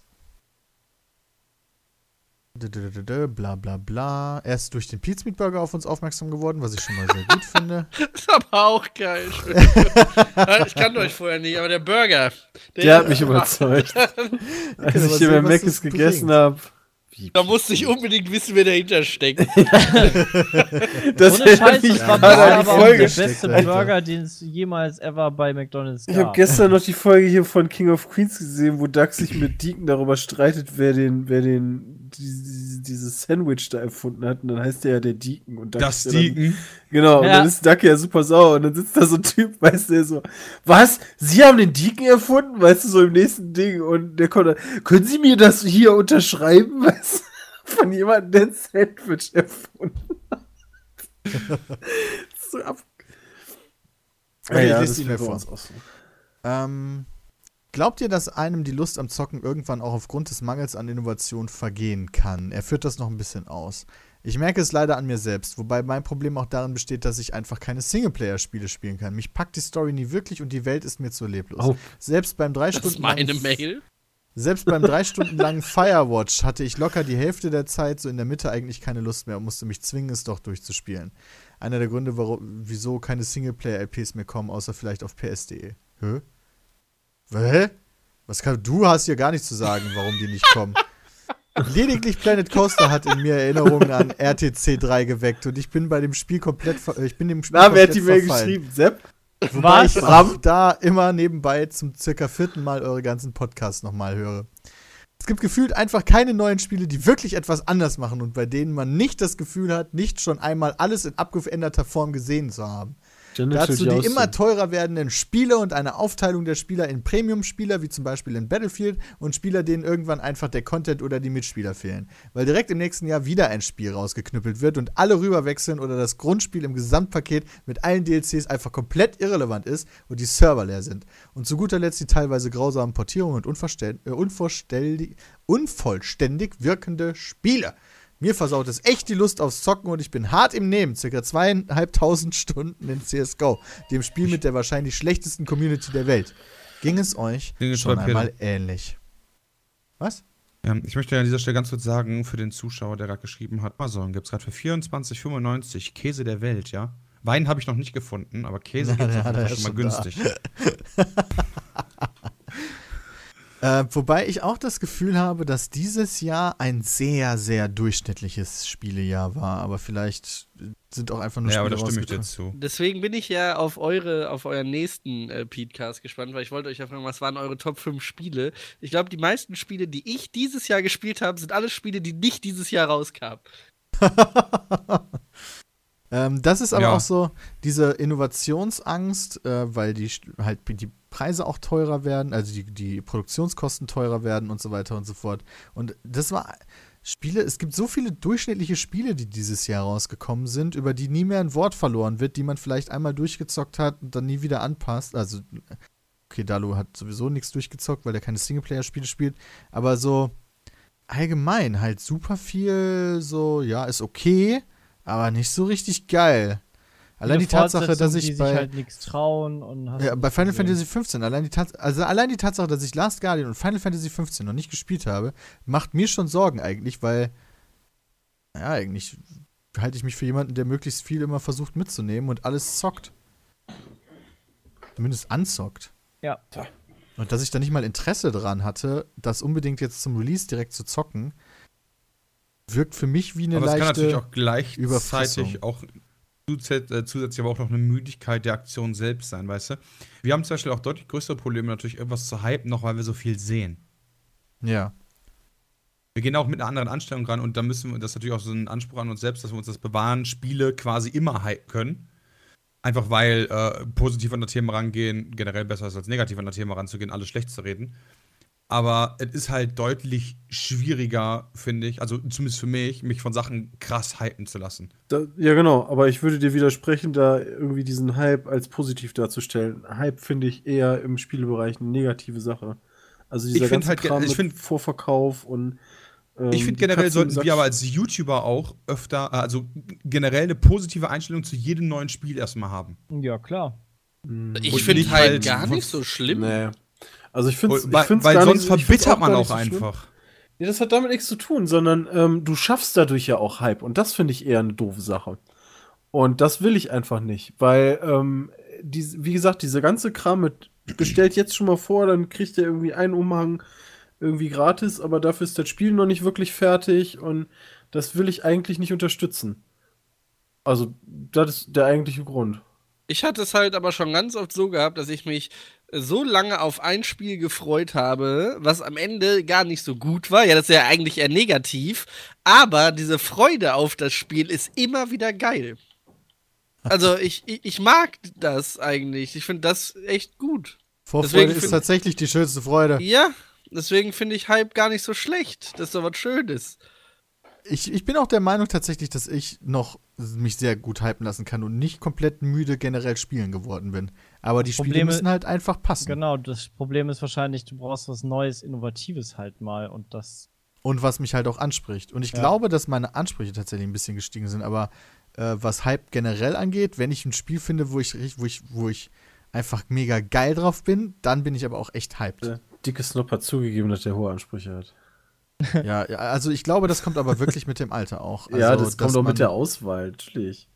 A: Bla bla bla. Er ist durch den Pizza Meat Burger auf uns aufmerksam geworden, was ich schon mal sehr gut finde.
F: ist aber auch geil. ich kannte euch vorher nicht, aber der Burger.
E: Der hat mich überzeugt. Als ich hier
A: was
E: Mc's
A: das
E: gegessen habe.
F: Da musste ich unbedingt wissen, wer dahinter steckt.
E: Das
C: Ohne Scheiß,
E: mich
C: das war
E: an
C: aber
E: Folge.
C: der beste
A: Alter.
C: Burger, den es jemals ever bei McDonalds gab.
E: Ich habe gestern noch die Folge hier von King of Queens gesehen, wo Doug sich mit Deacon darüber streitet, wer den, wer den, dieses Sandwich da erfunden hat. Und dann heißt der ja der Deacon. Und
D: Das
E: ist ja dann-
D: Deacon.
E: Genau, und
C: Ja.
E: dann ist Duck ja super sauer und dann sitzt da so ein Typ, weißt du, der so, was? Sie haben den Deacon erfunden? Weißt du, so im nächsten Ding und der kommt dann, können Sie mir das hier unterschreiben? Weißt du, von jemandem, der ein Sandwich erfunden hat. so ab.
A: Okay, ich lese
E: das bei
A: vor.
E: uns auch so.
A: Ähm, Glaubt ihr, dass einem die Lust am Zocken irgendwann auch aufgrund des Mangels an Innovation vergehen kann? Er führt das noch ein bisschen aus. Ich merke es leider an mir selbst, wobei mein Problem auch darin besteht, dass ich einfach keine Singleplayer-Spiele spielen kann. Mich packt die Story nie wirklich und die Welt ist mir zu leblos.
E: Oh.
A: Selbst beim drei
F: Das ist
A: Stunden
F: meine
A: langen-
F: Mail.
A: Selbst beim drei Stunden langen Firewatch hatte ich locker die Hälfte der Zeit so in der Mitte eigentlich keine Lust mehr und musste mich zwingen, es doch durchzuspielen. Einer der Gründe, warum, wieso keine Singleplayer-LPs mehr kommen, außer vielleicht auf PS.de. Hä? Hä? Was kann, du hast hier gar nichts zu sagen, warum die nicht kommen. Lediglich Planet Coaster hat in mir Erinnerungen an RTC 3 geweckt und ich bin bei dem Spiel komplett, ver- äh, ich bin dem Spiel
E: Na, wer hat die Mail geschrieben? Sepp?
A: Wobei
C: Was?
A: ich auch da immer nebenbei zum circa vierten Mal eure ganzen Podcasts nochmal höre. Es gibt gefühlt einfach keine neuen Spiele, die wirklich etwas anders machen und bei denen man nicht das Gefühl hat, nicht schon einmal alles in abgeänderter Form gesehen zu haben. Dazu die immer teurer werdenden Spiele und eine Aufteilung der Spieler in Premium-Spieler, wie zum Beispiel in Battlefield, und Spieler, denen irgendwann einfach der Content oder die Mitspieler fehlen. Weil direkt im nächsten Jahr wieder ein Spiel rausgeknüppelt wird und alle rüberwechseln oder das Grundspiel im Gesamtpaket mit allen DLCs einfach komplett irrelevant ist und die Server leer sind. Und zu guter Letzt die teilweise grausamen Portierungen und äh, unvollständig wirkende Spiele. Mir versaut es echt die Lust aufs Zocken und ich bin hart im Nehmen. Circa zweieinhalbtausend Stunden in CSGO, dem Spiel mit der wahrscheinlich schlechtesten Community der Welt. Ging es euch
D: Ging es
A: schon
D: bei Peter.
A: einmal ähnlich? Was?
D: Ja, ich möchte an dieser Stelle ganz kurz sagen, für den Zuschauer, der gerade geschrieben hat, Amazon gibt es gerade für 24,95 Käse der Welt, ja? Wein habe ich noch nicht gefunden, aber Käse gibt es schon mal
A: da.
D: günstig.
A: Äh, wobei ich auch das Gefühl habe, dass dieses Jahr ein sehr, sehr durchschnittliches Spielejahr war. Aber vielleicht sind auch einfach nur
D: Ja, aber da
A: Spiele
D: stimme ich dir zu.
F: Deswegen bin ich ja auf eure, auf euren nächsten äh, Podcast gespannt, weil ich wollte euch ja fragen, was waren eure Top 5 Spiele? Ich glaube, die meisten Spiele, die ich dieses Jahr gespielt habe, sind alle Spiele, die nicht dieses Jahr rauskamen.
A: Ähm, das ist aber
D: Ja.
A: auch so diese Innovationsangst, äh, weil die halt die Preise auch teurer werden, also die, die Produktionskosten teurer werden und so weiter und so fort. Und das war Spiele, es gibt so viele durchschnittliche Spiele, die dieses Jahr rausgekommen sind, über die nie mehr ein Wort verloren wird, die man vielleicht einmal durchgezockt hat und dann nie wieder anpasst. Also, okay, Dalu hat sowieso nichts durchgezockt, weil er keine Singleplayer-Spiele spielt, aber so allgemein halt super viel so, ja, ist okay, aber nicht so richtig geil. Allein die Tatsache, dass ich
C: die
A: bei,
C: sich halt nichts trauen und hast
A: ja, bei Final
C: gesehen.
A: Fantasy 15, allein die, Tats also allein die Tatsache, dass ich Last Guardian und Final Fantasy 15 noch nicht gespielt habe, macht mir schon Sorgen eigentlich, weil, ja, eigentlich halte ich mich für jemanden, der möglichst viel immer versucht mitzunehmen und alles zockt. Zumindest anzockt.
C: Ja.
A: Und dass ich da nicht mal Interesse dran hatte, das unbedingt jetzt zum Release direkt zu zocken, wirkt für mich wie eine
D: Aber es kann
A: leichte
D: natürlich auch gleichzeitig auch zusätzlich aber auch noch eine Müdigkeit der Aktion selbst sein, weißt du? Wir haben zum Beispiel auch deutlich größere Probleme, natürlich irgendwas zu hypen, noch weil wir so viel sehen.
A: Ja.
D: Wir gehen auch mit einer anderen Anstellung ran und da müssen wir, das ist natürlich auch so ein Anspruch an uns selbst, dass wir uns das bewahren, Spiele quasi immer hypen können. Einfach weil äh, positiv an das Thema rangehen, generell besser ist als negativ an das Thema ranzugehen, alles schlecht zu reden. Aber es ist halt deutlich schwieriger, finde ich, also zumindest für mich, mich von Sachen krass hypen zu lassen.
E: Da, ja, genau, aber ich würde dir widersprechen, da irgendwie diesen Hype als positiv darzustellen. Hype finde ich eher im Spielebereich eine negative Sache. Also dieser
D: Ich
E: ganze
D: halt
E: Kram
D: ich
E: mit
D: find-
E: Vorverkauf und ähm,
D: Ich finde generell sollten wir aber als YouTuber auch öfter, äh, also generell eine positive Einstellung zu jedem neuen Spiel erstmal haben.
C: Ja, klar.
E: Hm.
F: Ich finde halt
D: halt-
F: gar nicht so schlimm.
E: Nee. Also ich finde es
D: weil weil sonst verbittert man auch einfach.
E: Ja, das hat damit nichts zu tun, sondern ähm, du schaffst dadurch ja auch Hype und das finde ich eher eine doofe Sache. Und das will ich einfach nicht, weil, ähm, die, wie gesagt, diese ganze Kram mit bestellt jetzt schon mal vor, dann kriegt ihr irgendwie einen Umhang irgendwie gratis, aber dafür ist das Spiel noch nicht wirklich fertig und das will ich eigentlich nicht unterstützen. Also, das ist der eigentliche Grund.
F: Ich hatte es halt aber schon ganz oft so gehabt, dass ich mich so lange auf ein Spiel gefreut habe, was am Ende gar nicht so gut war. Ja, das ist ja eigentlich eher negativ. Aber diese Freude auf das Spiel ist immer wieder geil. Also ich, ich, ich mag das eigentlich. Ich finde das echt gut.
A: Vorfreude
F: Deswegen
A: ist tatsächlich die schönste Freude.
F: Ja, deswegen finde ich Hype gar nicht so schlecht. Das ist doch was Schönes.
A: Ich, ich bin auch der Meinung tatsächlich, dass ich noch mich sehr gut hypen lassen kann und nicht komplett müde generell spielen geworden bin. Aber die Spiele
C: Probleme-
A: müssen halt einfach passen.
C: Genau, das Problem ist wahrscheinlich, du brauchst was Neues, Innovatives halt mal und das.
A: Und was mich halt auch anspricht. Und ich
C: Ja.
A: glaube, dass meine Ansprüche tatsächlich ein bisschen gestiegen sind. Aber äh, was Hype generell angeht, wenn ich ein Spiel finde, wo ich, richtig- wo ich, wo ich einfach mega geil drauf bin, dann bin ich aber auch echt hyped.
E: Der dicke Snob hat zugegeben, dass der hohe Ansprüche hat.
A: ja, ja, also ich glaube, das kommt aber wirklich mit dem Alter auch. Also,
E: ja, das kommt
A: man-
E: mit der Auswahl, natürlich.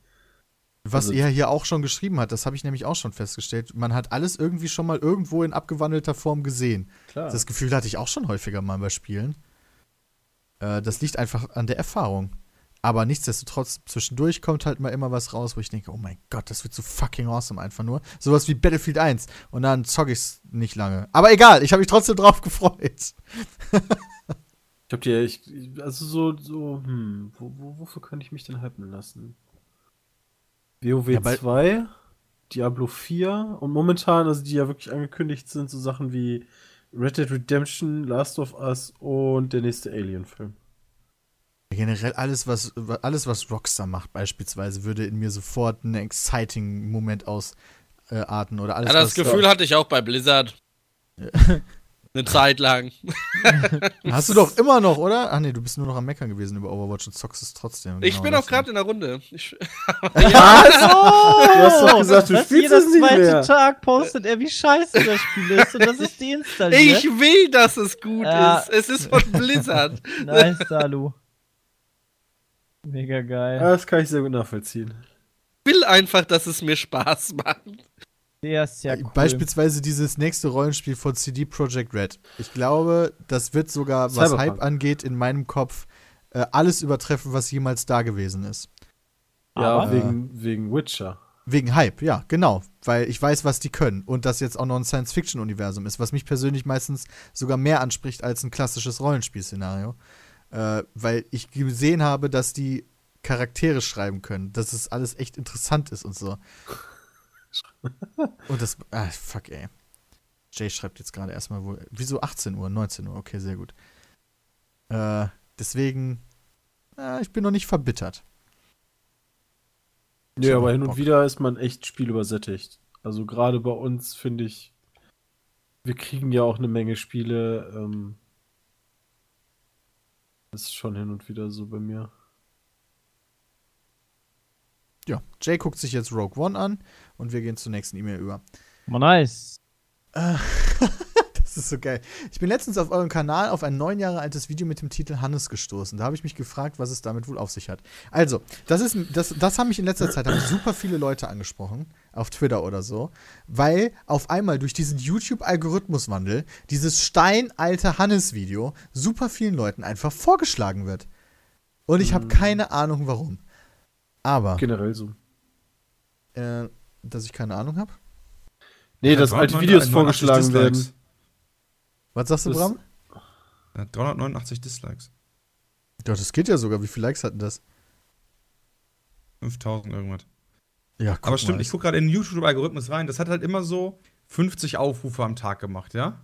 A: Was
E: Also-
A: er hier auch schon geschrieben hat, das habe ich nämlich auch schon festgestellt. Man hat alles irgendwie schon mal irgendwo in abgewandelter Form gesehen.
E: Klar.
A: Das Gefühl hatte ich auch schon häufiger mal bei Spielen. Äh, das liegt einfach an der Erfahrung. Aber nichtsdestotrotz, zwischendurch kommt halt mal immer was raus, wo ich denke, oh mein Gott, das wird so fucking awesome einfach nur. Sowas wie Battlefield 1. Und dann zocke ich's nicht lange. Aber egal, ich habe mich trotzdem drauf gefreut.
E: Ich hab dir, ich, also so, so, hm, wo, wo, wofür könnte ich mich denn hypen lassen? WoW
A: Ja, bei-
E: 2, Diablo 4 und momentan, also die ja wirklich angekündigt sind, so Sachen wie Red Dead Redemption, Last of Us und der nächste Alien-Film.
A: Generell alles was, alles, was Rockstar macht, beispielsweise, würde in mir sofort einen exciting Moment ausarten. oder alles,
F: Ja, das
A: was
F: Gefühl hatte ich auch bei Blizzard. Eine Zeit lang.
A: Hast du doch immer noch, oder? Ach nee, du bist nur noch am Meckern gewesen über Overwatch und zockst es trotzdem.
F: Ich
A: Genau,
F: bin
A: das-
F: auch gerade in der Runde. Ich,
C: Oh,
E: Du hast doch gesagt, du
C: dass
E: spielst es nicht
C: zweite
E: mehr.
C: Tag postet er, wie scheiße das Spiel ist und dass ich deinstalliere.
F: ich will, dass es gut
C: Ja.
F: ist. Es ist von Blizzard.
C: Nice, Dalu. Mega geil.
E: Ja, das kann ich sehr gut nachvollziehen.
F: Ich will einfach, dass es mir Spaß macht.
C: Der ist ja cool.
A: Beispielsweise dieses nächste Rollenspiel von CD Projekt Red. Ich glaube, das wird sogar, was
E: Cyberpunk.
A: Hype angeht, in meinem Kopf äh, alles übertreffen, was jemals da gewesen ist.
E: Ja,
C: Aber-
E: wegen, wegen Witcher.
A: Wegen Hype, ja, genau. Weil ich weiß, was die können. Und das jetzt auch noch ein Science-Fiction-Universum ist, was mich persönlich meistens sogar mehr anspricht als ein klassisches Rollenspielszenario. Äh, weil ich gesehen habe, dass die Charaktere schreiben können, dass es alles echt interessant ist und so. Und das. Ah, fuck, ey. Jay schreibt jetzt gerade erstmal wohl. Wieso 18 Uhr, 19 Uhr? Okay, sehr gut. Äh, deswegen. Äh, ich bin noch nicht verbittert. Hab
E: aber hin und
A: Bock.
E: wieder ist man echt spielübersättigt. Also gerade bei uns finde ich, wir kriegen ja auch eine Menge Spiele. Ähm, das ist schon hin und wieder so bei mir.
A: Ja, Jay guckt sich jetzt Rogue One an und wir gehen zur nächsten E-Mail über.
C: Oh, nice.
A: Das ist so geil. Ich bin letztens auf eurem Kanal auf ein neun Jahre altes Video mit dem Titel Hannes gestoßen. Da habe ich mich gefragt, was es damit wohl auf sich hat. Also, das ist, das, das haben mich in letzter Zeit haben super viele Leute angesprochen, auf Twitter oder so, weil auf einmal durch diesen YouTube-Algorithmuswandel dieses steinalte Hannes-Video super vielen Leuten einfach vorgeschlagen wird. Und ich habe keine Ahnung warum. Aber,
E: Generell so.
A: äh, dass ich keine Ahnung habe?
E: Nee, dass
D: Ja,
E: alte
D: 389
E: Videos vorgeschlagen
D: Dislikes.
E: werden.
A: Was sagst du,
E: Das-
A: Bram?
D: Ja, 389 Dislikes.
A: Ja, das geht ja sogar. Wie viele Likes hatten das?
D: 5000 irgendwas.
A: Ja, guck
D: Aber stimmt,
A: mal.
D: ich gucke gerade in den YouTube-Algorithmus rein. Das hat halt immer so 50 Aufrufe am Tag gemacht, ja?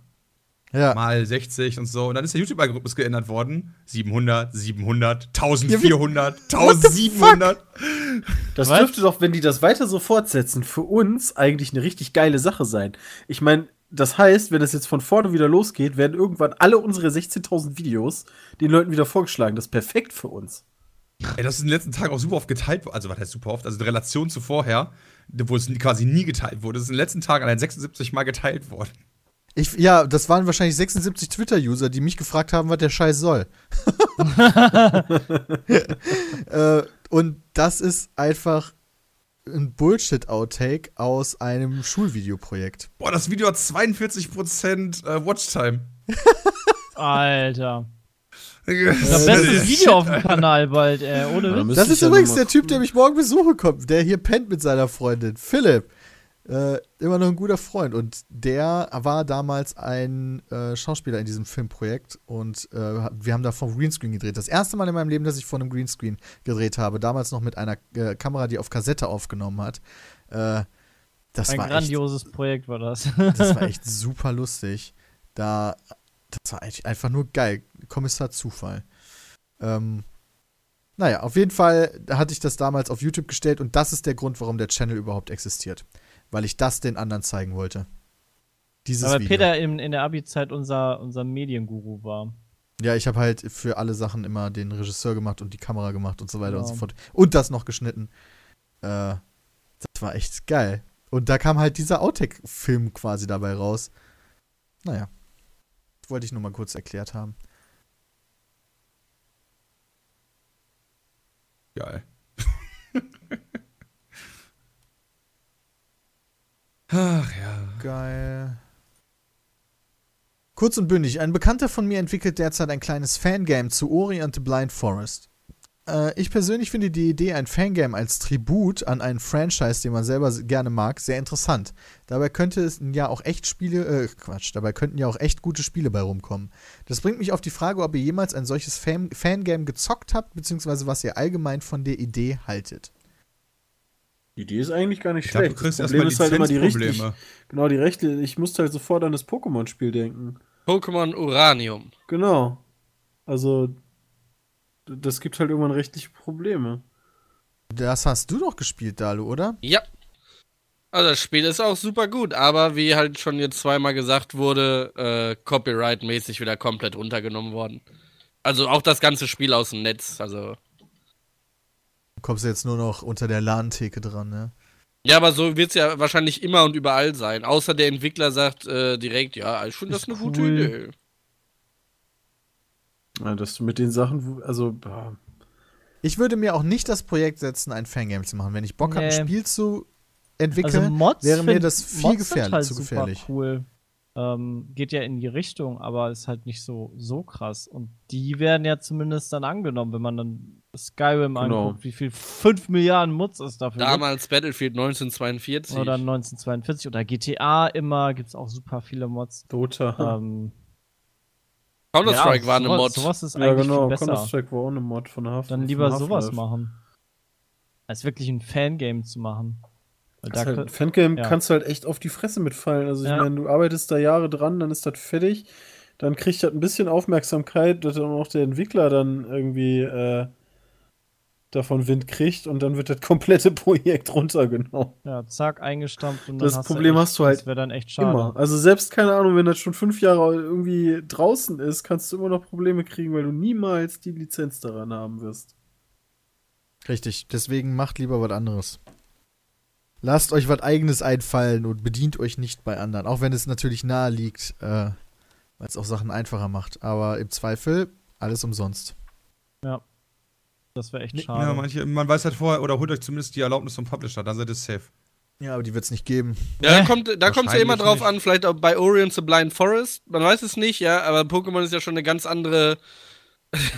A: Ja.
D: Mal 60 und so. Und dann ist der YouTube-Algorithmus geändert worden. 700, 700, 1400, 1700.
E: Das
C: Was?
E: dürfte doch, wenn die das weiter so fortsetzen, für uns eigentlich eine richtig geile Sache sein. Ich meine, das heißt, wenn es jetzt von vorne wieder losgeht, werden irgendwann alle unsere 16.000 Videos den Leuten wieder vorgeschlagen. Das ist perfekt für uns.
D: Ey, das ist in den letzten Tagen auch super oft geteilt worden. Also, was heißt super oft? Also, in Relation zu vorher, wo es quasi nie geteilt wurde. Das ist in den letzten Tagen allein 76 Mal geteilt worden.
A: Ich, ja, das waren wahrscheinlich 76 Twitter-User, die mich gefragt haben, was der Scheiß soll. äh, und das ist einfach ein Bullshit-Outtake aus einem Schulvideoprojekt.
D: Boah, das Video hat 42% äh, Watchtime.
C: Alter.
D: Das
C: Das beste Video auf dem Kanal bald, ey. Ohne Witz.
A: Das ist übrigens der Typ, der mich morgen besuchen kommt, der hier pennt mit seiner Freundin, Philipp. Äh, immer noch ein guter Freund. Und der war damals ein äh, Schauspieler in diesem Filmprojekt und äh, wir haben da vom Greenscreen gedreht. Das erste Mal in meinem Leben, dass ich vor einem Greenscreen gedreht habe. Damals noch mit einer äh, Kamera, die auf Kassette aufgenommen hat. Äh, das,
C: Ein
A: war echt,
C: grandioses Projekt war das.
A: das war echt super lustig. Da, das war echt einfach nur geil. Kommissar Zufall. Ähm, Naja, auf jeden Fall hatte ich das damals auf YouTube gestellt und das ist der Grund, warum der Channel überhaupt existiert. Weil ich das den anderen zeigen wollte. Dieses
C: Aber
A: Video.
C: Peter in, in der Abi-Zeit unser, unser Medienguru war.
A: Ja, ich habe halt für alle Sachen immer den Regisseur gemacht und die Kamera gemacht und so weiter und
C: Genau.
A: so fort. Und das noch geschnitten. Äh, das war echt geil. Und da kam halt dieser Outtake-Film quasi dabei raus. Naja. Das wollte ich nur mal kurz erklärt haben.
D: Geil. Ach ja.
A: Geil. Kurz und bündig. Ein Bekannter von mir entwickelt derzeit ein kleines Fangame zu Ori and the Blind Forest. Äh, ich persönlich finde die Idee, ein Fangame als Tribut an einen Franchise, den man selber gerne mag, sehr interessant. Dabei könnte es ja auch echt Spiele, äh, Quatsch, dabei könnten ja auch echt gute Spiele bei rumkommen. Das bringt mich auf die Frage, ob ihr jemals ein solches Fan Fangame gezockt habt, beziehungsweise was ihr allgemein von der Idee haltet.
E: Die Idee ist eigentlich gar nicht
D: Ich glaube, du
E: schlecht.
D: kriegst
E: das Problem
D: erstmal
E: ist halt immer die richtig,
D: Lizenzprobleme.
E: genau die rechte. Ich musste halt sofort an das Pokémon-Spiel denken.
F: Pokémon Uranium.
E: Genau. Also das gibt halt irgendwann rechtliche Probleme.
A: Das hast du doch gespielt, Dalu, oder?
F: Ja. Also das Spiel ist auch super gut, aber wie halt schon jetzt zweimal gesagt wurde, äh, Copyright-mäßig wieder komplett runtergenommen worden. Also auch das ganze Spiel aus dem Netz. Also
A: Du kommst jetzt nur noch unter der LAN-Theke dran, ne?
F: ja, aber so wird es ja wahrscheinlich immer und überall sein. Außer der Entwickler sagt äh, direkt, ja, ich finde das
C: Ist
F: eine gute
C: cool.
F: Idee.
E: Ja, dass du mit den Sachen, also boah,
A: Ich würde mir auch nicht das Projekt setzen, ein Fangame zu machen. Wenn ich Bock habe,
C: Nee.
A: ein Spiel zu entwickeln,
C: Also Mods
A: wäre mir das viel
C: Mods
A: gefährlich,
C: halt
A: zu
C: super
A: gefährlich.
C: Cool. Ähm, geht ja in die Richtung, aber ist halt nicht so, so krass. Und die werden ja zumindest dann angenommen, wenn man dann Skyrim
E: Genau.
C: anguckt, wie viel 5 Milliarden Mods es dafür
F: Damals Battlefield 1942.
C: gibt. Oder 1942 oder GTA immer, gibt es auch super viele Mods.
E: Dota.
C: Ähm,
F: Counter-Strike
C: ja,
F: war eine
C: sowas-
F: Mod.
C: Sowas ist
E: ja,
C: eigentlich
E: genau. Counter-Strike war auch eine Mod von Half
C: Dann lieber sowas machen. Als wirklich ein Fangame zu machen. Weil
E: Das
C: da
E: ist halt, Fangame
C: ja.
E: kannst du halt echt auf die Fresse mitfallen. Also ich
C: Ja.
E: meine, du arbeitest da Jahre dran, dann ist das fertig. Dann kriegt das ein bisschen Aufmerksamkeit, dass dann auch der Entwickler dann irgendwie äh, davon Wind kriegt und dann wird das komplette Projekt runtergenommen.
C: ja, zack, eingestampft und
E: Das
C: dann hast
E: Problem
C: du echt,
E: hast du halt
C: Das wäre dann echt schade.
E: Immer. Also selbst, keine Ahnung, wenn das schon fünf Jahre irgendwie draußen ist, kannst du immer noch Probleme kriegen, weil du niemals die Lizenz daran haben wirst.
A: Richtig, deswegen macht lieber was anderes. Lasst euch was eigenes einfallen und bedient euch nicht bei anderen. Auch wenn es natürlich nahe liegt, äh, weil es auch Sachen einfacher macht. Aber im Zweifel alles umsonst.
C: Das wäre echt schade.
D: Ja, manche, man weiß halt vorher, oder holt euch zumindest die Erlaubnis vom Publisher, dann seid ihr safe.
A: Ja, aber die wird es nicht geben.
F: Ja, da kommt da kommt's ja immer drauf
D: nicht.
F: an, vielleicht auch bei Orient the Blind Forest. Man weiß es nicht, ja, aber Pokémon ist ja schon eine ganz andere,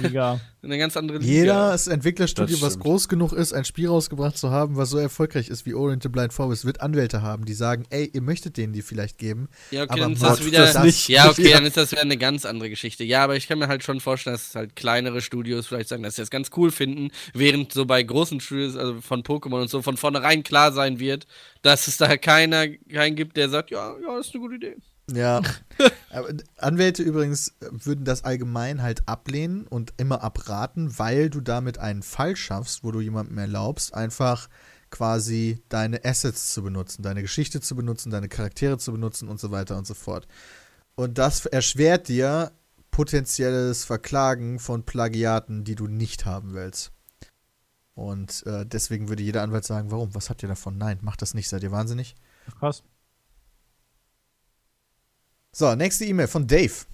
C: Liga.
F: eine ganz andere Liga.
A: Jedes Entwicklerstudio,
E: Das
A: was groß genug ist, ein Spiel rausgebracht zu haben, was so erfolgreich ist wie Orient the Blind Forest, wird Anwälte haben, die sagen, ey, ihr möchtet denen die vielleicht geben.
F: Ja, okay,
A: aber
F: dann ist das wieder.
A: das nicht.
F: Ja, okay, dann ist das wieder eine ganz andere Geschichte. Ja, aber ich kann mir halt schon vorstellen, dass halt kleinere Studios vielleicht sagen, dass sie das ganz cool finden, während so bei großen Studios, also von Pokémon und so, von vornherein klar sein wird, dass es da keiner, keinen gibt, der sagt, ja, ja, das ist eine gute Idee.
A: Ja. Anwälte übrigens äh, würden das allgemein halt ablehnen und immer abraten, weil du damit einen Fall schaffst, wo du jemandem erlaubst, einfach quasi deine Assets zu benutzen, deine Geschichte zu benutzen, deine Charaktere zu benutzen und so weiter und so fort. Und das erschwert dir potenzielles Verklagen von Plagiaten, die du nicht haben willst. Und äh, deswegen würde jeder Anwalt sagen, warum? Was habt ihr davon? Nein, macht das nicht, seid ihr wahnsinnig?
C: Krass.
A: So, nächste E-Mail von Dave.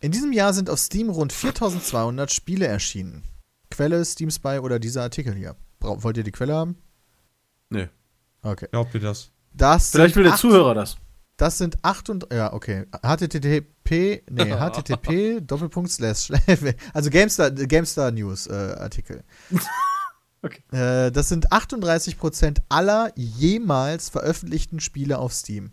A: In diesem Jahr sind auf Steam rund 4200 Spiele erschienen. Quelle Steam Spy oder dieser Artikel hier. Bra wollt ihr die Quelle haben?
E: Nee.
A: Okay.
D: Glaubt ihr das?
A: Das
E: Vielleicht will der Zuhörer das.
A: Das sind 8 und ja, okay. HTTP, nee, HTTP Doppelpunkt slash also Gamestar Gamestar News äh, Artikel.
E: Okay.
A: Äh, das sind 38% aller jemals veröffentlichten Spiele auf Steam.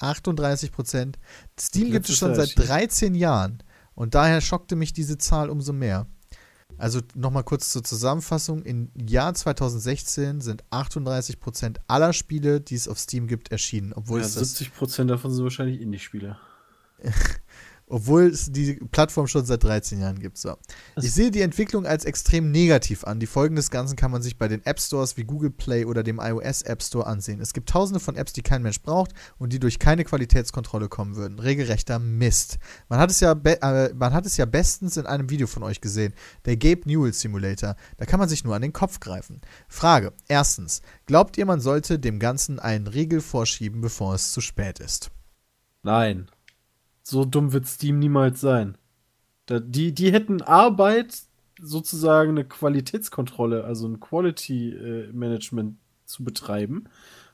A: 38%. Steam gibt es schon seit
E: erschienen.
A: 13 Jahren und daher schockte mich diese Zahl umso mehr. Also nochmal kurz zur Zusammenfassung. Im Jahr 2016 sind 38% aller Spiele, die es auf Steam gibt, erschienen. Obwohl
E: Ja,
A: es das
E: 70% davon sind wahrscheinlich Indie-Spiele.
A: Obwohl es die Plattform schon seit 13 Jahren gibt. So. Ich sehe die Entwicklung als extrem negativ an. Die Folgen des Ganzen kann man sich bei den App Stores wie Google Play oder dem iOS App Store ansehen. Es gibt tausende von Apps, die kein Mensch braucht und die durch keine Qualitätskontrolle kommen würden. Regelrechter Mist. Man hat es ja, äh, man hat es ja bestens in einem Video von euch gesehen. Der Gabe Newell Simulator. Da kann man sich nur an den Kopf greifen. Frage. Erstens. Glaubt ihr, man sollte dem Ganzen einen Riegel vorschieben, bevor es zu spät ist?
E: Nein. So dumm wird Steam niemals sein. Da, die, die hätten Arbeit, sozusagen eine Qualitätskontrolle, also ein Quality äh, Management zu betreiben,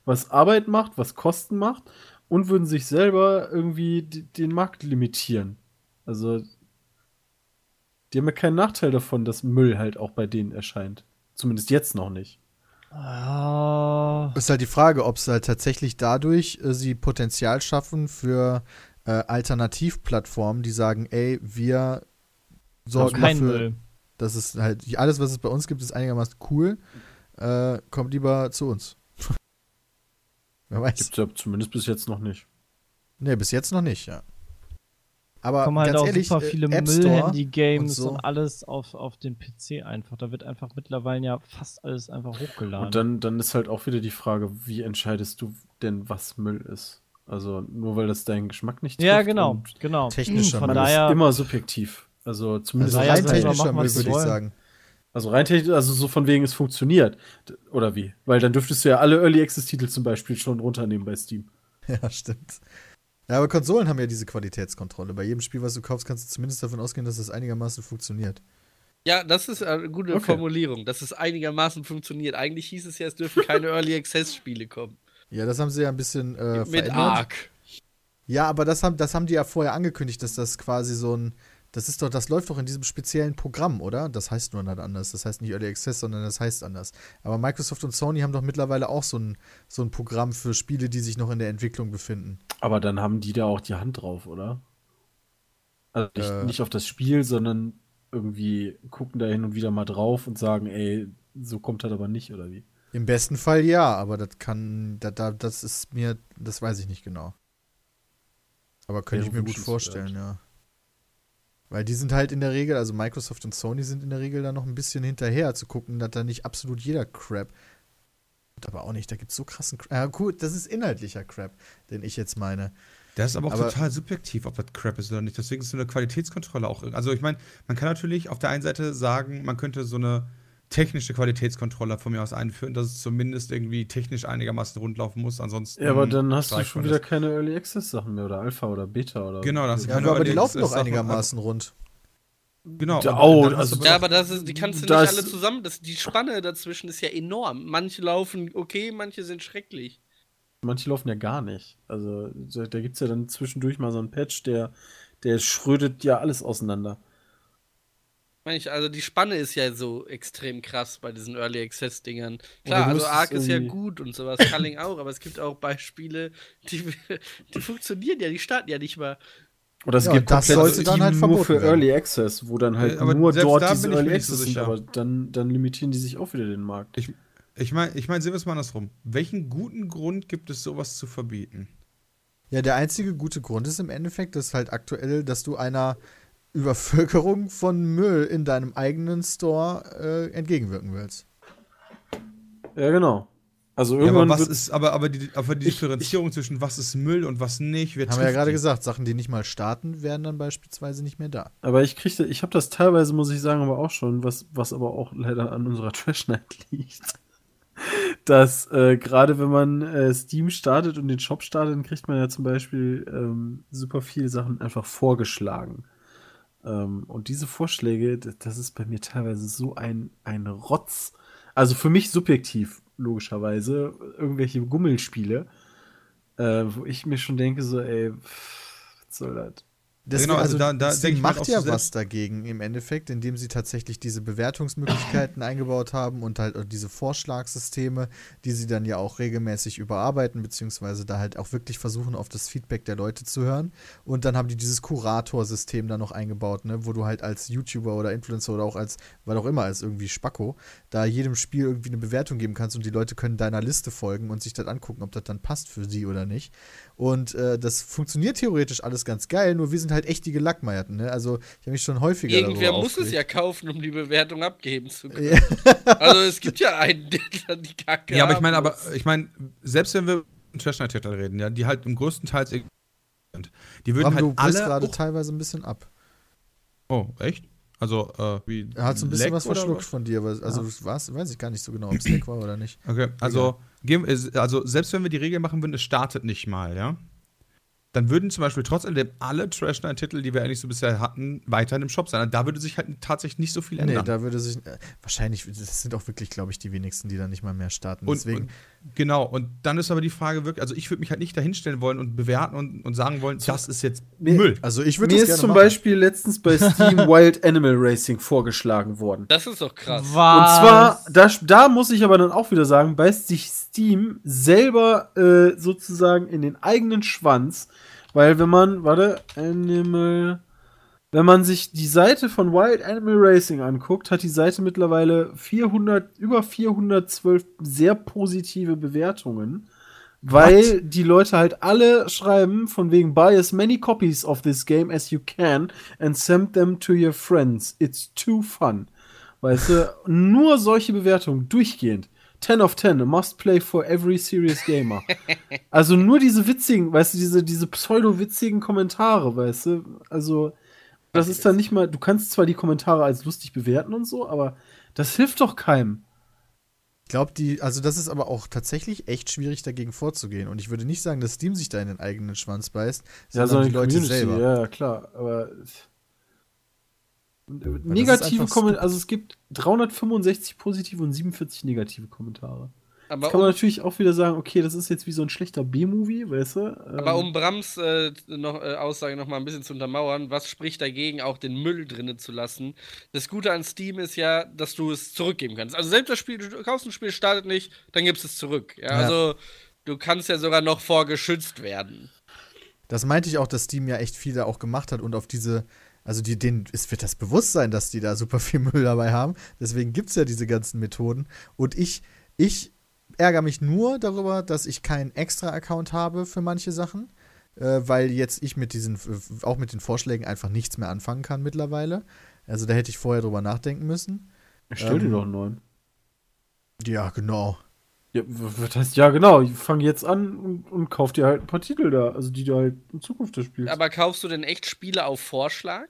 E: was Arbeit macht, was Kosten macht und würden sich selber irgendwie den Markt limitieren. Also, die haben ja keinen Nachteil davon, dass Müll halt auch bei denen erscheint. Zumindest jetzt noch nicht.
C: Ah,
A: Ist halt die Frage, ob es halt tatsächlich dadurch äh, sie Potenzial schaffen für äh, Alternativplattformen, die sagen, ey, wir sorgen
C: kein
A: dafür,
C: Müll.
A: dass es halt alles, was es bei uns gibt, ist einigermaßen cool. Äh, kommt lieber zu uns. Wer weiß.
E: Gibt's ja zumindest bis jetzt noch nicht.
A: Nee, bis jetzt noch nicht, ja. Aber
C: kommen halt
A: ganz
C: auch
A: ehrlich,
C: super
A: äh,
C: viele
A: Store
C: Müll-Handy-Games
A: und
C: und,
A: so.
C: alles auf, auf den PC einfach. Da wird einfach mittlerweile ja fast alles einfach hochgeladen.
E: Und dann, dann ist halt auch wieder die Frage, wie entscheidest du denn, was Müll ist? Also nur weil das deinen Geschmack nicht trifft.
C: ja, genau,
E: und
C: genau.
A: Technischer
C: Von daher,
E: ist immer subjektiv. Also zumindest
A: also rein technischer Müll, würde ich sagen.
E: Also rein technisch, also so von wegen es funktioniert. Oder wie? Weil dann dürftest du ja alle Early Access Titel zum Beispiel schon runternehmen bei Steam.
A: Ja, stimmt. Ja, aber Konsolen haben ja diese Qualitätskontrolle. Bei jedem Spiel, was du kaufst, kannst du zumindest davon ausgehen, dass das einigermaßen funktioniert.
F: Ja, das ist eine gute
E: Okay.
F: Formulierung, dass es einigermaßen funktioniert. Eigentlich hieß es ja, es dürfen keine Early Access Spiele kommen.
A: Ja, das haben sie ja ein bisschen äh,
F: Mit
A: verändert.
F: Ark.
A: Ja, aber das haben, das haben die ja vorher angekündigt, dass das quasi so ein. Das ist doch, das läuft doch in diesem speziellen Programm, oder? Das heißt nur nicht anders. Das heißt nicht Early Access, sondern das heißt anders. Aber Microsoft und Sony haben doch mittlerweile auch so ein, so ein Programm für Spiele, die sich noch in der Entwicklung befinden.
E: Aber dann haben die da auch die Hand drauf, oder? Also nicht,
A: Äh.
E: nicht auf das Spiel, sondern irgendwie gucken da hin und wieder mal drauf und sagen, ey, so kommt das aber nicht, oder wie?
A: Im besten Fall ja, aber das kann, da, da, das ist mir, das weiß ich nicht genau. Aber könnte ich mir gut vorstellen, ja. Weil die sind halt in der Regel, also Microsoft und Sony sind in der Regel da noch ein bisschen hinterher zu gucken, dass da nicht absolut jeder Crap. Aber auch nicht, da gibt es so krassen Crap. Ja, gut, das ist inhaltlicher Crap, den ich jetzt meine.
D: Das ist aber auch
A: Aber-
D: total subjektiv, ob das Crap ist oder nicht. Deswegen ist so eine Qualitätskontrolle auch. Also, ich meine, man kann natürlich auf der einen Seite sagen, man könnte so eine technische Qualitätskontrolle von mir aus einführen, dass es zumindest irgendwie technisch einigermaßen rundlaufen muss. Ansonsten.
E: Ja, aber dann hast du schon wieder
D: das.
E: keine Early Access Sachen mehr oder Alpha oder Beta oder
D: Genau, das
A: Ja,
D: Keine
A: aber die laufen doch
D: Access Sachen,
A: einigermaßen rund.
D: Genau.
E: Ja,
D: und
E: oh, also-
F: Ja, aber das ist, die kannst du nicht alle zusammen. Das, die Spanne dazwischen ist ja enorm. Manche laufen okay, manche sind schrecklich.
E: Manche laufen ja gar nicht. Also da, da gibt es ja dann zwischendurch mal so einen Patch, der, der schrödet ja alles auseinander.
F: Meine ich, also die Spanne ist ja so extrem krass bei diesen Early Access Dingern. Klar, also Ark ist ja gut und sowas, Culling auch, aber es gibt auch Beispiele, die, die funktionieren ja, die starten ja nicht mal.
E: Oder es
A: Ja,
E: gibt
A: das
E: komplett
A: sollte dann halt
E: nur
A: verboten
E: für
A: werden.
E: Early Access, wo dann halt
D: aber
E: nur dort diese Early
D: nicht so
E: Access sind, aber dann, dann limitieren die sich auch wieder den Markt.
D: Ich, ich meine, ich mein, sehen wir es mal andersrum. Welchen guten Grund gibt es, sowas zu verbieten?
A: Ja, der einzige gute Grund ist im Endeffekt, dass halt aktuell, dass du einer Übervölkerung von Müll in deinem eigenen Store äh, entgegenwirken willst.
E: Ja, genau. Also
D: Ja, aber
E: irgendwann
D: was
E: wird,
D: ist, aber, aber die, aber die
E: Ich-
D: Differenzierung zwischen was ist Müll und was nicht, wird
A: Haben wir ja gerade gesagt, Sachen, die nicht mal starten, wären dann beispielsweise nicht mehr da.
E: aber ich kriege, ich habe das teilweise, muss ich sagen, aber auch schon, was, was aber auch leider an unserer Trash Night liegt. Dass äh, gerade wenn man äh, Steam startet und den Shop startet, dann kriegt man ja zum Beispiel ähm, super viele Sachen einfach vorgeschlagen. Ähm, und diese Vorschläge, das ist bei mir teilweise so ein, ein Rotz. Also für mich subjektiv, logischerweise, irgendwelche Gummelspiele, äh, wo ich mir schon denke, so, ey, was soll das?
A: Deswegen,
D: Genau,
A: also,
D: also da- da mir
A: macht ja was dagegen im Endeffekt, indem sie tatsächlich diese Bewertungsmöglichkeiten eingebaut haben und halt diese Vorschlagssysteme, die sie dann ja auch regelmäßig überarbeiten, beziehungsweise da halt auch wirklich versuchen, auf das Feedback der Leute zu hören. Und dann haben die dieses Kurator-System da noch eingebaut, ne, wo du halt als YouTuber oder Influencer oder auch als, weil auch immer, als irgendwie Spacko, da jedem Spiel irgendwie eine Bewertung geben kannst und die Leute können deiner Liste folgen und sich das angucken, ob das dann passt für sie oder nicht. Und äh, das funktioniert theoretisch alles ganz geil, nur wir sind halt echt die Gelackmeierten. Ne? Also ich habe mich schon häufiger
F: Irgendwer
A: darüber
F: muss es
A: aufgeregt.
F: ja kaufen, um die Bewertung abgeben zu können.
A: Ja.
F: Also es gibt ja einen, der dann die Kacke
D: Ja, aber ich meine, aber ich meine, selbst wenn wir über Trash Night Titel reden, ja, die halt im größten Teil sind, die würden
A: Aber
D: halt
A: du bist
D: alle.
A: gerade
D: Oh,
A: teilweise ein bisschen ab.
D: oh, echt? Also, äh, wie.
A: Er hat so ein bisschen
D: Leck
A: was verschluckt von dir, aber, also das war's, weiß ich gar nicht so genau, ob es Leck war oder nicht.
D: Okay, also, also selbst wenn wir die Regel machen würden, es startet nicht mal, ja? Dann würden zum Beispiel trotz alledem alle Trash Night Titel, die wir eigentlich so bisher hatten, weiterhin im Shop sein. Da würde sich halt tatsächlich nicht so viel
A: Nee,
D: ändern.
A: da würde sich. Äh, wahrscheinlich, das sind auch wirklich, glaube ich, die wenigsten, die da nicht mal mehr starten.
D: Und,
A: Deswegen.
D: und genau, und dann ist aber die Frage wirklich, also ich würde mich halt nicht dahinstellen wollen und bewerten und, und sagen wollen, das ist jetzt
E: Nee.
D: Müll.
A: also ich würde
E: Mir
A: das
E: ist zum
A: machen.
E: Beispiel letztens bei Steam Wild Animal Racing vorgeschlagen worden.
F: Das ist doch krass.
E: Und zwar, da, da muss ich aber dann auch wieder sagen, beißt sich Steam selber äh, sozusagen in den eigenen Schwanz, weil wenn man, warte, Animal, wenn man sich die Seite von Wild Animal Racing anguckt, hat die Seite mittlerweile 400, über 412 sehr positive Bewertungen. Weil die Leute halt alle schreiben, von wegen buy as many copies of this game as you can and send them to your friends. It's too fun. Weißt du, nur solche Bewertungen, durchgehend. 10 of 10, a must play for every serious gamer. also nur diese witzigen, weißt du, diese, diese pseudo-witzigen Kommentare, weißt du, also das ist dann nicht mal, du kannst zwar die Kommentare als lustig bewerten und so, aber das hilft doch keinem.
A: Ich glaube, die, also das ist aber auch tatsächlich echt schwierig, dagegen vorzugehen. Und ich würde nicht sagen, dass Steam sich da in den eigenen Schwanz beißt, sondern die Leute selber.
E: Ja, klar, aber negative Kommentare, also es gibt 365 positive und 47 negative Kommentare.
F: Aber
E: kann man
F: um,
E: natürlich auch wieder sagen, okay, das ist jetzt wie so ein schlechter B-Movie, weißt du?
F: aber
E: Ähm,
F: um Brams äh, noch, äh, Aussage noch mal ein bisschen zu untermauern, was spricht dagegen, auch den Müll drinnen zu lassen? Das Gute an Steam ist ja, dass du es zurückgeben kannst. Also selbst das Spiel, du kaufst ein Spiel, startet nicht, dann gibst es zurück. Ja,
A: Ja.
F: Also du kannst ja sogar noch vorgeschützt werden.
A: Das meinte ich auch, dass Steam ja echt viel da auch gemacht hat und auf diese, also die, denen es wird das bewusst sein, dass die da super viel Müll dabei haben. Deswegen gibt es ja diese ganzen Methoden. Und ich, ich ärgere mich nur darüber, dass ich keinen Extra-Account habe für manche Sachen. Äh, weil jetzt ich mit diesen, auch mit den Vorschlägen einfach nichts mehr anfangen kann mittlerweile. Also da hätte ich vorher drüber nachdenken müssen.
E: Stell dir
A: ähm,
E: doch einen neuen.
A: Ja, genau.
E: Ja, was heißt, ja, genau, ich fange jetzt an und, und kauf dir halt ein paar Titel da, also die du halt in Zukunft da spielst.
F: Aber kaufst du denn echt Spiele auf Vorschlag?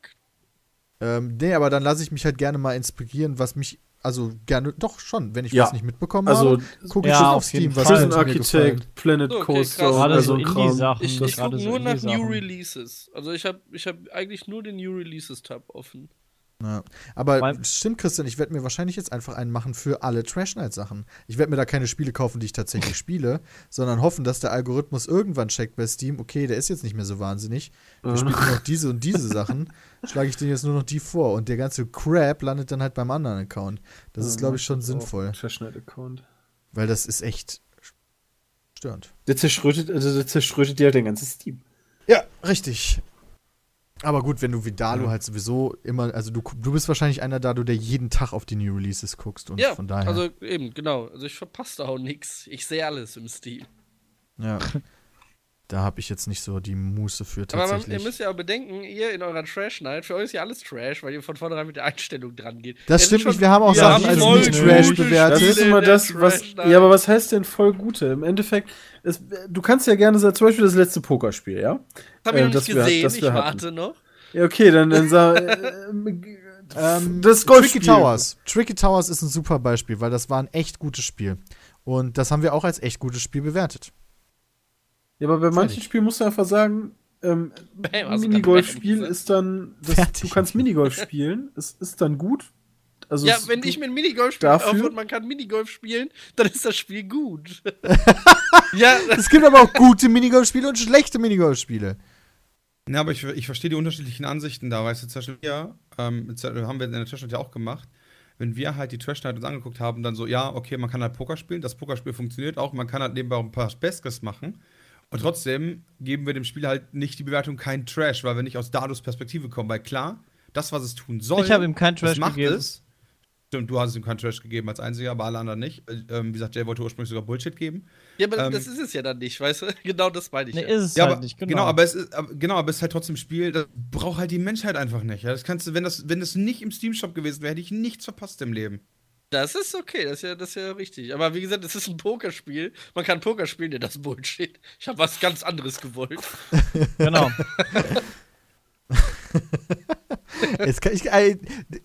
A: Ähm, nee, aber dann lasse ich mich halt gerne mal inspirieren, was mich, also gerne, doch schon, wenn ich
E: Ja.
A: was nicht mitbekommen
E: also
A: habe, gucke ich
C: Ja,
A: schon
C: auf
A: auf Steam, was.
E: Prison. Architect, Planet
F: Okay,
E: Coaster,
C: Gerade so
E: ein Kram.
C: Indie-Sachen.
F: Ich, ich gucke
C: so
F: nur nach
C: Indie-Sachen.
F: New Releases. Also ich habe ich hab eigentlich nur den New Releases-Tab offen.
A: Ja. Aber
C: Weil-
A: stimmt, Christian, ich werde mir wahrscheinlich jetzt einfach einen machen für alle Trash Night Sachen. Ich werde mir da keine Spiele kaufen, die ich tatsächlich spiele, sondern hoffen, dass der Algorithmus irgendwann checkt bei Steam, okay, der ist jetzt nicht mehr so wahnsinnig. Der
E: Mhm.
A: spielt nur noch diese und diese Sachen. Schlage ich den jetzt nur noch die vor und der ganze Crap landet dann halt beim anderen Account. Das ist, glaube ich, schon sinnvoll,
E: Account.
A: weil das ist echt störend.
E: Der zerschrötet, also der zerschrötet dir halt dein ganzes Steam.
A: Ja, richtig. Aber gut, wenn du wie Dalu halt sowieso immer, also du, du bist wahrscheinlich einer da, du, der jeden Tag auf die New Releases guckst und
F: ja,
A: von daher.
F: also eben, genau. Also ich verpasse da auch nichts. Ich sehe alles im Steam.
A: Ja. Da habe ich jetzt nicht so die Muße für
F: Aber
A: tatsächlich.
F: ihr müsst ja auch bedenken, ihr in eurer Trash-Night, für euch ist ja alles Trash, weil ihr von vornherein mit der Einstellung dran geht.
A: Das
F: Es
A: stimmt nicht, wir haben auch
F: wir
A: Sachen als
F: voll
A: nicht Trash bewertet.
E: Das ist immer das, was. Ja, aber was heißt denn voll gute? Im Endeffekt, es, du kannst ja gerne sagen, zum Beispiel das letzte Pokerspiel, ja?
F: Das hab ich
E: äh,
F: noch
E: das
F: nicht
E: wir-
F: gesehen,
E: das
F: ich
E: wir
F: warte
E: hatten.
F: noch.
E: Ja, okay, dann, dann sag. Äh,
A: Ähm,
E: das
A: Tricky
E: Golfspiel.
A: Towers. Tricky Towers ist ein super Beispiel, weil das war ein echt gutes Spiel. Und das haben wir auch als echt gutes Spiel bewertet.
E: Ja, aber bei manchen. Spielen musst du einfach sagen, ähm,
F: Bam, also
E: Minigolfspiel ist dann. Das, du kannst Minigolf spielen, es ist dann gut. Also
F: Ja, wenn ich mir ein Minigolf-Spiel
E: dafür-
F: kaufe und man kann Minigolf spielen, dann ist das Spiel gut. ja,
A: Es gibt aber auch gute Minigolfspiele und schlechte Minigolfspiele.
D: Ja, aber ich, ich verstehe die unterschiedlichen Ansichten da. Weißt du, zum Beispiel, ja, ähm, das haben wir in der Trash Night ja auch gemacht. Wenn wir halt die Trash Night uns angeguckt haben, dann so, ja, okay, man kann halt Poker spielen, das Pokerspiel funktioniert auch, man kann halt nebenbei auch ein paar Beskes machen. Und trotzdem geben wir dem Spiel halt nicht die Bewertung kein Trash, weil wir nicht aus Dados Perspektive kommen. Weil klar, das, was es tun soll,
C: Ich habe ihm kein
D: das
C: Trash
D: macht
C: gegeben.
D: es. Stimmt, du hast es ihm keinen Trash gegeben als einziger, aber alle anderen nicht. Äh, Ähm, wie gesagt, Jay wollte ursprünglich sogar Bullshit geben.
F: Ja, aber
D: Ähm,
F: das ist es ja dann nicht, weißt du? Genau das meine ich.
C: Nee,
F: ja.
C: ist es
D: Ja,
C: halt
D: aber,
C: nicht,
D: genau.
C: genau.
D: aber es ist, aber, genau, aber es ist halt trotzdem ein Spiel, das braucht halt die Menschheit einfach nicht. Ja, das kannst du, wenn das, wenn das nicht im Steam Shop gewesen wäre, hätte ich nichts verpasst im Leben.
F: Das ist okay, das ist ja, das ist ja richtig. Aber wie gesagt, es ist ein Pokerspiel. Man kann Poker spielen, ja, das Bullshit. Ich habe was ganz anderes gewollt.
C: genau.
A: Jetzt kann ich, ey,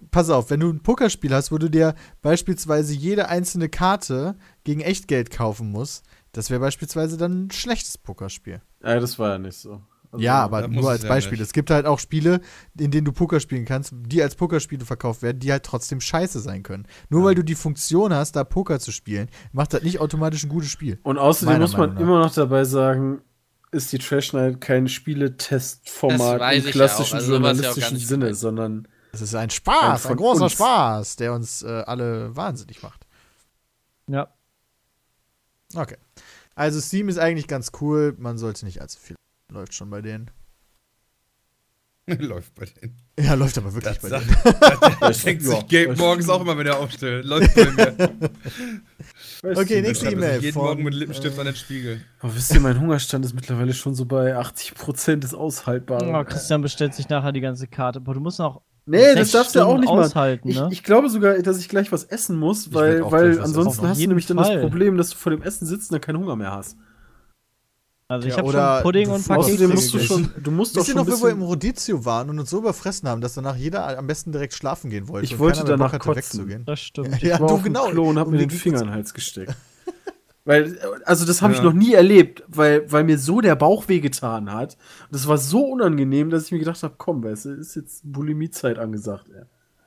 A: pass auf, wenn du ein Pokerspiel hast, wo du dir beispielsweise jede einzelne Karte gegen Echtgeld kaufen musst, das wäre beispielsweise dann ein schlechtes Pokerspiel.
E: Ja, das war ja nicht so. Also,
A: ja, aber nur als
D: ja
A: Beispiel.
D: nicht.
A: Es gibt halt auch Spiele, in denen du Poker spielen kannst, die als Pokerspiele verkauft werden, die halt trotzdem scheiße sein können. Nur weil du die Funktion hast, da Poker zu spielen, macht das nicht automatisch ein gutes Spiel.
E: Und außerdem muss man immer noch dabei sagen, ist die Trash Night kein Spieletestformat im klassischen
F: ja also ja gar
E: journalistischen
F: nicht
E: Sinne, sondern
A: Es ist ein
E: Ein
A: Spaß,
E: von
A: ein großer
E: uns.
A: Spaß, der uns äh, alle wahnsinnig macht.
C: Ja.
A: Okay. Also Steam ist eigentlich ganz cool, man sollte nicht allzu viel. Läuft schon bei denen.
D: Läuft bei denen.
A: Ja, läuft aber wirklich
D: Das
A: bei
D: sagt,
A: denen.
D: das denkt
E: Ja.
D: sich Gabe morgens auch immer, wenn er aufstellt. Läuft bei mir.
A: Okay,
E: ich
A: nächste
D: Ich
A: E-Mail
D: jeden
A: von,
D: Morgen mit Lippenstift
A: äh,
D: an den Spiegel.
E: Aber wisst ihr, mein Hungerstand ist mittlerweile schon so bei 80% des Aushaltbaren.
C: Oh, Christian bestellt sich nachher die ganze Karte. Boah, du musst noch
E: nee, das darfst du ja auch nicht machen.
C: aushalten,
E: Ich,
C: ne?
E: ich glaube sogar, dass ich gleich was essen muss, weil, weil ansonsten hast du nämlich dann
C: Fall.
E: das Problem, dass du vor dem Essen sitzt und dann keinen Hunger mehr hast.
C: Also ich
A: Ja,
C: habe schon Pudding und Kekse
E: Außerdem musst du
C: gegessen.
E: schon, du musst doch schon
A: noch, wo wir im Rodizio waren und uns so überfressen haben, dass danach jeder am besten direkt schlafen gehen wollte?
E: Ich
A: und
E: wollte
A: mehr Bock
E: danach
A: hatte,
E: kotzen.
A: wegzugehen?
C: Das stimmt.
A: Ja,
E: ich war
A: du
E: auf
A: genau.
E: Klo und hab mir den Finger in den Hals gesteckt. weil, also das habe ich
D: Ja.
E: noch nie erlebt, weil, weil mir so der Bauch wehgetan hat. Und das war so unangenehm, dass ich mir gedacht habe, komm, weißt du, ist jetzt Bulimiezeit angesagt,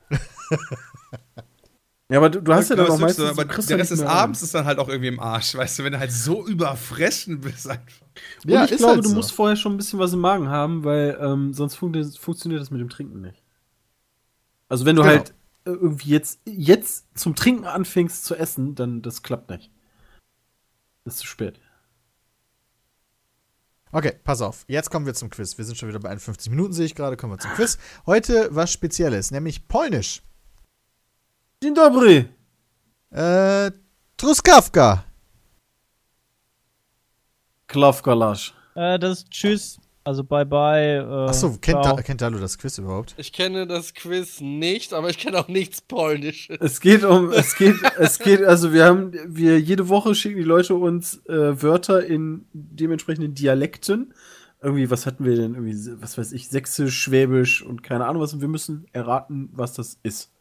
E: ey. ja, aber du, du hast ja dann
D: Aber
E: auch meistens,
D: aber
E: du kriegst
D: der Rest des. Abends ist dann halt auch irgendwie im Arsch, weißt du, wenn du halt so überfressen bist einfach.
E: Und
A: Ja,
E: ich
A: ist
E: glaube,
A: halt
E: du
A: so.
E: musst vorher schon ein bisschen was im Magen haben, weil ähm, sonst fun funktioniert das mit dem Trinken nicht. Also wenn du
A: Genau.
E: halt äh, irgendwie jetzt, jetzt zum Trinken anfängst zu essen, dann das klappt nicht. Das ist zu spät.
A: Okay, pass auf. Jetzt kommen wir zum Quiz. Wir sind schon wieder bei 51 Minuten, sehe ich gerade. Kommen wir zum Quiz. Heute was Spezielles, nämlich Polnisch.
E: Dzień dobry!
A: Äh, Truskawka.
E: Klavkalasch.
C: Äh, das ist Tschüss. Also bye bye. Äh,
A: Achso, kennt, da, kennt Dalu das Quiz überhaupt?
F: Ich kenne das Quiz nicht, aber ich kenne auch nichts Polnisches.
E: Es geht um, es geht, es geht, also wir haben, wir jede Woche schicken die Leute uns äh, Wörter in dementsprechenden Dialekten. Irgendwie, was hatten wir denn? Irgendwie, was weiß ich, Sächsisch, Schwäbisch und keine Ahnung was. Und wir müssen erraten, was das ist.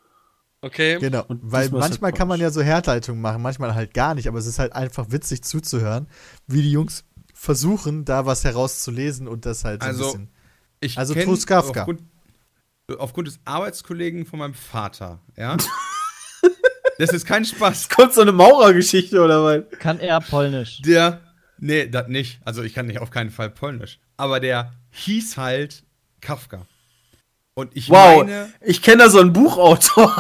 F: Okay.
A: Genau.
E: Und
A: Weil
E: halt
A: manchmal kann man ja so Herleitungen machen, manchmal halt gar nicht, aber es ist halt einfach witzig zuzuhören, wie die Jungs versuchen, da was herauszulesen und das halt so
D: Also,
A: ein bisschen.
D: Ich
A: Also
D: kenn
A: Truskawka.
D: Aufgrund, aufgrund des Arbeitskollegen von meinem Vater, ja. das ist kein Spaß.
E: Kommt so eine Maurergeschichte oder was?
C: Kann er Polnisch.
D: Der, nee, das nicht. Also ich kann nicht auf keinen Fall Polnisch. Aber der hieß halt Kafka. Und ich
E: Wow,
D: meine,
E: ich kenne da so einen Buchautor.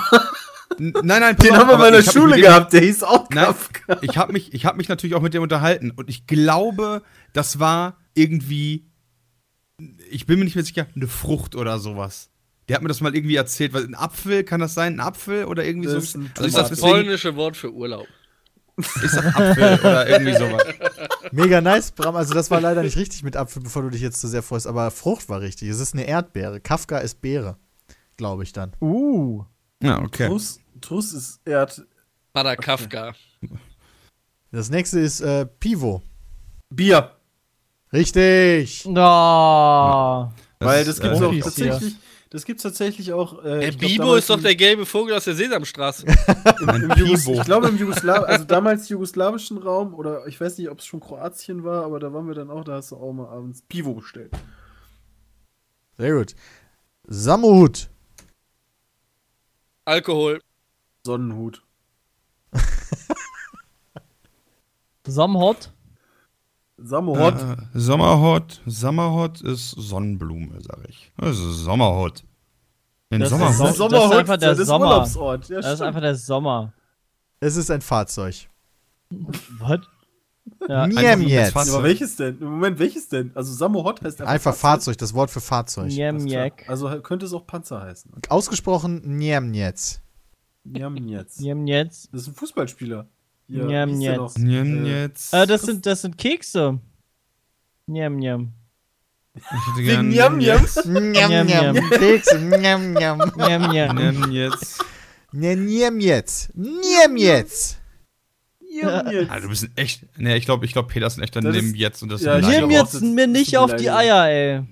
D: Nein, nein,
E: Den
D: auf,
E: haben wir mal in der Schule
D: dem-
E: gehabt, der hieß auch
D: Nein,
E: Kafka.
D: ich habe mich, ich hab mich natürlich auch mit dem unterhalten und ich glaube, das war irgendwie, ich bin mir nicht mehr sicher, eine Frucht oder sowas. Der hat mir das mal irgendwie erzählt. Was, ein Apfel, kann das sein? Ein Apfel oder irgendwie
E: Das
D: so?
E: ist ein
D: Also
F: ist das
D: deswegen,
F: polnische Wort für Urlaub.
D: Ich sag Apfel oder irgendwie sowas.
A: Mega nice, Bram. Also, das war leider nicht richtig mit Apfel, bevor du dich jetzt zu sehr freust, aber Frucht war richtig. Es ist eine Erdbeere. Kafka ist Beere. Glaube ich dann.
C: Uh.
D: Ja, okay.
E: Truss, Truss ist Erd.
F: Vater Kafka.
A: Das nächste ist äh, Pivo.
E: Bier.
A: Richtig.
C: No.
E: Weil das gibt's
C: äh,
E: auch tatsächlich. Das gibt's tatsächlich auch. Äh,
F: Der
E: glaub,
F: Bibo ist doch der gelbe Vogel aus der Sesamstraße.
E: im, im Jugos Ich glaube im Jugoslaw also damals jugoslawischen Raum oder ich weiß nicht, ob es schon Kroatien war, aber da waren wir dann auch, da hast du auch mal abends Pivo bestellt.
A: Sehr gut. Samut.
F: Alkohol.
E: Sonnenhut.
C: Sommerhot.
D: Äh, Sommerhot, Sommerhot ist Sonnenblume, sag ich. Das ist Sommerhot. Den
C: Das ist
D: Sommerhot.
C: Som- das ist einfach der
E: das ist
C: Sommer.
E: Urlaubsort. Ja,
C: Das ist
E: stimmt.
C: einfach der Sommer.
A: Es ist ein Fahrzeug.
C: Was? Ja.
A: Niem jetzt.
E: aber welches denn? Im Moment, welches denn? Also Samohot heißt einfach,
A: Einfach Fahrzeug, das Wort für Fahrzeug.
C: Niemjek.
E: Also könnte es auch Panzer heißen.
A: Ausgesprochen Niem jetzt.
E: Njamnjetz.
C: Nimm jetzt.
E: Das ist ein Fußballspieler. Ja,
C: Njam, jetzt.
D: Nimm
E: Äh,
D: jetzt.
C: Äh, das sind, das sind Kekse. Njam, njam.
D: ich hätte?
A: Njam,
C: Njam,
A: njam.
C: njam.
A: Kekse, njam, njam.
C: Njam, njam.
D: Nimm jetzt.
A: Ne, Niem jetzt. Niem jetzt.
D: Ah, du bist ein echt. Ne, ich glaube, ich glaub, Peter ist ein echter Nimm jetzt und das
E: ja,
C: Nimm jetzt
E: das-
C: mir nicht auf die. Eier, ey.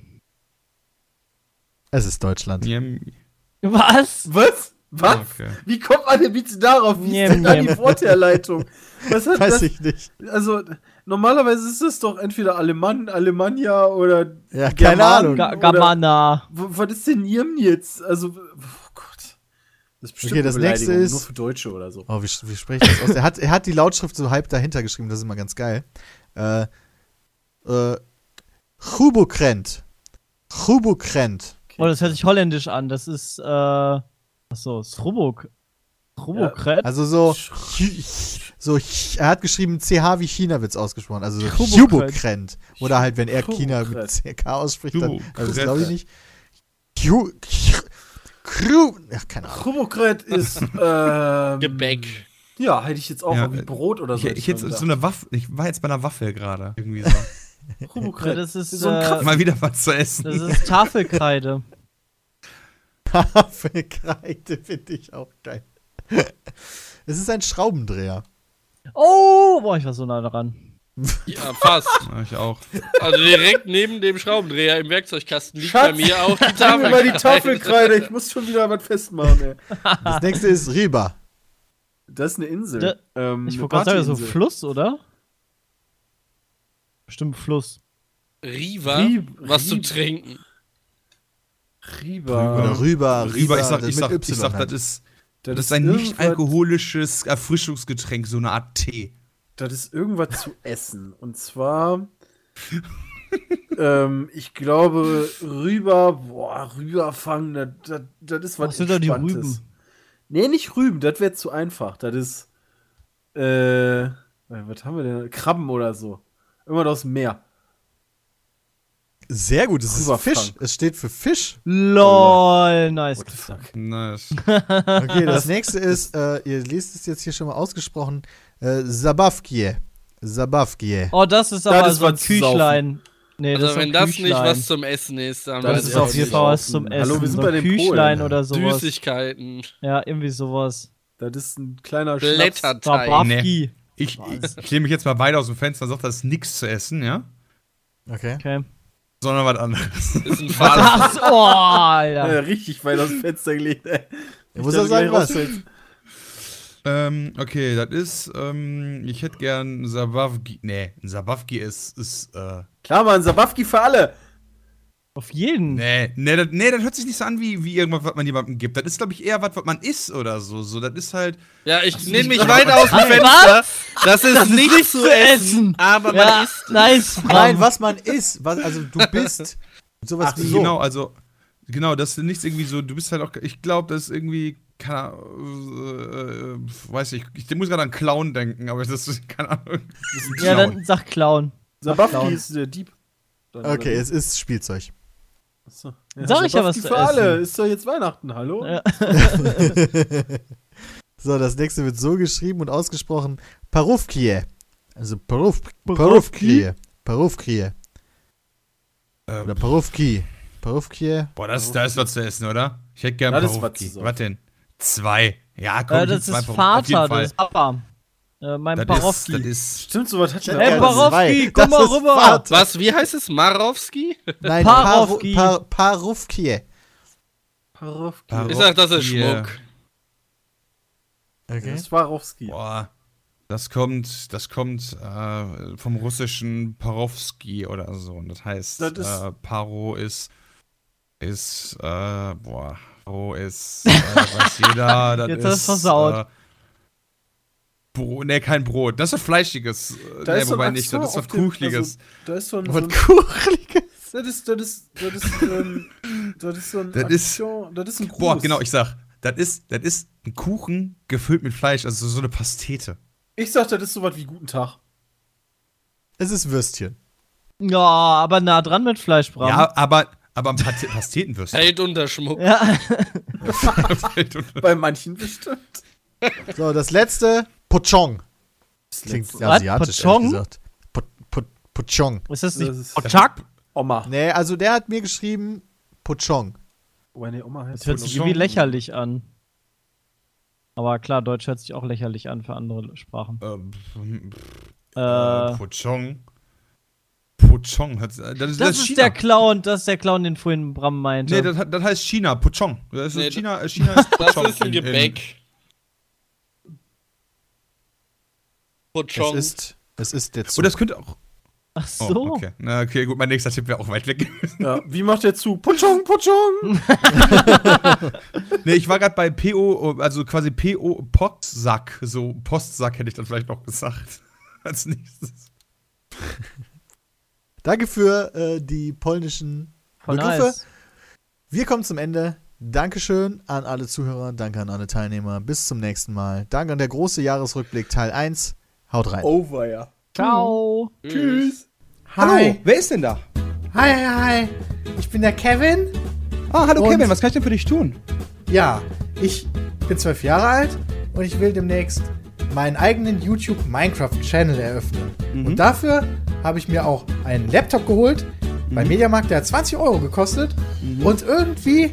A: Es ist Deutschland.
C: Was?
E: Was? Was?
D: Okay.
E: Wie kommt man denn bitte darauf? Wie ist denn da die. Wortherleitung? Was hat
A: Weiß
E: das?
A: ich nicht.
E: Also, normalerweise ist es doch entweder Alemann, Alemannia oder.
A: Ja, keine
E: German.
A: Ahnung.
C: Gamana.
E: Was ist denn Njamnjetz? Also, oh Gott. Das ist bestimmt
A: Okay, das
E: eine
A: nächste ist-
E: Nur für Deutsche oder so.
A: Oh, wie, wie spreche ich das aus? Er hat, er hat die Lautschrift so halb dahinter geschrieben, das ist immer ganz geil. Äh, äh, Chubukrent. Chubukrent.
C: Oh, das hört sich holländisch an. Das ist, äh, achso, Srubuk. Srubukret?
A: Also so, so, er hat geschrieben CH wie China wird's ausgesprochen, also so.
C: Chubukrent.
A: Oder halt, wenn er China mit. CK ausspricht, dann, also das glaube ich nicht. Ach, keine Ahnung.
E: Krumokret ist. Ähm,
F: Gebäck.
E: Ja, hätte ich jetzt auch
D: Ja,
E: irgendwie Brot oder so.
D: Ich, ich, jetzt so eine Waffe. Ich war jetzt bei einer Waffel gerade. Irgendwie so.
C: Ja,
E: Krumokret.
C: das ist,
E: so ein
C: äh.
D: Mal wieder was zu essen.
C: das ist Tafelkreide.
A: Tafelkreide finde ich auch geil. Es ist ein Schraubendreher.
C: Oh, boah, ich war so nah dran.
F: Ja, fast.
D: Ja, ich auch.
F: Also direkt neben dem Schraubendreher im Werkzeugkasten liegt
E: Schatz,
F: bei mir auch die
E: mir mal die
F: Tafelkreide.
E: Tafelkreide. Ich muss schon wieder was festmachen, ey.
A: Das nächste ist Riba.
E: Das ist eine Insel.
C: Da-
E: ähm,
C: Ich wollte gerade sagen, so
E: Partyinsel.
C: Fluss, oder? Bestimmt Fluss.
F: Riva,
E: Rieb-
F: was zu
E: Rieb-
F: trinken.
E: Riba.
A: Oder Rüber.
D: Rüber, ich sag,
A: das
D: ich sag, ich sag das ist, das ist ein nicht alkoholisches Erfrischungsgetränk, so eine Art Tee.
E: Das ist irgendwas zu essen. Und zwar. ähm, ich glaube, Rüber. Boah, Rüberfang. Das, das, das ist was.
C: Was sind da die. Rüben?
E: Nee, nicht Rüben. Das wäre zu einfach. Das ist. Äh. Was haben wir denn? Krabben oder so. Irgendwas aus dem Meer.
A: Sehr gut, es ist. Fisch. Es steht für Fisch.
C: LOL, nice.
E: What the fuck?
D: Nice.
A: Okay, das nächste ist, äh, ihr lest es jetzt hier schon mal ausgesprochen, äh, Zabavkie. Zabavkie.
C: Oh, das ist
E: Das
C: aber
E: ist
C: so ein. Küchlein. Nee, das
F: Also
C: ist
F: wenn das nicht
C: Küchlein.
F: was zum Essen ist, dann
E: Das
C: Das
F: weiß
C: ist auf
F: auch
C: jeden
F: nicht.
C: Fall was zum Essen.
E: Hallo, wir sind
C: so
E: bei den
C: Küchlein
E: Polen.
C: oder sowas.
F: Süßigkeiten,
C: Ja, irgendwie sowas.
E: Das ist ein kleiner Schnaps.
F: Blätterteig.
C: Zabavki.
D: Ich, ich, ich lehne mich jetzt mal beide aus dem Fenster und sage, das ist nichts zu essen, ja?
A: Okay.
C: Okay.
D: Sondern was anderes.
F: Ist ein.
C: Was? Oh, Alter.
E: Ja, richtig weit aus dem Fenster gelegt, ey.
A: Er muss ja sagen, was.
D: ähm, okay, das ist, ähm, ich hätte gern Sabavki. Nee, ein Sabavki ist, ist, äh,
E: Klar, Mann, Sabafki für alle.
C: Auf jeden.
D: nee, nee, das, nee, das hört sich nicht so an wie, wie irgendwas, was man jemandem gibt. Das ist, glaube ich, eher was, was man isst oder so. So, das ist halt,
F: Ja, ich nehme mich weit aus dem Fenster. Das ist nicht zu essen, aber man
C: Ja,
F: isst.
C: nice.
A: Nein, was man ist. Was, also du bist. Sowas
D: Ach
A: wie
D: genau, also, genau, das ist nichts irgendwie so, du bist halt auch, ich glaube, das ist irgendwie, keine Ahnung, äh, äh, weiß ich, ich muss gerade an Clown denken, aber das ist, keine Ahnung. Das ist
C: Ja,
D: Clown.
C: dann sag Clown.
E: Sabafki
C: Clown.
E: ist der Dieb.
A: Okay, es ist Spielzeug.
E: Achso.
C: Sag ich ja was
E: für alle.
C: essen.
E: Ist doch jetzt Weihnachten, hallo?
C: Ja.
A: so, das nächste wird so geschrieben und ausgesprochen. Parufkie. Also Paruf, Parufkie. Parufkie.
D: Ähm,
A: Oder Parufki. Parufkie.
D: boah, das, da ist was zu essen, oder? Ich hätte gern
E: Das ist was
D: Parufki. Was denn? Zwei. Ja, komm,
C: Äh, das ist
D: Parufki. Auf jeden
C: Vater,
D: Fall.
C: das ist Papa. Äh, mein
D: Das ist,
C: Parowski.
D: das ist,
E: Stimmt, sowas hat
A: Ja,
C: Ey,
A: ist
C: komm mal
A: Das ist
C: rüber.
A: Vater.
F: Was, wie heißt es? Marowski?
A: Nein. Paru, Par, Parufkie.
E: Parowski.
D: Parowski.
F: Ich sag, das ist. Schmuck.
A: Okay.
E: Das ist Warowski.
D: boah, das kommt, das kommt äh, vom russischen Parowski oder so. Und das heißt,
E: Das ist-
D: äh, Paro ist, ist, äh, boah, Paro ist, äh, weiß jeder, das
C: Jetzt
D: ist,
C: hast du's versaut.
D: Brot, nee, kein Brot. Das ist was Fleischiges.
E: Da
D: nee,
E: ist so ein
D: wobei nicht, das ist was Kuchliges.
E: Also, da ist so ein. So
A: Was
E: ein
A: Kuchliges.
E: das ist, das ist, das ist, ähm, das ist so ein.
D: Das ist-
E: das ist ein Gruß.
D: Boah, genau, ich sag, das ist, das ist ein Kuchen gefüllt mit Fleisch, also so eine Pastete.
E: Ich sag, das ist sowas wie Guten Tag.
A: Es ist Würstchen.
C: Ja, aber nah dran mit Fleischbraten.
D: Ja, aber, aber ein Pat Pastetenwürstchen.
F: Hält unter Schmuck.
C: Ja.
E: Bei manchen bestimmt.
K: So, das letzte, Pochong. Das klingt
E: letzte.
K: asiatisch,
C: Pochong?
K: ehrlich gesagt. Po, po, Pochong.
C: Ist das nicht
E: Das ist-
C: Ochak?
E: Oma.
K: Nee, also der hat mir geschrieben, Pochong.
E: Oh, nee, Oma heißt
C: Das hört sich
F: Pochong.
C: irgendwie lächerlich an. Aber klar, Deutsch hört sich auch lächerlich an für andere Sprachen.
F: Ähm,
C: Äh,
F: äh, Pochong. Pochong. hat- Das, das,
C: das, ist
F: China.
C: der Clown, das ist der Clown, den vorhin Bram meinte.
F: Nee, das, das heißt China, Pochong. Das ist
L: Nee,
F: China, äh, China ist
L: Das
F: Pochong
L: ist ein
F: in-
L: Gebäck.
K: Es
L: Pochong.
K: ist, es ist der
F: Und
K: Zug.
F: das könnte auch.
C: Ach
F: Oh,
C: so.
F: okay. Na, okay, gut, mein nächster Tipp wäre auch weit weg.
E: Ja, wie macht der zu? Pochong, Pochong!
F: nee, ich war gerade bei PO, also quasi PO Postsack. So Postsack hätte ich dann vielleicht noch gesagt. Als nächstes.
K: Danke für äh, die polnischen
C: Voll
K: Begriffe.
C: nice.
K: Wir kommen zum Ende. Dankeschön an alle Zuhörer, danke an alle Teilnehmer. Bis zum nächsten Mal. Danke an der große Jahresrückblick Teil 1. Haut rein.
E: Over, ja.
C: Ciao.
E: Tschüss.
D: Hallo, wer ist denn da?
A: Hi, hi, hi. Ich bin der Kevin.
D: Ah, hallo
A: Und-
D: Kevin, was kann ich denn für dich tun?
A: Ja, ich bin zwölf Jahre alt und ich will demnächst meinen eigenen YouTube Minecraft Channel eröffnen. Und dafür habe ich mir auch einen Laptop geholt beim Mediamarkt, der hat 20 Euro gekostet. Und irgendwie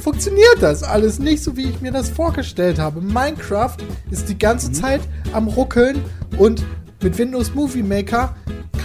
A: funktioniert das alles nicht so, wie ich mir das vorgestellt habe. Minecraft ist die ganze Zeit am Ruckeln und mit Windows Movie Maker